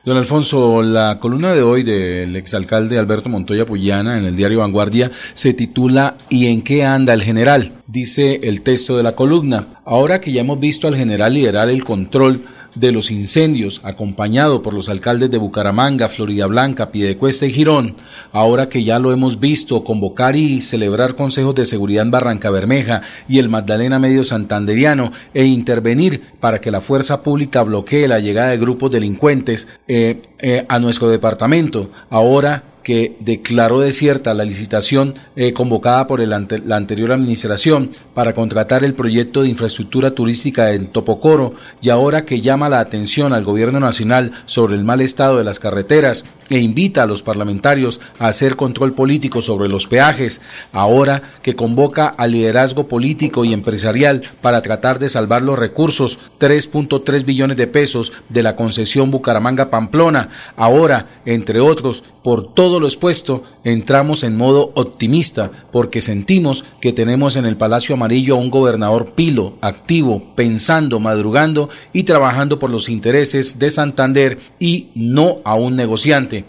Don Alfonso, la columna de hoy del exalcalde Alberto Montoya Puyana en el diario Vanguardia se titula ¿Y en qué anda el general? Dice el texto de la columna. Ahora que ya hemos visto al general liderar el control de los incendios, acompañado por los alcaldes de Bucaramanga, Florida Blanca, Piedecuesta y Girón, ahora que ya lo hemos visto convocar y celebrar consejos de seguridad en Barranca Bermeja y el Magdalena Medio Santanderiano e intervenir para que la fuerza pública bloquee la llegada de grupos delincuentes eh, eh, a nuestro departamento, ahora que declaró desierta la licitación eh, convocada por la anterior administración para contratar el proyecto de infraestructura turística en Topocoro y ahora que llama la atención al gobierno nacional sobre el mal estado de las carreteras e invita a los parlamentarios a hacer control político sobre los peajes, ahora que convoca al liderazgo político y empresarial para tratar de salvar los recursos 3.3 billones de pesos de la concesión Bucaramanga-Pamplona, ahora, entre otros, por todo lo expuesto, entramos en modo optimista porque sentimos que tenemos en el Palacio Amarillo a un gobernador pilo, activo, pensando, madrugando y trabajando por los intereses de Santander y no a un negociante.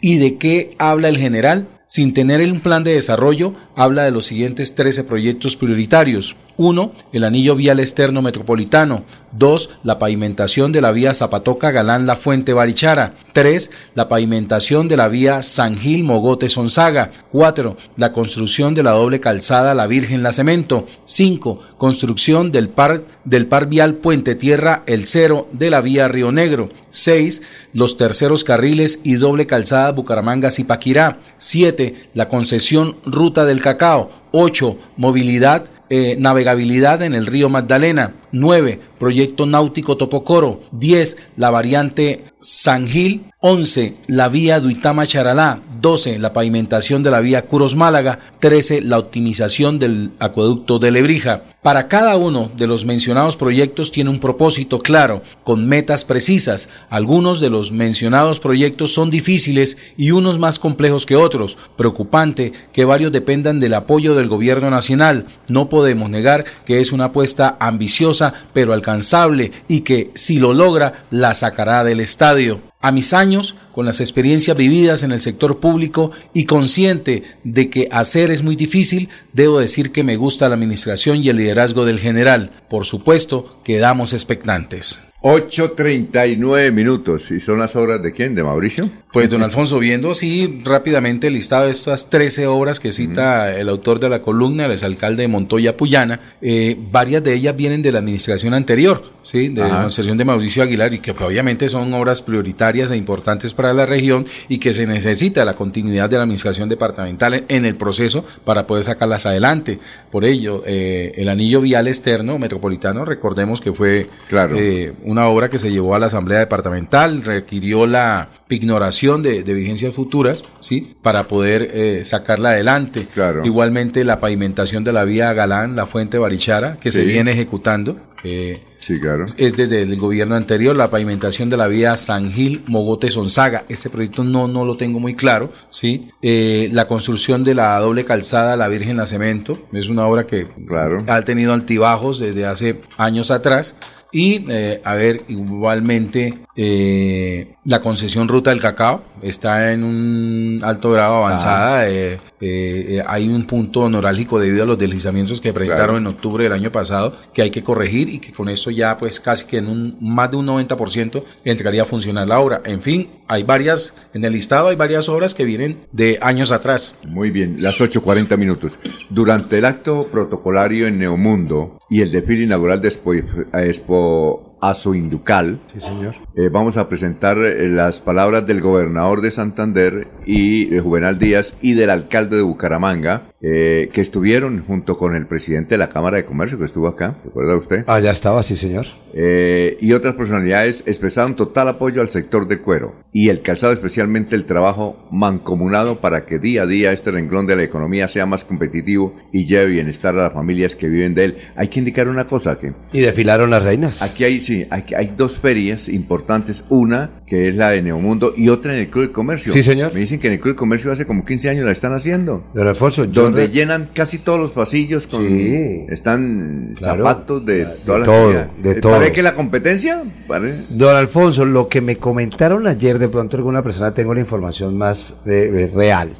¿Y de qué habla el general? Sin tener un plan de desarrollo, habla de los siguientes 13 proyectos prioritarios. 1. El anillo vial externo metropolitano. 2. La pavimentación de la vía Zapatoca Galán La Fuente Barichara. 3. La pavimentación de la vía San Gil Mogote Sonsaga. 4. La construcción de la doble calzada La Virgen La Cemento. 5. Construcción del par, del par vial Puente Tierra El Cero de la vía Río Negro. 6. Los terceros carriles y doble calzada Bucaramanga Zipaquirá. 7. La concesión Ruta del Cacao. 8. Movilidad eh, navegabilidad en el río Magdalena. 9. Proyecto náutico Topocoro. 10. La variante San Gil. 11. La vía Duitama-Charalá. 12. La pavimentación de la vía Curos-Málaga. 13. La optimización del acueducto de Lebrija. Para cada uno de los mencionados proyectos tiene un propósito claro, con metas precisas. Algunos de los mencionados proyectos son difíciles y unos más complejos que otros. Preocupante que varios dependan del apoyo del gobierno nacional. No podemos negar que es una apuesta ambiciosa pero alcanzable y que, si lo logra, la sacará del estadio a mis años, con las experiencias vividas en el sector público y consciente de que hacer es muy difícil, debo decir que me gusta la administración y el liderazgo del general. Por supuesto, quedamos expectantes. 8.39 minutos. ¿Y son las obras de quién? ¿De Mauricio? Pues, don Alfonso, viendo así rápidamente el listado de estas 13 obras que cita el autor de la columna, el exalcalde de Montoya Puyana, eh, varias de ellas vienen de la administración anterior, ¿sí? De la administración de Mauricio Aguilar, y que obviamente son obras prioritarias e importantes para la región y que se necesita la continuidad de la administración departamental en el proceso para poder sacarlas adelante. Por ello, eh, el anillo vial externo metropolitano, recordemos que fue claro. Eh, una obra que se llevó a la Asamblea Departamental, requirió la ignoración de, vigencias futuras, ¿sí? Para poder eh, sacarla adelante. Igualmente la pavimentación de la vía Galán, la Fuente Barichara, que se viene ejecutando. Eh, Sí, claro. Es desde el gobierno anterior, la pavimentación de la vía San Gil, Mogote, Sonsaga. Este proyecto no, no lo tengo muy claro, ¿sí? Eh, la construcción de la doble calzada La Virgen La Cemento, es una obra que claro. ha tenido altibajos desde hace años atrás. Y, eh, a ver, igualmente, eh, la concesión Ruta del Cacao está en un alto grado avanzada. Eh, eh, eh, hay un punto neurálgico debido a los deslizamientos que presentaron Claro. en octubre del año pasado que hay que corregir y que con eso ya, pues, casi que en un más de un 90% entraría a funcionar la obra. En fin, hay varias, en el listado hay varias obras que vienen de años atrás. Muy bien, las 8.40 minutos. Durante el acto protocolario en Neomundo y el desfile inaugural de Expo, Expo Azoinducal, Sí, señor. eh, vamos a presentar eh, las palabras del gobernador de Santander y de Juvenal Díaz y del alcalde de Bucaramanga, eh, que estuvieron junto con el presidente de la Cámara de Comercio, que estuvo acá, ¿recuerda usted? Ah, ya estaba, sí, señor. Eh, y otras personalidades expresaron total apoyo al sector de cuero y el calzado, especialmente el trabajo mancomunado para que día a día este renglón de la economía sea más competitivo y lleve bienestar a las familias que viven de él. Hay que indicar una cosa que Y desfilaron las reinas. aquí hay sí, hay, hay dos ferias importantes, una que es la de Neomundo y otra en el Club de Comercio. Sí, señor. Me dicen que en el Club de Comercio hace como 15 años la están haciendo. Don Alfonso, yo Donde llenan casi todos los pasillos con Sí. están Claro. zapatos de, toda la todo, de Eh, todo. ¿Parece que la competencia? Pare- Don Alfonso, lo que me comentaron ayer, de pronto alguna persona tengo la información más eh, eh, real,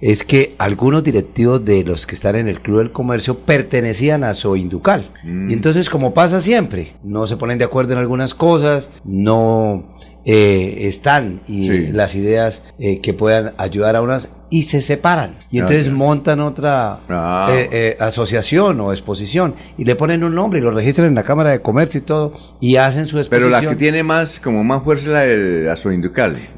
es que algunos directivos de los que están en el Club del Comercio pertenecían a Soinducal. Mm. Y entonces, como pasa siempre, no se ponen de acuerdo en algunas cosas, no eh, están y Sí. las ideas eh, que puedan ayudar a unas y se separan. Y Ah, entonces montan otra Ah. eh, eh, asociación o exposición y le ponen un nombre y lo registran en la Cámara de Comercio y todo y hacen su exposición. Pero la que tiene más, como más fuerza es la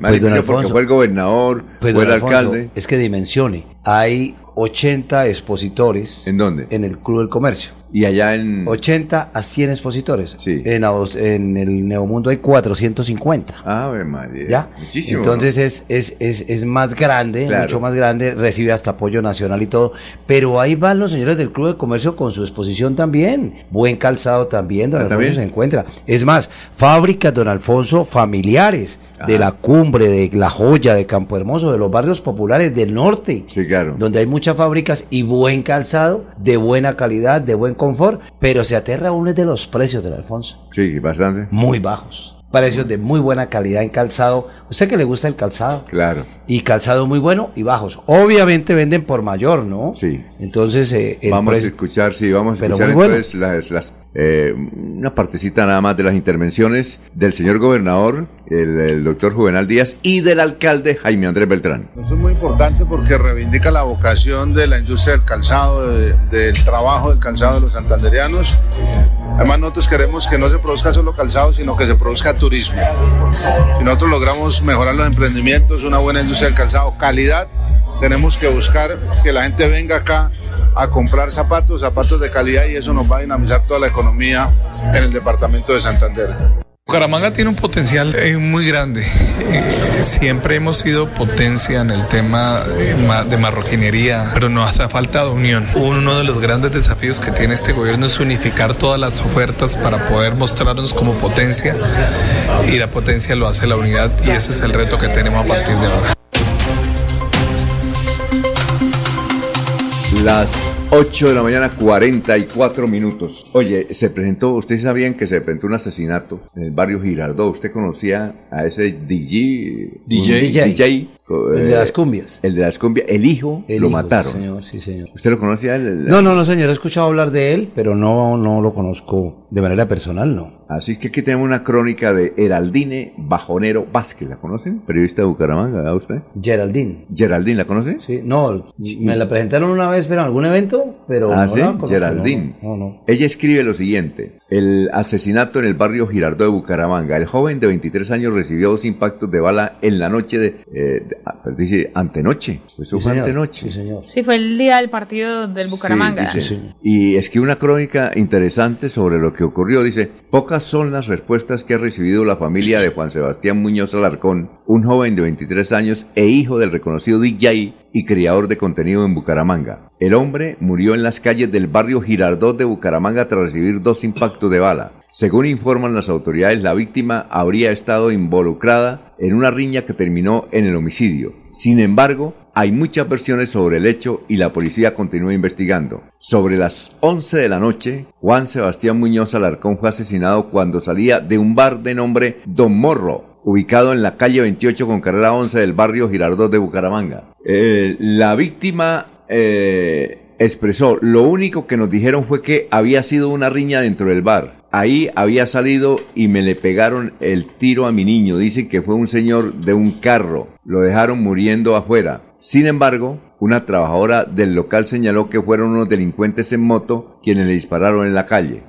Pues, don difícil porque fue el gobernador, Pues, fue el Alfonso, alcalde. Es que dimensione. Hay 80 expositores. ¿En dónde? En el Club del Comercio. Y allá en... 80 a 100 expositores. Sí. En, en el Neomundo hay 450. Ave María. ¿Ya? Muchísimo. Entonces es, es, es, es más grande, Claro. mucho más grande, recibe hasta apoyo nacional y todo. Pero ahí van los señores del Club de Comercio con su exposición también. Buen calzado también, don Ah, Alfonso ¿también? se encuentra. Es más, fábricas, don Alfonso, familiares. De la cumbre, de la joya, de Campo Hermoso, de los barrios populares del norte. Sí, claro. Donde hay muchas fábricas y buen calzado, de buena calidad, de buen confort. Pero se aterra uno de los precios, don Alfonso Sí, bastante. muy bajos. Precios de muy buena calidad en calzado. ¿Usted que le gusta el calzado? Claro. Y calzado muy bueno y bajos. Obviamente venden por mayor, ¿no? Sí. Entonces, eh, el Vamos a escuchar, sí, vamos a escuchar muy bueno. entonces las, las, eh, una partecita nada más de las intervenciones del señor gobernador, el, el doctor Juvenal Díaz, y del alcalde Jaime Andrés Beltrán. Eso es muy importante porque reivindica la vocación de la industria del calzado, de- del trabajo del calzado de los santanderianos. Además, nosotros queremos que no se produzca solo calzado, sino que se produzca turismo. Si nosotros logramos mejorar los emprendimientos, una buena industria del calzado, calidad, tenemos que buscar que la gente venga acá a comprar zapatos, zapatos de calidad y eso nos va a dinamizar toda la economía en el departamento de Santander. Bucaramanga tiene un potencial eh, muy grande. Eh, siempre hemos sido potencia en el tema eh, de marroquinería, pero nos hace falta unión. Uno de los grandes desafíos que tiene este gobierno es unificar todas las ofertas para poder mostrarnos como potencia y la potencia lo hace la unidad y ese es el reto que tenemos a partir de ahora. Las 8 de la mañana, 44 minutos. Oye, se presentó, ¿ustedes sabían que se presentó un asesinato en el barrio Girardot? ¿Usted conocía a ese DJ? DJ. DJ, co- El de eh, las cumbias. El de las cumbias. El hijo El lo hijo, mataron. sí, señor, sí, señor. ¿Usted lo conocía? El- No, no, no, señor. He escuchado hablar de él, pero no, no lo conozco de manera personal, no. Así que aquí tenemos una crónica de Heraldine Bajonero Vázquez. ¿La conocen? Periodista de Bucaramanga, ¿verdad usted? Geraldine. ¿Geraldine la conoce? Sí, no, me la presentaron una vez, pero en algún evento, pero ah, no sí, la Geraldine. no, no. Ella escribe lo siguiente: El asesinato en el barrio Girardot de Bucaramanga. El joven de 23 años recibió dos impactos de bala en la noche de. eh, dice antenoche. Pues eso Sí, fue señor. antenoche. Sí, señor. Sí, fue el día del partido del Bucaramanga. Sí, dice. Y escribe una crónica interesante sobre lo que ocurrió. Dice, pocas son las respuestas que ha recibido la familia de Juan Sebastián Muñoz Alarcón, un joven de 23 años e hijo del reconocido DJ y creador de contenido en Bucaramanga. El hombre murió en las calles del barrio Girardot de Bucaramanga tras recibir dos impactos de bala. Según informan las autoridades, la víctima habría estado involucrada en una riña que terminó en el homicidio. Sin embargo, hay muchas versiones sobre el hecho y la policía continúa investigando. Sobre las 11 de la noche, Juan Sebastián Muñoz Alarcón fue asesinado cuando salía de un bar de nombre Don Morro, ubicado en la calle 28 con carrera 11 del barrio Girardot de Bucaramanga. Eh, la víctima eh, expresó, lo único que nos dijeron fue que había sido una riña dentro del bar. Ahí había salido y me le pegaron el tiro a mi niño. Dicen que fue un señor de un carro. Lo dejaron muriendo afuera. Sin embargo, una trabajadora del local señaló que fueron unos delincuentes en moto quienes le dispararon en la calle.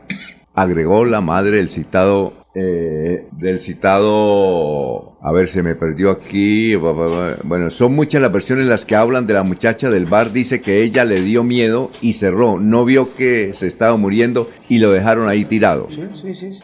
Agregó la madre del citado eh, del citado, a ver, se me perdió aquí, bueno, son muchas las versiones las que hablan de la muchacha del bar, dice que ella le dio miedo y cerró, no vio que se estaba muriendo y lo dejaron ahí tirado.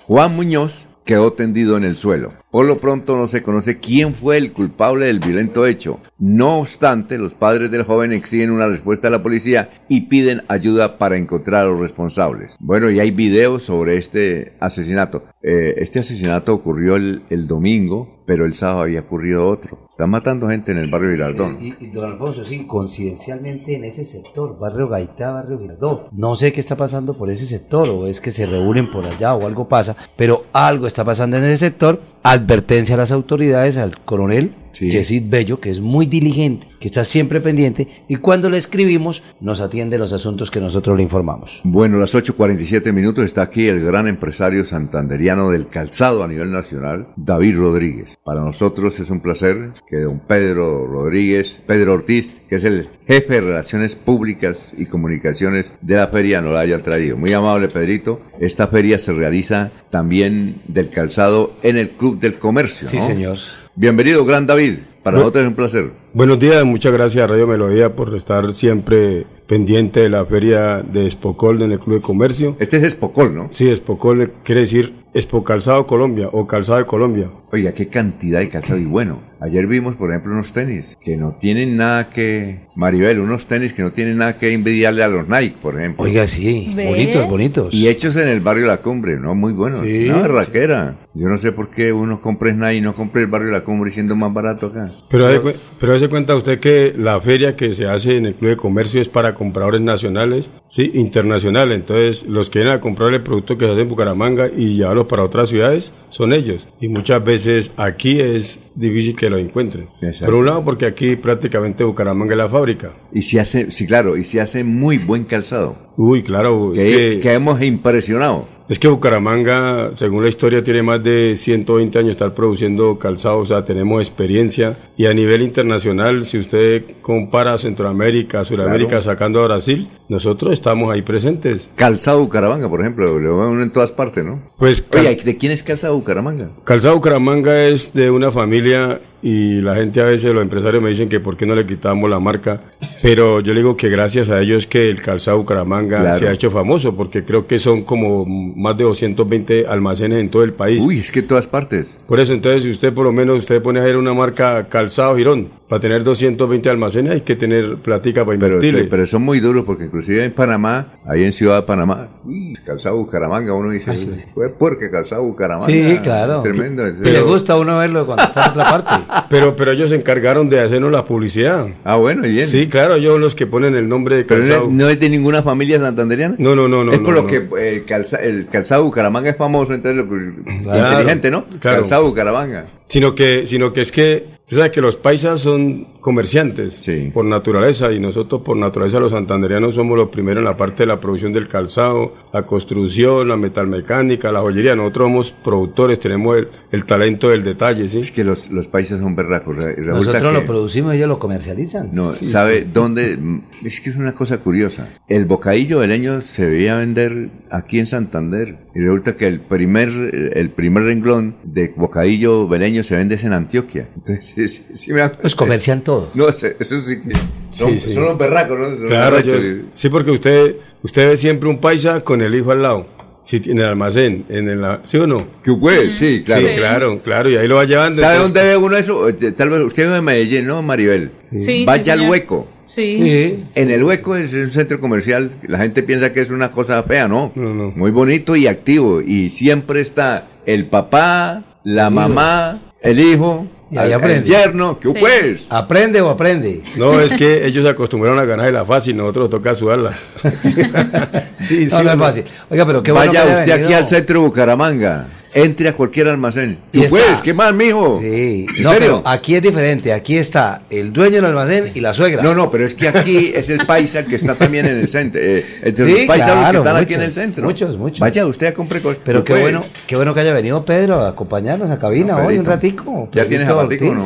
Juan Muñoz quedó tendido en el suelo. Por lo pronto no se conoce quién fue el culpable del violento hecho. No obstante, los padres del joven exigen una respuesta a la policía y piden ayuda para encontrar a los responsables. Bueno, y hay videos sobre este asesinato. Eh, este asesinato ocurrió el, domingo, pero el sábado había ocurrido otro. Están matando gente en el barrio Girardón. Y, y, don Alfonso, sí, coincidencialmente en ese sector, barrio Gaitá, barrio Girardón. No sé qué está pasando por ese sector, o es que se reúnen por allá, o algo pasa, pero algo está pasando en ese sector. Advertencia a las autoridades, al coronel sí. Yesid Bello, que es muy diligente, que está siempre pendiente, y cuando le escribimos, nos atiende los asuntos que nosotros le informamos. Bueno, las 8.47 minutos está aquí el gran empresario santanderiano del calzado a nivel nacional, David Rodríguez. Para nosotros es un placer que don Pedro Rodríguez, Pedro Ortiz, que es el jefe de Relaciones Públicas y Comunicaciones de la feria, nos la haya traído. Muy amable, Pedrito. Esta feria se realiza también del calzado en el Club del Comercio. Sí, señor. Bienvenido, gran David. Para Bu nosotros es un placer. Buenos días, muchas gracias a Radio Melodía por estar siempre pendiente de la feria de Espocol en el Club de Comercio. Este es Espocol, ¿no? Sí, Espocol quiere decir Expo Calzado Colombia o Calzado de Colombia. Oiga, qué cantidad de calzado y bueno. Ayer vimos, por ejemplo, unos tenis que no tienen nada que... Maribel, unos tenis que no tienen nada que envidiarle a los Nike, por ejemplo. Oiga, sí, Ve. bonitos, bonitos. Y hechos en el barrio La Cumbre, ¿no? Muy buenos. Sí. Una barraquera. Yo no sé por qué uno compra Nike y no compra el barrio La Cumbre siendo más barato acá. Pero, de, pero se cuenta usted que la feria que se hace en el Club de Comercio es para compradores nacionales, sí, internacionales. Entonces, los que vienen a comprar el producto que se hace en Bucaramanga y llevarlo para otras ciudades son ellos. Y muchas veces aquí es difícil que lo encuentren. Exacto. Por un lado, porque aquí prácticamente Bucaramanga es la fábrica. Y se hace, sí, claro, y se hace muy buen calzado. Uy, claro. Que, es que, que hemos impresionado. Es que Bucaramanga, según la historia, tiene más de 120 años de estar produciendo calzado, o sea, tenemos experiencia. Y a nivel internacional, si usted compara Centroamérica, Sudamérica, Claro. sacando a Brasil, nosotros estamos ahí presentes. Calzado Bucaramanga, por ejemplo, lo ven en todas partes, ¿no? Pues Oye, ¿de quién es Calzado Bucaramanga? Calzado Bucaramanga es de una familia y la gente a veces, los empresarios me dicen que por qué no le quitamos la marca, pero yo le digo que gracias a ellos que el calzado Bucaramanga Claro. se ha hecho famoso, porque creo que son como más de 220 almacenes en todo el país. Uy, es que en todas partes. Por eso, entonces, si usted por lo menos usted pone a ver una marca calzado Girón, para tener 220 almacenes hay que tener platica para Pero, invertirle. pero son muy duros porque inclusive en Panamá, ahí en Ciudad de Panamá, uy, calzado Bucaramanga, uno dice, fue porque calzado Bucaramanga. Sí, claro. Tremendo. Que le gusta a uno verlo cuando está en otra parte. Pero, pero ellos se encargaron de hacernos la publicidad. Ah, bueno, bien. Sí, claro, ellos son los que ponen el nombre de Pero calzado. no, no es de ninguna familia santanderiana. No, no, no, no. es por no, lo no. que eh, el, calza- el calzado Bucaramanga es famoso, entonces pues, Claro, inteligente, ¿no? claro. Calzado Bucaramanga. Sino que, sino que es que, usted sabe que los paisas son comerciantes por naturaleza y nosotros por naturaleza los santanderianos somos los primeros en la parte de la producción del calzado, la construcción, la metalmecánica, la joyería. Nosotros somos productores, tenemos el, el talento del detalle, ¿sí? Es que los, los paisas son berracos. Nosotros que- lo producimos y ellos lo comercializan. No, Sí, ¿sabe sí. dónde? Es que es una cosa curiosa. El bocadillo veleño se veía vender aquí en Santander. Y resulta que el primer, el primer renglón de bocadillo veleño se vende es en Antioquia. Entonces, sí, sí, sí me Pues comercian todo. No, eso eso sí que. Son, Sí, sí. son los berracos, ¿no? Los Claro, yo- sí, porque usted, usted ve siempre un paisa con el hijo al lado. Sí, en el almacén, en el, ¿sí o no? Que pues, sí, claro. Sí, claro, claro, y ahí lo va llevando. ¿Sabe entonces- dónde ve uno eso? Eh, Tal vez usted vive en Medellín, ¿no, Maribel? Sí, Vaya sí, al señor. hueco. Sí. En el hueco es un centro comercial. La gente piensa que es una cosa fea, ¿no? Muy bonito y activo. Y siempre está el papá, la mamá, el hijo, Y ahí aprende. el yerno. ¿Qué pues? ¿Aprende o aprende? No, es que ellos se acostumbraron a ganar de la fácil, nosotros nos toca sudarla. sí, No, no es fácil. Oiga, pero qué bueno Vaya que haya usted aquí al centro de Bucaramanga. Entre a cualquier almacén. Y ¿Qué está- pues? ¿Qué más, mijo? Sí. ¿En No, serio? pero aquí es diferente. Aquí está el dueño del almacén y la suegra. No, no, pero es que aquí es el paisa que está también en el centro. eh, entre Sí, los claro, que están aquí muchos, en el centro. muchos, muchos. Vaya usted a cosas. Pero ¿Qué bueno, qué bueno que haya venido Pedro a acompañarnos a cabina No, hoy un ratico. ¿Ya tienes zapatico o no?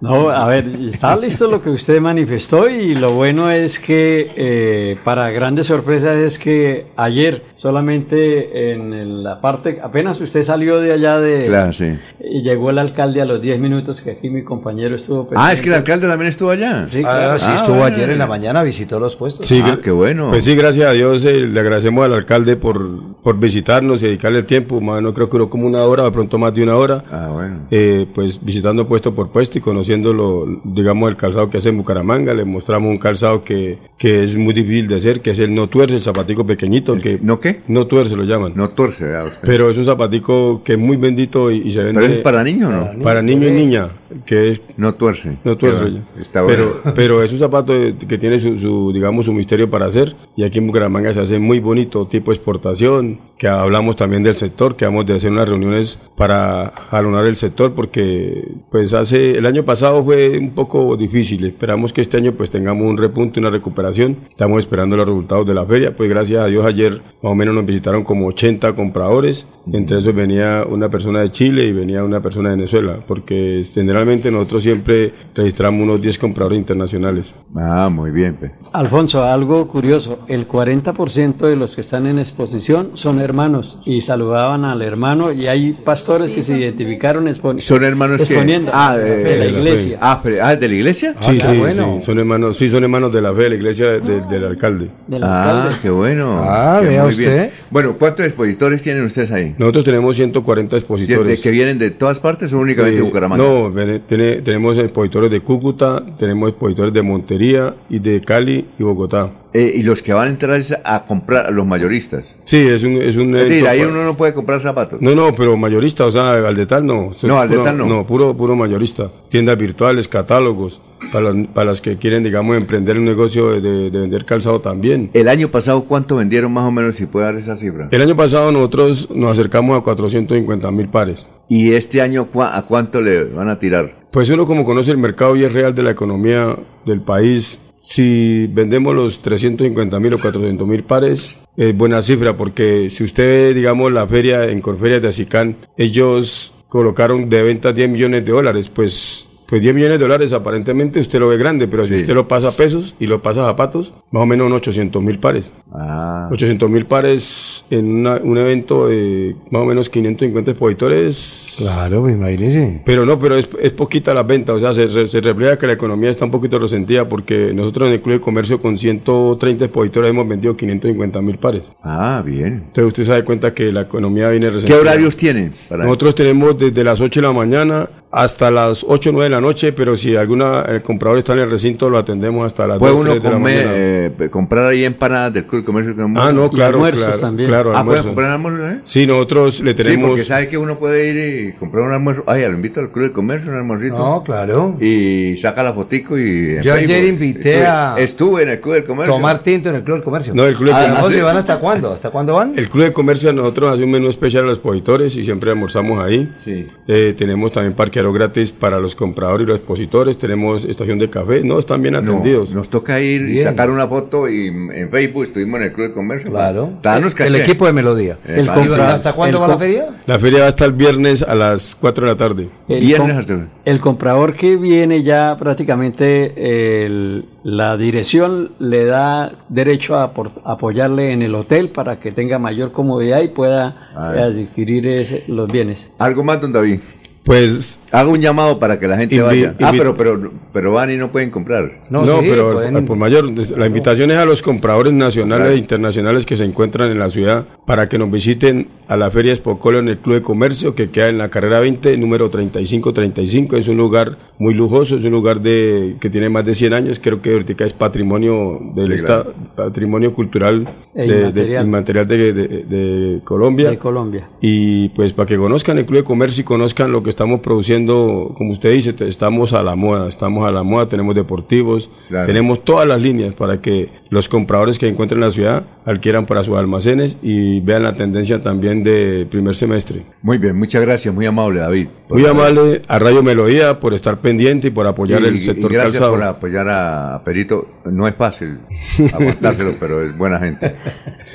No, a ver, está listo lo que usted manifestó y lo bueno es que eh, para grandes sorpresas es que ayer solamente en la parte, apenas usted salió de allá de... Claro, sí. Y llegó el alcalde a los 10 minutos que aquí mi compañero estuvo Ah, es que el presente. alcalde también estuvo allá. Sí, Ah, claro. sí, Ah, estuvo bueno. ayer en la mañana, visitó los puestos. Sí, Ah, que- qué bueno. Pues sí, gracias a Dios eh, le agradecemos al alcalde por, por visitarnos y dedicarle el tiempo. Más no creo que duró como una hora, de pronto más de una hora. Ah, bueno. eh, pues visitando puesto por puesto y conociendo lo, digamos, el calzado que hace en Bucaramanga. Le mostramos un calzado que, que es muy difícil de hacer, que es el no tuerce, el zapatico pequeñito. que ¿No qué? No tuerce lo llaman. No torce, vea usted. Pero es un zapatico que es muy bendito y, y se vende. ¿Pero es para niño o no? Para niño y niña, que es No tuerce. no tuerce. Bueno. Está bueno. pero, pero es un zapato que tiene su, su, digamos, su misterio para hacer. Y aquí en Bucaramanga se hace muy bonito, tipo exportación, que hablamos también del sector, que vamos de hacer unas reuniones para jalonar el sector, porque pues hace, el año pasado fue un poco difícil. Esperamos que este año pues tengamos un repunte, una recuperación. Estamos esperando los resultados de la feria. Pues gracias a Dios ayer más o menos nos visitaron como 80 compradores. Entre esos venía una persona de Chile y venía una persona de Venezuela, porque generalmente nosotros siempre registramos unos 10 compradores internacionales. Ah, muy bien. pe. Alfonso, algo curioso, el 40% de los que están en exposición son hermanos y saludaban al hermano y hay pastores que se identificaron expon- Son hermanos que. exponiendo Ah, de, fe de la iglesia. Ah, pero- ah, ¿de la iglesia? Sí, Ah, sí, bueno. sí, son hermanos, sí, son hermanos de la fe de la iglesia de- de- del alcalde. Ah, qué bueno. Ah, Qué vea usted. bien. Bueno, ¿cuántos expositores tienen ustedes ahí? Nosotros tenemos 140 expositores. ¿De que vienen de todas partes o únicamente de Bucaramanga? No, tiene- tenemos expositores de Cúcuta, tenemos expositores de Montería y de Cali y Bogotá. Eh, y los que van a entrar es a comprar a los mayoristas. Sí, es un, es un Es decir, evento ahí uno no puede comprar zapatos. No, no, pero mayorista, o sea, al detal no. No, al puro- detal no. No, puro, puro mayorista. Tiendas virtuales, catálogos, para, las- para las que quieren, digamos, emprender un negocio de, de- de vender calzado también. El año pasado, ¿cuánto vendieron más o menos, si puede dar esa cifra? El año pasado nosotros nos acercamos a 450 mil pares. ¿Y este año a cuánto le van a tirar? Pues uno como conoce el mercado y es real de la economía del país, si vendemos los 350 mil o 400 mil pares, es buena cifra porque si usted ve, digamos, la feria en Corferias de Acicán, ellos colocaron de venta 10 millones de dólares, pues... Pues 10 millones de dólares aparentemente usted lo ve grande, pero si usted lo pasa a pesos y lo pasa a zapatos, más o menos unos 800 mil pares. Ah. 800 mil pares en una- un evento de más o menos 550 expositores. Claro, imagínese. Pero no, pero es, es poquita la venta, o sea, se, se, se refleja que la economía está un poquito resentida porque nosotros en el Club de Comercio con 130 expositores hemos vendido 550 mil pares. Ah, bien. Entonces usted se da cuenta que la economía viene ¿Qué resentida. horarios tienen? para- Nosotros tenemos desde las 8 de la mañana hasta las 8 o 9 de la noche, pero si alguna el comprador está en el recinto lo atendemos hasta las ¿Puede 2 uno 3 de la comer, mañana. eh, comprar ahí empanadas del Club de Comercio? que Ah, no, claro, almuerzos claro, también. claro, Ah, ¿puede almuerzo. comprar almuerzo, eh? Sí, nosotros le Sí, tenemos... porque sabe que uno puede ir y comprar un almuerzo. Ay, lo invito al Club de Comercio, un almuercito. No, claro. Y saca la fotico y... Yo ayer Facebook. invité Estuve- a- Estuve en el Club del Comercio. Tomar tinto en el Club del Comercio. No, el Club de Ah, Comercio- ¿no se van hasta cuándo? ¿Hasta cuándo van? El Club de Comercio nosotros hace un menú especial a los expositores y siempre almorzamos ahí. Sí. Eh, tenemos también parqueadero gratis para los compradores y los expositores. Tenemos estación de café. No, están bien No, atendidos. nos toca ir y sacar una foto y en Facebook estuvimos en el Club de Comercio. Claro. Danos el, equipo de Melodía. Eh, El vale. ¿Y compra- ¿Hasta cuándo el va la feria? La feria va hasta el viernes a las 4 de la tarde. El, Viernes com- el comprador que viene ya prácticamente el- la dirección le da derecho a apoyarle en el hotel para que tenga mayor comodidad y pueda adquirir ese- los bienes. Algo más, don David. Pues hago un llamado para que la gente vaya. Ah, pero, pero, pero van y no pueden comprar. No, pero por mayor, la invitación es a los compradores nacionales e internacionales que se encuentran en la ciudad para que nos visiten a la Feria Espocolo en el Club de Comercio que queda en la carrera 20, número 3535. Es un lugar muy lujoso, es un lugar de que tiene más de 100 años. Creo que ahorita es patrimonio del Estado, patrimonio cultural e de, inmaterial de, de, Colombia. De Colombia. Y pues para que conozcan el Club de Comercio y conozcan lo que estamos produciendo, como usted dice, estamos a la moda, estamos a la moda, tenemos deportivos, tenemos todas las líneas para que los compradores que encuentren en la ciudad adquieran para sus almacenes y vean la tendencia también de primer semestre. Muy bien, muchas gracias, muy amable David. Muy amable a Radio Melodía por estar pendiente y por apoyar el sector y gracias por apoyar a Perito. No es fácil aguantárselo, pero es buena gente.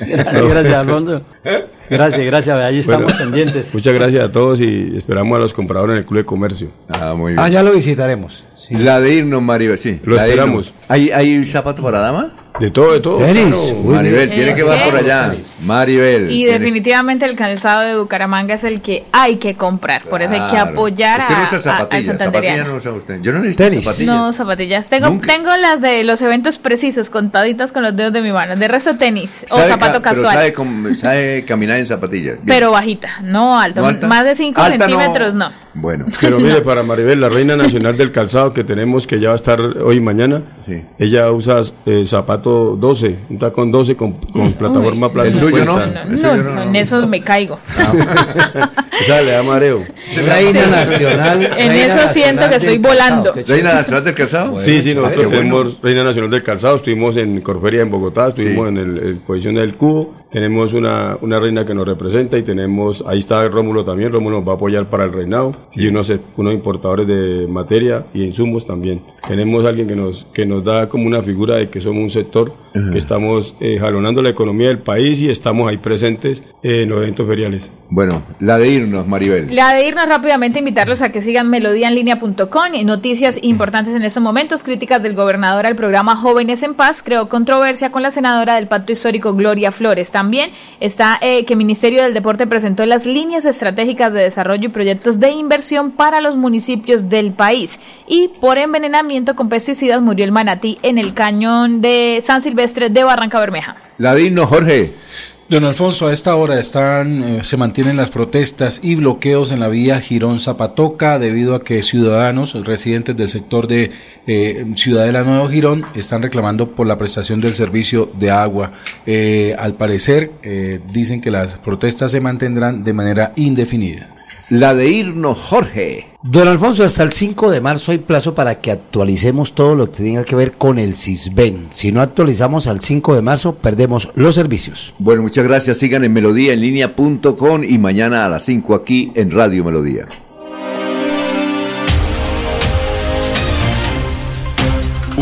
gracias, Alfonso. Gracias, gracias. Ahí estamos pendientes. Muchas gracias a todos y esperamos a los compradores en el Club de Comercio. Ah, muy bien. Ah, ya lo visitaremos. La de irnos, Mario, sí. Lo esperamos. ¿Hay, ¿Hay zapato para dama? De todo, de todo. Tenis. Maribel, tiene que ir por allá. Maribel. Y definitivamente el calzado de Bucaramanga es el que hay que comprar. Por eso hay que apoyar a, no zapatillas. zapatillas no usa usted. Yo no necesito Tenis. zapatillas. No, zapatillas. Tengo, tengo las de los eventos precisos, contaditas con los dedos de mi mano. De resto, tenis o zapato casual. Pero sabe, caminar en zapatillas. Pero bajita, no alta. Más de 5 centímetros, no. Bueno. Pero mire, para Maribel, la reina nacional del calzado que tenemos, que ya va a estar hoy y mañana, ella usa eh, zapato 12, un tacón 12 con, con plataforma plástica. ¿El suyo no? No, en eso me caigo. Ah, esa le da mareo. Reina nacional. En eso siento que estoy volando. ¿Reina nacional del calzado? sí, sí, nosotros tenemos Reina Nacional del Calzado, estuvimos en Corferia en Bogotá, estuvimos en el, el Posición del Cubo, tenemos una, una reina que nos representa y tenemos, ahí está Rómulo también, Rómulo nos va a apoyar para el reinado y unos, unos importadores de materia y insumos también. Tenemos alguien que nos, que nos da como una figura de que somos un sector que estamos eh, jalonando la economía del país y estamos ahí presentes en los eventos feriales. Bueno, la de irnos, Maribel. La de irnos rápidamente, invitarlos a que sigan melodíaenlínea.com y noticias importantes en estos momentos, críticas del gobernador al programa Jóvenes en Paz, creó controversia con la senadora del Pacto Histórico Gloria Flores. También está eh, que el Ministerio del Deporte presentó las líneas estratégicas de desarrollo y proyectos de inversión para los municipios del país. Y por envenenamiento con pesticidas murió el manatí en el cañón de San Silvestre de Barranca Bermeja. La digno, Jorge. Don Alfonso, a esta hora están, eh, se mantienen las protestas y bloqueos en la vía Girón-Zapatoca debido a que ciudadanos residentes del sector de eh, Ciudad de la Nueva Girón están reclamando por la prestación del servicio de agua. Eh, al parecer, dicen que las protestas se mantendrán de manera indefinida la de irnos, Jorge. Don Alfonso, hasta el 5 de marzo hay plazo para que actualicemos todo lo que tenga que ver con el CISBEN. Si no actualizamos al 5 de marzo, perdemos los servicios. Bueno, muchas gracias. Sigan en melodíaenlínea.com y mañana a las 5 aquí en Radio Melodía.